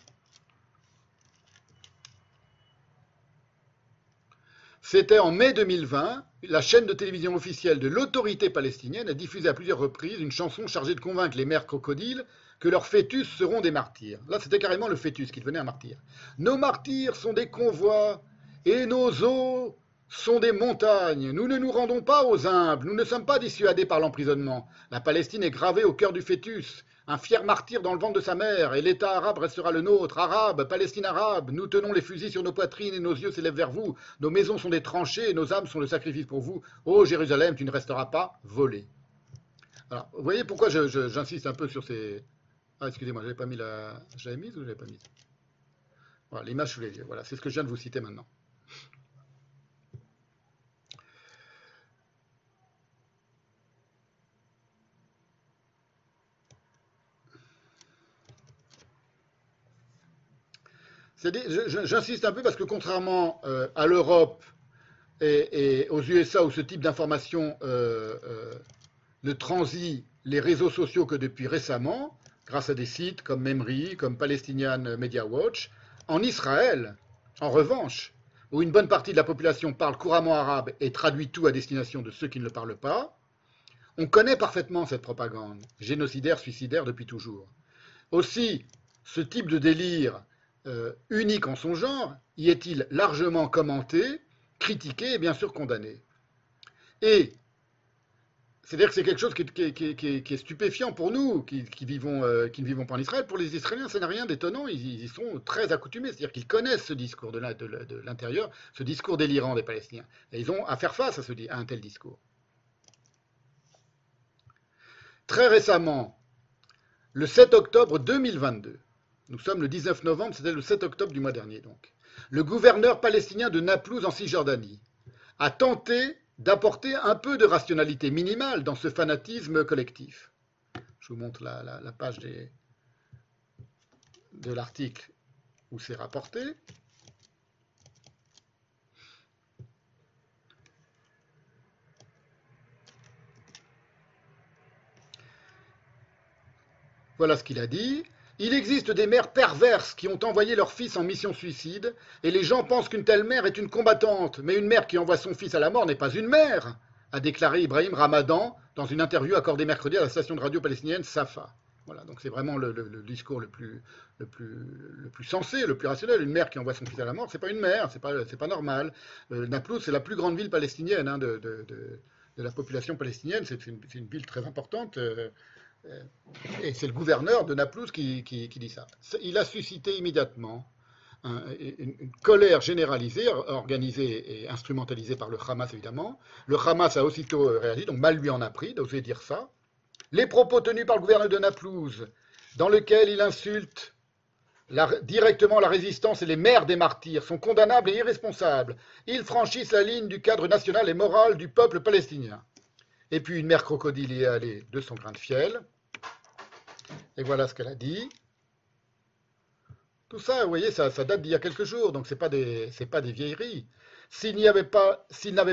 C'était en mai 2020, la chaîne de télévision officielle de l'autorité palestinienne a diffusé à plusieurs reprises une chanson chargée de convaincre les mères crocodiles que leurs fœtus seront des martyrs. Là, c'était carrément le fœtus qui devenait un martyr. Nos martyrs sont des convois et nos eaux sont des montagnes. Nous ne nous rendons pas aux humbles, nous ne sommes pas dissuadés par l'emprisonnement. La Palestine est gravée au cœur du fœtus, un fier martyr dans le ventre de sa mère, et l'État arabe restera le nôtre. Arabe, Palestine arabe, nous tenons les fusils sur nos poitrines et nos yeux s'élèvent vers vous. Nos maisons sont des tranchées et nos âmes sont le sacrifice pour vous. Ô Jérusalem, tu ne resteras pas volé. Alors, vous voyez pourquoi j'insiste un peu sur ces, ah, excusez-moi, j'avais pas mis la. J'avais mise ou j'avais pas mise Voilà, l'image sous les. Voilà, c'est ce que je viens de vous citer maintenant. J'insiste un peu parce que contrairement euh, à l'Europe et, aux USA où ce type d'information euh, euh, ne transit les réseaux sociaux que depuis récemment, grâce à des sites comme Memri, comme Palestinian Media Watch. En Israël, en revanche, où une bonne partie de la population parle couramment arabe et traduit tout à destination de ceux qui ne le parlent pas, on connaît parfaitement cette propagande, génocidaire, suicidaire depuis toujours. Aussi, ce type de délire euh, unique en son genre y est-il largement commenté, critiqué et bien sûr condamné. Et c'est-à-dire que c'est quelque chose qui, est stupéfiant pour nous, qui, vivons, euh, qui ne vivons pas en Israël. Pour les Israéliens, ça n'a rien d'étonnant. Ils, y sont très accoutumés. C'est-à-dire qu'ils connaissent ce discours de l'intérieur, ce discours délirant des Palestiniens. Ils ont à faire face à, ce, à un tel discours. Très récemment, le 7 octobre 2022, nous sommes le 19 novembre, c'était le 7 octobre du mois dernier donc, le gouverneur palestinien de Naplouse en Cisjordanie a tenté d'apporter un peu de rationalité minimale dans ce fanatisme collectif. Je vous montre la, page de l'article où c'est rapporté. Voilà ce qu'il a dit. Il existe des mères perverses qui ont envoyé leur fils en mission suicide, et les gens pensent qu'une telle mère est une combattante, mais une mère qui envoie son fils à la mort n'est pas une mère, a déclaré Ibrahim Ramadan dans une interview accordée mercredi à la station de radio palestinienne Safa. Voilà, donc c'est vraiment le, discours le plus, le, plus, le plus sensé, le plus rationnel. Une mère qui envoie son fils à la mort, c'est pas une mère, c'est pas, pas normal. Euh, Naplouse, c'est la plus grande ville palestinienne hein, de, la population palestinienne. C'est une, ville très importante. euh, et c'est le gouverneur de Naplouse qui, dit ça. Il a suscité immédiatement un- une, colère généralisée, or- organisée et instrumentalisée par le Hamas évidemment. Le Hamas a aussitôt euh, réagi, donc mal lui en a pris d'oser dire ça. Les propos tenus par le gouverneur de Naplouse, dans lesquels il insulte directement la résistance et les mères des martyrs, sont condamnables et irresponsables. Ils franchissent la ligne du cadre national et moral du peuple palestinien. Et puis une mère crocodile y est allée de son grain de fiel. Et voilà ce qu'elle a dit. Tout ça, vous voyez, ça, date d'il y a quelques jours, donc ce n'est pas, des- pas des vieilleries. S'il n'avait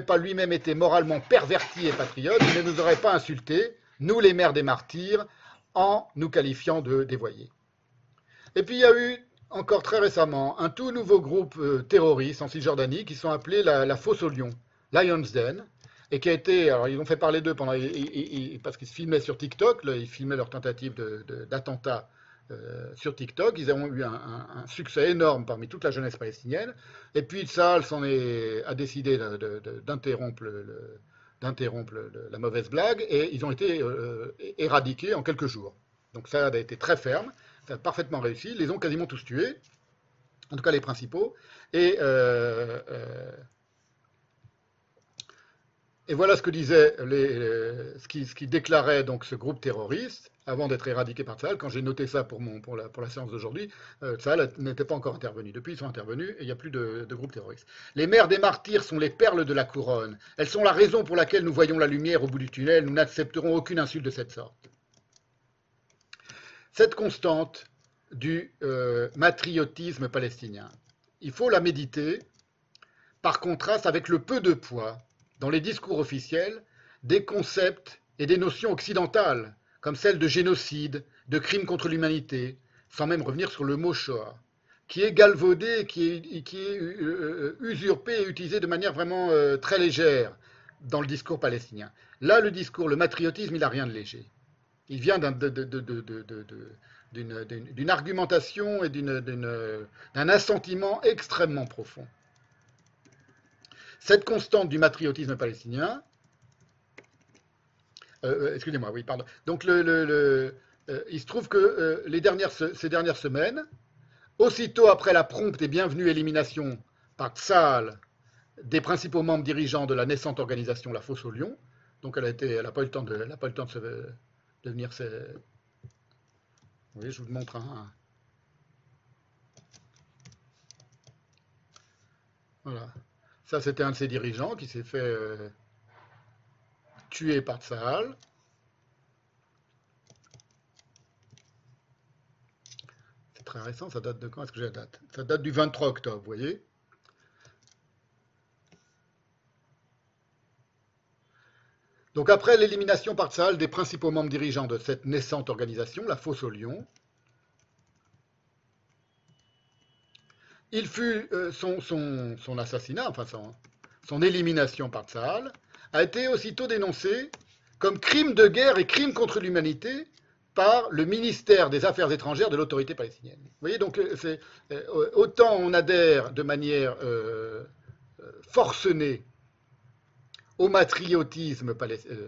pas lui-même été moralement perverti et patriote, il ne nous aurait pas insultés, nous les mères des martyrs, en nous qualifiant de dévoyés. Et puis il y a eu encore très récemment un tout nouveau groupe euh, terroriste en Cisjordanie qui sont appelés la, la Fosse au Lion, Lion's Den, et qui a été, alors ils ont fait parler d'eux pendant, parce qu'ils se filmaient sur TikTok, ils filmaient leur tentative d'attentat euh, sur TikTok, ils ont eu un, succès énorme parmi toute la jeunesse palestinienne, et puis Tsahal s'en est, a décidé d'interrompre d'interrompre la mauvaise blague, et ils ont été euh, éradiqués en quelques jours. Donc ça a été très ferme, ça a parfaitement réussi, ils les ont quasiment tous tués, en tout cas les principaux, et, euh, et voilà ce que disait euh, ce, qui, déclarait donc ce groupe terroriste avant d'être éradiqué par Tsahal. Quand j'ai noté ça pour, la, séance d'aujourd'hui, euh, n'était pas encore intervenu. Depuis, ils sont intervenus et il n'y a plus de, de groupe terroriste. Les mères des martyrs sont les perles de la couronne. Elles sont la raison pour laquelle nous voyons la lumière au bout du tunnel. Nous n'accepterons aucune insulte de cette sorte. Cette constante du euh, matriotisme palestinien, il faut la méditer par contraste avec le peu de poids dans les discours officiels des concepts et des notions occidentales, comme celle de génocide, de crime contre l'humanité, sans même revenir sur le mot Shoah, qui est galvaudé, qui est, est euh, usurpé et utilisé de manière vraiment euh, très légère dans le discours palestinien. Là, le discours, le matriotisme, il n'a rien de léger. Il vient d'une argumentation et d'un assentiment extrêmement profond. Cette constante du matriotisme palestinien, euh, euh, excusez-moi, oui, pardon. Donc, le, le- le- euh, il se trouve que ces dernières semaines, aussitôt après la prompte et bienvenue élimination par Tsahal des principaux membres dirigeants de la naissante organisation La Fosse au Lion, donc elle n'a pas eu le temps de, a pas eu le temps de, venir. Oui, je vous montre un. Voilà. Ça, c'était un de ses dirigeants qui s'est fait euh, tuer par Tsahal. C'est très récent, ça date de quand Est-ce que j'ai la date? Ça date du 23 octobre, vous voyez? Donc après l'élimination par Tsahal des principaux membres dirigeants de cette naissante organisation, la Fosse au Lion, il fut euh, son, assassinat, enfin son, élimination par Tsahal, a été aussitôt dénoncé comme crime de guerre et crime contre l'humanité par le ministère des Affaires étrangères de l'autorité palestinienne. Vous voyez, donc euh, euh, autant on adhère de manière forcenée au matriotisme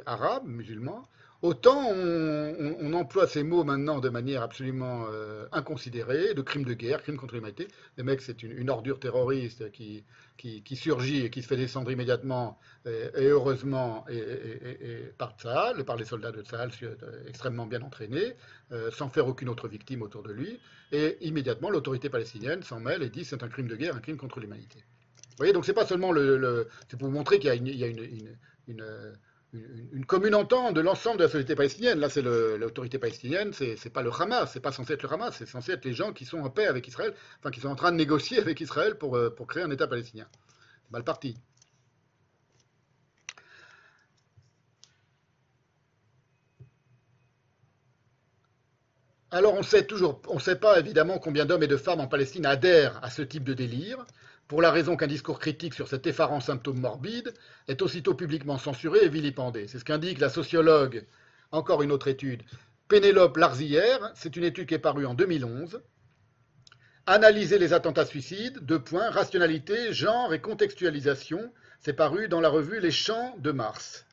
arabe, musulman, autant on, emploie ces mots maintenant de manière absolument euh, inconsidérée, de crime de guerre, crime contre l'humanité. Le mec, c'est une, une ordure terroriste qui, qui, surgit et qui se fait descendre immédiatement, et, et heureusement, et, et- par Tsahal, par les soldats de Tsahal euh, extrêmement bien entraînés, euh, sans faire aucune autre victime autour de lui. Et immédiatement, l'autorité palestinienne s'en mêle et dit c'est un crime de guerre, un crime contre l'humanité. Vous voyez, donc c'est pas seulement le, c'est pour vous montrer qu'il y a une- une, une- une commune entente de l'ensemble de la société palestinienne. Là, c'est l'autorité palestinienne, c'est pas le Hamas, c'est pas censé être le Hamas, c'est censé être les gens qui sont en paix avec Israël, enfin qui sont en train de négocier avec Israël pour, euh, pour créer un État palestinien. Mal parti. Alors on sait toujours, on ne sait pas évidemment combien d'hommes et de femmes en Palestine adhèrent à ce type de délire, pour la raison qu'un discours critique sur cet effarant symptôme morbide est aussitôt publiquement censuré et vilipendé. C'est ce qu'indique la sociologue, encore une autre étude, Pénélope Larzillière, c'est une étude qui est parue en 2011. Analyser les attentats suicides, deux points, rationalité, genre et contextualisation, c'est paru dans la revue Les Champs de Mars.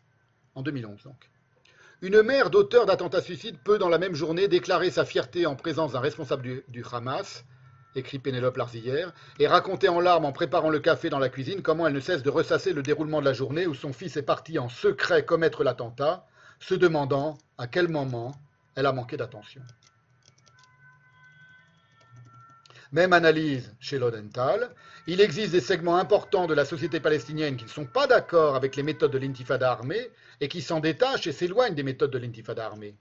en 2011 donc. Une mère d'auteur d'attentats suicides peut dans la même journée déclarer sa fierté en présence d'un responsable du Hamas, écrit Pénélope Larzillière, et raconter en larmes en préparant le café dans la cuisine comment elle ne cesse de ressasser le déroulement de la journée où son fils est parti en secret commettre l'attentat, se demandant à quel moment elle a manqué d'attention. Même analyse chez Lodenthal. Il existe des segments importants de la société palestinienne qui ne sont pas d'accord avec les méthodes de l'intifada armée et qui s'en détachent et s'éloignent des méthodes de l'intifada armée.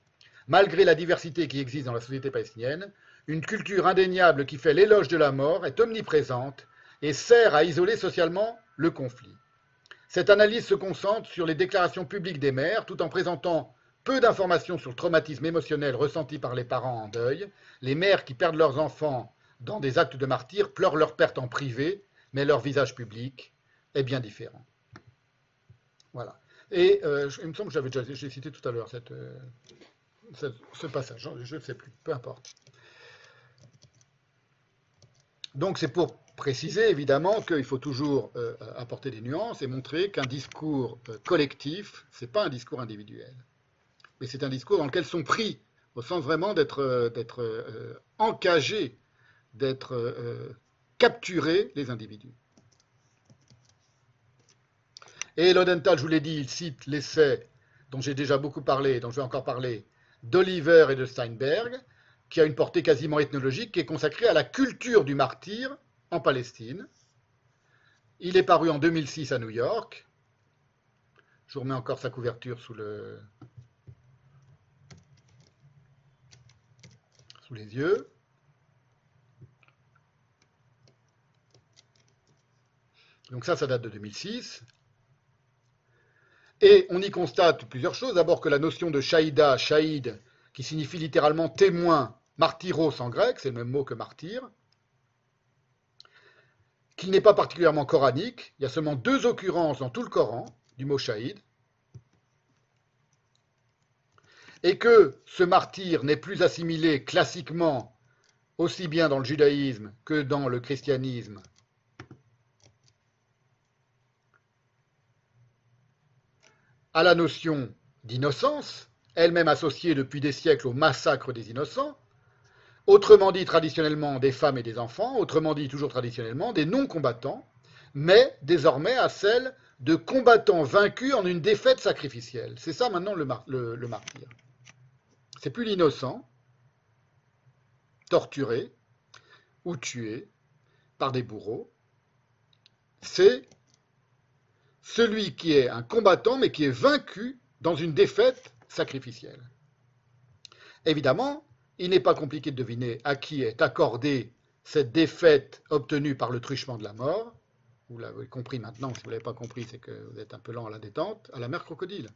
Malgré la diversité qui existe dans la société palestinienne, une culture indéniable qui fait l'éloge de la mort est omniprésente et sert à isoler socialement le conflit. Cette analyse se concentre sur les déclarations publiques des mères tout en présentant peu d'informations sur le traumatisme émotionnel ressenti par les parents en deuil, les mères qui perdent leurs enfants dans des actes de martyrs pleurent leur perte en privé, mais leur visage public est bien différent. Voilà. Et euh, il me semble que j'avais déjà cité tout à l'heure cette, euh, ce passage, je ne sais plus, peu importe. Donc c'est pour préciser évidemment qu'il faut toujours euh, apporter des nuances et montrer qu'un discours euh, collectif, ce n'est pas un discours individuel, mais c'est un discours dans lequel sont pris, au sens vraiment d'être euh, encagés d'être euh, capturés les individus. Et Lodenthal, je vous l'ai dit, il cite l'essai dont j'ai déjà beaucoup parlé, dont je vais encore parler, d'Oliver et de Steinberg, qui a une portée quasiment ethnologique, qui est consacrée à la culture du martyr en Palestine. Il est paru en 2006 à New York. Je vous remets encore sa couverture sous, le... sous les yeux. Donc ça, ça date de 2006. Et on y constate plusieurs choses. D'abord que la notion de shaïda, shaïd, qui signifie littéralement témoin, martyros en grec, c'est le même mot que martyr, qu'il n'est pas particulièrement coranique. Il y a seulement deux occurrences dans tout le Coran du mot shaïd. Et que ce martyr n'est plus assimilé classiquement aussi bien dans le judaïsme que dans le christianisme à la notion d'innocence, elle-même associée depuis des siècles au massacre des innocents, autrement dit traditionnellement des femmes et des enfants, autrement dit toujours traditionnellement des non-combattants, mais désormais à celle de combattants vaincus en une défaite sacrificielle. C'est ça maintenant le, mar le, le martyr. C'est plus l'innocent, torturé ou tué par des bourreaux, c'est celui qui est un combattant mais qui est vaincu dans une défaite sacrificielle. Évidemment, il n'est pas compliqué de deviner à qui est accordée cette défaite obtenue par le truchement de la mort. Vous l'avez compris maintenant, si vous ne l'avez pas compris, c'est que vous êtes un peu lent à la détente, à la mère crocodile.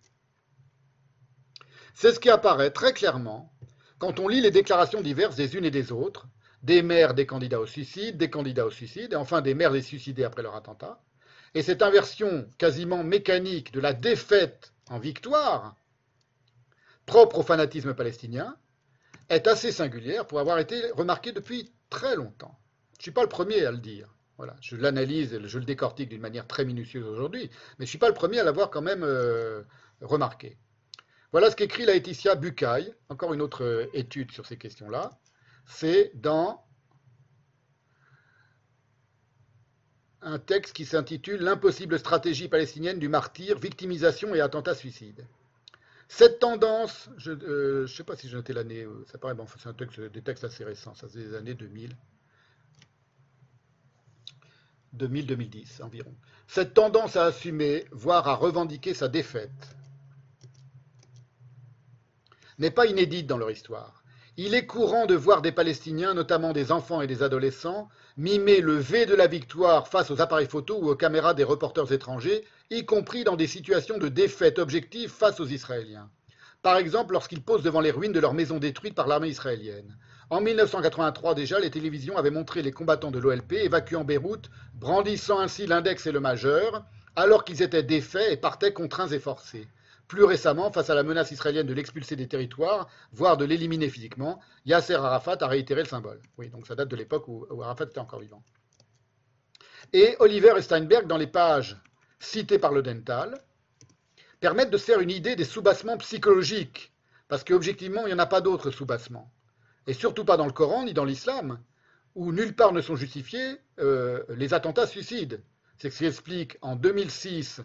C'est ce qui apparaît très clairement quand on lit les déclarations diverses des unes et des autres, des mères des candidats au suicide, des candidats au suicide, et enfin des mères des suicidés après leur attentat. Et cette inversion quasiment mécanique de la défaite en victoire, propre au fanatisme palestinien, est assez singulière pour avoir été remarquée depuis très longtemps. Je ne suis pas le premier à le dire. Voilà, je l'analyse et je le décortique d'une manière très minutieuse aujourd'hui, mais je ne suis pas le premier à l'avoir quand même euh, remarqué. Voilà ce qu'écrit Laetitia Bucaille, encore une autre euh, étude sur ces questions-là. C'est dans un texte qui s'intitule L'impossible stratégie palestinienne du martyr, victimisation et attentat suicide. Cette tendance, je ne euh, sais pas si j'ai noté l'année, euh, ça paraît, bon, c'est un texte, des textes assez récents, ça c'est des années 2000. 2000-2010 environ. Cette tendance à assumer, voire à revendiquer sa défaite, n'est pas inédite dans leur histoire. Il est courant de voir des Palestiniens, notamment des enfants et des adolescents, mimer le V de la victoire face aux appareils photo ou aux caméras des reporters étrangers, y compris dans des situations de défaite objective face aux Israéliens. Par exemple, lorsqu'ils posent devant les ruines de leur maison détruite par l'armée israélienne. En 1983 déjà, les télévisions avaient montré les combattants de l'OLP évacuant Beyrouth, brandissant ainsi l'index et le majeur, alors qu'ils étaient défaits et partaient contraints et forcés. Plus récemment, face à la menace israélienne de l'expulser des territoires, voire de l'éliminer physiquement, Yasser Arafat a réitéré le symbole. Oui, donc ça date de l'époque où, Arafat était encore vivant. Et Oliver et Steinberg, dans les pages citées par le Dental, permettent de se faire une idée des soubassements psychologiques, parce qu'objectivement, il n'y en a pas d'autres soubassements. Et surtout pas dans le Coran ni dans l'islam, où nulle part ne sont justifiés euh, les attentats suicides. C'est ce qui explique en 2006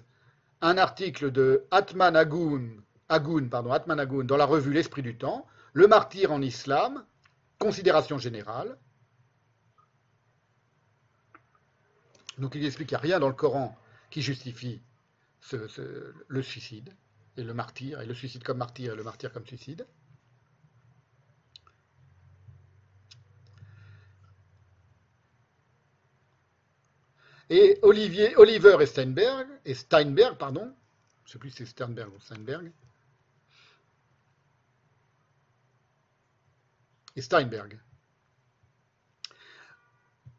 un article de Atman Agoun, dans la revue L'Esprit du Temps, le martyr en islam, considération générale. Donc il explique qu'il n'y a rien dans le Coran qui justifie le suicide et le martyr, et le suicide comme martyr et le martyr comme suicide. Et Oliver et Steinberg, et Steinberg, pardon, je ne sais plus si c'est Sternberg ou Steinberg, et Steinberg.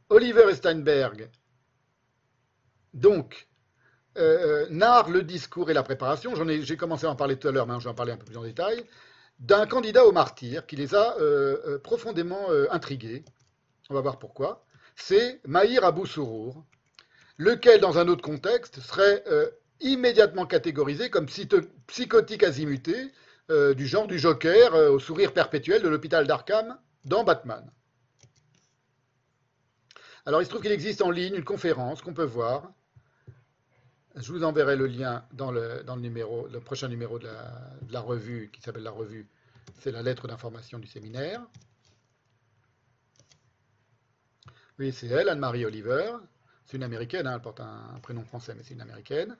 Oliver et Steinberg, donc, euh, narrent le discours et la préparation, j'ai commencé à en parler tout à l'heure, mais je vais en parler un peu plus en détail, d'un candidat au martyr qui les a euh, euh, profondément intrigués. On va voir pourquoi. C'est Mahir Abou Sourour, lequel, dans un autre contexte, serait euh, immédiatement catégorisé comme psychotique azimuté, euh, du genre du Joker euh, au sourire perpétuel de l'hôpital d'Arkham dans Batman. Alors, il se trouve qu'il existe en ligne une conférence qu'on peut voir. Je vous enverrai le lien dans le, numéro, le prochain numéro de la revue qui s'appelle la revue. C'est la lettre d'information du séminaire. Oui, c'est elle, Anne-Marie Oliver. C'est une américaine, hein, elle porte un, prénom français, mais c'est une américaine.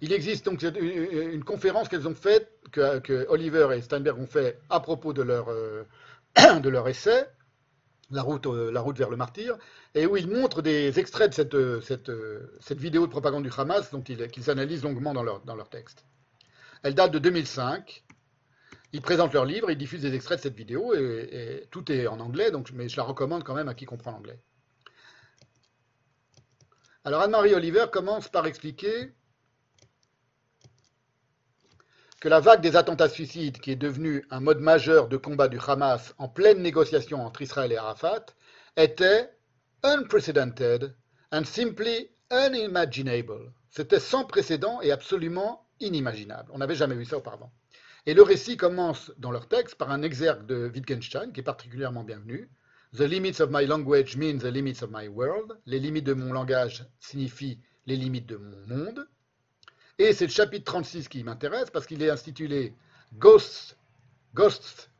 Il existe donc une, conférence qu'elles ont faite, que, Oliver et Steinberg ont fait à propos de leur, euh, de leur essai, la route, euh, la route vers le martyr, et où ils montrent des extraits de cette, euh, cette, cette vidéo de propagande du Hamas qu'ils analysent longuement dans leur, dans leur texte. Elle date de 2005. Ils présentent leur livre, ils diffusent des extraits de cette vidéo, et, tout est en anglais, donc, mais je la recommande quand même à qui comprend l'anglais. Alors Anne-Marie Oliver commence par expliquer que la vague des attentats suicides, qui est devenue un mode majeur de combat du Hamas en pleine négociation entre Israël et Arafat, était unprecedented and simply unimaginable. C'était sans précédent et absolument inimaginable. On n'avait jamais vu ça auparavant. Et le récit commence dans leur texte par un exergue de Wittgenstein qui est particulièrement bienvenu. The limits of my language mean the limits of my world. Les limites de mon langage signifient les limites de mon monde. Et c'est le chapitre 36 qui m'intéresse parce qu'il est intitulé Ghosts,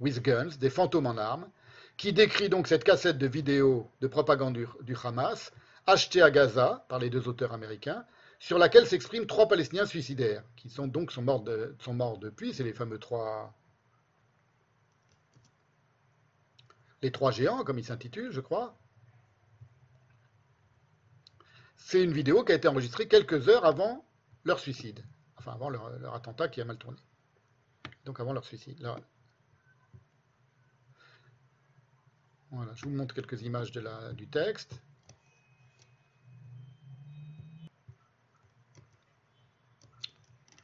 with Guns, des fantômes en armes, qui décrit donc cette cassette de vidéo de propagande du Hamas, achetée à Gaza par les deux auteurs américains, sur laquelle s'expriment trois Palestiniens suicidaires, qui sont donc morts, depuis, c'est les fameux trois... Les trois géants, comme ils s'intitulent, je crois. C'est une vidéo qui a été enregistrée quelques heures avant leur suicide, enfin avant leur, attentat qui a mal tourné. Donc avant leur suicide. Là. Voilà, je vous montre quelques images du texte.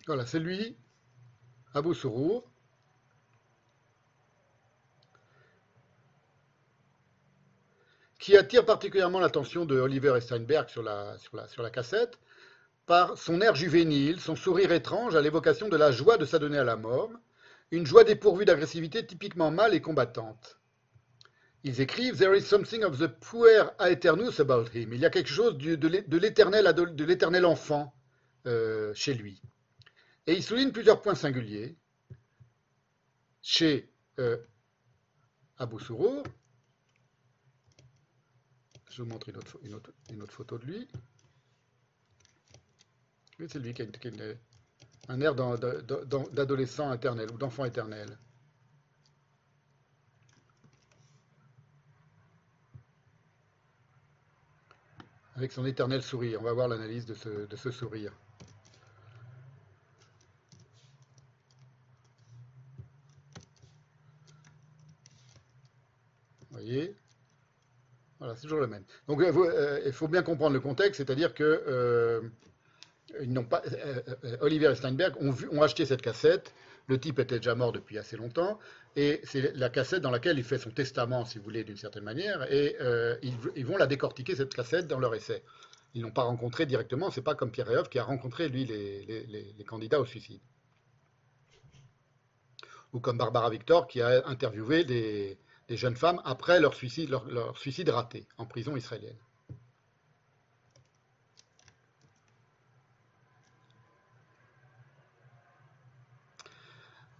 Voilà, c'est lui, Abou Sourour. qui attire particulièrement l'attention de Oliver et Steinberg sur la, cassette, par son air juvénile, son sourire étrange à l'évocation de la joie de s'adonner à la mort, une joie dépourvue d'agressivité typiquement mâle et combattante. Ils écrivent There is something of the puer aeternus about him. Il y a quelque chose de l'éternel enfant euh, chez lui. Et ils soulignent plusieurs points singuliers chez euh, Abou. Je vous montre une autre, photo de lui. C'est lui qui a, un air d'adolescent éternel ou d'enfant éternel. Avec son éternel sourire. On va voir l'analyse de ce sourire. Voilà, c'est toujours le même. Donc euh, euh, il faut bien comprendre le contexte, c'est-à-dire que euh, Oliver et Steinberg ont, acheté cette cassette. Le type était déjà mort depuis assez longtemps, et c'est la cassette dans laquelle il fait son testament, si vous voulez, d'une certaine manière, et ils, vont la décortiquer, cette cassette, dans leur essai. Ils n'ont pas rencontré directement, c'est pas comme Pierre Réov qui a rencontré, lui, les- les candidats au suicide. Ou comme Barbara Victor qui a interviewé des, des jeunes femmes après leur suicide, raté en prison israélienne.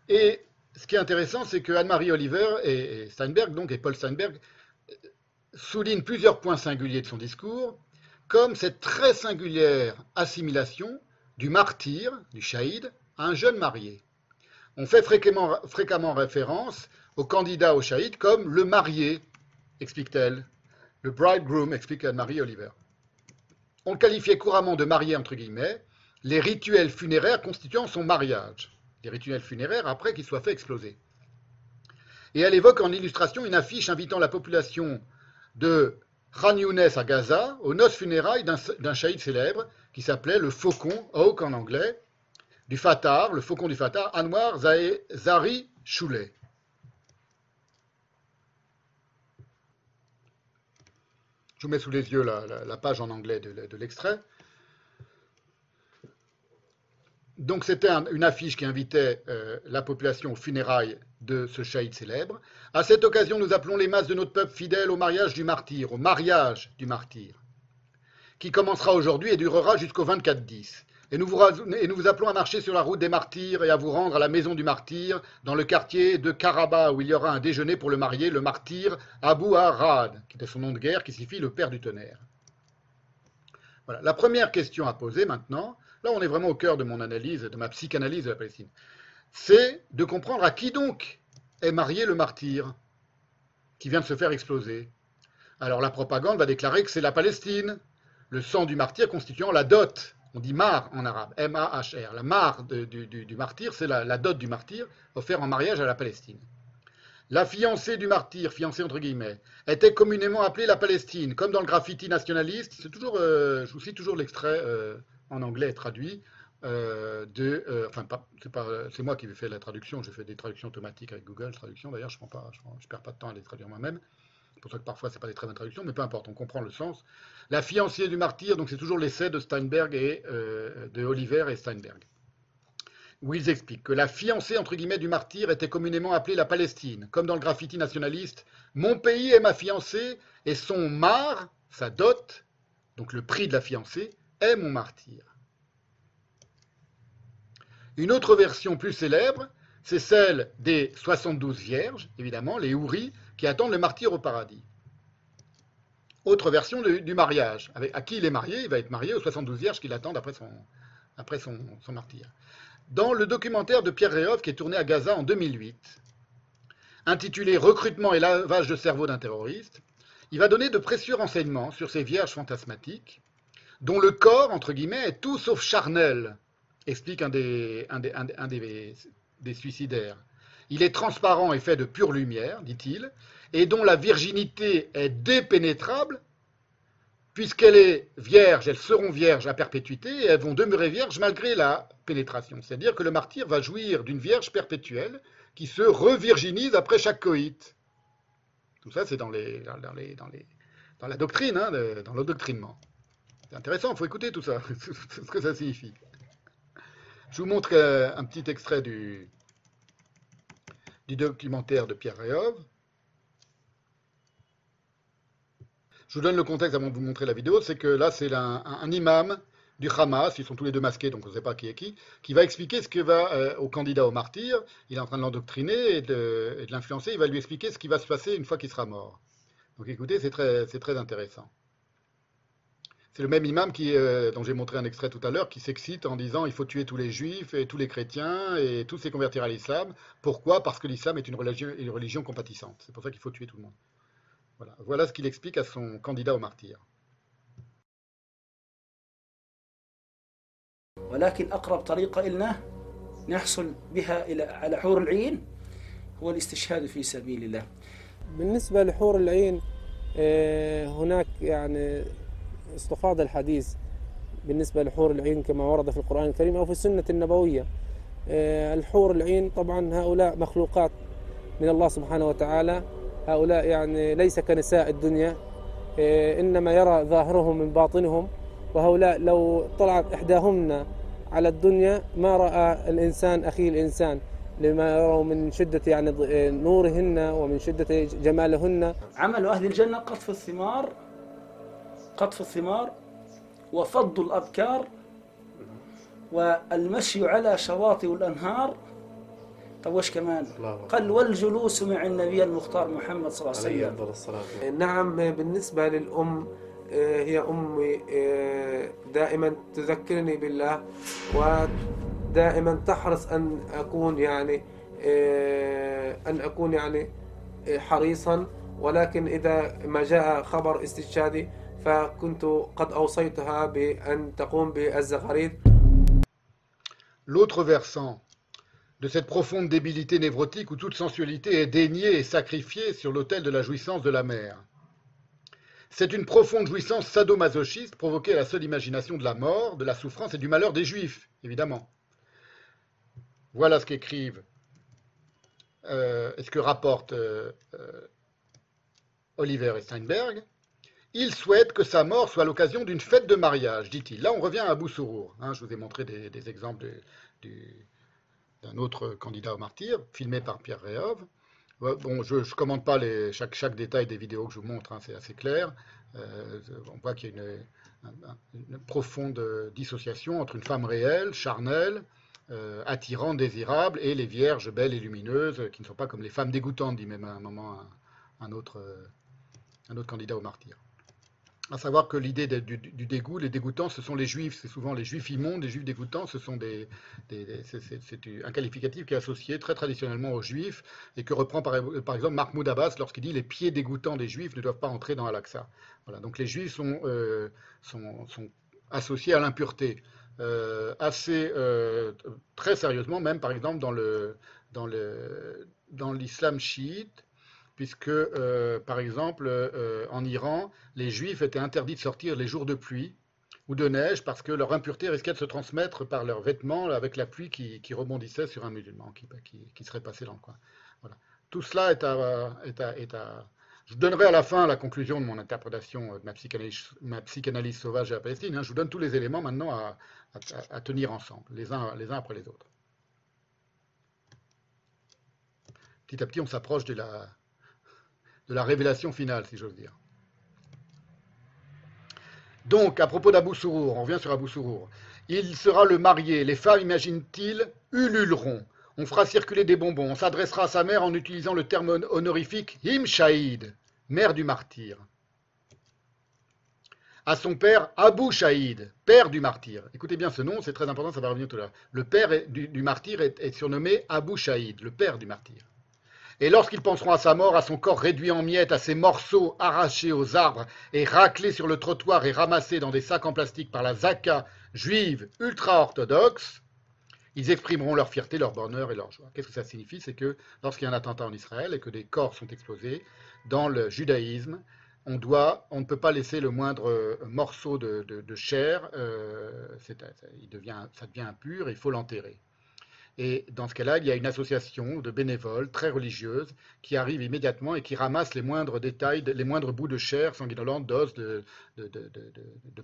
Et ce qui est intéressant, c'est que Anne-Marie Oliver et, Steinberg, donc, et Paul Steinberg, soulignent plusieurs points singuliers de son discours, comme cette très singulière assimilation du martyr, du shahid, à un jeune marié. On fait fréquemment référence au candidat au shahid comme le marié, explique-t-elle. Le bridegroom, explique Anne-Marie Oliver. On qualifiait couramment de marié, entre guillemets, les rituels funéraires constituant son mariage. Les rituels funéraires après qu'il soit fait exploser. Et elle évoque en illustration une affiche invitant la population de Khan à Gaza aux noces funérailles d'un shahid célèbre qui s'appelait le Faucon, Hawk en anglais, du Fatah, le Faucon du Fatah, Anwar Zari Choulet. Je vous mets sous les yeux la, page en anglais de, l'extrait. Donc c'était un- une affiche qui invitait euh, la population aux funérailles de ce shahid célèbre. À cette occasion, nous appelons les masses de notre peuple fidèle au mariage du martyr, au mariage du martyr, qui commencera aujourd'hui et durera jusqu'au 24-10. Et nous, vous, appelons à marcher sur la route des martyrs et à vous rendre à la maison du martyr, dans le quartier de Karaba, où il y aura un déjeuner pour le marié, le martyr Abu Arad, qui était son nom de guerre, qui signifie le père du tonnerre. Voilà. La première question à poser maintenant, là on est vraiment au cœur de mon analyse, de ma psychanalyse de la Palestine, c'est de comprendre à qui donc est marié le martyr qui vient de se faire exploser. Alors la propagande va déclarer que c'est la Palestine, le sang du martyr constituant la dot. On dit mar en arabe, M-A-H-R. La mar du, martyr, c'est la, dot du martyr offert en mariage à la Palestine. La fiancée du martyr, fiancée entre guillemets, était communément appelée la Palestine, comme dans le graffiti nationaliste. C'est toujours, euh, je vous cite toujours l'extrait euh, en anglais traduit euh, enfin c'est moi qui ai fait la traduction. J'ai fait des traductions automatiques avec Google Traduction. D'ailleurs, je je, je perds pas de temps à les traduire moi-même. C'est pour ça que parfois c'est pas des très bonnes traductions, mais peu importe, on comprend le sens. La fiancée du martyr, donc c'est toujours l'essai de Steinberg et euh, de Oliver et Steinberg où ils expliquent que la fiancée entre guillemets du martyr était communément appelée la Palestine, comme dans le graffiti nationaliste. Mon pays est ma fiancée et son mar, sa dot, donc le prix de la fiancée, est mon martyr. Une autre version plus célèbre, c'est celle des 72 vierges, évidemment, les houris, qui attendent le martyr au paradis. Autre version du mariage. Avec, à qui il est marié Il va être marié aux 72 vierges qui l'attendent après son, après son, son martyr. Dans le documentaire de Pierre Réhoff qui est tourné à Gaza en 2008, intitulé Recrutement et lavage de cerveau d'un terroriste, il va donner de précieux renseignements sur ces vierges fantasmatiques, dont le corps, entre guillemets, est tout sauf charnel, explique un des, un des, un des- un des suicidaires. Il est transparent et fait de pure lumière, dit-il, et dont la virginité est dépénétrable, puisqu'elle est vierge, elles seront vierges à perpétuité, et elles vont demeurer vierges malgré la pénétration. C'est-à-dire que le martyr va jouir d'une vierge perpétuelle qui se revirginise après chaque coït. Tout ça, c'est dans, la doctrine, hein, dans l'endoctrinement. C'est intéressant, il faut écouter tout ça, ce que ça signifie. Je vous montre euh, un petit extrait du, du documentaire de Pierre Réhov. Je vous donne le contexte avant de vous montrer la vidéo, c'est que là, c'est un, imam du Hamas, ils sont tous les deux masqués, donc on ne sait pas qui est qui, qui va expliquer ce que va euh, au candidat au martyr, il est en train de l'endoctriner et de, l'influencer, il va lui expliquer ce qui va se passer une fois qu'il sera mort. Donc écoutez, c'est très, intéressant. C'est le même imam euh, dont j'ai montré un extrait tout à l'heure, qui s'excite en disant il faut tuer tous les juifs et tous les chrétiens et tous les convertir à l'islam. Pourquoi? Parce que l'islam est une religion compatissante. C'est pour ça qu'il faut tuer tout le monde. Voilà, voilà ce qu'il explique à son candidat au martyr. ولكن أقرب طريقة إلنا نحصل بها إلى على حور العين هو الاستشهاد في سبيل الله. بالنسبة لحور العين آه، هناك يعني استفاض الحديث بالنسبة لحور العين كما ورد في القرآن الكريم أو في السنة النبوية. آه، الحور العين طبعا هؤلاء مخلوقات من الله سبحانه وتعالى. هؤلاء يعني ليس كنساء الدنيا آه، إنما يرى ظاهرهم من باطنهم وهؤلاء لو طلعت إحداهن على الدنيا ما رأى الإنسان أخيه الإنسان لما يروا من شدة يعني ض- نورهن ومن شدة جمالهن. عمل أهل الجنة قطف الثمار قطف الثمار وفض الأبكار والمشي على شواطئ الأنهار طب وش كمان؟ قال والجلوس مع النبي المختار محمد صلى الله عليه وسلم. الصلاة نعم بالنسبة للأم آه، هي أمي آه، دائما تذكرني بالله ودائما تحرص أن أكون يعني آه، أن أكون يعني حريصا. ولكن إذا ما جاء خبر استشهادي فكنت قد أوصيتها بأن تقوم بالزغاريد L'autre versant. De cette profonde débilité névrotique où toute sensualité est déniée et sacrifiée sur l'autel de la jouissance de la mère. C'est une profonde jouissance sadomasochiste provoquée à la seule imagination de la mort, de la souffrance et du malheur des Juifs, évidemment. Voilà ce qu'écrivent, euh, et ce que rapportent euh, euh, Oliver et Steinberg. Il souhaite que sa mort soit l'occasion d'une fête de mariage, dit-il. Là, on revient à Abu Sourour. hein, je vous ai montré des, exemples du- d'un autre candidat au martyr, filmé par Pierre Réhov. Ouais, Bon, je ne commente pas chaque, détail des vidéos que je vous montre, hein, c'est assez clair. Euh, on voit qu'il y a une, un- un- profonde dissociation entre une femme réelle, charnelle, euh, attirante, désirable, et les vierges belles et lumineuses, euh, qui ne sont pas comme les femmes dégoûtantes, dit même à un moment un, un autre, un autre candidat au martyr. À savoir que l'idée du, dégoût, les dégoûtants, ce sont les juifs. C'est souvent les juifs immondes, les juifs dégoûtants. Ce sont c'est- un qualificatif qui est associé très traditionnellement aux juifs et que reprend par, exemple Mahmoud Abbas lorsqu'il dit les pieds dégoûtants des juifs ne doivent pas entrer dans Al-Aqsa. Voilà. Donc les juifs sont, euh, associés à l'impureté. Euh, assez euh, très sérieusement, même par exemple dans le dans le dans l'islam chiite, puisque, euh, par exemple, euh, en Iran, les juifs étaient interdits de sortir les jours de pluie ou de neige parce que leur impureté risquait de se transmettre par leurs vêtements avec la pluie qui, qui rebondissait sur un musulman qui, qui- serait passé dans le coin. Voilà. Tout cela est à, est à- Je donnerai à la fin la conclusion de mon interprétation de ma psychanalyse, ma psychanalyse sauvage à la Palestine. hein. Je vous donne tous les éléments maintenant à- à tenir ensemble, les uns, les uns après les autres. Petit à petit, on s'approche de la, de la révélation finale, si j'ose dire. Donc, à propos d'Abou Sourour, on revient sur Abou Sourour. Il sera le marié. Les femmes, imagine-t-il, ululeront. On fera circuler des bonbons. On s'adressera à sa mère en utilisant le terme hon- honorifique Him Shahid, mère du martyr. À son père, Abou Shahid, père du martyr. Écoutez bien ce nom, c'est très important, ça va revenir tout à l'heure. Le père du, martyr est, est surnommé Abou Shahid, le père du martyr. Et lorsqu'ils penseront à sa mort, à son corps réduit en miettes, à ses morceaux arrachés aux arbres et raclés sur le trottoir et ramassés dans des sacs en plastique par la Zaka juive ultra-orthodoxe, ils exprimeront leur fierté, leur bonheur et leur joie. Qu'est-ce que ça signifie? C'est que lorsqu'il y a un attentat en Israël et que des corps sont explosés, dans le judaïsme, on, doit, on ne peut pas laisser le moindre euh, morceau de, chair, euh, ça devient impur, il faut l'enterrer. Et dans ce cas-là, il y a une association de bénévoles très religieuse qui arrive immédiatement et qui ramasse les moindres détails, les moindres bouts de chair sanguinolente, d'os, de,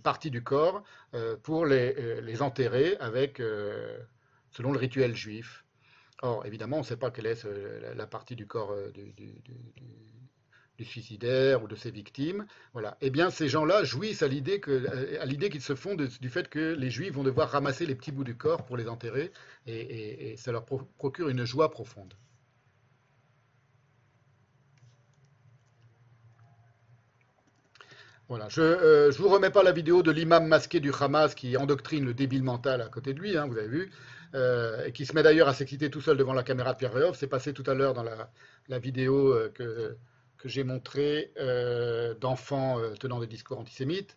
parties du corps euh, pour les, euh, les enterrer avec, euh, selon le rituel juif. Or, évidemment, on ne sait pas quelle est la, partie du corps du- du- suicidaire ou de ses victimes. Voilà. Eh bien, ces gens-là jouissent à l'idée l'idée qu'ils se font du fait que les Juifs vont devoir ramasser les petits bouts du corps pour les enterrer, et, ça leur pro- procure une joie profonde. Voilà. Je ne vous remets pas la vidéo de l'imam masqué du Hamas qui endoctrine le débile mental à côté de lui, hein, vous avez vu, euh, et qui se met d'ailleurs à s'exciter tout seul devant la caméra de Pierre Réhoff. C'est passé tout à l'heure dans la, la vidéo euh, que, que j'ai montrée euh, d'enfants euh, tenant des discours antisémites.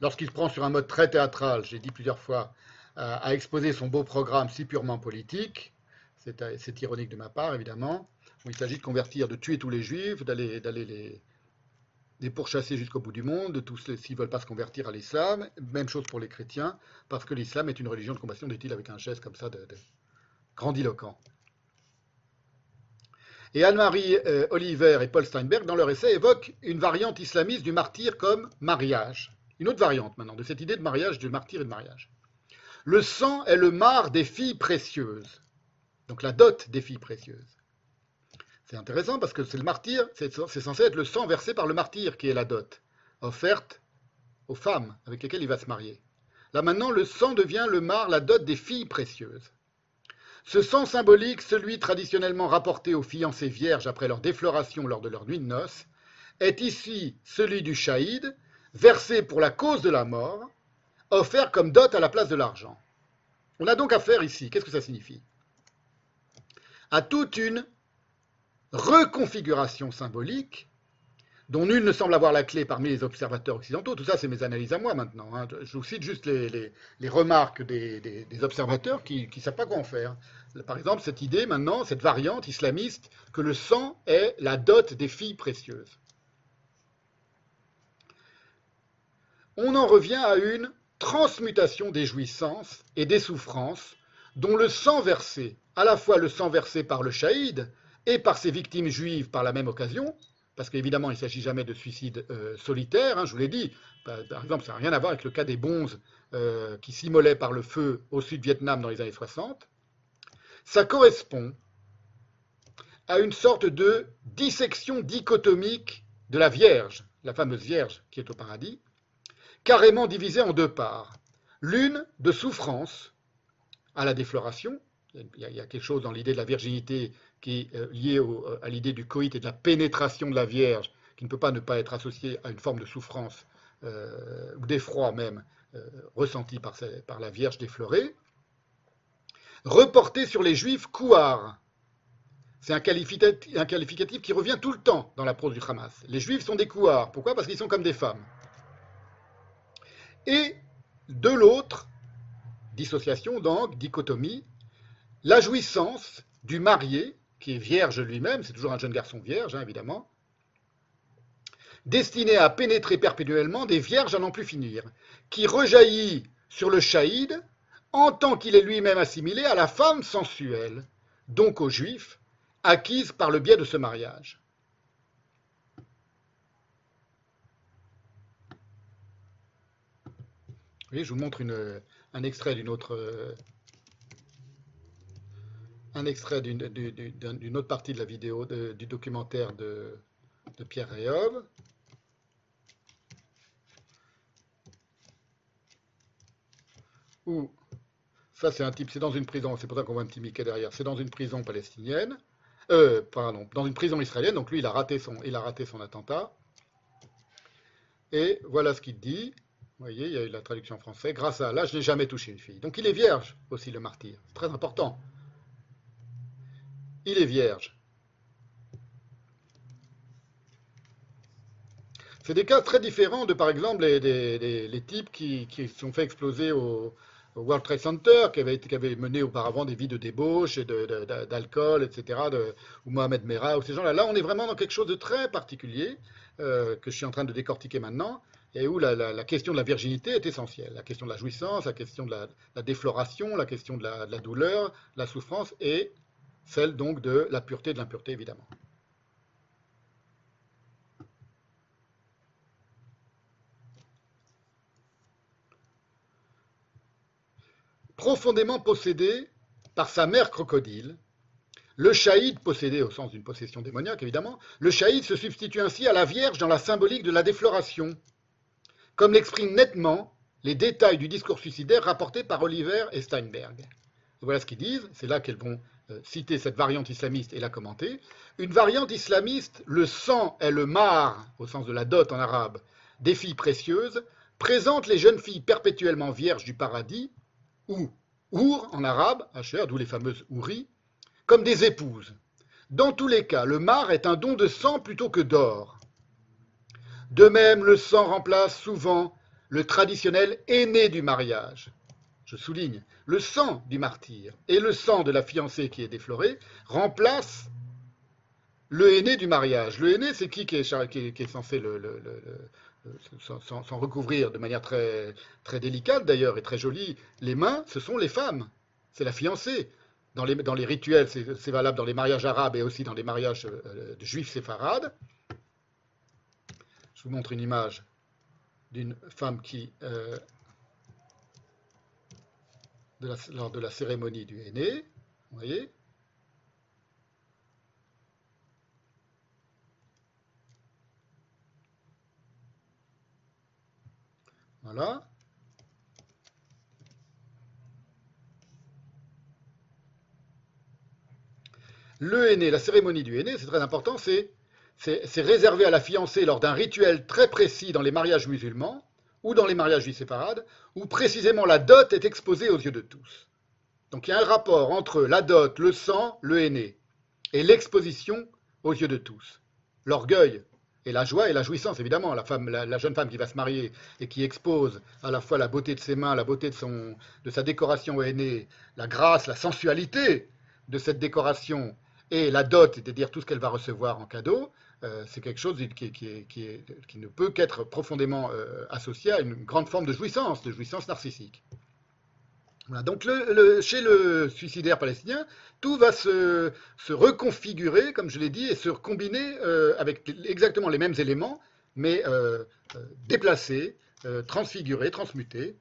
Lorsqu'il prend sur un mode très théâtral, j'ai dit plusieurs fois, à, à exposer son beau programme si purement politique, c'est euh, ironique de ma part évidemment, où il s'agit de convertir, de tuer tous les juifs, d'aller les, pourchasser jusqu'au bout du monde, de tous s'ils ne veulent pas se convertir à l'islam. Même chose pour les chrétiens, parce que l'islam est une religion de combattion, dit-il avec un geste comme ça de grandiloquent. Et Anne-Marie euh, Oliver et Paul Steinberg, dans leur essai, évoquent une variante islamiste du martyr comme mariage. Une autre variante maintenant de cette idée de mariage, de martyr et de mariage. Le sang est le marc des filles précieuses. Donc la dot des filles précieuses. C'est intéressant parce que c'est le martyr, c'est censé être le sang versé par le martyr qui est la dot, offerte aux femmes avec lesquelles il va se marier. Là maintenant, le sang devient le marc, la dot des filles précieuses. Ce sang symbolique, celui traditionnellement rapporté aux fiancées vierges après leur défloration lors de leur nuit de noces, est ici celui du shahid, versé pour la cause de la mort, offert comme dot à la place de l'argent. On a donc affaire ici, qu'est-ce que ça signifie? À toute une reconfiguration symbolique dont nul ne semble avoir la clé parmi les observateurs occidentaux. Tout ça, c'est mes analyses à moi maintenant. hein. Je vous cite juste les, remarques des observateurs qui ne savent pas quoi en faire. Par exemple, cette idée maintenant, cette variante islamiste, que le sang est la dot des filles précieuses. On en revient à une transmutation des jouissances et des souffrances dont le sang versé, à la fois le sang versé par le shahid et par ses victimes juives par la même occasion, parce qu'évidemment il ne s'agit jamais de suicide euh, solitaire, hein, je vous l'ai dit, par, exemple ça n'a rien à voir avec le cas des bonzes euh, qui s'immolaient par le feu au sud-Vietnam dans les années 60, ça correspond à une sorte de dissection dichotomique de la Vierge, la fameuse Vierge qui est au paradis, carrément divisée en deux parts. L'une de souffrance à la défloration, il y a quelque chose dans l'idée de la virginité qui est euh, lié au- à l'idée du coït et de la pénétration de la Vierge, qui ne peut pas ne pas être associée à une forme de souffrance euh, ou d'effroi même euh, ressenti par, par la Vierge déflorée, reporté sur les Juifs kouars. C'est un qualificatif, un qualificatif qui revient tout le temps dans la prose du Hamas. Les Juifs sont des kouars. Pourquoi? Parce qu'ils sont comme des femmes. Et de l'autre, dissociation donc, dichotomie, la jouissance du marié, qui est vierge lui-même, c'est toujours un jeune garçon vierge, hein, évidemment, destiné à pénétrer perpétuellement des vierges à n'en plus finir, qui rejaillit sur le shahid en tant qu'il est lui-même assimilé à la femme sensuelle, donc aux juifs, acquise par le biais de ce mariage. Oui, je vous montre un extrait d'une autre, euh, un extrait d'une du- du- d'un- d'une autre partie de la vidéo, du documentaire de, de Pierre Réov. Où, ça c'est un type, c'est dans une prison, c'est pour ça qu'on voit un petit Mickey derrière, c'est dans une prison palestinienne, euh, pardon, dans une prison israélienne, donc lui il a raté son, il a raté son attentat. Et voilà ce qu'il dit. Vous voyez, il y a eu la traduction en français. Grâce à Allah, je n'ai jamais touché une fille. Donc il est vierge aussi, le martyr. C'est très important. Il est vierge. C'est des cas très différents de, par exemple, les, types qui, qui se sont fait exploser au, World Trade Center, qui avaient, qui mené auparavant des vies de débauche et d'alcool, etc., de, ou Mohamed Merah, ou ces gens-là. Là, on est vraiment dans quelque chose de très particulier, euh, que je suis en train de décortiquer maintenant, et où la, question de la virginité est essentielle. La question de la jouissance, la question de la, défloration, la question de la, de la douleur, la souffrance, et celle donc de la pureté et de l'impureté, évidemment. Profondément possédé par sa mère crocodile, le shahid possédé au sens d'une possession démoniaque, évidemment, le shahid se substitue ainsi à la Vierge dans la symbolique de la défloration, comme l'expriment nettement les détails du discours suicidaire rapporté par Oliver et Steinberg. Voilà ce qu'ils disent, c'est là qu'elles vont euh, citer cette variante islamiste et la commenter. Une variante islamiste, le sang est le mar, au sens de la dot en arabe, des filles précieuses, présente les jeunes filles perpétuellement vierges du paradis, ou our en arabe, HR, d'où les fameuses ouris, comme des épouses. Dans tous les cas, le mar est un don de sang plutôt que d'or. De même, le sang remplace souvent le traditionnel aîné du mariage. Je souligne, le sang du martyr et le sang de la fiancée qui est déflorée remplacent le aîné du mariage. Le aîné, c'est qui qui est, censé le, s'en- recouvrir de manière très, très délicate d'ailleurs et très jolie Les mains, ce sont les femmes. C'est la fiancée. Dans les, rituels, c'est c'est valable dans les mariages arabes et aussi dans les mariages euh, de juifs séfarades. Je vous montre une image d'une femme qui, euh, lors de la cérémonie du aîné, vous voyez, Voilà. Le aîné, la cérémonie du aîné, c'est très important, c'est réservé à la fiancée lors d'un rituel très précis dans les mariages musulmans ou dans les mariages du séparades, où précisément la dot est exposée aux yeux de tous. Donc il y a un rapport entre la dot, le sang, le aîné, et l'exposition aux yeux de tous. L'orgueil et la joie et la jouissance, évidemment. La, femme, la, la jeune femme qui va se marier et qui expose à la fois la beauté de ses mains, la beauté de, son, de sa décoration au aîné, la grâce, la sensualité de cette décoration et la dot, c'est-à-dire tout ce qu'elle va recevoir en cadeau, euh, c'est quelque chose qui, ne peut qu'être profondément euh, associé à une grande forme de jouissance, de jouissance narcissique. Donc chez le suicidaire palestinien, tout va se, reconfigurer, comme je l'ai dit, et se combiner euh, avec exactement les mêmes éléments, mais déplacés, transfigurés, transmutés.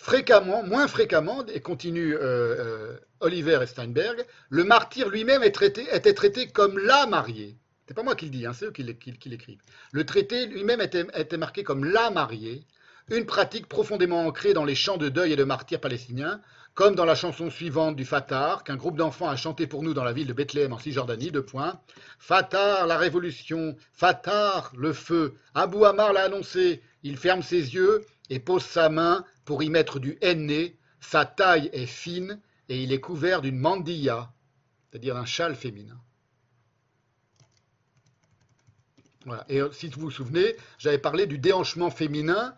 Fréquemment, moins fréquemment, et continue euh, euh, Oliver et Steinberg, le martyr lui-même était traité comme la mariée. C'est pas moi qui le dis, hein, c'est eux qui l'é- qui- qui l'écrivent. Le traité lui-même était, marqué comme la mariée, une pratique profondément ancrée dans les chants de deuil et de martyrs palestiniens, comme dans la chanson suivante du Fatah, qu'un groupe d'enfants a chanté pour nous dans la ville de Bethléem en Cisjordanie, deux points. Fatah, la révolution, Fatah, le feu. Abou Amar l'a annoncé, il ferme ses yeux et pose sa main pour y mettre du henné. Sa taille est fine et il est couvert d'une mandilla, c'est-à-dire d'un châle féminin. Voilà. Et euh, si vous vous souvenez, j'avais parlé du déhanchement féminin,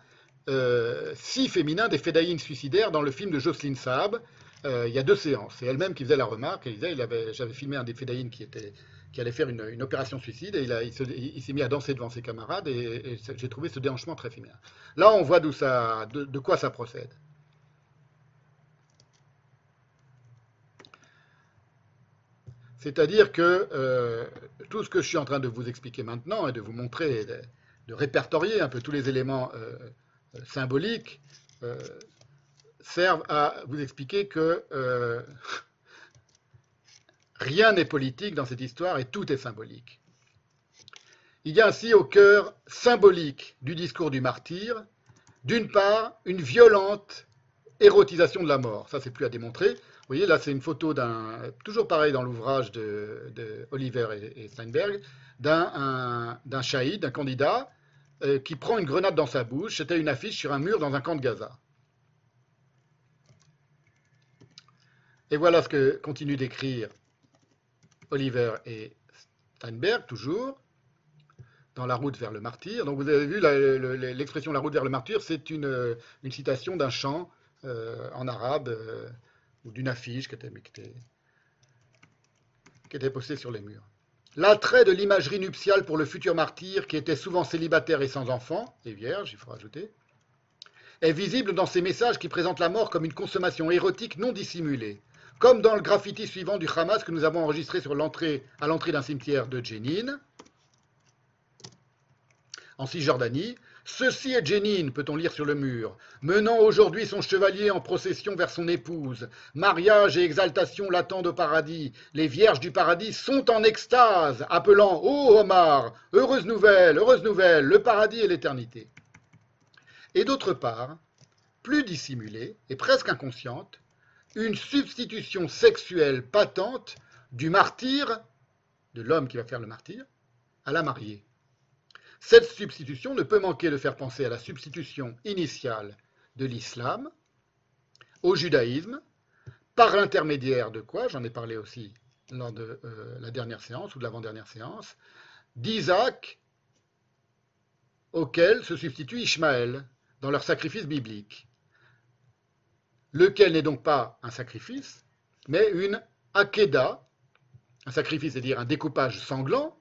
euh, si féminin des fédayines suicidaires dans le film de Jocelyne Saab. Euh, il y a deux séances. C'est elle-même qui faisait la remarque. Elle disait, j'avais filmé un des fédayines qui, était, qui allait faire une, opération suicide et il, s'est mis à danser devant ses camarades et, j'ai trouvé ce déhanchement très féminin. Là, on voit de, quoi ça procède. C'est-à-dire que euh, tout ce que je suis en train de vous expliquer maintenant et de vous montrer, de, répertorier un peu tous les éléments euh, symboliques, euh, servent à vous expliquer que rien n'est politique dans cette histoire et tout est symbolique. Il y a ainsi au cœur symbolique du discours du martyr, d'une part, une violente érotisation de la mort. Ça, c'est plus à démontrer. Vous voyez, là, c'est une photo d'un, toujours pareil dans l'ouvrage de, Oliver et, Steinberg, d'un un- d'un shahid, d'un candidat, euh, qui prend une grenade dans sa bouche. C'était une affiche sur un mur dans un camp de Gaza. Et voilà ce que continue d'écrire Oliver et Steinberg, toujours, dans La route vers le martyr. Donc vous avez vu, l'expression La route vers le martyr, c'est une, une citation d'un chant euh, en arabe euh, ou d'une affiche qui était, qui qui postée sur les murs. L'attrait de l'imagerie nuptiale pour le futur martyr, qui était souvent célibataire et sans enfant, et vierge, il faut rajouter, est visible dans ces messages qui présentent la mort comme une consommation érotique non dissimulée, comme dans le graffiti suivant du Hamas que nous avons enregistré sur l'entrée, à l'entrée d'un cimetière de Jenin, en Cisjordanie. Ceci est Jenin, peut-on lire sur le mur, menant aujourd'hui son chevalier en procession vers son épouse. Mariage et exaltation l'attendent au paradis. Les vierges du paradis sont en extase, appelant Ô Omar, heureuse nouvelle, heureuse nouvelle, le paradis et l'éternité. Et d'autre part, plus dissimulée et presque inconsciente, une substitution sexuelle patente du martyr, de l'homme qui va faire le martyr, à la mariée. Cette substitution ne peut manquer de faire penser à la substitution initiale de l'islam au judaïsme, par l'intermédiaire de quoi, j'en ai parlé aussi lors de euh, la dernière séance ou de l'avant-dernière séance, d'Isaac auquel se substitue Ishmaël dans leur sacrifice biblique, lequel n'est donc pas un sacrifice, mais une akeda, un sacrifice, c'est-à-dire un découpage sanglant,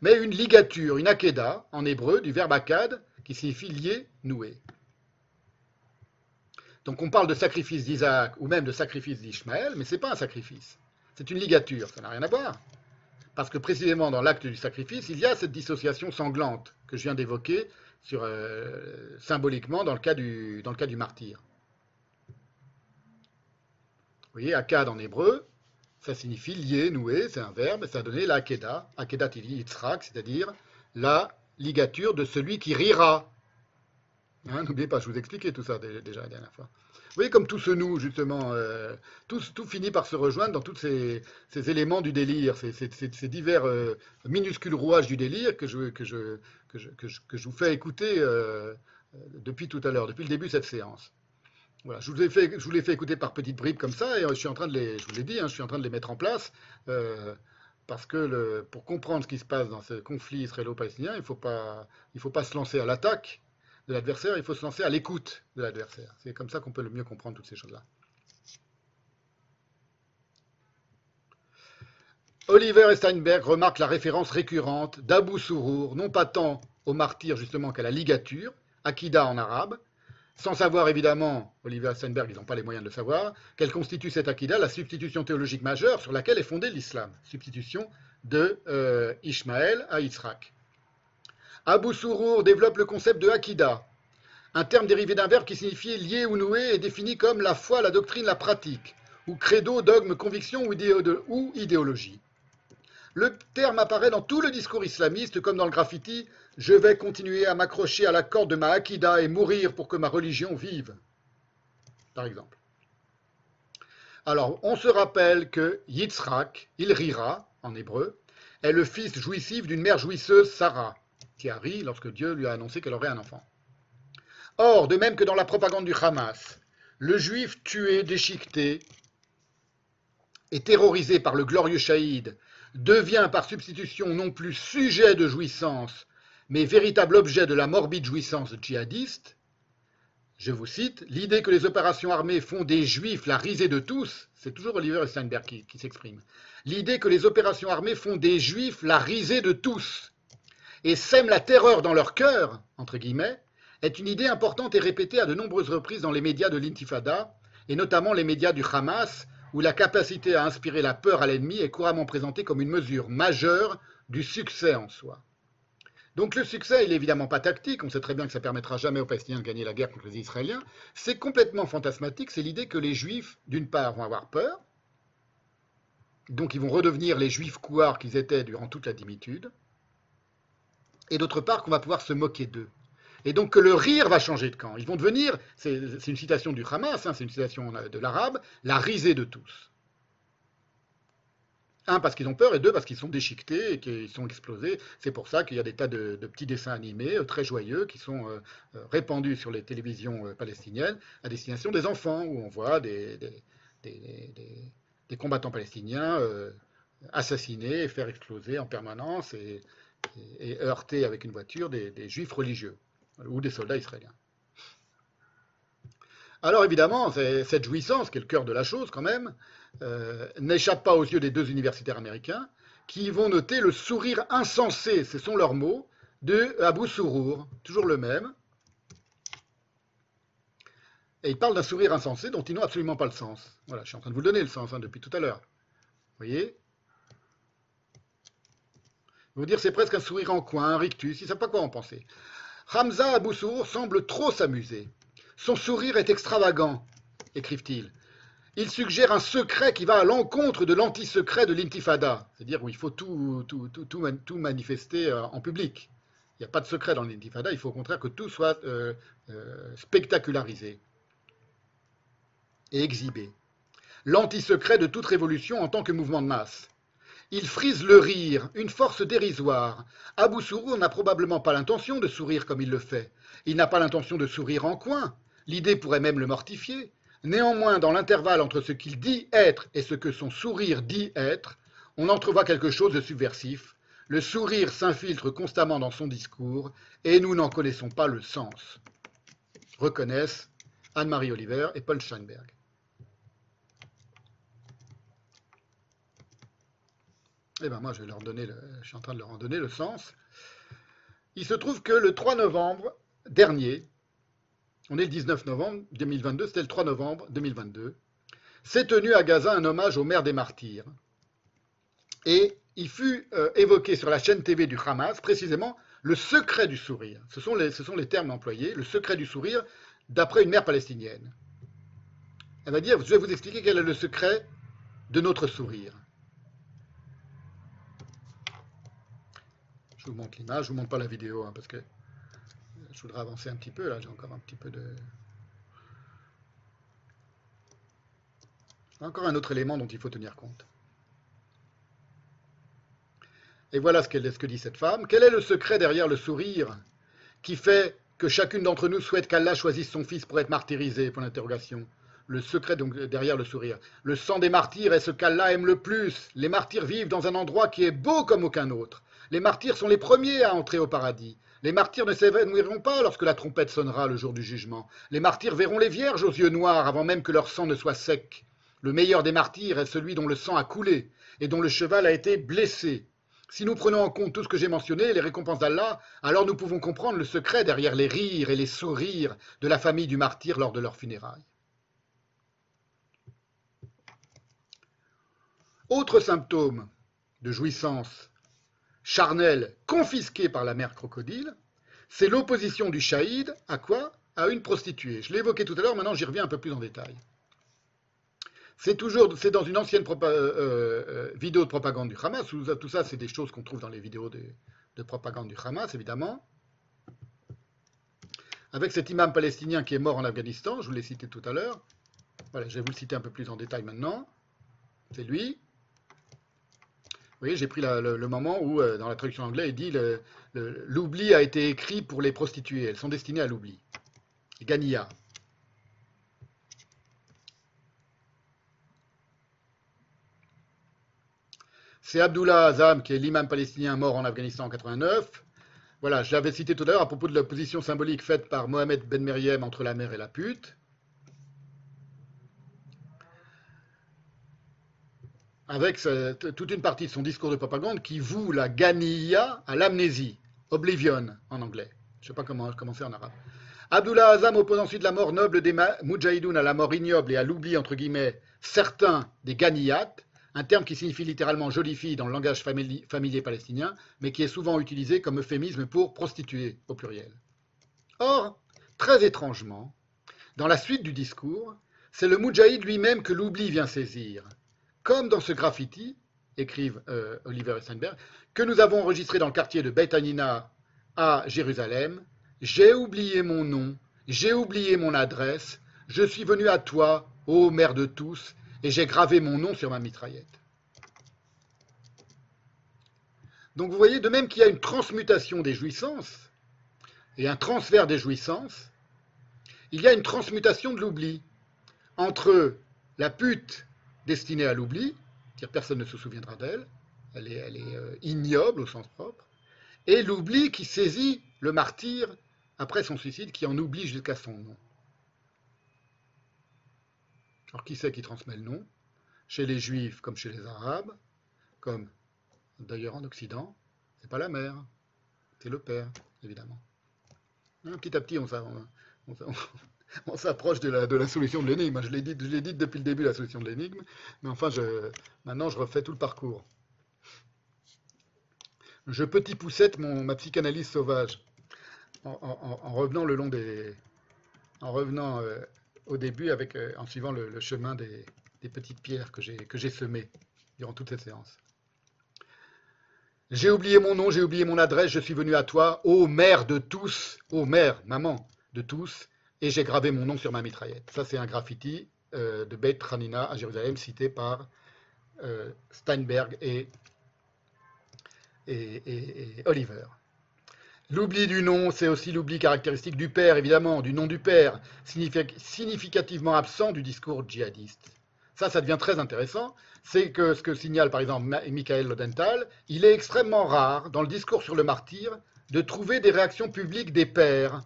mais une ligature, une akeda, en hébreu, du verbe akad, qui signifie lier, nouer. Donc on parle de sacrifice d'Isaac ou même de sacrifice d'Ishmaël, mais ce n'est pas un sacrifice. C'est une ligature, ça n'a rien à voir. Parce que précisément dans l'acte du sacrifice, il y a cette dissociation sanglante que je viens d'évoquer euh, symboliquement dans le cas du martyr. Voyez, Akkad en hébreu, ça signifie lier, nouer, c'est un verbe, ça a donné la Akeda, Akeda Yitzhak, c'est-à-dire la ligature de celui qui rira. Hein, N'oubliez pas, je vous expliquais tout ça dé- déjà la dernière fois. Vous voyez comme tout se noue, justement, euh, tout, finit par se rejoindre dans tous ces, éléments du délire, ces, ces- divers euh, minuscules rouages du délire que je, vous fais écouter euh, depuis tout à l'heure, depuis le début de cette séance. Voilà, je vous, ai fait, je vous l'ai fait écouter par petites bribes comme ça, et euh, je suis en train de les, je vous l'ai dit, hein, je suis en train de les mettre en place, euh, parce que pour comprendre ce qui se passe dans ce conflit israélo-palestinien, il ne faut, pas- il faut pas se lancer à l'attaque de l'adversaire, il faut se lancer à l'écoute de l'adversaire. C'est comme ça qu'on peut le mieux comprendre toutes ces choses-là. Oliver Steinberg remarque la référence récurrente d'Abu Sourour, non pas tant au martyr justement qu'à la ligature, Akida en arabe, sans savoir évidemment, Oliver Steinberg, ils n'ont pas les moyens de le savoir, qu'elle constitue cette Akida la substitution théologique majeure sur laquelle est fondé l'islam, substitution de euh, Ishmaël à Yitzhak. Abu Sourour développe le concept de Akida, un terme dérivé d'un verbe qui signifie lié ou noué et défini comme la foi, la doctrine, la pratique, ou credo, dogme, conviction ou idéologie. Le terme apparaît dans tout le discours islamiste, comme dans le graffiti Je vais continuer à m'accrocher à la corde de ma Akida et mourir pour que ma religion vive. Par exemple. Alors, on se rappelle que Yitzhak, il rira, en hébreu, est le fils jouissif d'une mère jouisseuse, Sarah, qui a ri lorsque Dieu lui a annoncé qu'elle aurait un enfant. Or, de même que dans la propagande du Hamas, le juif tué, déchiqueté et terrorisé par le glorieux Shahid devient par substitution non plus sujet de jouissance, mais véritable objet de la morbide jouissance djihadiste, je vous cite, l'idée que les opérations armées font des juifs la risée de tous, c'est toujours Oliver Steinberg qui, s'exprime, l'idée que les opérations armées font des juifs la risée de tous et sèment la terreur dans leur cœur, entre guillemets, est une idée importante et répétée à de nombreuses reprises dans les médias de l'intifada, et notamment les médias du Hamas, où la capacité à inspirer la peur à l'ennemi est couramment présentée comme une mesure majeure du succès en soi. Donc le succès, il n'est évidemment pas tactique, on sait très bien que ça ne permettra jamais aux Palestiniens de gagner la guerre contre les Israéliens, c'est complètement fantasmatique, c'est l'idée que les Juifs, d'une part, vont avoir peur, donc ils vont redevenir les Juifs couards qu'ils étaient durant toute la dimitude, et d'autre part qu'on va pouvoir se moquer d'eux. Et donc que le rire va changer de camp. Ils vont devenir, c'est une citation du Hamas, hein, c'est une citation de l'arabe, la risée de tous. Un, parce qu'ils ont peur, et deux, parce qu'ils sont déchiquetés et qu'ils sont explosés. C'est pour ça qu'il y a des tas de, petits dessins animés euh, très joyeux qui sont euh, euh, répandus sur les télévisions palestiniennes à destination des enfants, où on voit des, combattants palestiniens assassinés et faire exploser en permanence et, et- heurter avec une voiture des, juifs religieux ou des soldats israéliens. Alors évidemment, cette jouissance, qui est le cœur de la chose quand même, euh, n'échappe pas aux yeux des deux universitaires américains, qui vont noter le sourire insensé, ce sont leurs mots, de Abu Sourour, toujours le même. Et ils parlent d'un sourire insensé dont ils n'ont absolument pas le sens. Voilà, je suis en train de vous donner le sens hein, depuis tout à l'heure. Vous voyez? Vont dire c'est presque un sourire en coin, un rictus, ils ne savent pas quoi en penser. Hamza Abu Sourour semble trop s'amuser. Son sourire est extravagant, écrivent-ils. Il suggère un secret qui va à l'encontre de l'anti-secret de l'intifada, c'est-à-dire où il faut tout, tout, tout, tout man- tout manifester euh, en public. Il n'y a pas de secret dans l'intifada, il faut au contraire que tout soit euh, euh, spectacularisé et exhibé. L'anti-secret de toute révolution en tant que mouvement de masse. Il frise le rire, une force dérisoire. Abou Sourour n'a probablement pas l'intention de sourire comme il le fait. Il n'a pas l'intention de sourire en coin. L'idée pourrait même le mortifier. Néanmoins, dans l'intervalle entre ce qu'il dit être et ce que son sourire dit être, on entrevoit quelque chose de subversif. Le sourire s'infiltre constamment dans son discours et nous n'en connaissons pas le sens. Reconnaissent Anne-Marie Oliver et Paul Steinberg. Eh bien, moi, je, vais leur donner le- je suis en train de leur en donner le sens. Il se trouve que le 3 novembre dernier, on est le 19 novembre 2022, c'était le 3 novembre 2022, s'est tenu à Gaza un hommage aux mères des martyrs. Et il fut euh, évoqué sur la chaîne TV du Hamas, précisément, le secret du sourire. Ce sont les, termes employés, le secret du sourire, d'après une mère palestinienne. Elle va dire, je vais vous expliquer quel est le secret de notre sourire. Je vous montre l'image, je vous montre pas la vidéo, hein, parce que je voudrais avancer un petit peu, là j'ai encore un petit peu de... Encore un autre élément dont il faut tenir compte. Et voilà ce, que dit cette femme. Quel est le secret derrière le sourire qui fait que chacune d'entre nous souhaite qu'Allah choisisse son fils pour être martyrisé? Pour l'interrogation. Le secret derrière le sourire. Le sang des martyrs est ce qu'Allah aime le plus. Les martyrs vivent dans un endroit qui est beau comme aucun autre. Les martyrs sont les premiers à entrer au paradis. Les martyrs ne s'évanouiront pas lorsque la trompette sonnera le jour du jugement. Les martyrs verront les vierges aux yeux noirs avant même que leur sang ne soit sec. Le meilleur des martyrs est celui dont le sang a coulé et dont le cheval a été blessé. Si nous prenons en compte tout ce que j'ai mentionné, les récompenses d'Allah, alors nous pouvons comprendre le secret derrière les rires et les sourires de la famille du martyr lors de leurs funérailles. Autre symptôme de jouissance charnelle confisquée par la mère crocodile, c'est l'opposition du shahid à quoi? À une prostituée. Je l'ai évoqué tout à l'heure, maintenant j'y reviens un peu plus en détail. C'est toujours, dans une ancienne euh, euh, vidéo de propagande du Hamas. Tout ça, c'est des choses qu'on trouve dans les vidéos de, de, propagande du Hamas, évidemment. Avec cet imam palestinien qui est mort en Afghanistan, je vous l'ai cité tout à l'heure. Je vais vous le citer un peu plus en détail maintenant. C'est lui. Vous voyez, j'ai pris le, moment où, dans la traduction anglaise, il dit l'oubli a été écrit pour les prostituées. Elles sont destinées à l'oubli. Gania. C'est Abdullah Azam, qui est l'imam palestinien mort en Afghanistan en 89. Voilà, je l'avais cité tout à l'heure à propos de la position symbolique faite par Mohamed Ben Meriem entre la mère et la pute. Avec toute une partie de son discours de propagande qui voue la ganiya à l'amnésie, oblivion en anglais. Je ne sais pas comment commencer en arabe. Abdullah Azam oppose ensuite la mort noble des Moudjahidounes à la mort ignoble et à l'oubli, entre guillemets, certains des ganiyat, un terme qui signifie littéralement jolie fille dans le langage familier palestinien, mais qui est souvent utilisé comme euphémisme pour prostituée au pluriel. Or, très étrangement, dans la suite du discours, c'est le Moudjahid lui-même que l'oubli vient saisir. Comme dans ce graffiti, écrivent euh, Oliver Steinberg, que nous avons enregistré dans le quartier de Beit Hanina à Jérusalem, j'ai oublié mon nom, j'ai oublié mon adresse, je suis venu à toi, ô mère de tous, et j'ai gravé mon nom sur ma mitraillette. Donc vous voyez, de même qu'il y a une transmutation des jouissances et un transfert des jouissances, il y a une transmutation de l'oubli entre la pute destinée à l'oubli, c'est-à-dire personne ne se souviendra d'elle, elle est, euh, ignoble au sens propre, et l'oubli qui saisit le martyr après son suicide, qui en oublie jusqu'à son nom. Alors qui c'est qui transmet le nom? Chez les juifs comme chez les arabes, comme d'ailleurs en Occident, c'est pas la mère, c'est le père, évidemment. Hein, petit à petit, on, s'approche de la, solution de l'énigme. Je l'ai dit, depuis le début, la solution de l'énigme, mais enfin, maintenant, je refais tout le parcours. Je petit poussette mon, ma psychanalyse sauvage, en, revenant le long des... En revenant euh, au début avec, euh, en suivant le, chemin des, petites pierres que j'ai semées durant toute cette séance. J'ai oublié mon nom, j'ai oublié mon adresse, je suis venu à toi, ô mère de tous, ô mère, maman de tous, et j'ai gravé mon nom sur ma mitraillette. Ça, c'est un graffiti euh, de Beit Hanina à Jérusalem, cité par euh, Steinberg et, et Oliver. L'oubli du nom, c'est aussi l'oubli caractéristique du père, évidemment, du nom du père, significativement absent du discours djihadiste. Ça, ça devient très intéressant. C'est que ce que signale par exemple Michael Lodenthal, il est extrêmement rare dans le discours sur le martyr de trouver des réactions publiques des pères,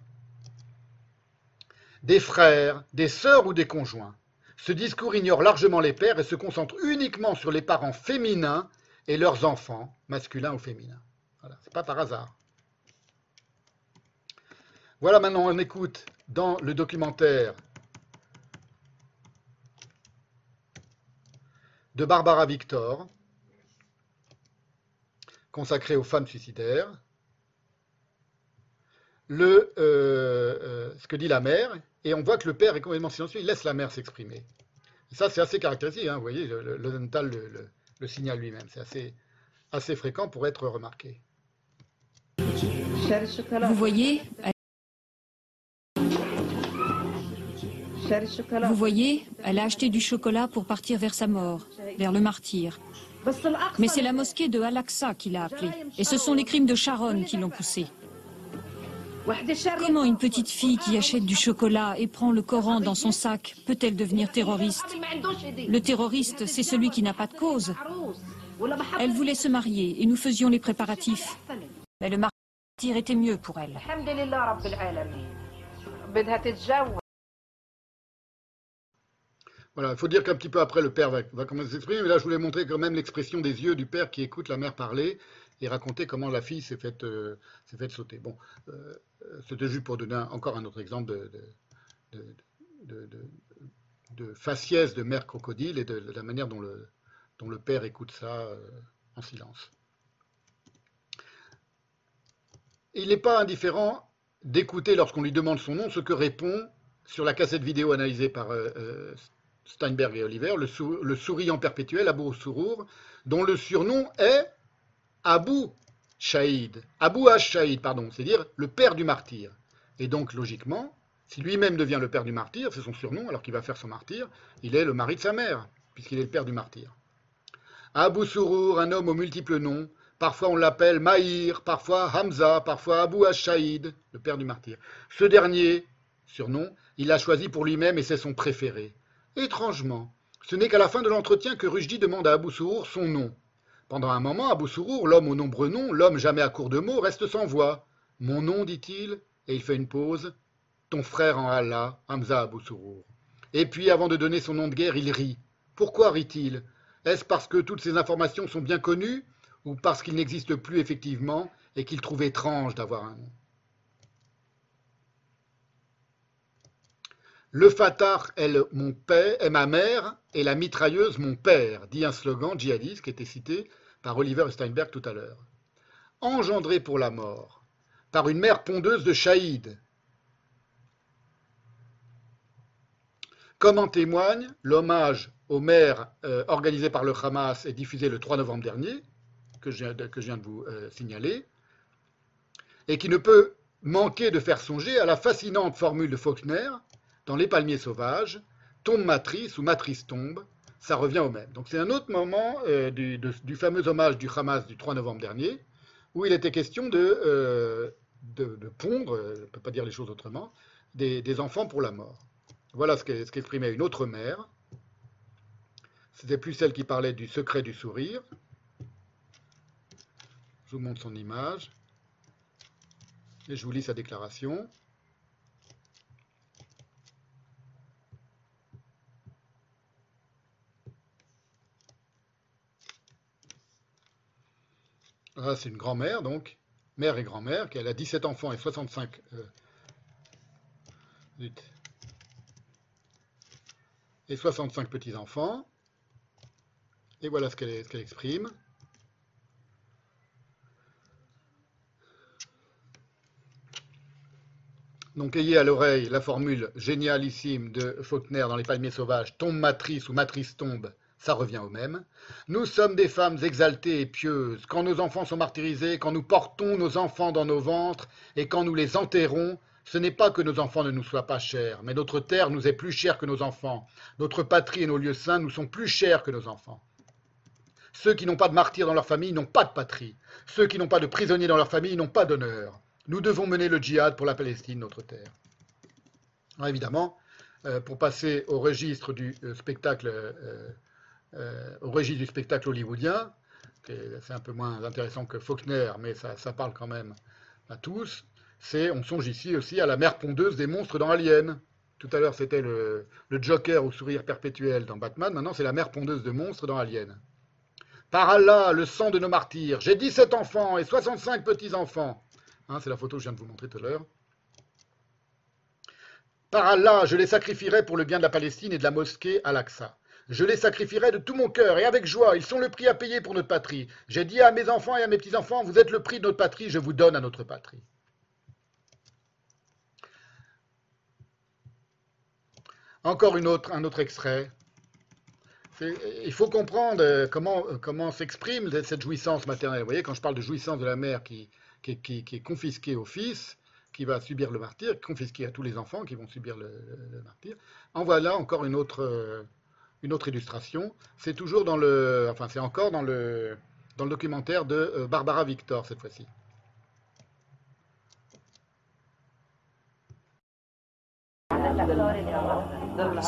des frères, des sœurs ou des conjoints. Ce discours ignore largement les pères et se concentre uniquement sur les parents féminins et leurs enfants, masculins ou féminins. Voilà, c'est pas par hasard. Voilà maintenant, on écoute dans le documentaire de Barbara Victor, consacré aux femmes suicidaires. Le, euh, euh, ce que dit la mère, et on voit que le père est complètement silencieux, il laisse la mère s'exprimer. Ça, c'est assez caractéristique, hein, vous voyez, le, le, le dental le, le- le signale lui-même, c'est assez, assez fréquent pour être remarqué. Vous voyez, elle- vous voyez, elle a acheté du chocolat pour partir vers sa mort, vers le martyr. Mais c'est la mosquée de Al-Aqsa qui l'a appelée. Et ce sont les crimes de Sharon qui l'ont poussée. Comment une petite fille qui achète du chocolat et prend le Coran dans son sac peut-elle devenir terroriste Le terroriste, c'est celui qui n'a pas de cause. Elle voulait se marier et nous faisions les préparatifs. Mais le martyr était mieux pour elle. Voilà, il faut dire qu'un petit peu après, le père va, va commencer à s'exprimer, mais là, je voulais montrer quand même l'expression des yeux du père qui écoute la mère parler et raconter comment la fille s'est faite, euh, sauter. Bon, euh, c'était juste pour donner encore un autre exemple de, de, faciès de mère crocodile et de, la manière dont le, père écoute ça euh, en silence. Il n'est pas indifférent d'écouter lorsqu'on lui demande son nom ce que répond sur la cassette vidéo analysée par euh, Steinberg et Oliver, le souriant perpétuel, Abou Sourour, dont le surnom est Abu Shahid. Abu pardon, c'est-à-dire le père du martyr. Et donc, logiquement, si lui-même devient le père du martyr, c'est son surnom, alors qu'il va faire son martyr, il est le mari de sa mère, puisqu'il est le père du martyr. Abu Sourour, un homme aux multiples noms. Parfois on l'appelle Maïr, parfois Hamza, parfois Abu Ash-Shahid, le père du martyr. Ce dernier surnom, il l'a choisi pour lui-même et c'est son préféré. Étrangement, ce n'est qu'à la fin de l'entretien que Rushdie demande à Abu Sourour son nom. Pendant un moment, Abu Sourour, l'homme aux nombreux noms, l'homme jamais à court de mots, reste sans voix. Mon nom, dit-il, et il fait une pause. Ton frère en Allah, Hamza Abu Sourour. Et puis, avant de donner son nom de guerre, il rit. Pourquoi rit-il? Est-ce parce que toutes ces informations sont bien connues ou parce qu'il n'existe plus effectivement et qu'il trouve étrange d'avoir un nom? Le Fatah est ma mère et la mitrailleuse mon père, dit un slogan djihadiste qui était cité par Oliver Steinberg tout à l'heure. Engendré pour la mort par une mère pondeuse de Shahid, comme en témoigne l'hommage aux mères euh, organisé par le Hamas et diffusé le 3 novembre dernier, que je, viens de- que je viens de vous euh, signaler, et qui ne peut manquer de faire songer à la fascinante formule de Faulkner dans Les palmiers sauvages, tombe matrice ou matrice tombe, ça revient au même. Donc c'est un autre moment euh, du, fameux hommage du Hamas du 3 novembre dernier, où il était question de, euh, pondre, euh, on ne peut pas dire les choses autrement, des, enfants pour la mort. Voilà ce qu'exprimait une autre mère. C'était plus celle qui parlait du secret du sourire. Je vous montre son image. Et je vous lis sa déclaration. C'est une grand-mère, donc, mère et grand-mère, qui elle a 17 enfants et 65... euh, et 65 petits-enfants. Et voilà ce qu'elle ce qu'elle exprime. Donc ayez à l'oreille la formule génialissime de Faulkner dans Les Palmiers Sauvages, tombe matrice ou matrice tombe, ça revient au même. Nous sommes des femmes exaltées et pieuses. Quand nos enfants sont martyrisés, quand nous portons nos enfants dans nos ventres et quand nous les enterrons, ce n'est pas que nos enfants ne nous soient pas chers, mais notre terre nous est plus chère que nos enfants. Notre patrie et nos lieux saints nous sont plus chers que nos enfants. Ceux qui n'ont pas de martyrs dans leur famille n'ont pas de patrie. Ceux qui n'ont pas de prisonniers dans leur famille n'ont pas d'honneur. Nous devons mener le djihad pour la Palestine, notre terre. Alors évidemment, euh, pour passer au registre du euh, spectacle, euh, au registre du spectacle hollywoodien, c'est un peu moins intéressant que Faulkner, mais ça, parle quand même à tous. C'est, on songe ici aussi à la mère pondeuse des monstres dans Alien. Tout à l'heure, c'était le, le Joker au sourire perpétuel dans Batman. Maintenant, c'est la mère pondeuse de monstres dans Alien. Par Allah, le sang de nos martyrs. J'ai 17 enfants et 65 petits-enfants. Hein, c'est la photo que je viens de vous montrer tout à l'heure. Par Allah, je les sacrifierai pour le bien de la Palestine et de la mosquée Al-Aqsa. Je les sacrifierai de tout mon cœur et avec joie. Ils sont le prix à payer pour notre patrie. J'ai dit à mes enfants et à mes petits-enfants, vous êtes le prix de notre patrie, je vous donne à notre patrie. Encore un autre extrait. Il faut comprendre euh, comment, euh, comment s'exprime cette jouissance maternelle. Vous voyez, quand je parle de jouissance de la mère qui, est confisquée au fils, qui va subir le martyr, confisquée à tous les enfants qui vont subir le, le martyr, en voilà encore une autre, euh, une autre illustration. C'est toujours dans le, enfin c'est encore dans le, dans le documentaire de euh, Barbara Victor cette fois-ci.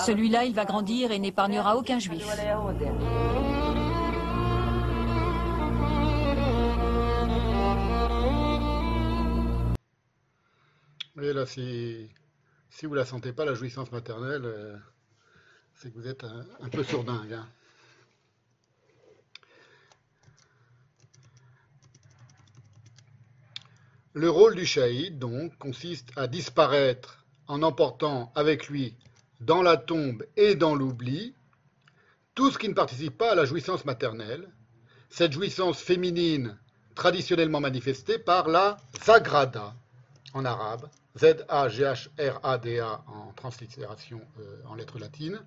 Celui-là, il va grandir et n'épargnera aucun juif. Et là, si, si vous la sentez pas, la jouissance maternelle, euh, c'est que vous êtes un, peu sourdingue. hein. Le rôle du shahid, donc, consiste à disparaître en emportant avec lui dans la tombe et dans l'oubli tout ce qui ne participe pas à la jouissance maternelle, cette jouissance féminine traditionnellement manifestée par la zagrada en arabe, Z-A-G-H-R-A-D-A en translittération euh, en lettres latines,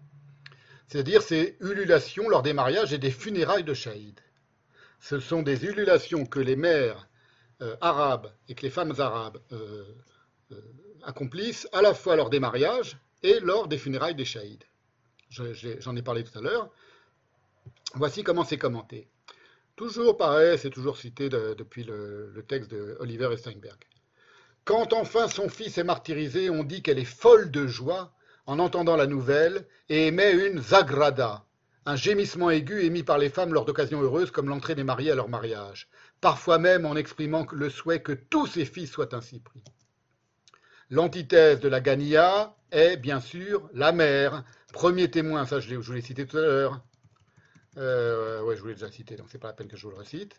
c'est-à-dire ces ululations lors des mariages et des funérailles de shahid. Ce sont des ululations que les mères euh, arabes et que les femmes arabes euh, euh, accomplissent à la fois lors des mariages et lors des funérailles des shahid. J'en ai parlé tout à l'heure. Voici comment c'est commenté. Toujours pareil, c'est toujours cité de- depuis le, texte de Oliver Steinberg. Quand enfin son fils est martyrisé, on dit qu'elle est folle de joie en entendant la nouvelle et émet une zagrada, un gémissement aigu émis par les femmes lors d'occasions heureuses comme l'entrée des mariés à leur mariage, parfois même en exprimant le souhait que tous ses fils soient ainsi pris. L'antithèse de la Gania est bien sûr la mère, premier témoin, ça je, vous l'ai cité tout à l'heure. Euh, je vous l'ai déjà cité, donc c'est pas la peine que je vous le recite.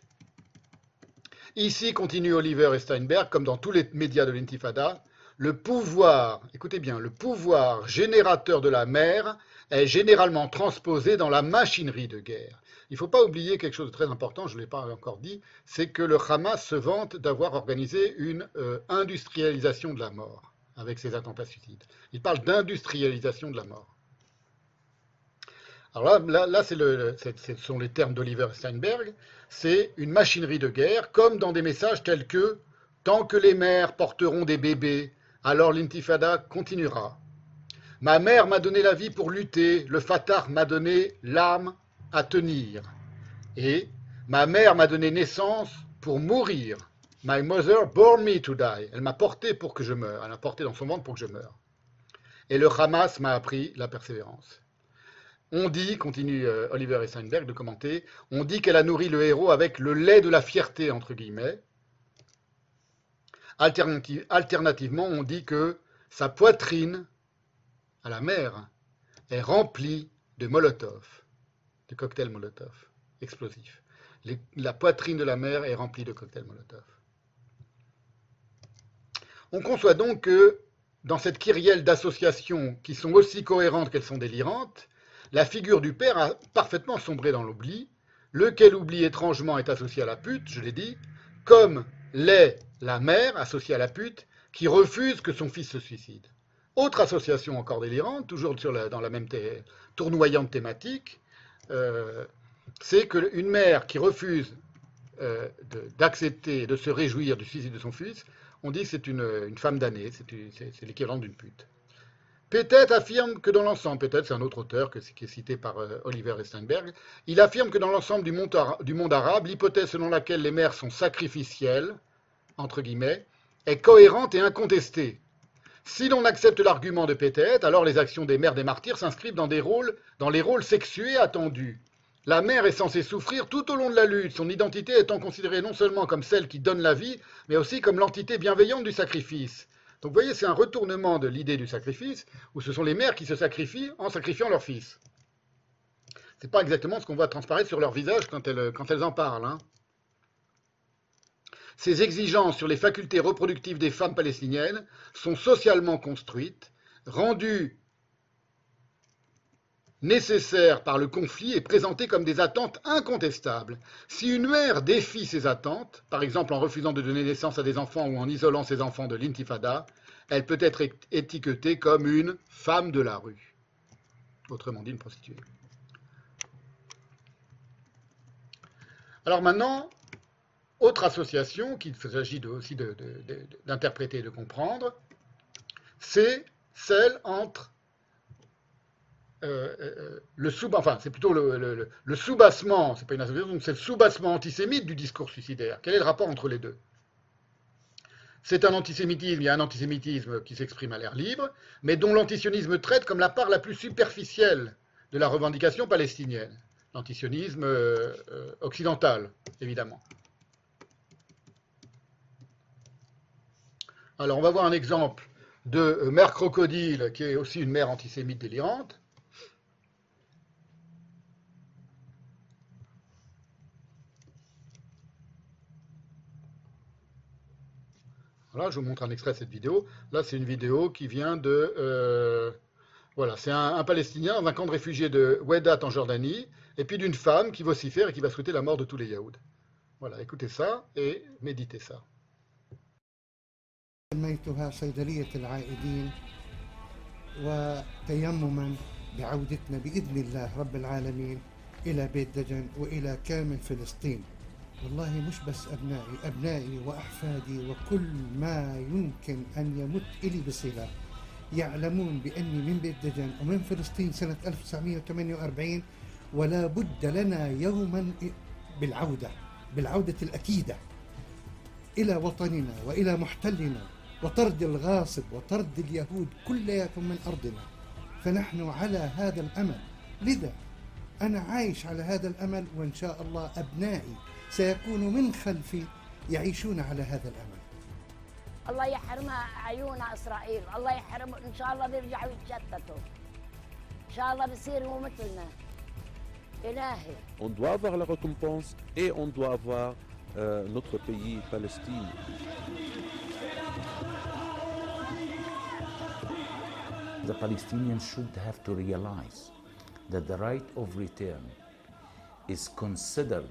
Ici, continue Oliver et Steinberg, comme dans tous les médias de l'intifada, le pouvoir, écoutez bien, le pouvoir générateur de la mère est généralement transposé dans la machinerie de guerre. Il ne faut pas oublier quelque chose de très important, je ne l'ai pas encore dit, c'est que le Hamas se vante d'avoir organisé une euh, industrialisation de la mort avec ses attentats suicides. Il parle d'industrialisation de la mort. Alors là, ce sont les termes d'Oliver Steinberg. C'est une machinerie de guerre, comme dans des messages tels que Tant que les mères porteront des bébés, alors l'intifada continuera. Ma mère m'a donné la vie pour lutter, le Fatah m'a donné l'âme à tenir. Et ma mère m'a donné naissance pour mourir. My mother bore me to die. Elle m'a porté pour que je meure. Elle m'a porté dans son ventre pour que je meure. Et le Hamas m'a appris la persévérance. On dit, continue euh, Oliver Steinberg de commenter, on dit qu'elle a nourri le héros avec le lait de la fierté, entre guillemets. Alternati- alternativement, on dit que sa poitrine, à la mère, est remplie de Molotov, de cocktails Molotov, explosifs. La poitrine de la mère est remplie de cocktails Molotov. On conçoit donc que dans cette kyrielle d'associations qui sont aussi cohérentes qu'elles sont délirantes, la figure du père a parfaitement sombré dans l'oubli, lequel oubli étrangement est associé à la pute, je l'ai dit, comme l'est la mère associée à la pute qui refuse que son fils se suicide. Autre association encore délirante, toujours sur la- dans la même tournoyante thématique, euh, c'est qu'une mère qui refuse euh, d'accepter et de se réjouir du suicide de son fils, on dit que c'est une, femme damnée, c'est l'équivalent d'une pute. Peut-être affirme que dans l'ensemble, peut-être c'est un autre auteur que, qui est cité par euh, Oliver Steinberg, il affirme que dans l'ensemble du, monde arabe, l'hypothèse selon laquelle les mères sont sacrificielles, entre guillemets, est cohérente et incontestée. Si l'on accepte l'argument de Pétette, alors les actions des mères des martyrs s'inscrivent dans, des rôles, dans les rôles sexués attendus. La mère est censée souffrir tout au long de la lutte, son identité étant considérée non seulement comme celle qui donne la vie, mais aussi comme l'entité bienveillante du sacrifice. Donc vous voyez, c'est un retournement de l'idée du sacrifice, où ce sont les mères qui se sacrifient en sacrifiant leur fils. C'est pas exactement ce qu'on voit transparaître sur leur visage quand elles, quand elles en parlent. hein. Ces exigences sur les facultés reproductives des femmes palestiniennes sont socialement construites, rendues nécessaires par le conflit et présentées comme des attentes incontestables. Si une mère défie ces attentes, par exemple en refusant de donner naissance à des enfants ou en isolant ses enfants de l'intifada, elle peut être étiquetée comme une femme de la rue. autrement dit une prostituée. Alors maintenant, autre association qu'il s'agit aussi d'interpréter et de comprendre, c'est celle entre euh, euh, le sous, c'est plutôt le, soubassement, c'est pas une association, c'est le soubassement antisémite du discours suicidaire. Quel est le rapport entre les deux? C'est un antisémitisme, il y a un antisémitisme qui s'exprime à l'air libre, mais dont l'antisionisme traite comme la part la plus superficielle de la revendication palestinienne. L'antisionisme euh, occidental, évidemment. Alors, on va voir un exemple de mère crocodile, qui est aussi une mère antisémite délirante. Voilà, je vous montre un extrait de cette vidéo. Là, c'est une vidéo qui vient de... euh, voilà, c'est un, un Palestinien dans un camp de réfugiés de Wedat en Jordanie, et puis d'une femme qui vocifère et qui va souhaiter la mort de tous les Yaouds. Voilà, écoutez ça et méditez ça. سميتها صيدلية العائدين وتيمما بعودتنا بإذن الله رب العالمين إلى بيت دجن وإلى كامل فلسطين والله مش بس أبنائي أبنائي وأحفادي وكل ما يمكن أن يمت إلي بصلة. يعلمون بأني من بيت دجن ومن فلسطين سنة 1948 ولا بد لنا يوما بالعودة بالعودة الأكيدة إلى وطننا وإلى محتلنا وطرد الغاصب وطرد اليهود كلياتهم من أرضنا. فنحن على هذا الأمل. لذا أنا عايش على هذا الأمل وإن شاء الله أبنائي سيكونوا من خلفي يعيشون على هذا الأمل الله يحرمها عيون اسرائيل الله يحرم ان شاء الله بيرجعوا يتشتتوا ان شاء الله بيصيروا مثلنا الهي On doit avoir la récompense et on doit avoir euh, notre pays, Palestine. The Palestinians should have to realize that the right of return is considered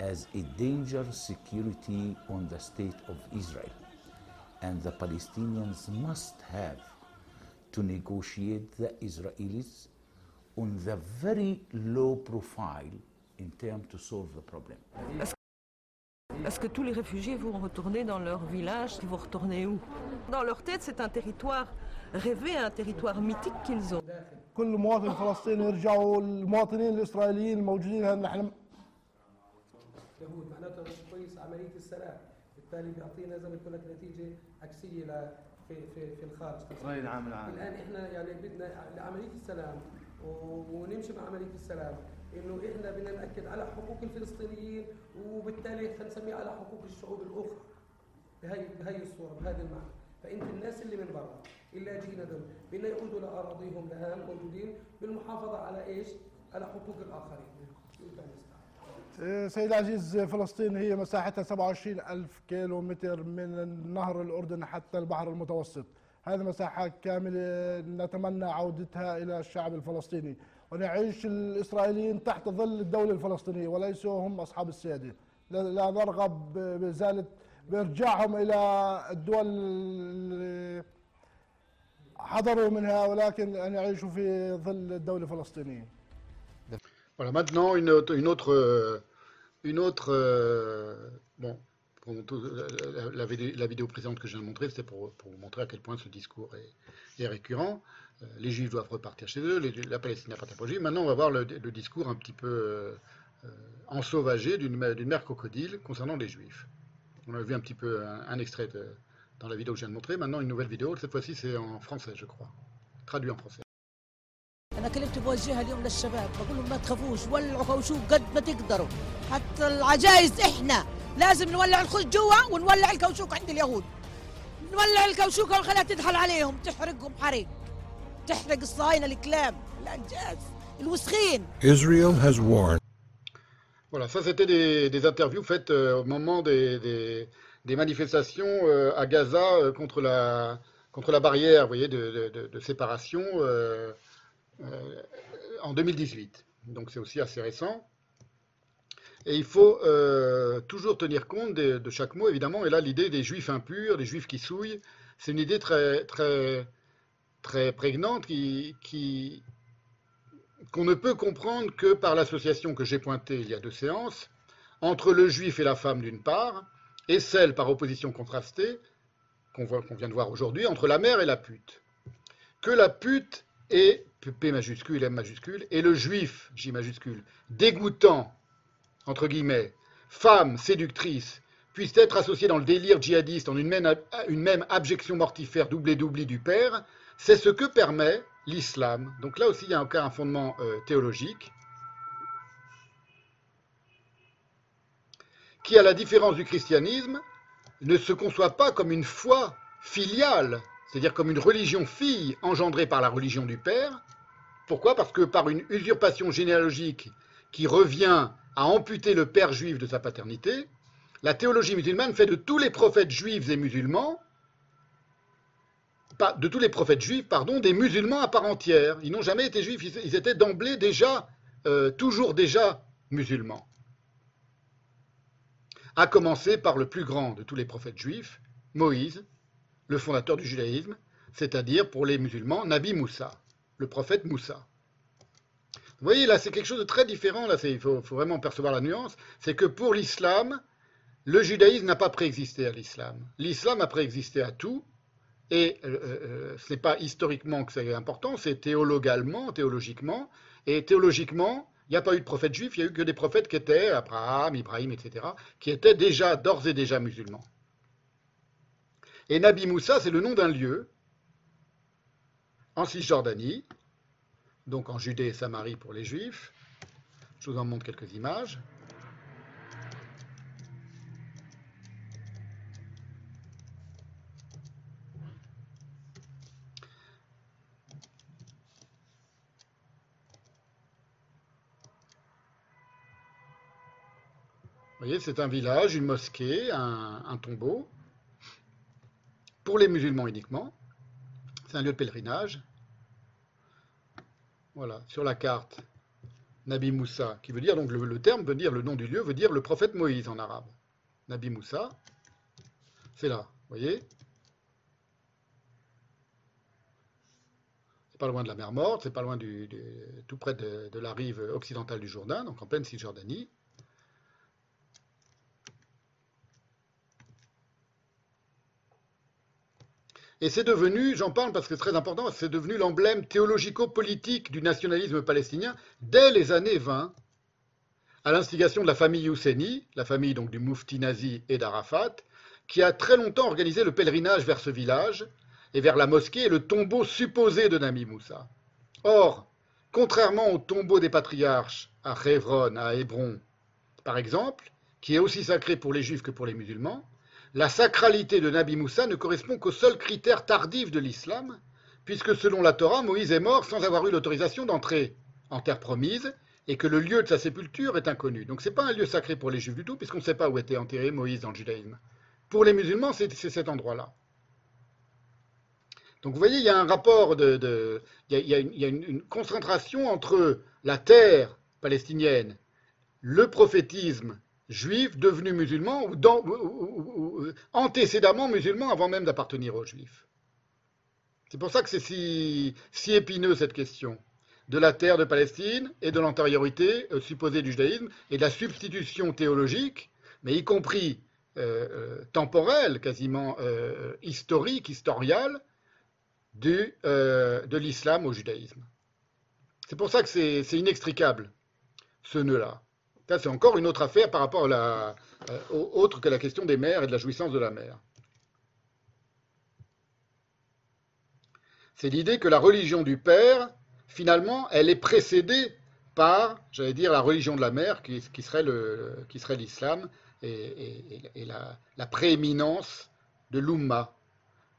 as a danger security on the state of Israel. And the Palestinians must have to negotiate the Israelis on the very low profile in terms to solve the problem. Est-ce que tous les réfugiés vont retourner dans leur village Ils vont retourner où Dans leur tête, c'est un territoire rêvé, un territoire mythique qu'ils ont. كل مواطن فلسطيني يرجعوا المواطنين الاسرائيليين الموجودين هنا نحن يهود معناتها مش كويس عملية السلام بالتالي بيعطينا زي ما قلت لك نتيجة عكسية ل في في في الخارج. إسرائيل عامل عام. الآن إحنا يعني بدنا لعمليه السلام ونمشي مع عملية السلام إنه إحنا بدنا نأكد على حقوق الفلسطينيين وبالتالي خلينا نسميه على حقوق الشعوب الأخرى. بهي بهي الصورة بهذا المعنى. فإنت الناس اللي من برا اللاجئين دول بدنا يعودوا لأراضيهم الان موجودين بالمحافظة على إيش؟ على حقوق الآخرين. سيد العزيز فلسطين هي مساحتها 27 ألف كيلو متر من نهر الأردن حتى البحر المتوسط. هذه مساحة كاملة نتمنى عودتها إلى الشعب الفلسطيني ونعيش الإسرائيليين تحت ظل الدولة الفلسطينية وليسوا هم أصحاب السيادة. لا نرغب بإزالة بإرجاعهم إلى الدول حضروا منها ولكن أن يعيشوا في ظل الدولة الفلسطينية. Voilà, maintenant une une autre, euh, une autre euh, bon, tout- la, vidéo, la vidéo précédente que je viens de montrer, c'était pour, vous montrer à quel point ce discours est, récurrent. Euh, les Juifs doivent repartir chez eux, la Palestine appartient pas Juifs. Maintenant, on va voir le, discours un petit peu euh, euh, ensauvagé d'une mère- crocodile concernant les Juifs. On a vu un petit peu un, extrait dans la vidéo que je viens de montrer. Maintenant, une nouvelle vidéo. Cette fois-ci, c'est en français, je crois, traduit en français. أنا كلمت بوجهها اليوم للشباب بقول لهم ما تخافوش ولعوا كوشوك قد ما تقدروا. حتى العجائز إحنا لازم نولع الخش جوا ونولع الكوشوك عند اليهود. نولع الكوشوك ونخليها تدخل عليهم تحرقهم حريق تحرق الصهاينة الكلاب الأنجاز الوسخين. Israel has warned. Voilà, ça c'était des, des interviews faites euh, au moment des, des- des manifestations euh, à Gaza euh, contre, la, contre la barrière vous voyez, de, de- de- de séparation euh, euh, en 2018. Donc c'est aussi assez récent. Et il faut euh, toujours tenir compte de, chaque mot, évidemment. Et là, l'idée des juifs impurs, des juifs qui souillent, c'est une idée très, très, très prégnante qu'on ne peut comprendre que par l'association que j'ai pointée il y a deux séances entre le juif et la femme d'une part, et celle par opposition contrastée qu'on vient de voir aujourd'hui entre la mère et la pute. Que la pute est P majuscule, M majuscule, et le juif, J majuscule, dégoûtant, entre guillemets, femme séductrice, puissent être associés dans le délire djihadiste en une même, une même abjection mortifère doublée d'oubli du père, c'est ce que permet l'islam. Donc là aussi, il y a encore un fondement euh, théologique qui, à la différence du christianisme, ne se conçoit pas comme une foi filiale, c'est-à-dire comme une religion fille engendrée par la religion du père. Pourquoi? Parce que par une usurpation généalogique qui revient à amputer le père juif de sa paternité, la théologie musulmane fait de tous les prophètes juifs et musulmans, de tous les prophètes juifs, pardon, des musulmans à part entière. Ils n'ont jamais été juifs, ils étaient d'emblée déjà, euh, toujours déjà musulmans. À commencer par le plus grand de tous les prophètes juifs, Moïse, le fondateur du judaïsme, c'est-à-dire pour les musulmans, Nabi Moussa, le prophète Moussa. Vous voyez, là, c'est quelque chose de très différent, là, il faut, vraiment percevoir la nuance, c'est que pour l'islam, le judaïsme n'a pas préexisté à l'islam. L'islam a préexisté à tout, et euh, euh, ce n'est pas historiquement que c'est important, c'est théologalement, théologiquement, et théologiquement, il n'y a pas eu de prophète juif, il n'y a eu que des prophètes qui étaient, Abraham, Ibrahim, etc., qui étaient déjà, d'ores et déjà musulmans. Et Nabi Moussa, c'est le nom d'un lieu en Cisjordanie, donc en Judée et Samarie pour les juifs. Je vous en montre quelques images. Vous voyez, c'est un village, une mosquée, un, un, tombeau, pour les musulmans uniquement. C'est un lieu de pèlerinage. Voilà, sur la carte, Nabi Moussa, qui veut dire, donc le, terme veut dire, le nom du lieu veut dire le prophète Moïse en arabe. Nabi Moussa, c'est là, vous voyez C'est pas loin de la mer Morte, c'est pas loin du, du tout près de, de la rive occidentale du Jourdain, donc en pleine Cisjordanie. Et c'est devenu, j'en parle parce que c'est très important, c'est devenu l'emblème théologico-politique du nationalisme palestinien dès les années 20, à l'instigation de la famille Husseini, la famille donc du Moufti nazi et d'Arafat, qui a très longtemps organisé le pèlerinage vers ce village et vers la mosquée et le tombeau supposé de Nami Moussa. Or, contrairement au tombeau des patriarches à Hebron, à Hébron, par exemple, qui est aussi sacré pour les juifs que pour les musulmans, la sacralité de Nabi Moussa ne correspond qu'au seul critère tardif de l'islam, puisque selon la Torah, Moïse est mort sans avoir eu l'autorisation d'entrer en terre promise, et que le lieu de sa sépulture est inconnu. Donc ce n'est pas un lieu sacré pour les juifs du tout, puisqu'on ne sait pas où était enterré Moïse dans le judaïsme. Pour les musulmans, c'est cet endroit-là. Donc vous voyez, il y a un rapport il, y a, une concentration entre la terre palestinienne, le prophétisme juif devenu musulman ou, ou, antécédemment musulman avant même d'appartenir aux juifs. C'est pour ça que c'est si, épineux cette question de la terre de Palestine et de l'antériorité euh, supposée du judaïsme et de la substitution théologique, mais y compris euh, euh, temporelle, quasiment euh, historique, historiale, euh, de l'islam au judaïsme. C'est pour ça que c'est inextricable, ce nœud-là. C'est encore une autre affaire par rapport à la, euh, autre que la question des mères et de la jouissance de la mère. C'est l'idée que la religion du père, finalement, elle est précédée par, j'allais dire, la religion de la mère, qui, serait l'islam, et, la, prééminence de l'umma,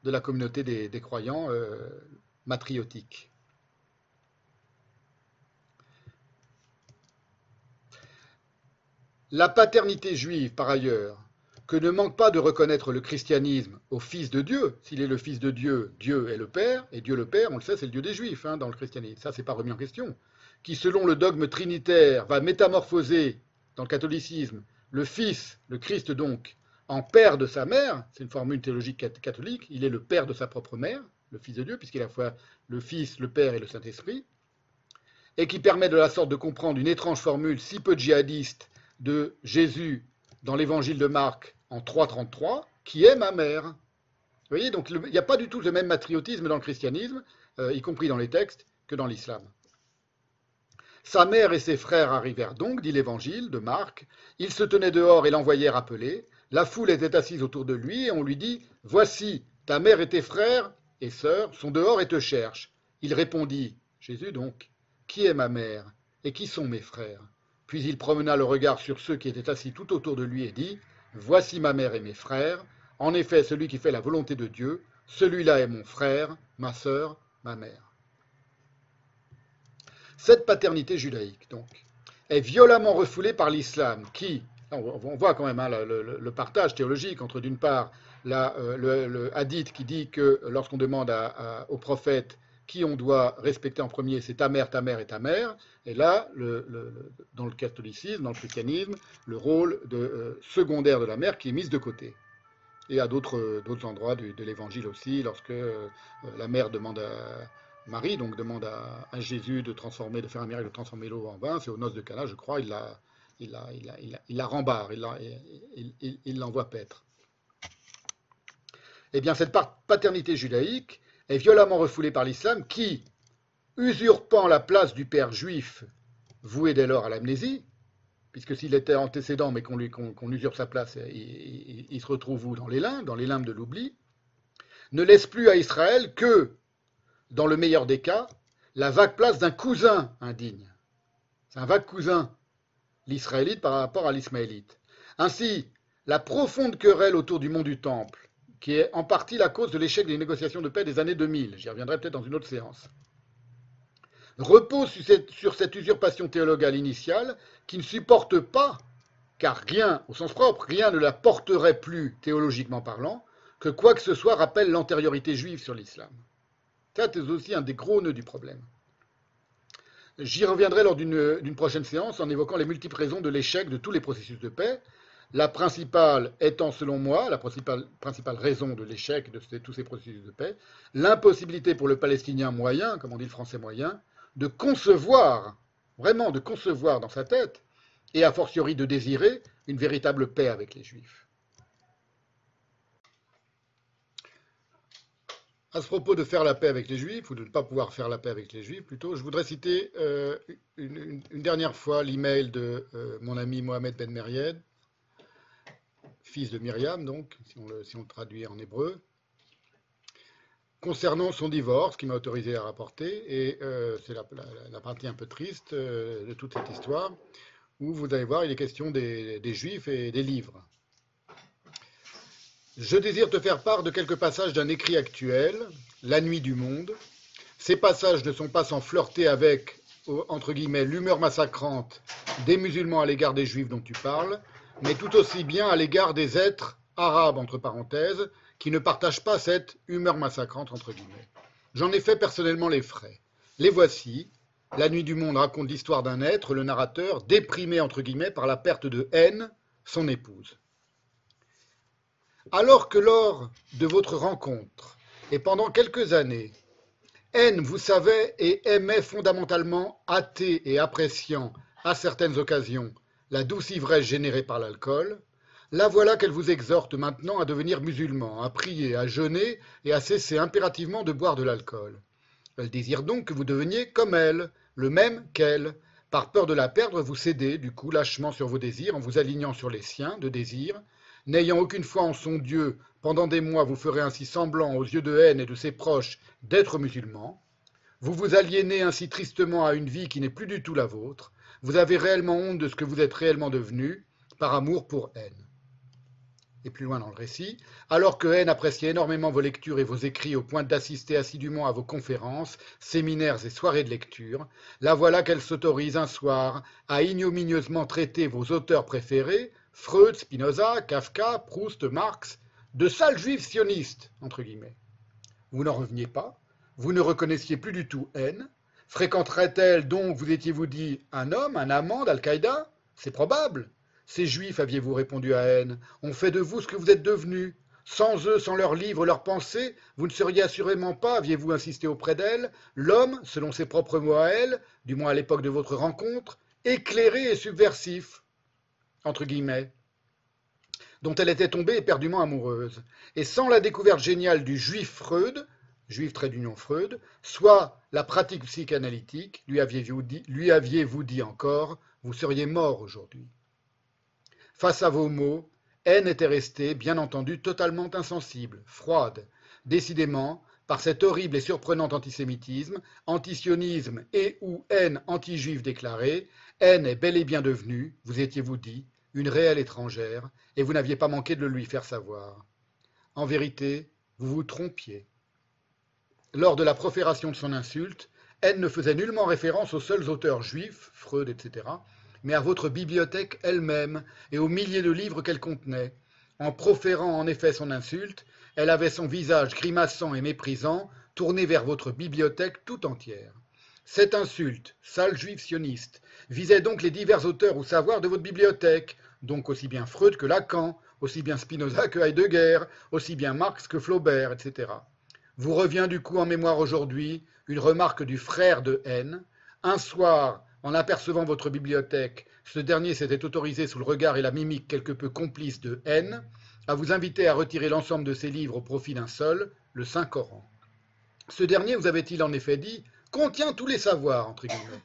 de la communauté des, des croyants euh, matriotiques. La paternité juive, par ailleurs, que ne manque pas de reconnaître le christianisme au Fils de Dieu. S'il est le Fils de Dieu, Dieu est le Père, et Dieu le Père, on le sait, c'est le Dieu des Juifs hein, dans le christianisme. Ça, c'est pas remis en question. Qui, selon le dogme trinitaire, va métamorphoser dans le catholicisme le Fils, le Christ donc, en père de sa mère. C'est une formule théologique catholique. Il est le père de sa propre mère, le Fils de Dieu, puisqu'il est à la fois le Fils, le Père et le Saint-Esprit. et qui permet de la sorte de comprendre une étrange formule si peu djihadiste de Jésus dans l'évangile de Marc en 3.33, qui est ma mère. Vous voyez, donc il n'y a pas du tout le même patriotisme dans le christianisme, euh, y compris dans les textes, que dans l'islam. Sa mère et ses frères arrivèrent donc, dit l'évangile de Marc. Ils se tenaient dehors et l'envoyèrent appeler. La foule était assise autour de lui et on lui dit Voici, ta mère et tes frères et sœurs sont dehors et te cherchent. Il répondit, Jésus donc, Qui est ma mère et qui sont mes frères? Puis il promena le regard sur ceux qui étaient assis tout autour de lui et dit Voici ma mère et mes frères. En effet, celui qui fait la volonté de Dieu, celui-là est mon frère, ma sœur, ma mère. Cette paternité judaïque, donc, est violemment refoulée par l'islam, qui, on voit quand même hein, le, partage théologique entre, d'une part, euh, le, hadith qui dit que lorsqu'on demande au prophète on doit respecter en premier, c'est ta mère, ta mère et ta mère, et là, dans le catholicisme, dans le christianisme, le rôle de, euh, secondaire de la mère qui est mise de côté. Et à d'autres endroits de, l'évangile aussi, lorsque euh, la mère demande à Marie donc demande à, Jésus de transformer, de faire un miracle, de transformer l'eau en vin. C'est aux noces de Cana, je crois. Il la, il il la, il rembarre, il l'envoie paître. Eh bien, cette paternité judaïque est violemment refoulée par l'islam qui, usurpant la place du père juif, voué dès lors à l'amnésie, puisque s'il était antécédent mais qu'on qu usurpe sa place, il, il, se retrouve où? Dans les limbes, dans les limbes de l'oubli, ne laisse plus à Israël que dans le meilleur des cas, la vague place d'un cousin indigne. C'est un vague cousin, l'israélite par rapport à l'ismaélite. Ainsi, la profonde querelle autour du mont du Temple, qui est en partie la cause de l'échec des négociations de paix des années 2000, j'y reviendrai peut-être dans une autre séance, repose sur cette, sur cette usurpation théologale initiale qui ne supporte pas, car rien, au sens propre, rien ne la porterait plus, théologiquement parlant, que quoi que ce soit rappelle l'antériorité juive sur l'islam. Ça, c'est aussi un des gros nœuds du problème. J'y reviendrai lors d'une prochaine séance en évoquant les multiples raisons de l'échec de tous les processus de paix. La principale étant, selon moi, la principale, raison de l'échec de tous ces processus de paix, l'impossibilité pour le Palestinien moyen, comme on dit le français moyen, de concevoir, vraiment de concevoir dans sa tête, et a fortiori de désirer, une véritable paix avec les Juifs. À ce propos de faire la paix avec les Juifs, ou de ne pas pouvoir faire la paix avec les Juifs plutôt, je voudrais citer euh, une, dernière fois l'email de euh, mon ami Mohamed Ben Meried, fils de Myriam, donc, si on, le, traduit en hébreu, concernant son divorce, qui m'a autorisé à rapporter, et euh, c'est la, partie un peu triste euh, de toute cette histoire, où vous allez voir, il est question des Juifs et des livres. Je désire te faire part de quelques passages d'un écrit actuel, La nuit du monde. Ces passages ne sont pas sans flirter avec, entre guillemets, l'humeur massacrante des musulmans à l'égard des juifs dont tu parles, mais tout aussi bien à l'égard des êtres arabes, entre parenthèses, qui ne partagent pas cette humeur massacrante, entre guillemets. J'en ai fait personnellement les frais. Les voici. La nuit du monde raconte l'histoire d'un être, le narrateur, déprimé, entre guillemets, par la perte de haine, son épouse. Alors que lors de votre rencontre, et pendant quelques années, N vous savait et aimait fondamentalement, athée et appréciant, à certaines occasions, la douce ivresse générée par l'alcool, la voilà qu'elle vous exhorte maintenant à devenir musulman, à prier, à jeûner et à cesser impérativement de boire de l'alcool. Elle désire donc que vous deveniez comme elle, le même qu'elle. Par peur de la perdre, vous cédez, du coup, lâchement sur vos désirs, en vous alignant sur les siens de désir, N'ayant aucune foi en son Dieu, pendant des mois vous ferez ainsi semblant aux yeux de haine et de ses proches d'être musulman. Vous vous aliénez ainsi tristement à une vie qui n'est plus du tout la vôtre. Vous avez réellement honte de ce que vous êtes réellement devenu, par amour pour haine. Et plus loin dans le récit, alors que haine appréciait énormément vos lectures et vos écrits au point d'assister assidûment à vos conférences, séminaires et soirées de lecture, la voilà qu'elle s'autorise un soir à ignominieusement traiter vos auteurs préférés, Freud, Spinoza, Kafka, Proust, Marx, de sales juifs sionistes. Vous n'en reveniez pas, vous ne reconnaissiez plus du tout haine. Fréquenterait-elle donc, vous étiez-vous dit, un homme, un amant d'Al-Qaïda? C'est probable. Ces juifs, aviez-vous répondu à haine, ont fait de vous ce que vous êtes devenu. Sans eux, sans leurs livres, leurs pensées, vous ne seriez assurément pas, aviez-vous insisté auprès d'elle, l'homme, selon ses propres mots à elle, du moins à l'époque de votre rencontre, éclairé et subversif, entre guillemets, dont elle était tombée éperdument amoureuse. Et sans la découverte géniale du juif Freud, juif trait d'union Freud, soit la pratique psychanalytique, lui aviez-vous dit, encore, vous seriez mort aujourd'hui. Face à vos mots, Haine était restée, bien entendu, totalement insensible, froide. Décidément, par cet horrible et surprenant antisémitisme, antisionisme et ou haine anti-juive déclarée, haine est bel et bien devenue, vous étiez-vous dit, une réelle étrangère, et vous n'aviez pas manqué de le lui faire savoir. En vérité, vous vous trompiez. Lors de la profération de son insulte, haine ne faisait nullement référence aux seuls auteurs juifs, Freud, etc., mais à votre bibliothèque elle-même et aux milliers de livres qu'elle contenait. En proférant en effet son insulte, elle avait son visage grimaçant et méprisant tourné vers votre bibliothèque tout entière. Cette insulte, sale juif sioniste, visait donc les divers auteurs ou savoirs de votre bibliothèque, donc aussi bien Freud que Lacan, aussi bien Spinoza que Heidegger, aussi bien Marx que Flaubert, etc. Vous revient du coup en mémoire aujourd'hui une remarque du frère de Haine. Un soir, en apercevant votre bibliothèque, ce dernier s'était autorisé sous le regard et la mimique quelque peu complice de haine à vous inviter à retirer l'ensemble de ses livres au profit d'un seul, le Saint-Coran. Ce dernier, vous avait-il en effet dit, contient tous les savoirs, entre guillemets.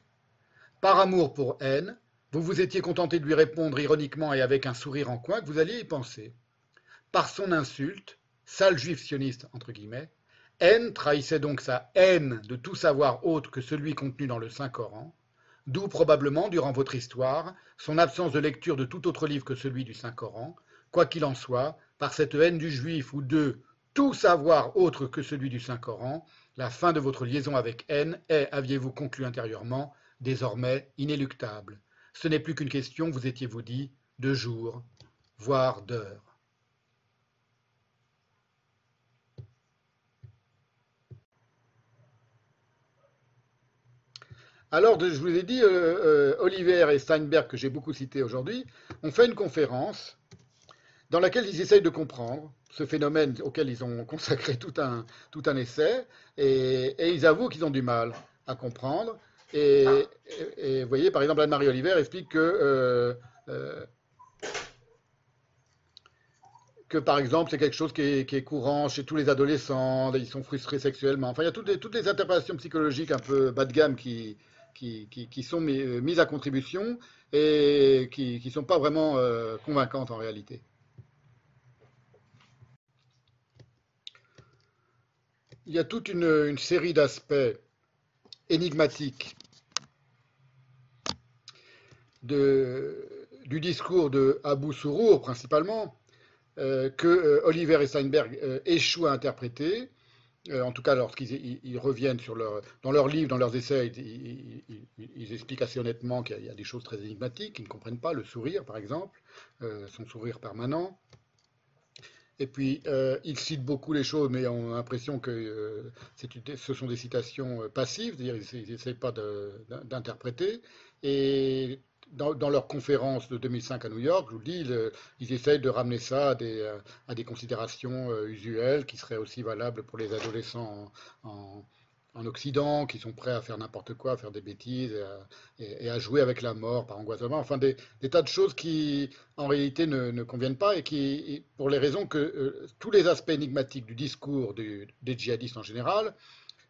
Par amour pour haine, vous vous étiez contenté de lui répondre ironiquement et avec un sourire en coin que vous alliez y penser. Par son insulte, sale juif sioniste, entre guillemets, haine trahissait donc sa haine de tout savoir autre que celui contenu dans le Saint-Coran, d'où probablement, durant votre histoire, son absence de lecture de tout autre livre que celui du Saint-Coran, quoi qu'il en soit, par cette haine du juif ou de tout savoir autre que celui du Saint-Coran, la fin de votre liaison avec haine est, aviez-vous conclu intérieurement, désormais inéluctable. Ce n'est plus qu'une question, vous étiez-vous dit, de jours, voire d'heures. Alors, je vous ai dit, euh, euh, Oliver et Steinberg, que j'ai beaucoup cité aujourd'hui, ont fait une conférence dans laquelle ils essayent de comprendre ce phénomène auquel ils ont consacré tout un, tout un essai, et, ils avouent qu'ils ont du mal à comprendre. Et, vous voyez, par exemple, Anne-Marie Oliver explique que, euh, que, par exemple, c'est quelque chose qui est, qui est, courant chez tous les adolescents, ils sont frustrés sexuellement. Enfin, il y a toutes les, toutes les interprétations psychologiques un peu bas de gamme qui, qui, sont mises à contribution et qui ne sont pas vraiment euh, convaincantes en réalité. Il y a toute une, série d'aspects énigmatiques du discours de Abu Sourour principalement, euh, que euh, Oliver et Steinberg euh, échouent à interpréter, euh, en tout cas lorsqu'ils ils reviennent dans leurs livres, dans leurs essais, ils, expliquent assez honnêtement qu'il y, a des choses très énigmatiques, qu'ils ne comprennent pas, le sourire par exemple, euh, son sourire permanent. Et puis, euh, ils citent beaucoup les choses, mais on a l'impression que ce sont des citations passives, c'est-à-dire qu'ils n'essayent pas d'interpréter. Dans, leur conférence de 2005 à New York, je vous le dis, ils, essayent de ramener ça à des, des considérations euh, usuelles qui seraient aussi valables pour les adolescents en, en, en Occident, qui sont prêts à faire n'importe quoi, à faire des bêtises et à, jouer avec la mort par angoissement. Enfin, des, tas de choses qui, en réalité, ne, ne conviennent pas et qui, pour les raisons que euh, tous les aspects énigmatiques du discours des djihadistes en général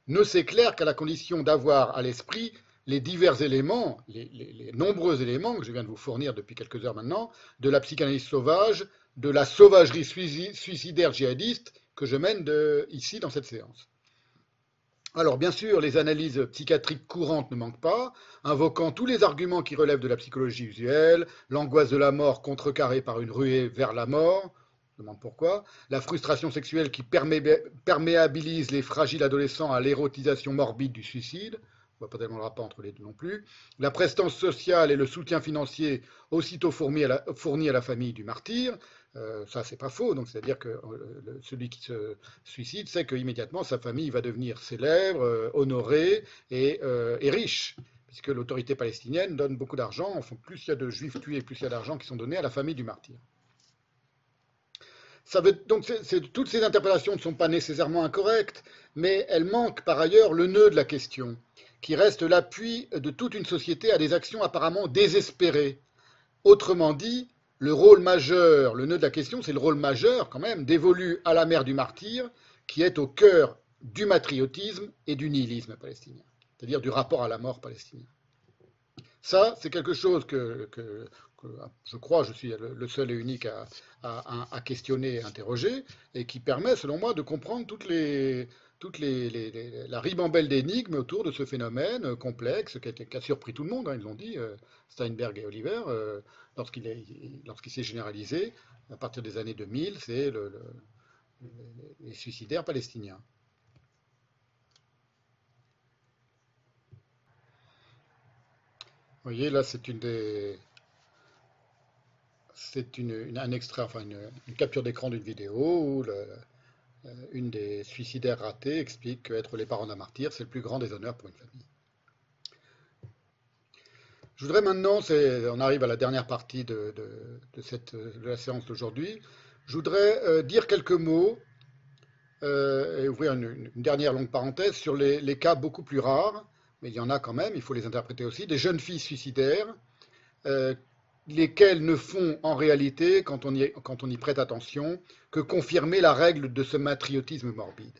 ne s'éclairent qu'à la condition d'avoir à l'esprit les divers éléments, les, nombreux éléments que je viens de vous fournir depuis quelques heures maintenant, de la psychanalyse sauvage, de la sauvagerie suicidaire djihadiste que je mène ici dans cette séance. Alors bien sûr, les analyses psychiatriques courantes ne manquent pas, invoquant tous les arguments qui relèvent de la psychologie usuelle, l'angoisse de la mort contrecarrée par une ruée vers la mort, je demande pourquoi, la frustration sexuelle qui perméabilise les fragiles adolescents à l'érotisation morbide du suicide, on voit pas tellement le rapport entre les deux non plus. La prestance sociale et le soutien financier aussitôt fourni à la famille du martyr, euh, ça c'est pas faux. Donc c'est-à-dire que euh, celui qui se suicide sait qu'immédiatement sa famille va devenir célèbre, euh, honorée et, riche, puisque l'autorité palestinienne donne beaucoup d'argent. Enfin, plus il y a de juifs tués, plus il y a d'argent qui sont donnés à la famille du martyr. ça veut, donc toutes ces interprétations ne sont pas nécessairement incorrectes, mais elles manquent par ailleurs le nœud de la question, qui reste l'appui de toute une société à des actions apparemment désespérées. Autrement dit, le rôle majeur, le nœud de la question, c'est le rôle majeur quand même dévolu à la mère du martyr, qui est au cœur du matriotisme et du nihilisme palestinien, c'est-à-dire du rapport à la mort palestinien. Ça, c'est quelque chose que, je crois, je suis le, seul et unique à- à questionner et interroger, et qui permet, selon moi, de comprendre toutes les, toutes les, la ribambelle d'énigmes autour de ce phénomène euh, complexe qui a, surpris tout le monde. hein, ils l'ont dit, euh, Steinberg et Oliver, euh, lorsqu'il est- lorsqu'il s'est généralisé, à partir des années 2000, c'est le- le- les suicidaires palestiniens. Vous voyez, là, c'est une des. C'est une, un extrait, enfin une, capture d'écran d'une vidéo où une des suicidaires ratés explique qu'être les parents d'un martyr, c'est le plus grand des honneurs pour une famille. Je voudrais maintenant, on arrive à la dernière partie de, la séance d'aujourd'hui, je voudrais euh, dire quelques mots euh, et ouvrir une, dernière longue parenthèse sur les, cas beaucoup plus rares, mais il y en a quand même, il faut les interpréter aussi, des jeunes filles suicidaires, euh, lesquelles ne font en réalité, quand on, y, prête attention, que confirmer la règle de ce matriotisme morbide.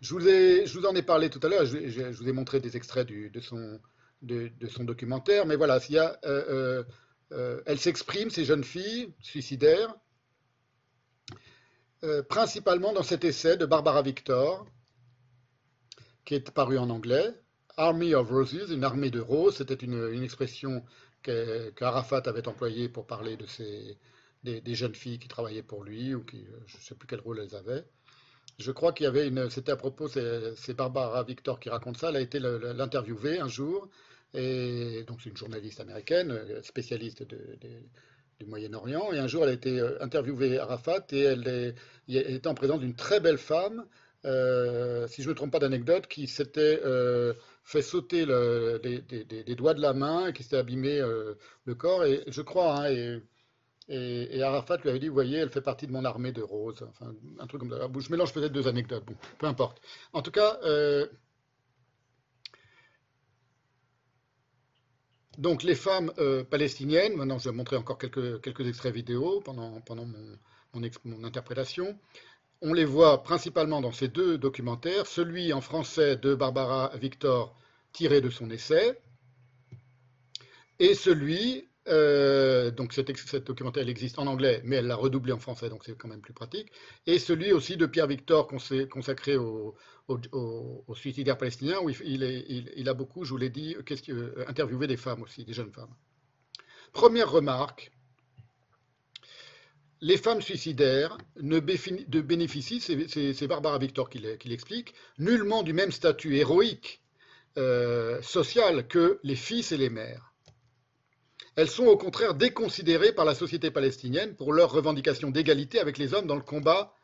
Je vous, en ai parlé tout à l'heure, je, vous ai montré des extraits de, son, documentaire, mais voilà, euh, euh, euh, elles s'expriment, ces jeunes filles suicidaires, principalement dans cet essai de Barbara Victor, qui est paru en anglais, Army of Roses, une armée de roses, c'était une, expression qu'Arafat avait employée pour parler de ces, des, jeunes filles qui travaillaient pour lui, ou qui, euh, je ne sais plus quel rôle elles avaient. Je crois qu'il y avait une, c'était à propos, c'est Barbara Victor qui raconte ça, elle a été l'interviewée un jour, et donc c'est une journaliste américaine, euh, spécialiste du Moyen-Orient, et un jour elle a été euh, interviewée à Arafat, et elle, est- elle était en présence d'une très belle femme, si je ne me trompe pas d'anecdote, qui s'était fait sauter le- les, des- doigts de la main qui s'était abîmé euh, le corps, et je crois, hein, et, et, Arafat lui avait dit, vous voyez, elle fait partie de mon armée de roses, enfin, un truc comme ça. Je mélange peut-être deux anecdotes, bon, peu importe. En tout cas, euh, donc les femmes euh, palestiniennes, maintenant je vais montrer encore quelques, quelques extraits vidéo pendant, pendant mon, mon interprétation, on les voit principalement dans ces deux documentaires, celui en français de Barbara Victor tiré de son essai, et celui, euh, donc cet, documentaire existe en anglais, mais elle l'a redoublé en français, donc c'est quand même plus pratique, et celui aussi de Pierre Victor consacré au, au, au- suicidaire palestinien, où il, a beaucoup, je vous l'ai dit, euh, interviewé des femmes aussi, des jeunes femmes. Première remarque, les femmes suicidaires ne bénéficient, c'est- Barbara Victor qui l'explique, nullement du même statut héroïque euh, social que les fils et les mères. Elles sont au contraire déconsidérées par la société palestinienne pour leur revendication d'égalité avec les hommes dans le combat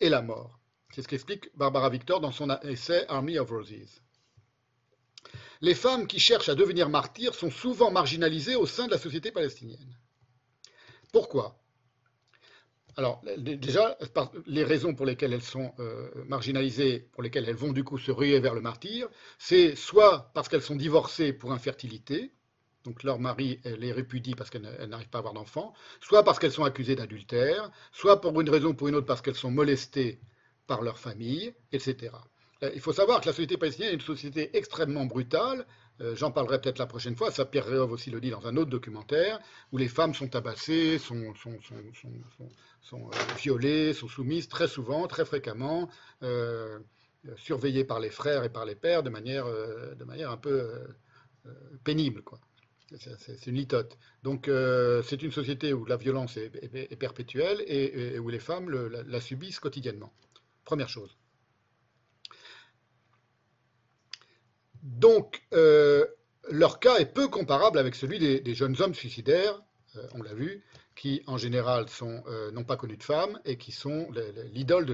et la mort. C'est ce qu'explique Barbara Victor dans son essai Army of Roses. Les femmes qui cherchent à devenir martyrs sont souvent marginalisées au sein de la société palestinienne. Pourquoi? Alors, déjà, les raisons pour lesquelles elles sont euh, marginalisées, pour lesquelles elles vont du coup se ruer vers le martyr, c'est soit parce qu'elles sont divorcées pour infertilité, donc leur mari les répudie parce qu'elles n'arrivent pas à avoir d'enfants, soit parce qu'elles sont accusées d'adultère, soit pour une raison ou pour une autre parce qu'elles sont molestées par leur famille, etc. Euh, Il faut savoir que la société palestinienne est une société extrêmement brutale. Euh, J'en parlerai peut-être la prochaine fois. Ça, Pierre Réhov aussi le dit dans un autre documentaire, où les femmes sont tabassées, sont, euh, violées, sont soumises très souvent, très fréquemment, euh, surveillées par les frères et par les pères de manière, un peu pénible. Quoi. C'est une litote. Donc c'est une société où la violence est, perpétuelle et, où les femmes la subissent quotidiennement. Première chose. Donc, euh, leur cas est peu comparable avec celui des, jeunes hommes suicidaires, euh, on l'a vu, qui en général sont, euh, n'ont pas connu de femmes et qui sont le- le- l'idole de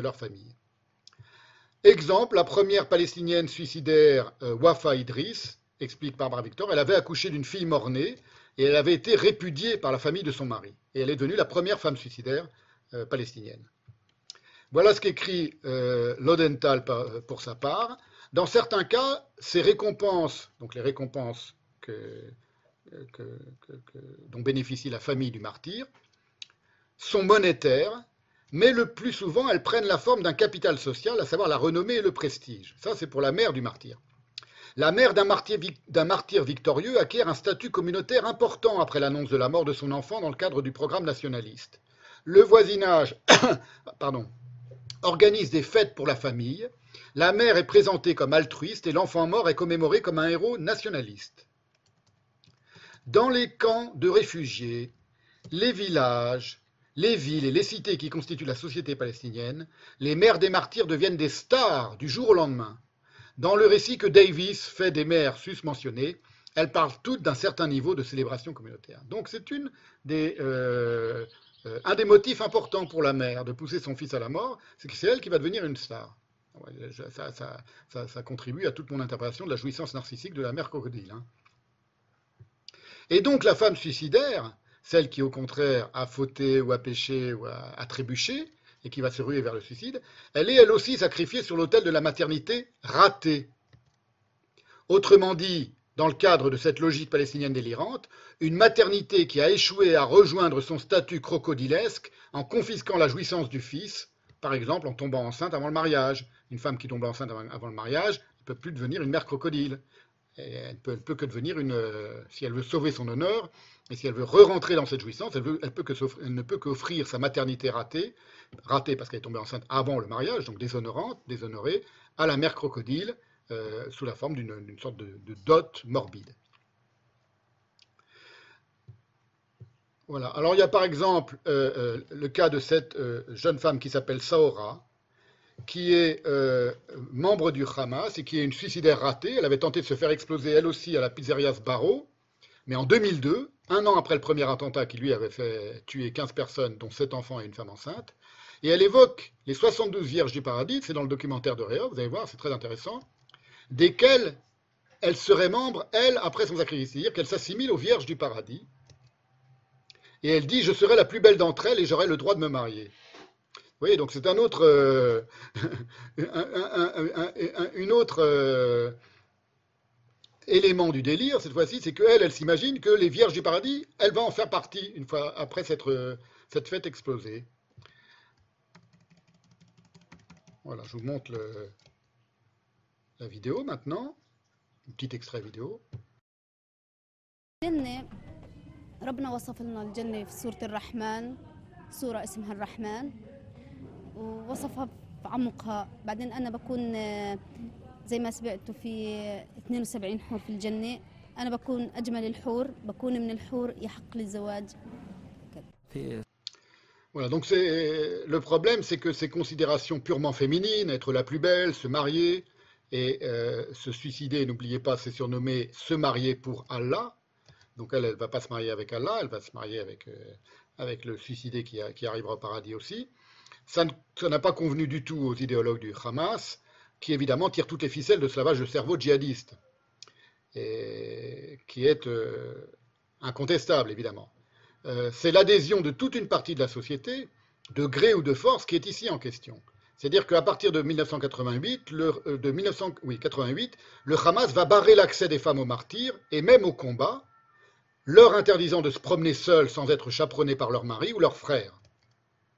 leur, famille. Exemple, la première palestinienne suicidaire, Wafa Idriss, explique Barbara Victor, elle avait accouché d'une fille mort-née et elle avait été répudiée par la famille de son mari. Et elle est devenue la première femme suicidaire palestinienne. Voilà ce qu'écrit Lodenthal pour sa part. Dans certains cas, ces récompenses, donc les récompenses dont bénéficie la famille du martyr, sont monétaires, mais le plus souvent, elles prennent la forme d'un capital social, à savoir la renommée et le prestige. Ça, c'est pour la mère du martyr. La mère d'un martyr, victorieux acquiert un statut communautaire important après l'annonce de la mort de son enfant dans le cadre du programme nationaliste. Le voisinage organise des fêtes pour la famille. La mère est présentée comme altruiste et l'enfant mort est commémoré comme un héros nationaliste. Dans les camps de réfugiés, les villages, les villes et les cités qui constituent la société palestinienne, les mères des martyrs deviennent des stars du jour au lendemain. Dans le récit que Davis fait des mères sus-mentionnées, elles parlent toutes d'un certain niveau de célébration communautaire. Donc c'est euh, euh, un des motifs importants pour la mère de pousser son fils à la mort, c'est que c'est elle qui va devenir une star. Ça, contribue à toute mon interprétation de la jouissance narcissique de la mère crocodile. hein. Et donc la femme suicidaire, celle qui au contraire a fauté ou a péché ou a trébuché, et qui va se ruer vers le suicide, elle est elle aussi sacrifiée sur l'autel de la maternité ratée. Autrement dit, dans le cadre de cette logique palestinienne délirante, une maternité qui a échoué à rejoindre son statut crocodilesque en confisquant la jouissance du fils, par exemple en tombant enceinte avant le mariage. Une femme qui tombe enceinte avant, le mariage ne peut plus devenir une mère crocodile. Elle ne peut, que devenir une. euh, si elle veut sauver son honneur, et si elle veut re-rentrer dans cette jouissance, elle, ne peut qu'offrir sa maternité ratée, ratée parce qu'elle est tombée enceinte avant le mariage, donc déshonorante, déshonorée, à la mère crocodile, euh, sous la forme d'une sorte de dot morbide. Voilà. Alors il y a par exemple euh, euh, le cas de cette euh, jeune femme qui s'appelle Saora, qui est membre du Hamas et qui est une suicidaire ratée. Elle avait tenté de se faire exploser elle aussi à la pizzeria Sbarro, mais en 2002, un an après le premier attentat qui lui avait fait tuer 15 personnes, dont 7 enfants et une femme enceinte. Et elle évoque les 72 vierges du paradis, c'est dans le documentaire de Réa, vous allez voir, c'est très intéressant, desquelles elle serait membre, elle, après son sacrifice, c'est-à-dire qu'elle s'assimile aux vierges du paradis. Et elle dit, je serai la plus belle d'entre elles et j'aurai le droit de me marier. Vous voyez, donc c'est un autre, euh, un, un- un- un- un- une autre euh, élément du délire, cette fois-ci, c'est qu'elle, elle s'imagine que les vierges du paradis, elle va en faire partie une fois après cette, euh, fête explosée. Voilà, je vous montre la vidéo maintenant, un petit extrait vidéo. ربنا وصف لنا الجنة في سورة الرحمن سورة اسمها الرحمن ووصفها بعمقها بعدين أنا بكون آه، زي ما سمعتوا في 72 حور في الجنة أنا بكون أجمل الحور بكون من الحور يحق لي الزواج Voilà, donc c'est le problème, c'est que ces considérations purement féminines, être la plus belle, se marier et euh, se suicider, n'oubliez pas, c'est surnommé se marier pour Allah. Donc elle, elle va pas se marier avec Allah, elle va se marier avec, euh, avec le suicidé qui, arrivera au paradis aussi. Ça n'a pas convenu du tout aux idéologues du Hamas, qui évidemment tirent toutes les ficelles de ce lavage de cerveau djihadiste, et qui est euh, incontestable évidemment. Euh, c'est l'adhésion de toute une partie de la société, de gré ou de force, qui est ici en question. C'est-à-dire qu'à partir de 1988, le, de 1900 oui, 88, le Hamas va barrer l'accès des femmes aux martyrs et même au combat, leur interdisant de se promener seules sans être chaperonnées par leur mari ou leur frère.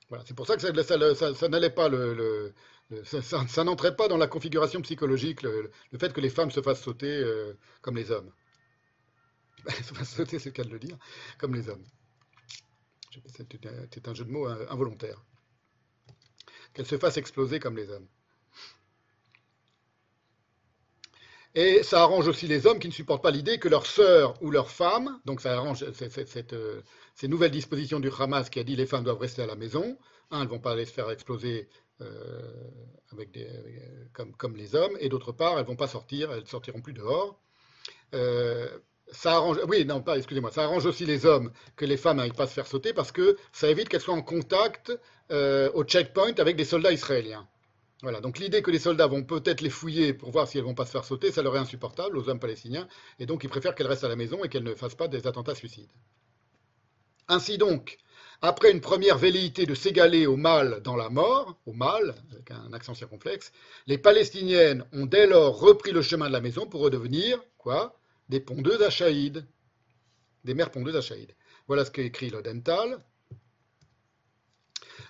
Voilà, c'est pour ça que ça, n'allait pas le, ça, n'entrait pas dans la configuration psychologique le, fait que les femmes se fassent sauter euh, comme les hommes. se fassent sauter, c'est le cas de le dire, comme les hommes. C'est un- c'est un jeu de mots euh, involontaire. Qu'elles se fassent exploser comme les hommes. Et ça arrange aussi les hommes qui ne supportent pas l'idée que leur sœur ou leur femme, donc ça arrange euh, ces nouvelles dispositions du Hamas qui a dit les femmes doivent rester à la maison. Un, elles ne vont pas aller se faire exploser euh, euh, comme, les hommes, et d'autre part, elles ne vont pas sortir, elles ne sortiront plus dehors. Ça arrange, oui, non, pas, excusez-moi, ça arrange aussi les hommes que les femmes n'arrivent pas à se faire sauter parce que ça évite qu'elles soient en contact au checkpoint avec des soldats israéliens. Voilà, donc l'idée que les soldats vont peut-être les fouiller pour voir si elles vont pas se faire sauter, ça leur est insupportable aux hommes palestiniens, et donc ils préfèrent qu'elles restent à la maison et qu'elles ne fassent pas des attentats suicides. Ainsi donc, après une première velléité de s'égaler au mal dans la mort, au mal, avec un accent circonflexe, les Palestiniennes ont dès lors repris le chemin de la maison pour redevenir, quoi? Des pondeuses à Chaïd. Des mères pondeuses à Chaïd. Voilà ce qu'écrit Lodenthal.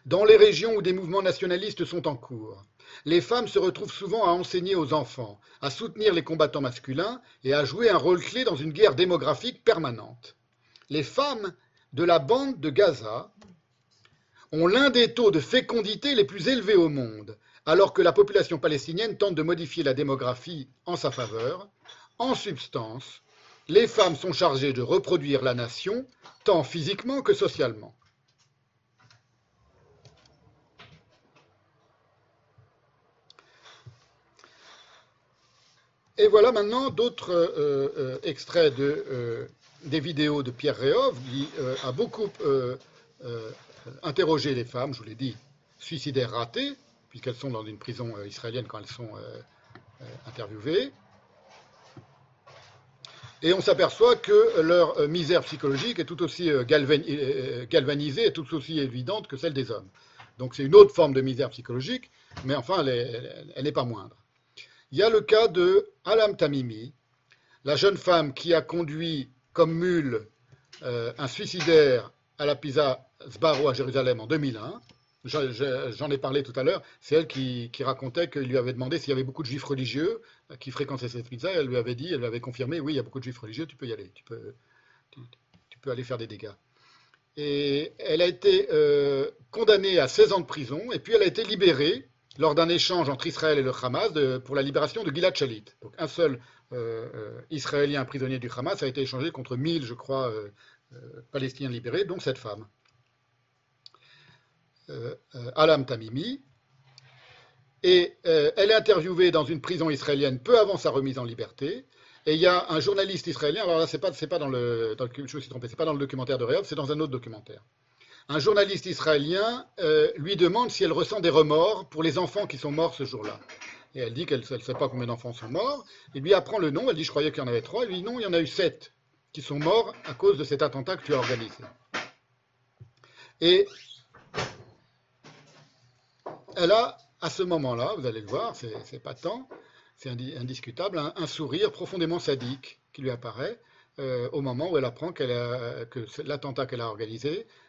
Dans les régions où des mouvements nationalistes sont en cours, les femmes se retrouvent souvent à enseigner aux enfants, à soutenir les combattants masculins et à jouer un rôle clé dans une guerre démographique permanente. Les femmes de la bande de Gaza ont l'un des taux de fécondité les plus élevés au monde, alors que la population palestinienne tente de modifier la démographie en sa faveur. En substance, les femmes sont chargées de reproduire la nation, tant physiquement que socialement. Et voilà maintenant d'autres euh, euh, extraits euh, des vidéos de Pierre Réov, qui a beaucoup interrogé les femmes, je vous l'ai dit, suicidaires ratées, puisqu'elles sont dans une prison israélienne quand elles sont interviewées. Et on s'aperçoit que leur misère psychologique est tout aussi galvan- galvanisée et tout aussi évidente que celle des hommes. Donc c'est une autre forme de misère psychologique, mais enfin est- elle n'est pas moindre. Il y a le cas de Alam Tamimi, la jeune femme qui a conduit comme mule euh, un suicidaire à la Pisa Sbarro à Jérusalem en 2001. Je- je- J'en ai parlé tout à l'heure. C'est elle qui, racontait qu'il lui avait demandé s'il y avait beaucoup de juifs religieux euh, qui fréquentaient cette pizza. Elle lui avait dit, elle lui avait confirmé, oui, il y a beaucoup de juifs religieux, tu peux y aller, tu peux, tu, tu peux aller faire des dégâts. Et elle a été euh, condamnée à 16 ans de prison, et puis elle a été libérée lors d'un échange entre Israël et le Hamas pour la libération de Gilad Shalit. Donc un seul euh, euh, Israélien prisonnier du Hamas a été échangé contre 1000, je crois, euh, Palestiniens libérés, dont cette femme. Alam Tamimi. Et elle est interviewée dans une prison israélienne peu avant sa remise en liberté. Et il y a un journaliste israélien, alors là, pas, pas dans le, dans le- je me suis trompé, c'est pas dans le documentaire de Réov, c'est dans un autre documentaire. Un journaliste israélien euh, lui demande si elle ressent des remords pour les enfants qui sont morts ce jour-là. Et elle dit qu'elle ne sait pas combien d'enfants sont morts. Il lui apprend le nom, elle dit je croyais qu'il y en avait trois. Il lui dit non, il y en a eu sept qui sont morts à cause de cet attentat que tu as organisé. Et elle a, à ce moment-là, vous allez le voir, c'est c'est patent, c'est indi- indiscutable, un, sourire profondément sadique qui lui apparaît euh, au moment où elle apprend que l'attentat qu'elle a organisé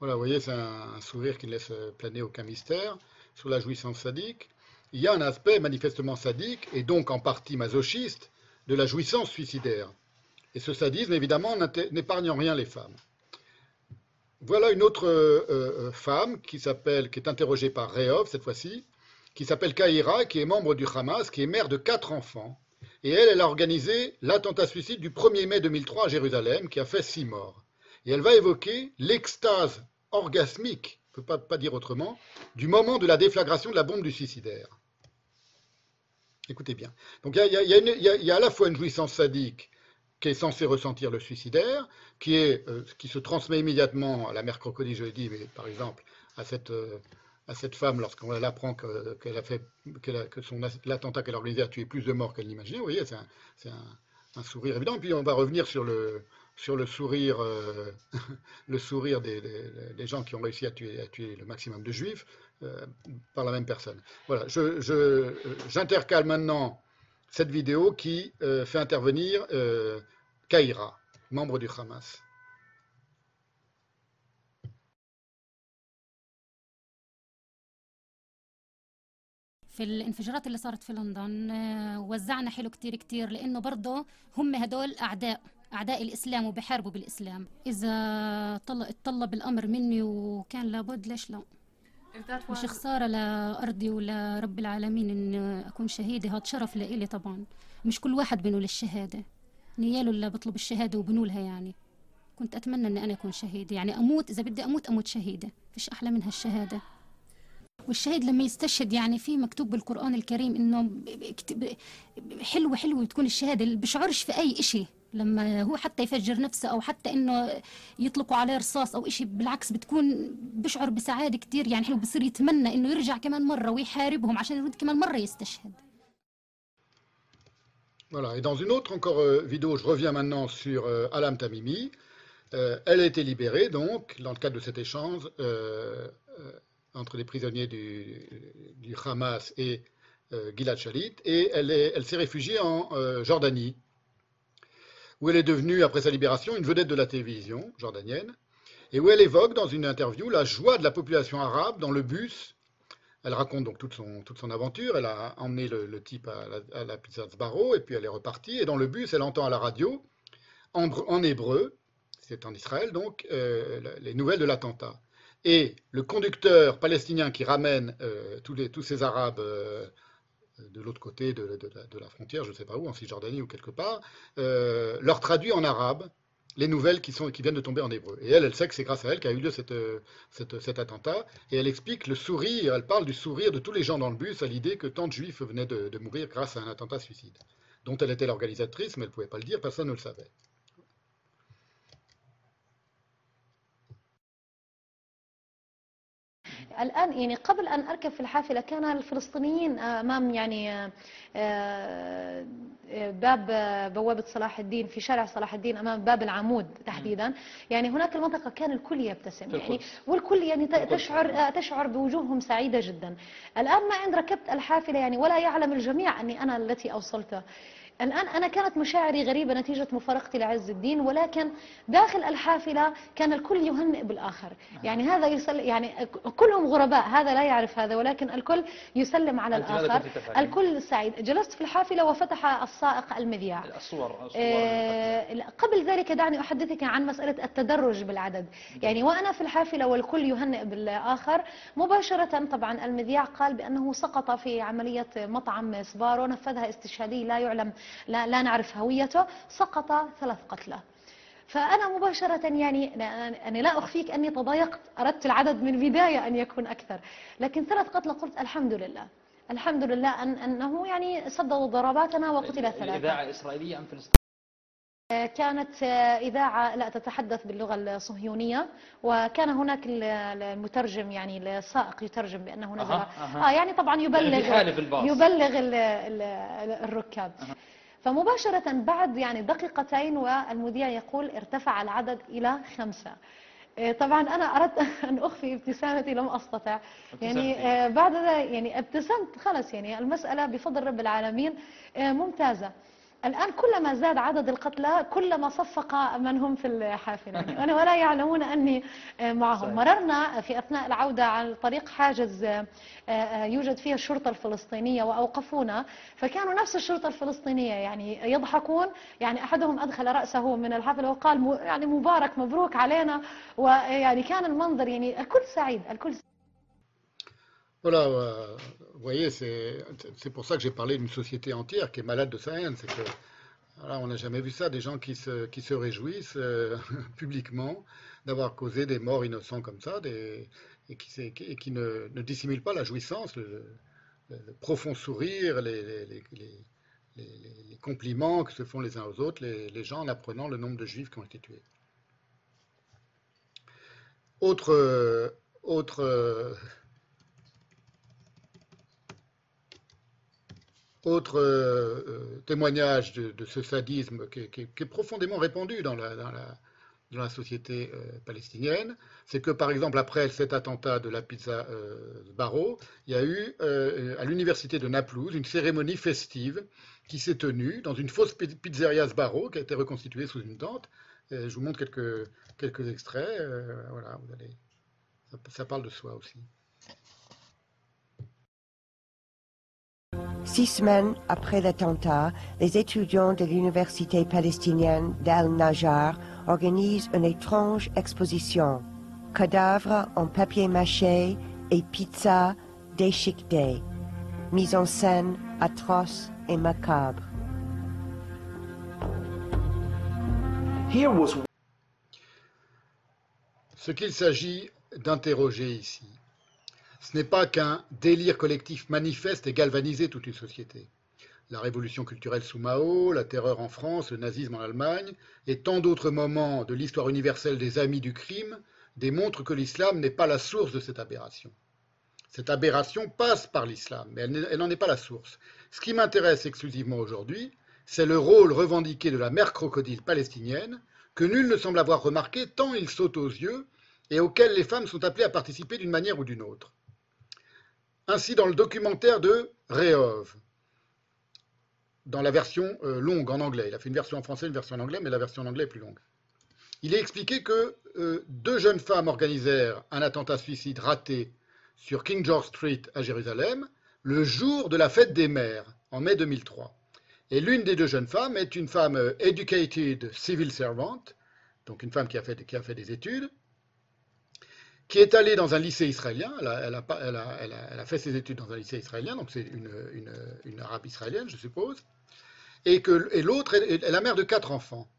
Voilà, vous voyez, c'est un, sourire qui ne laisse planer aucun mystère sur la jouissance sadique. Il y a un aspect manifestement sadique, et donc en partie masochiste, de la jouissance suicidaire. Et ce sadisme, évidemment, n'épargne en rien les femmes. Voilà une autre euh, euh, femme qui s'appelle, qui est interrogée par Réov cette fois-ci, qui s'appelle Kaira, qui est membre du Hamas, qui est mère de quatre enfants. Et elle, elle a organisé l'attentat suicide du 1er mai 2003 à Jérusalem, qui a fait six morts. Et elle va évoquer l'extase orgasmique, on ne peut pas, pas dire autrement, du moment de la déflagration de la bombe du suicidaire. Écoutez bien. Donc il y a, à la fois une jouissance sadique qui est censée ressentir le suicidaire, qui, est, euh, qui se transmet immédiatement à la mère crocodile, je l'ai dit, mais par exemple à cette, euh, à cette femme lorsqu'on apprend que, qu'elle a fait, que son, l'attentat qu'elle a organisé a tué plus de morts qu'elle n'imaginait. Vous voyez, c'est un, sourire évident. Puis on va revenir sur le, sur le sourire, euh, le sourire des, des- des gens qui ont réussi à tuer, à tuer le maximum de juifs euh, par la même personne. Voilà, je, je, euh, j'intercale maintenant cette vidéo qui euh, fait intervenir euh, Kaira, membre du Hamas. في الانفجارات اللي صارت في لندن آه، وزعنا حلو كتير كتير لأنه برضه هم هدول أعداء أعداء الإسلام وبيحاربوا بالإسلام. إذا طل- اتطلب الأمر مني وكان لابد ليش لا؟ مش خسارة لأرضي ولرب العالمين إن أكون شهيدة هذا شرف لإلي طبعا. مش كل واحد بنول الشهادة. نياله اللي بطلب الشهادة وبنولها يعني. كنت أتمنى إني أنا أكون شهيدة. يعني أموت إذا بدي أموت أموت شهيدة. فيش أحلى منها الشهادة والشهيد لما يستشهد يعني في مكتوب بالقرآن الكريم إنه حلو حلو تكون الشهادة اللي بشعرش في أي إشي لما هو حتى يفجر نفسه أو حتى إنه يطلقوا عليه رصاص أو إشي بالعكس بتكون بشعر بسعادة كتير يعني حلو بصير يتمنى إنه يرجع كمان مرة ويحاربهم عشان يرد كمان مرة يستشهد Voilà. Et dans une autre encore euh, vidéo, je reviens maintenant sur euh, Alam Tamimi. Euh, elle a été libérée donc dans le cadre de cet échange euh, euh, entre les prisonniers du, Hamas et euh, Gilad Shalit, et elle est- elle s'est réfugiée en euh, Jordanie, où elle est devenue après sa libération une vedette de la télévision jordanienne, et où elle évoque dans une interview la joie de la population arabe dans le bus elle raconte donc toute son, toute son aventure. Elle a emmené le, type à la, pizza Sbarro et puis elle est repartie. Et dans le bus, elle entend à la radio, en, br- en hébreu, c'est en Israël donc, euh, les nouvelles de l'attentat. Et le conducteur palestinien qui ramène euh, tous, ces Arabes euh, de l'autre côté de, la, frontière, je ne sais pas où, en Cisjordanie ou quelque part, euh, leur traduit en arabe les nouvelles qui, viennent de tomber en hébreu. Et elle, elle sait que c'est grâce à elle qu'a eu lieu cet attentat. Et elle explique le sourire, elle parle du sourire de tous les gens dans le bus à l'idée que tant de juifs venaient de, de mourir grâce à un attentat suicide, dont elle était l'organisatrice, mais elle ne pouvait pas le dire, personne ne le savait. الآن يعني قبل أن أركب في الحافلة كان الفلسطينيين أمام يعني آه، آه، باب بوابة صلاح الدين في شارع صلاح الدين أمام باب العمود تحديدا. يعني هناك المنطقة كان الكل يبتسم. يعني والكل يعني تشعر آه، تشعر بوجوههم سعيدة جدا. الآن ما إن ركبت الحافلة يعني ولا يعلم الجميع أني أنا التي أوصلت الآن أنا كانت مشاعري غريبة نتيجة مفارقتي لعز الدين ولكن داخل الحافلة كان الكل يهنئ بالآخر. يعني هذا يسل يعني كلهم غرباء هذا لا يعرف هذا ولكن الكل يسلم على الآخر؟ الكل سعيد. جلست في الحافلة وفتح السائق المذياع الصور الصور آه، قبل ذلك دعني أحدثك عن مسألة التدرج بالعدد. يعني وأنا في الحافلة والكل يهنئ بالآخر مباشرة طبعا المذياع قال بأنه سقط في عملية مطعم سبارو نفذها استشهادي لا يعلم لا, لا نعرف هويته سقط ثلاث قتلى. فأنا مباشرة يعني أنا أنا لا أخفيك أني تضايقت أردت العدد من البداية أن يكون أكثر. لكن ثلاث قتلى قلت الحمد لله. الحمد لله أن أنه يعني سددوا ضرباتنا وقتل ثلاثة. الإذاعة إسرائيلية أم فلسطينية؟ كانت إذاعة لا تتحدث باللغة الصهيونية وكان هناك ال- المترجم يعني السائق يترجم بأنه نزل أها. آه يعني طبعا يبلغ يعني. يبلغ ال ال الركاب. فمباشرة بعد يعني دقيقتين والمذيع يقول ارتفع العدد إلى خمسة. إيه، طبعا أنا أردت أن أخفي ابتسامتي لم أستطع. يعني. آه، بعد يعني ابتسمت خلص يعني المسألة بفضل رب العالمين آه، ممتازة. الآن كلما زاد عدد القتلى كلما صفق من هم في الحافلة. يعني ولا يعلمون أني آه، معهم مررنا في أثناء العودة على طريق حاجز آه، آه، يوجد فيه الشرطة الفلسطينية وأوقفونا. فكانوا نفس الشرطة الفلسطينية يعني يضحكون. يعني أحدهم أدخل رأسه من الحافلة وقال يعني مبارك مبروك علينا. ويعني كان المنظر يعني الكل سعيد الكل Voilà, euh, vous voyez, c'est pour ça que j'ai parlé d'une société entière qui est malade de sa haine. C'est que voilà, on n'a jamais vu ça, des gens qui se, se réjouissent euh, publiquement d'avoir causé des morts innocents comme ça, des, et qui, ne, dissimulent pas la jouissance, le, profond sourire, les, les- compliments que se font les uns aux autres, les, gens en apprenant le nombre de juifs qui ont été tués. Autre, euh, autre Autre euh, euh, témoignage de, ce sadisme qui, est- profondément répandu dans la, société euh, palestinienne, c'est que par exemple après cet attentat de la pizza euh, il y a eu à l'université de Naplouse une cérémonie festive qui s'est tenue dans une fausse pi- pizzeria Sbarro qui a été reconstituée sous une tente. Je vous montre quelques, extraits. voilà, vous allez, ça parle de soi aussi. Six semaines après l'attentat, les étudiants de l'université palestinienne d'Al-Najjar organisent une étrange exposition. Cadavres en papier mâché et pizza déchiquetée. Mise en scène atroce et macabre. Ce qu'il s'agit d'interroger ici, Ce n'est pas qu'un délire collectif manifeste et galvanisé toute une société. La révolution culturelle sous Mao, la terreur en France, le nazisme en Allemagne et tant d'autres moments de l'histoire universelle des amis du crime démontrent que l'islam n'est pas la source de cette aberration. Cette aberration passe par l'islam, mais elle n'en est pas la source. Ce qui m'intéresse exclusivement aujourd'hui, c'est le rôle revendiqué de la mère crocodile palestinienne, que nul ne semble avoir remarqué tant il saute aux yeux et auquel les femmes sont appelées à participer d'une manière ou d'une autre. Ainsi, dans le documentaire de Rehov, dans la version euh, longue en anglais, il a fait une version en français, une version en anglais, mais la version en anglais est plus longue. Il est expliqué que euh, deux jeunes femmes organisèrent un attentat suicide raté sur King George Street à Jérusalem le jour de la fête des mères, en mai 2003. Et l'une des deux jeunes femmes est une femme euh, educated civil servant, donc une femme qui a fait, qui a fait des études, qui est allée dans un lycée israélien. Elle a, fait ses études dans un lycée israélien, donc c'est une, arabe israélienne, je suppose. Et, l'autre est, est, la mère de quatre enfants.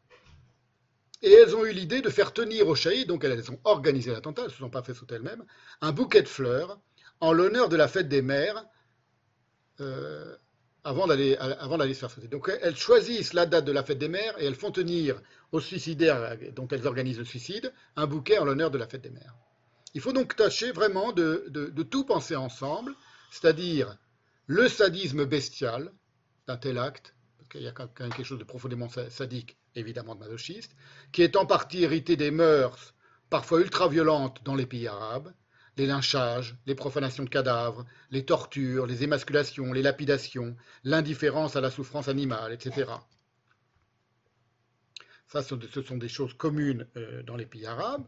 Et elles ont eu l'idée de faire tenir au shahid, donc elles ont organisé l'attentat, elles ne se sont pas fait sauter elles-mêmes, un bouquet de fleurs en l'honneur de la fête des mères euh, avant d'aller se faire sauter. Donc elles choisissent la date de la fête des mères et elles font tenir aux suicidaires dont elles organisent le suicide un bouquet en l'honneur de la fête des mères. Il faut donc tâcher vraiment de, tout penser ensemble, c'est-à-dire le sadisme bestial d'un tel acte, parce qu'il y a quand même quelque chose de profondément sadique, évidemment de masochiste, qui est en partie hérité des mœurs parfois ultra-violentes dans les pays arabes, les lynchages, les profanations de cadavres, les tortures, les émasculations, les lapidations, l'indifférence à la souffrance animale, etc. Ça, ce sont des choses communes euh, dans les pays arabes.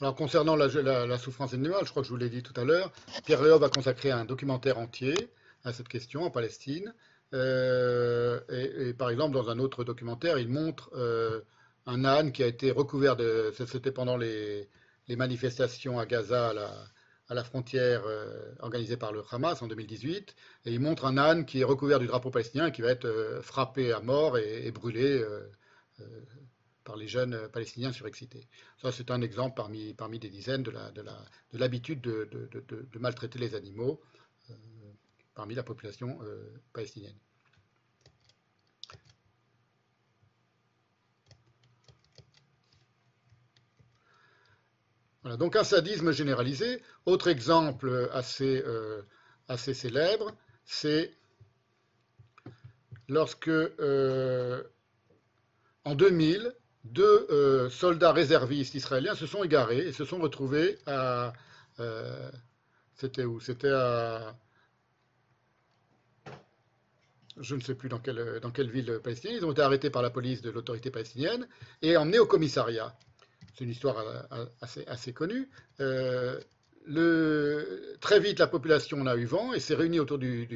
Alors, concernant la, la, souffrance animale, je crois que je vous l'ai dit tout à l'heure, Pierre Léov a consacré un documentaire entier à cette question en Palestine. Euh, et, par exemple, dans un autre documentaire, il montre euh, un âne qui a été recouvert de. C'était pendant les, manifestations à Gaza, à la, frontière euh, organisée par le Hamas en 2018. Et il montre un âne qui est recouvert du drapeau palestinien et qui va être frappé à mort et, brûlé les jeunes palestiniens surexcités. Ça, c'est un exemple parmi, des dizaines de l'habitude de, maltraiter les animaux euh, parmi la population euh, palestinienne. Voilà, donc un sadisme généralisé. Autre exemple assez, euh, célèbre, c'est lorsque, euh, en 2000, deux euh, soldats réservistes israéliens se sont égarés et se sont retrouvés à. Euh, c'était où? C'était à. Je ne sais plus dans quelle, dans quelle ville palestinienne. Ils ont été arrêtés par la police de l'autorité palestinienne et emmenés au commissariat. C'est une histoire assez, assez connue. Euh, très vite, la population en a eu vent et s'est réunie autour du,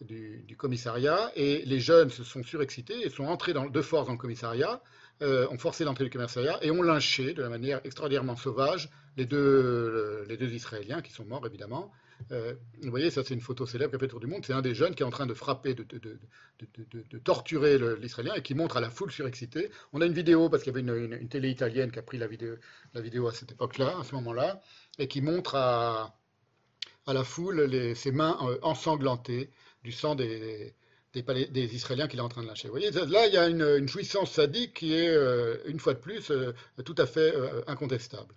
du, commissariat. Et les jeunes se sont surexcités et sont entrés dans, de force dans le commissariat euh, ont forcé l'entrée du commissariat et ont lynché de la manière extraordinairement sauvage les deux, euh, les deux Israéliens qui sont morts évidemment. Euh, vous voyez, ça c'est une photo célèbre qui a fait le tour du monde. C'est un des jeunes qui est en train de frapper, de, de, de, de torturer l'Israélien et qui montre à la foule surexcitée. On a une vidéo parce qu'il y avait une, une, une, télé italienne qui a pris la vidéo, la vidéo à cette époque-là, à ce moment-là, et qui montre à, à la foule les, ses mains ensanglantées du sang des, des, des, Israéliens qu'il est en train de lâcher. Vous voyez, là, il y a une, une jouissance sadique qui est, euh, une fois de plus, euh, tout à fait euh, incontestable.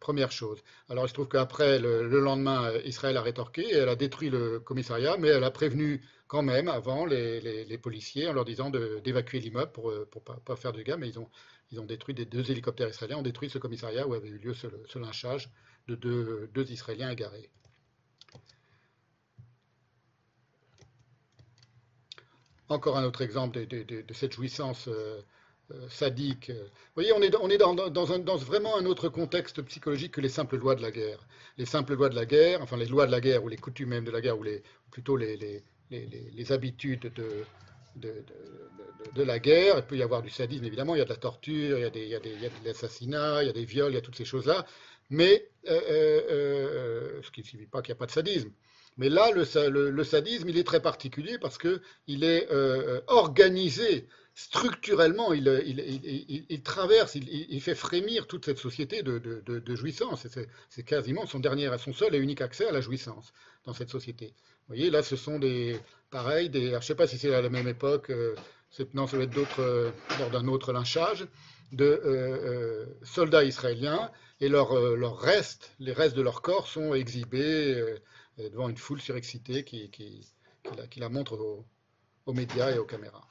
Première chose. Alors, il se trouve qu'après, le, le, lendemain, Israël a rétorqué et elle a détruit le commissariat, mais elle a prévenu quand même avant les, policiers en leur disant d'évacuer l'immeuble pour ne pas, faire de dégâts, mais ils ont, détruit des deux hélicoptères israéliens, ont détruit ce commissariat où avait eu lieu ce, ce lynchage de deux, deux Israéliens égarés. Encore un autre exemple de, cette jouissance euh, euh, sadique. Vous voyez, on est, dans, vraiment un autre contexte psychologique que les simples lois de la guerre. Les simples lois de la guerre, enfin les lois de la guerre ou les coutumes même de la guerre, ou plutôt les, habitudes de, la guerre. Il peut y avoir du sadisme, évidemment, il y a de la torture, il y a, des, il y a, de l'assassinat, il y a des viols, il y a toutes ces choses-là. Mais euh, ce qui ne signifie pas qu'il n'y a pas de sadisme. Mais là, le, sa- le- le sadisme, il est très particulier parce qu'il est euh, organisé structurellement, il, il traverse, il, fait frémir toute cette société de, jouissance. C'est quasiment son dernier, son seul et unique accès à la jouissance dans cette société. Vous voyez, là, ce sont des, pareil, je ne sais pas si c'est à la même époque, euh, non, ça doit être euh, lors d'un autre lynchage, de euh, euh, soldats israéliens, et leurs euh, restes, les restes de leur corps sont exhibés euh, euh, devant une foule surexcitée qui, la, montre aux, médias et aux caméras.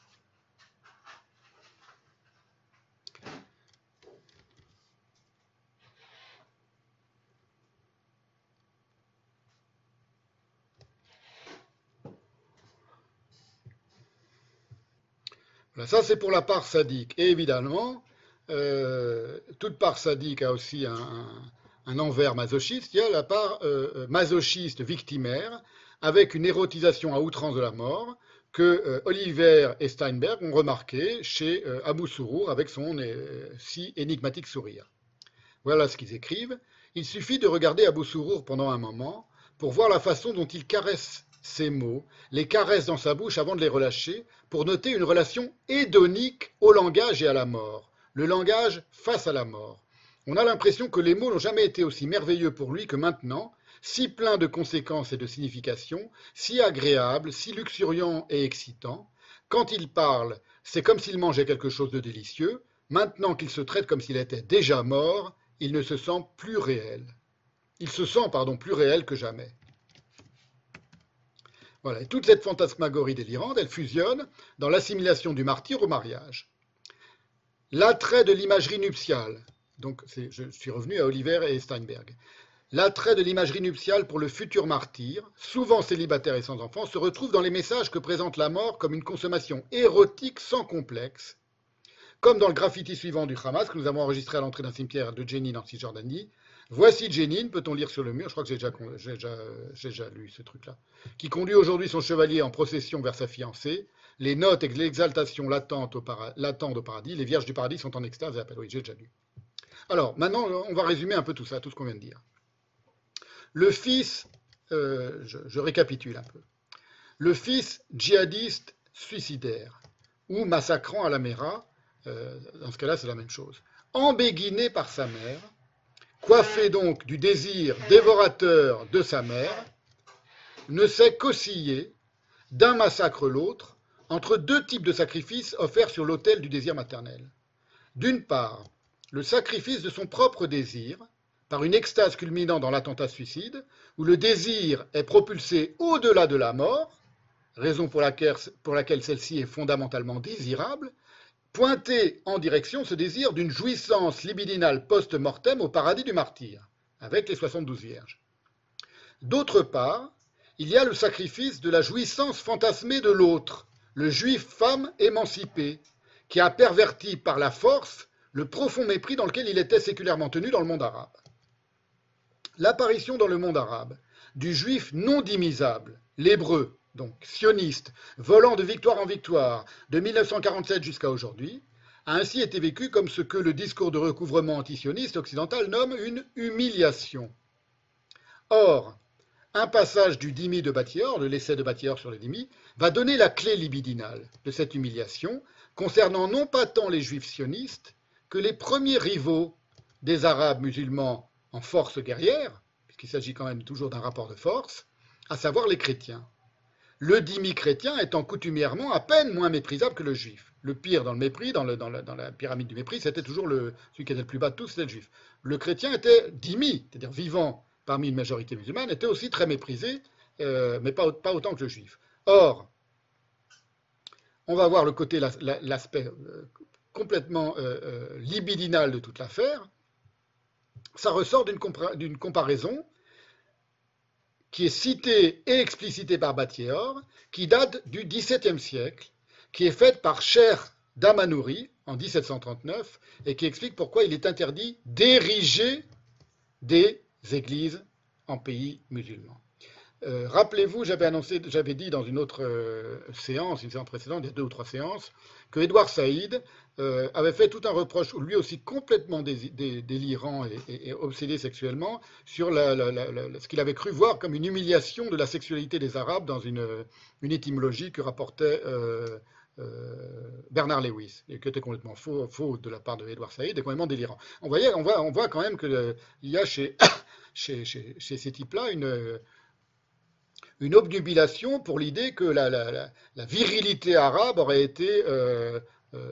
Voilà, ça, c'est pour la part sadique. Et évidemment, euh, toute part sadique a aussi un- un envers masochiste. Il y a la part euh, euh, masochiste victimaire, avec une érotisation à outrance de la mort, que euh, Oliver et Steinberg ont remarqué chez euh, Abou Sourour avec son si énigmatique sourire. Voilà ce qu'ils écrivent. Il suffit de regarder Abou Sourour pendant un moment pour voir la façon dont il caresse ses mots, les caresse dans sa bouche avant de les relâcher, pour noter une relation hédonique au langage et à la mort, le langage face à la mort. On a l'impression que les mots n'ont jamais été aussi merveilleux pour lui que maintenant, si pleins de conséquences et de significations, si agréables, si luxuriants et excitants. Quand il parle, c'est comme s'il mangeait quelque chose de délicieux. Maintenant qu'il se traite comme s'il était déjà mort, il ne se sent plus réel. Il se sent, pardon, plus réel que jamais. Voilà, et toute cette fantasmagorie délirante, elle fusionne dans l'assimilation du martyr au mariage. L'attrait de l'imagerie nuptiale, donc je suis revenu à Oliver et Steinberg. L'attrait de l'imagerie nuptiale pour le futur martyr, souvent célibataire et sans enfant, se retrouve dans les messages que présente la mort comme une consommation érotique sans complexe, comme dans le graffiti suivant du Hamas que nous avons enregistré à l'entrée d'un cimetière de Jenin en Cisjordanie. Voici Jenin, peut-on lire sur le mur, je crois que j'ai déjà, lu ce truc-là, qui conduit aujourd'hui son chevalier en procession vers sa fiancée. Les notes et l'exaltation latente au au paradis, les vierges du paradis sont en extase et appellent. Oui, j'ai déjà lu. Alors, maintenant, on va résumer un peu tout ça, tout ce qu'on vient de dire. Le fils, euh, je, récapitule un peu. Le fils djihadiste suicidaire ou massacrant à la Mera, euh, dans ce cas-là, c'est la même chose. Embéguiné par sa mère, coiffé donc du désir dévorateur de sa mère, ne sait qu'osciller d'un massacre l'autre entre deux types de sacrifices offerts sur l'autel du désir maternel. D'une part, le sacrifice de son propre désir, par une extase culminant dans l'attentat suicide, où le désir est propulsé au-delà de la mort, raison pour laquelle, celle-ci est fondamentalement désirable, pointé en direction ce désir d'une jouissance libidinale post-mortem au paradis du martyr, avec les 72 vierges. D'autre part, il y a le sacrifice de la jouissance fantasmée de l'autre, le juif femme émancipé, qui a perverti par la force le profond mépris dans lequel il était séculairement tenu dans le monde arabe. L'apparition dans le monde arabe du juif non dimisable, l'hébreu, donc sioniste, volant de victoire en victoire, de 1947 jusqu'à aujourd'hui, a ainsi été vécu comme ce que le discours de recouvrement antisioniste occidental nomme une humiliation. Or, un passage du dimi de Battior, de l'essai de Battior sur le dimi, va donner la clé libidinale de cette humiliation, concernant non pas tant les juifs sionistes que les premiers rivaux des arabes musulmans en force guerrière, puisqu'il s'agit quand même toujours d'un rapport de force, à savoir les chrétiens. Le dimi chrétien étant coutumièrement à peine moins méprisable que le juif. Le pire dans le mépris, dans, la, pyramide du mépris, c'était toujours celui qui était le plus bas de tous, c'était le juif. Le chrétien était dimi, c'est-à-dire vivant parmi une majorité musulmane, était aussi très méprisé, euh, mais pas, au- pas autant que le juif. Or, on va voir le côté, l'as- la- l'aspect euh, complètement euh, euh, libidinal de toute l'affaire. Ça ressort d'une compara- d'une comparaison qui est citée et explicitée par Battior, qui date du XVIIe siècle, qui est faite par Cher Damanouri en 1739 et qui explique pourquoi il est interdit d'ériger des églises en pays musulmans. Euh, Rappelez-vous, j'avais annoncé, j'avais dit dans une autre euh, séance, une séance précédente, il y a deux ou trois séances, que Edouard Saïd euh, avait fait tout un reproche, lui aussi complètement dé- dé- délirant et, obsédé sexuellement, sur ce qu'il avait cru voir comme une humiliation de la sexualité des Arabes dans une, une étymologie que rapportait euh, euh, Bernard Lewis, et qui était complètement faux, de la part de Edouard Saïd, et complètement délirant. On, voit, quand même qu'il y a chez, ces types-là une, une obnubilation pour l'idée que la, virilité arabe aurait été euh, euh,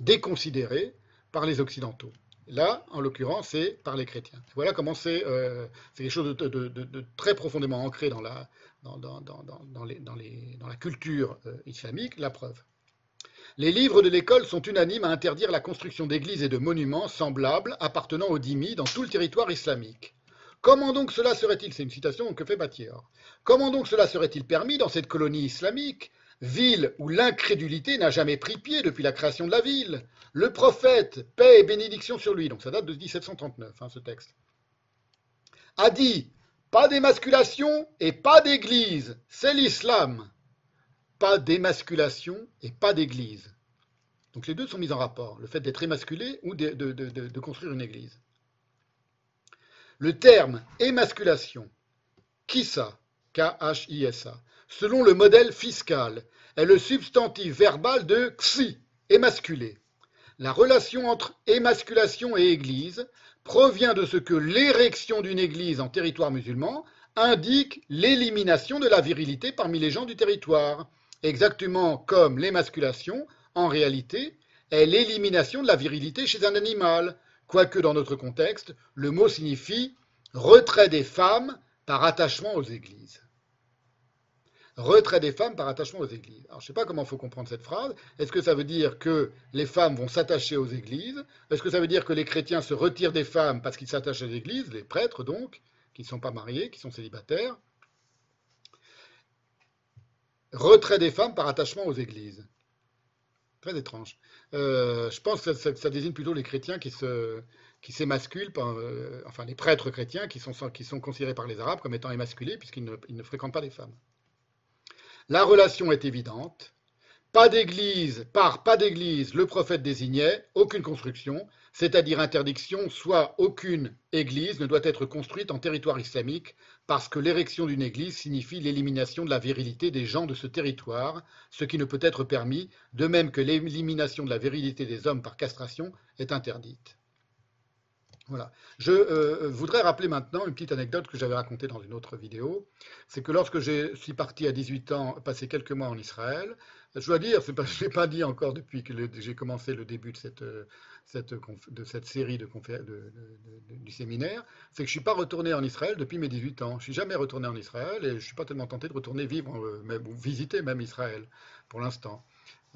déconsidérée par les Occidentaux. Là, en l'occurrence, c'est par les chrétiens. Voilà comment c'est euh, quelque chose de, très profondément ancré dans la, culture islamique, la preuve. Les livres de l'école sont unanimes à interdire la construction d'églises et de monuments semblables appartenant aux dhimmis dans tout le territoire islamique. Comment donc cela serait-il, c'est une citation que fait Batior, comment donc cela serait-il permis dans cette colonie islamique, ville où l'incrédulité n'a jamais pris pied depuis la création de la ville Le prophète, paix et bénédiction sur lui, donc ça date de 1739, hein, ce texte, a dit pas d'émasculation et pas d'église, c'est l'islam. Pas d'émasculation et pas d'église. Donc les deux sont mis en rapport, le fait d'être émasculé ou de, construire une église. Le terme émasculation, kissa, K-H-I-S-A, selon le modèle fiscal, est le substantif verbal de xi, émasculé. La relation entre émasculation et église provient de ce que l'érection d'une église en territoire musulman indique l'élimination de la virilité parmi les gens du territoire, exactement comme l'émasculation, en réalité, est l'élimination de la virilité chez un animal, quoique dans notre contexte, le mot signifie retrait des femmes par attachement aux églises. Retrait des femmes par attachement aux églises. Alors, je ne sais pas comment il faut comprendre cette phrase. Est-ce que ça veut dire que les femmes vont s'attacher aux églises? Est-ce que ça veut dire que les chrétiens se retirent des femmes parce qu'ils s'attachent aux églises, les prêtres donc, qui ne sont pas mariés, qui sont célibataires? Retrait des femmes par attachement aux églises. Très étrange. Euh, je pense que ça, désigne plutôt les chrétiens qui s'émasculent, euh, enfin les prêtres chrétiens qui sont, considérés par les Arabes comme étant émasculés puisqu'ils ne, ne fréquentent pas les femmes. La relation est évidente. Pas d'église, par pas d'église, le prophète désignait aucune construction, c'est-à-dire interdiction, soit aucune église ne doit être construite en territoire islamique, parce que l'érection d'une église signifie l'élimination de la virilité des gens de ce territoire, ce qui ne peut être permis, de même que l'élimination de la virilité des hommes par castration est interdite. Voilà. Je euh, voudrais rappeler maintenant une petite anecdote que j'avais racontée dans une autre vidéo. C'est que lorsque je suis parti à 18 ans, passer quelques mois en Israël, je dois dire, pas, je ne l'ai pas dit encore depuis que j'ai commencé le début de cette, euh, série de de- du séminaire, c'est que je ne suis pas retourné en Israël depuis mes 18 ans. Je ne suis jamais retourné en Israël et je ne suis pas tellement tenté de retourner vivre, euh, même, ou visiter même Israël pour l'instant.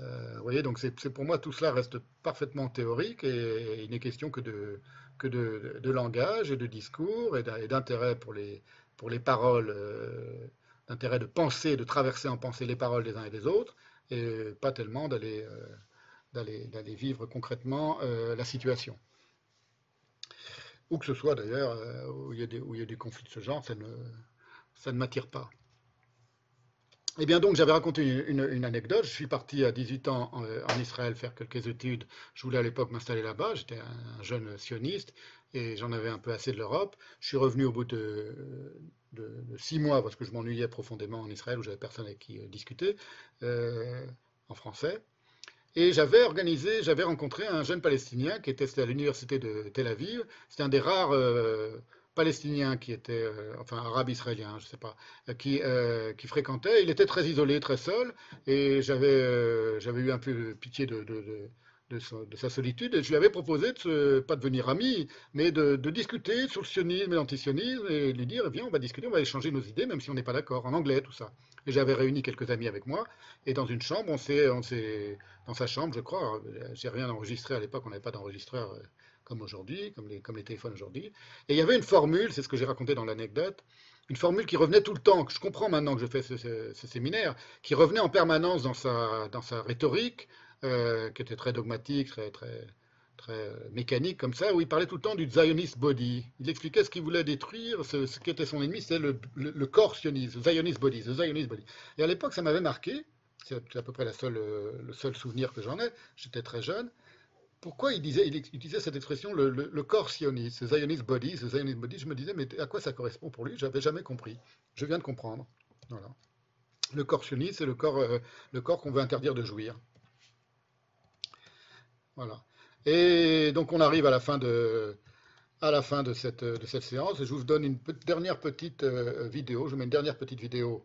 Euh, vous voyez, donc c'est pour moi tout cela reste parfaitement théorique et il n'est question que de, que de, langage et de discours et d'in- et d'intérêt pour les, pour les paroles, euh, d'intérêt de penser, de traverser en pensée les paroles des uns et des autres et pas tellement d'aller euh, d'aller d'aller vivre concrètement euh, la situation. Où que ce soit d'ailleurs, euh, où il y a des, où il y a des conflits de ce genre, ça ne, ça ne m'attire pas. Eh bien donc, j'avais raconté une, anecdote. Je suis parti à 18 ans en, en Israël faire quelques études. Je voulais à l'époque m'installer là-bas. J'étais un jeune sioniste et j'en avais un peu assez de l'Europe. Je suis revenu au bout de, de- six mois parce que je m'ennuyais profondément en Israël où j'avais personne avec qui euh, discuter euh, en français. Et j'avais organisé, j'avais rencontré un jeune Palestinien qui était à l'université de Tel Aviv. C'était un des rares euh, Palestiniens qui était, euh, enfin arabe israélien, je sais pas, euh, qui, euh, qui fréquentait. Il était très isolé, très seul, et j'avais j'avais eu un peu pitié de, de, de, sa, de sa solitude. Et je lui avais proposé de se, pas de devenir ami, mais de, de discuter sur le sionisme et l'antisionisme et lui dire, viens, on va discuter, on va échanger nos idées, même si on n'est pas d'accord, en anglais, tout ça. Et j'avais réuni quelques amis avec moi, et dans une chambre, on s'est, dans sa chambre, je crois, j'ai rien enregistré à l'époque, on n'avait pas d'enregistreur comme aujourd'hui, comme les, téléphones aujourd'hui. Et il y avait une formule, c'est ce que j'ai raconté dans l'anecdote, une formule qui revenait tout le temps, que je comprends maintenant que je fais ce, séminaire, qui revenait en permanence dans sa, rhétorique, euh, qui était très dogmatique, très, mécanique comme ça, où il parlait tout le temps du Zionist body. Il expliquait ce qu'il voulait détruire, ce, ce qui était son ennemi, c'est le, le, le, corps sioniste, le Zionist body, the Zionist body. Et à l'époque, ça m'avait marqué, c'est à peu près le seul souvenir que j'en ai, j'étais très jeune. Pourquoi il disait, il utilisait cette expression, le, le corps sioniste, the Zionist body, the Zionist body Je me disais, mais à quoi ça correspond pour lui? Je n'avais jamais compris. Je viens de comprendre. Voilà. Le corps sioniste, c'est le corps, euh, le corps qu'on veut interdire de jouir. Voilà. Et donc on arrive à la fin de, à la fin de cette, de cette séance. Je vous donne une dernière petite euh, vidéo. Je mets une dernière petite vidéo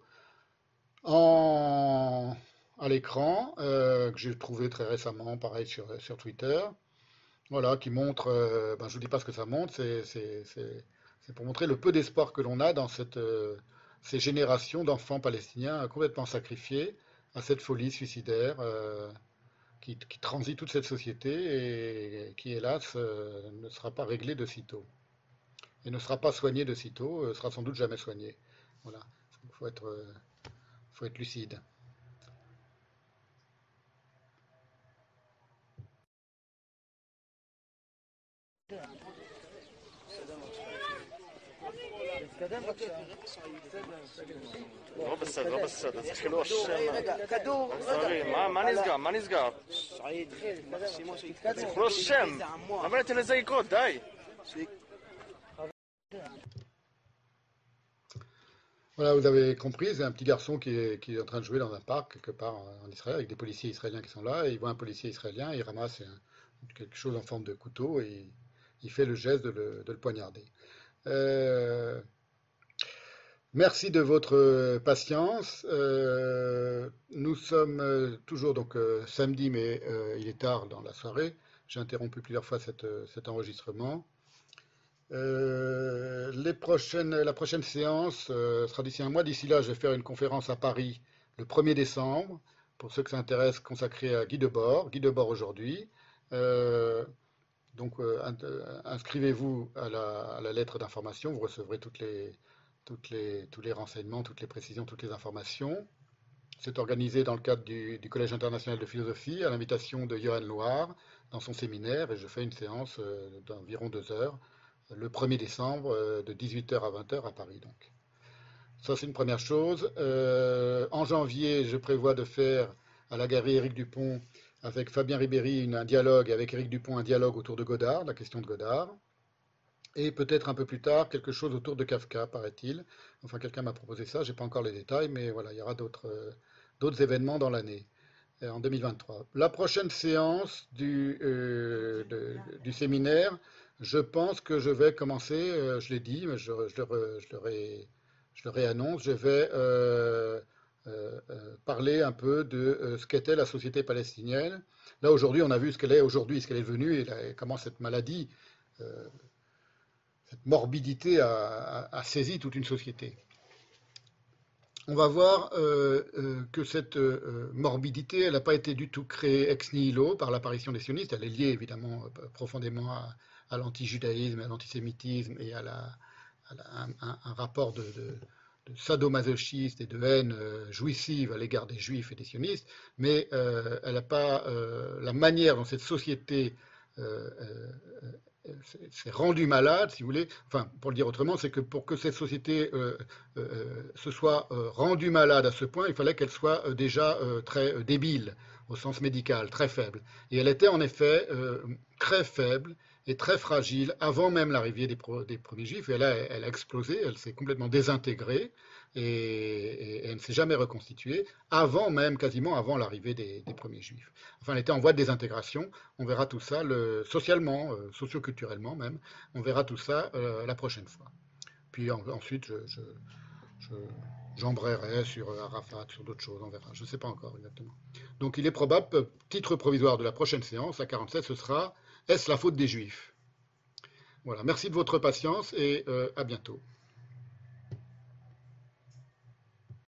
en, à l'écran euh, que j'ai trouvé très récemment, pareil sur, sur Twitter. Voilà, qui montre, euh, ben, je ne vous dis pas ce que ça montre, c'est pour montrer le peu d'espoir que l'on a dans cette, euh, ces générations d'enfants palestiniens complètement sacrifiés à cette folie suicidaire qui, qui, transite toute cette société et qui, hélas, ne sera pas réglée de sitôt. Et ne sera pas soignée de sitôt, sera sans doute jamais soignée. Voilà, il faut être, faut être lucide. לא בסדר, לא בסדר, תתחילו השם. דברים, מה- מה נסגר? מה נסגר? תתחילו השם. למה ניתן לזה לקרות? די. Voilà, vous avez compris, c'est un petit garçon qui est, qui est en train de jouer dans un parc quelque part en Israël avec des policiers israéliens qui sont là. Et il voit un policier israélien, il ramasse un- quelque chose en forme de couteau et il fait le geste de le, de le poignarder. Euh, merci de votre patience. Euh, nous sommes euh, toujours donc euh, samedi, mais euh, il est tard dans la soirée. J'ai interrompu plusieurs fois cette, euh, cet enregistrement. Euh, la prochaine séance euh, sera d'ici un mois. D'ici là, je vais faire une conférence à Paris le 1er décembre. Pour ceux que ça intéresse, consacrée à Guy Debord. Guy Debord aujourd'hui. Euh, donc, euh, euh, inscrivez-vous à la, lettre d'information. Vous recevrez tous les renseignements, toutes les précisions, toutes les informations. C'est organisé dans le cadre du, Collège international de philosophie à l'invitation de Johan Loire dans son séminaire et je fais une séance euh, d'environ deux heures le 1er décembre de 18h à 20h à Paris. Donc. Ça, c'est une première chose. En janvier, je prévois de faire à la galerie Éric Dupont avec Fabien Ribéry un dialogue, avec Éric Dupont un dialogue autour de Godard, la question de Godard. Et peut-être un peu plus tard, quelque chose autour de Kafka, paraît-il. Enfin, quelqu'un m'a proposé ça, je n'ai pas encore les détails, mais voilà, il y aura d'autres euh, événements dans l'année, euh, en 2023. La prochaine séance du, euh, du séminaire, je pense que je vais commencer, je l'ai dit, mais je, le, réannonce, je vais parler un peu de euh, ce qu'était la société palestinienne. Là, aujourd'hui, on a vu ce qu'elle est aujourd'hui, ce qu'elle est devenue, et, comment cette maladie, euh, cette morbidité a, saisi toute une société. On va voir euh, euh, que cette euh, morbidité, elle n'a pas été du tout créée ex nihilo par l'apparition des sionistes, elle est liée évidemment euh, profondément à, à l'anti-judaïsme, à l'antisémitisme et à, un, rapport de, de et de haine euh, jouissive à l'égard des juifs et des sionistes, mais euh, elle n'a pas euh, la manière dont cette société s'est- rendue malade, si vous voulez. Enfin, pour le dire autrement, c'est que pour que cette société se soit rendue malade à ce point, il fallait qu'elle soit déjà très débile au sens médical, très faible. Et elle était en effet très faible et très fragile avant même l'arrivée des, premiers juifs. Et là, elle, a explosé, elle s'est complètement désintégrée et, elle ne s'est jamais reconstituée avant même, quasiment avant l'arrivée des, premiers juifs. Enfin, elle était en voie de désintégration. On verra tout ça le, socialement, euh, socioculturellement même. On verra tout ça euh, la prochaine fois. Puis en- ensuite, je, je, je- j'embrayerai sur euh, Arafat, sur d'autres choses, on verra. Je ne sais pas encore exactement. Donc il est probable, titre provisoire de la prochaine séance, la 47, ce sera Est-ce la faute des Juifs? Voilà, merci de votre patience et euh, à bientôt.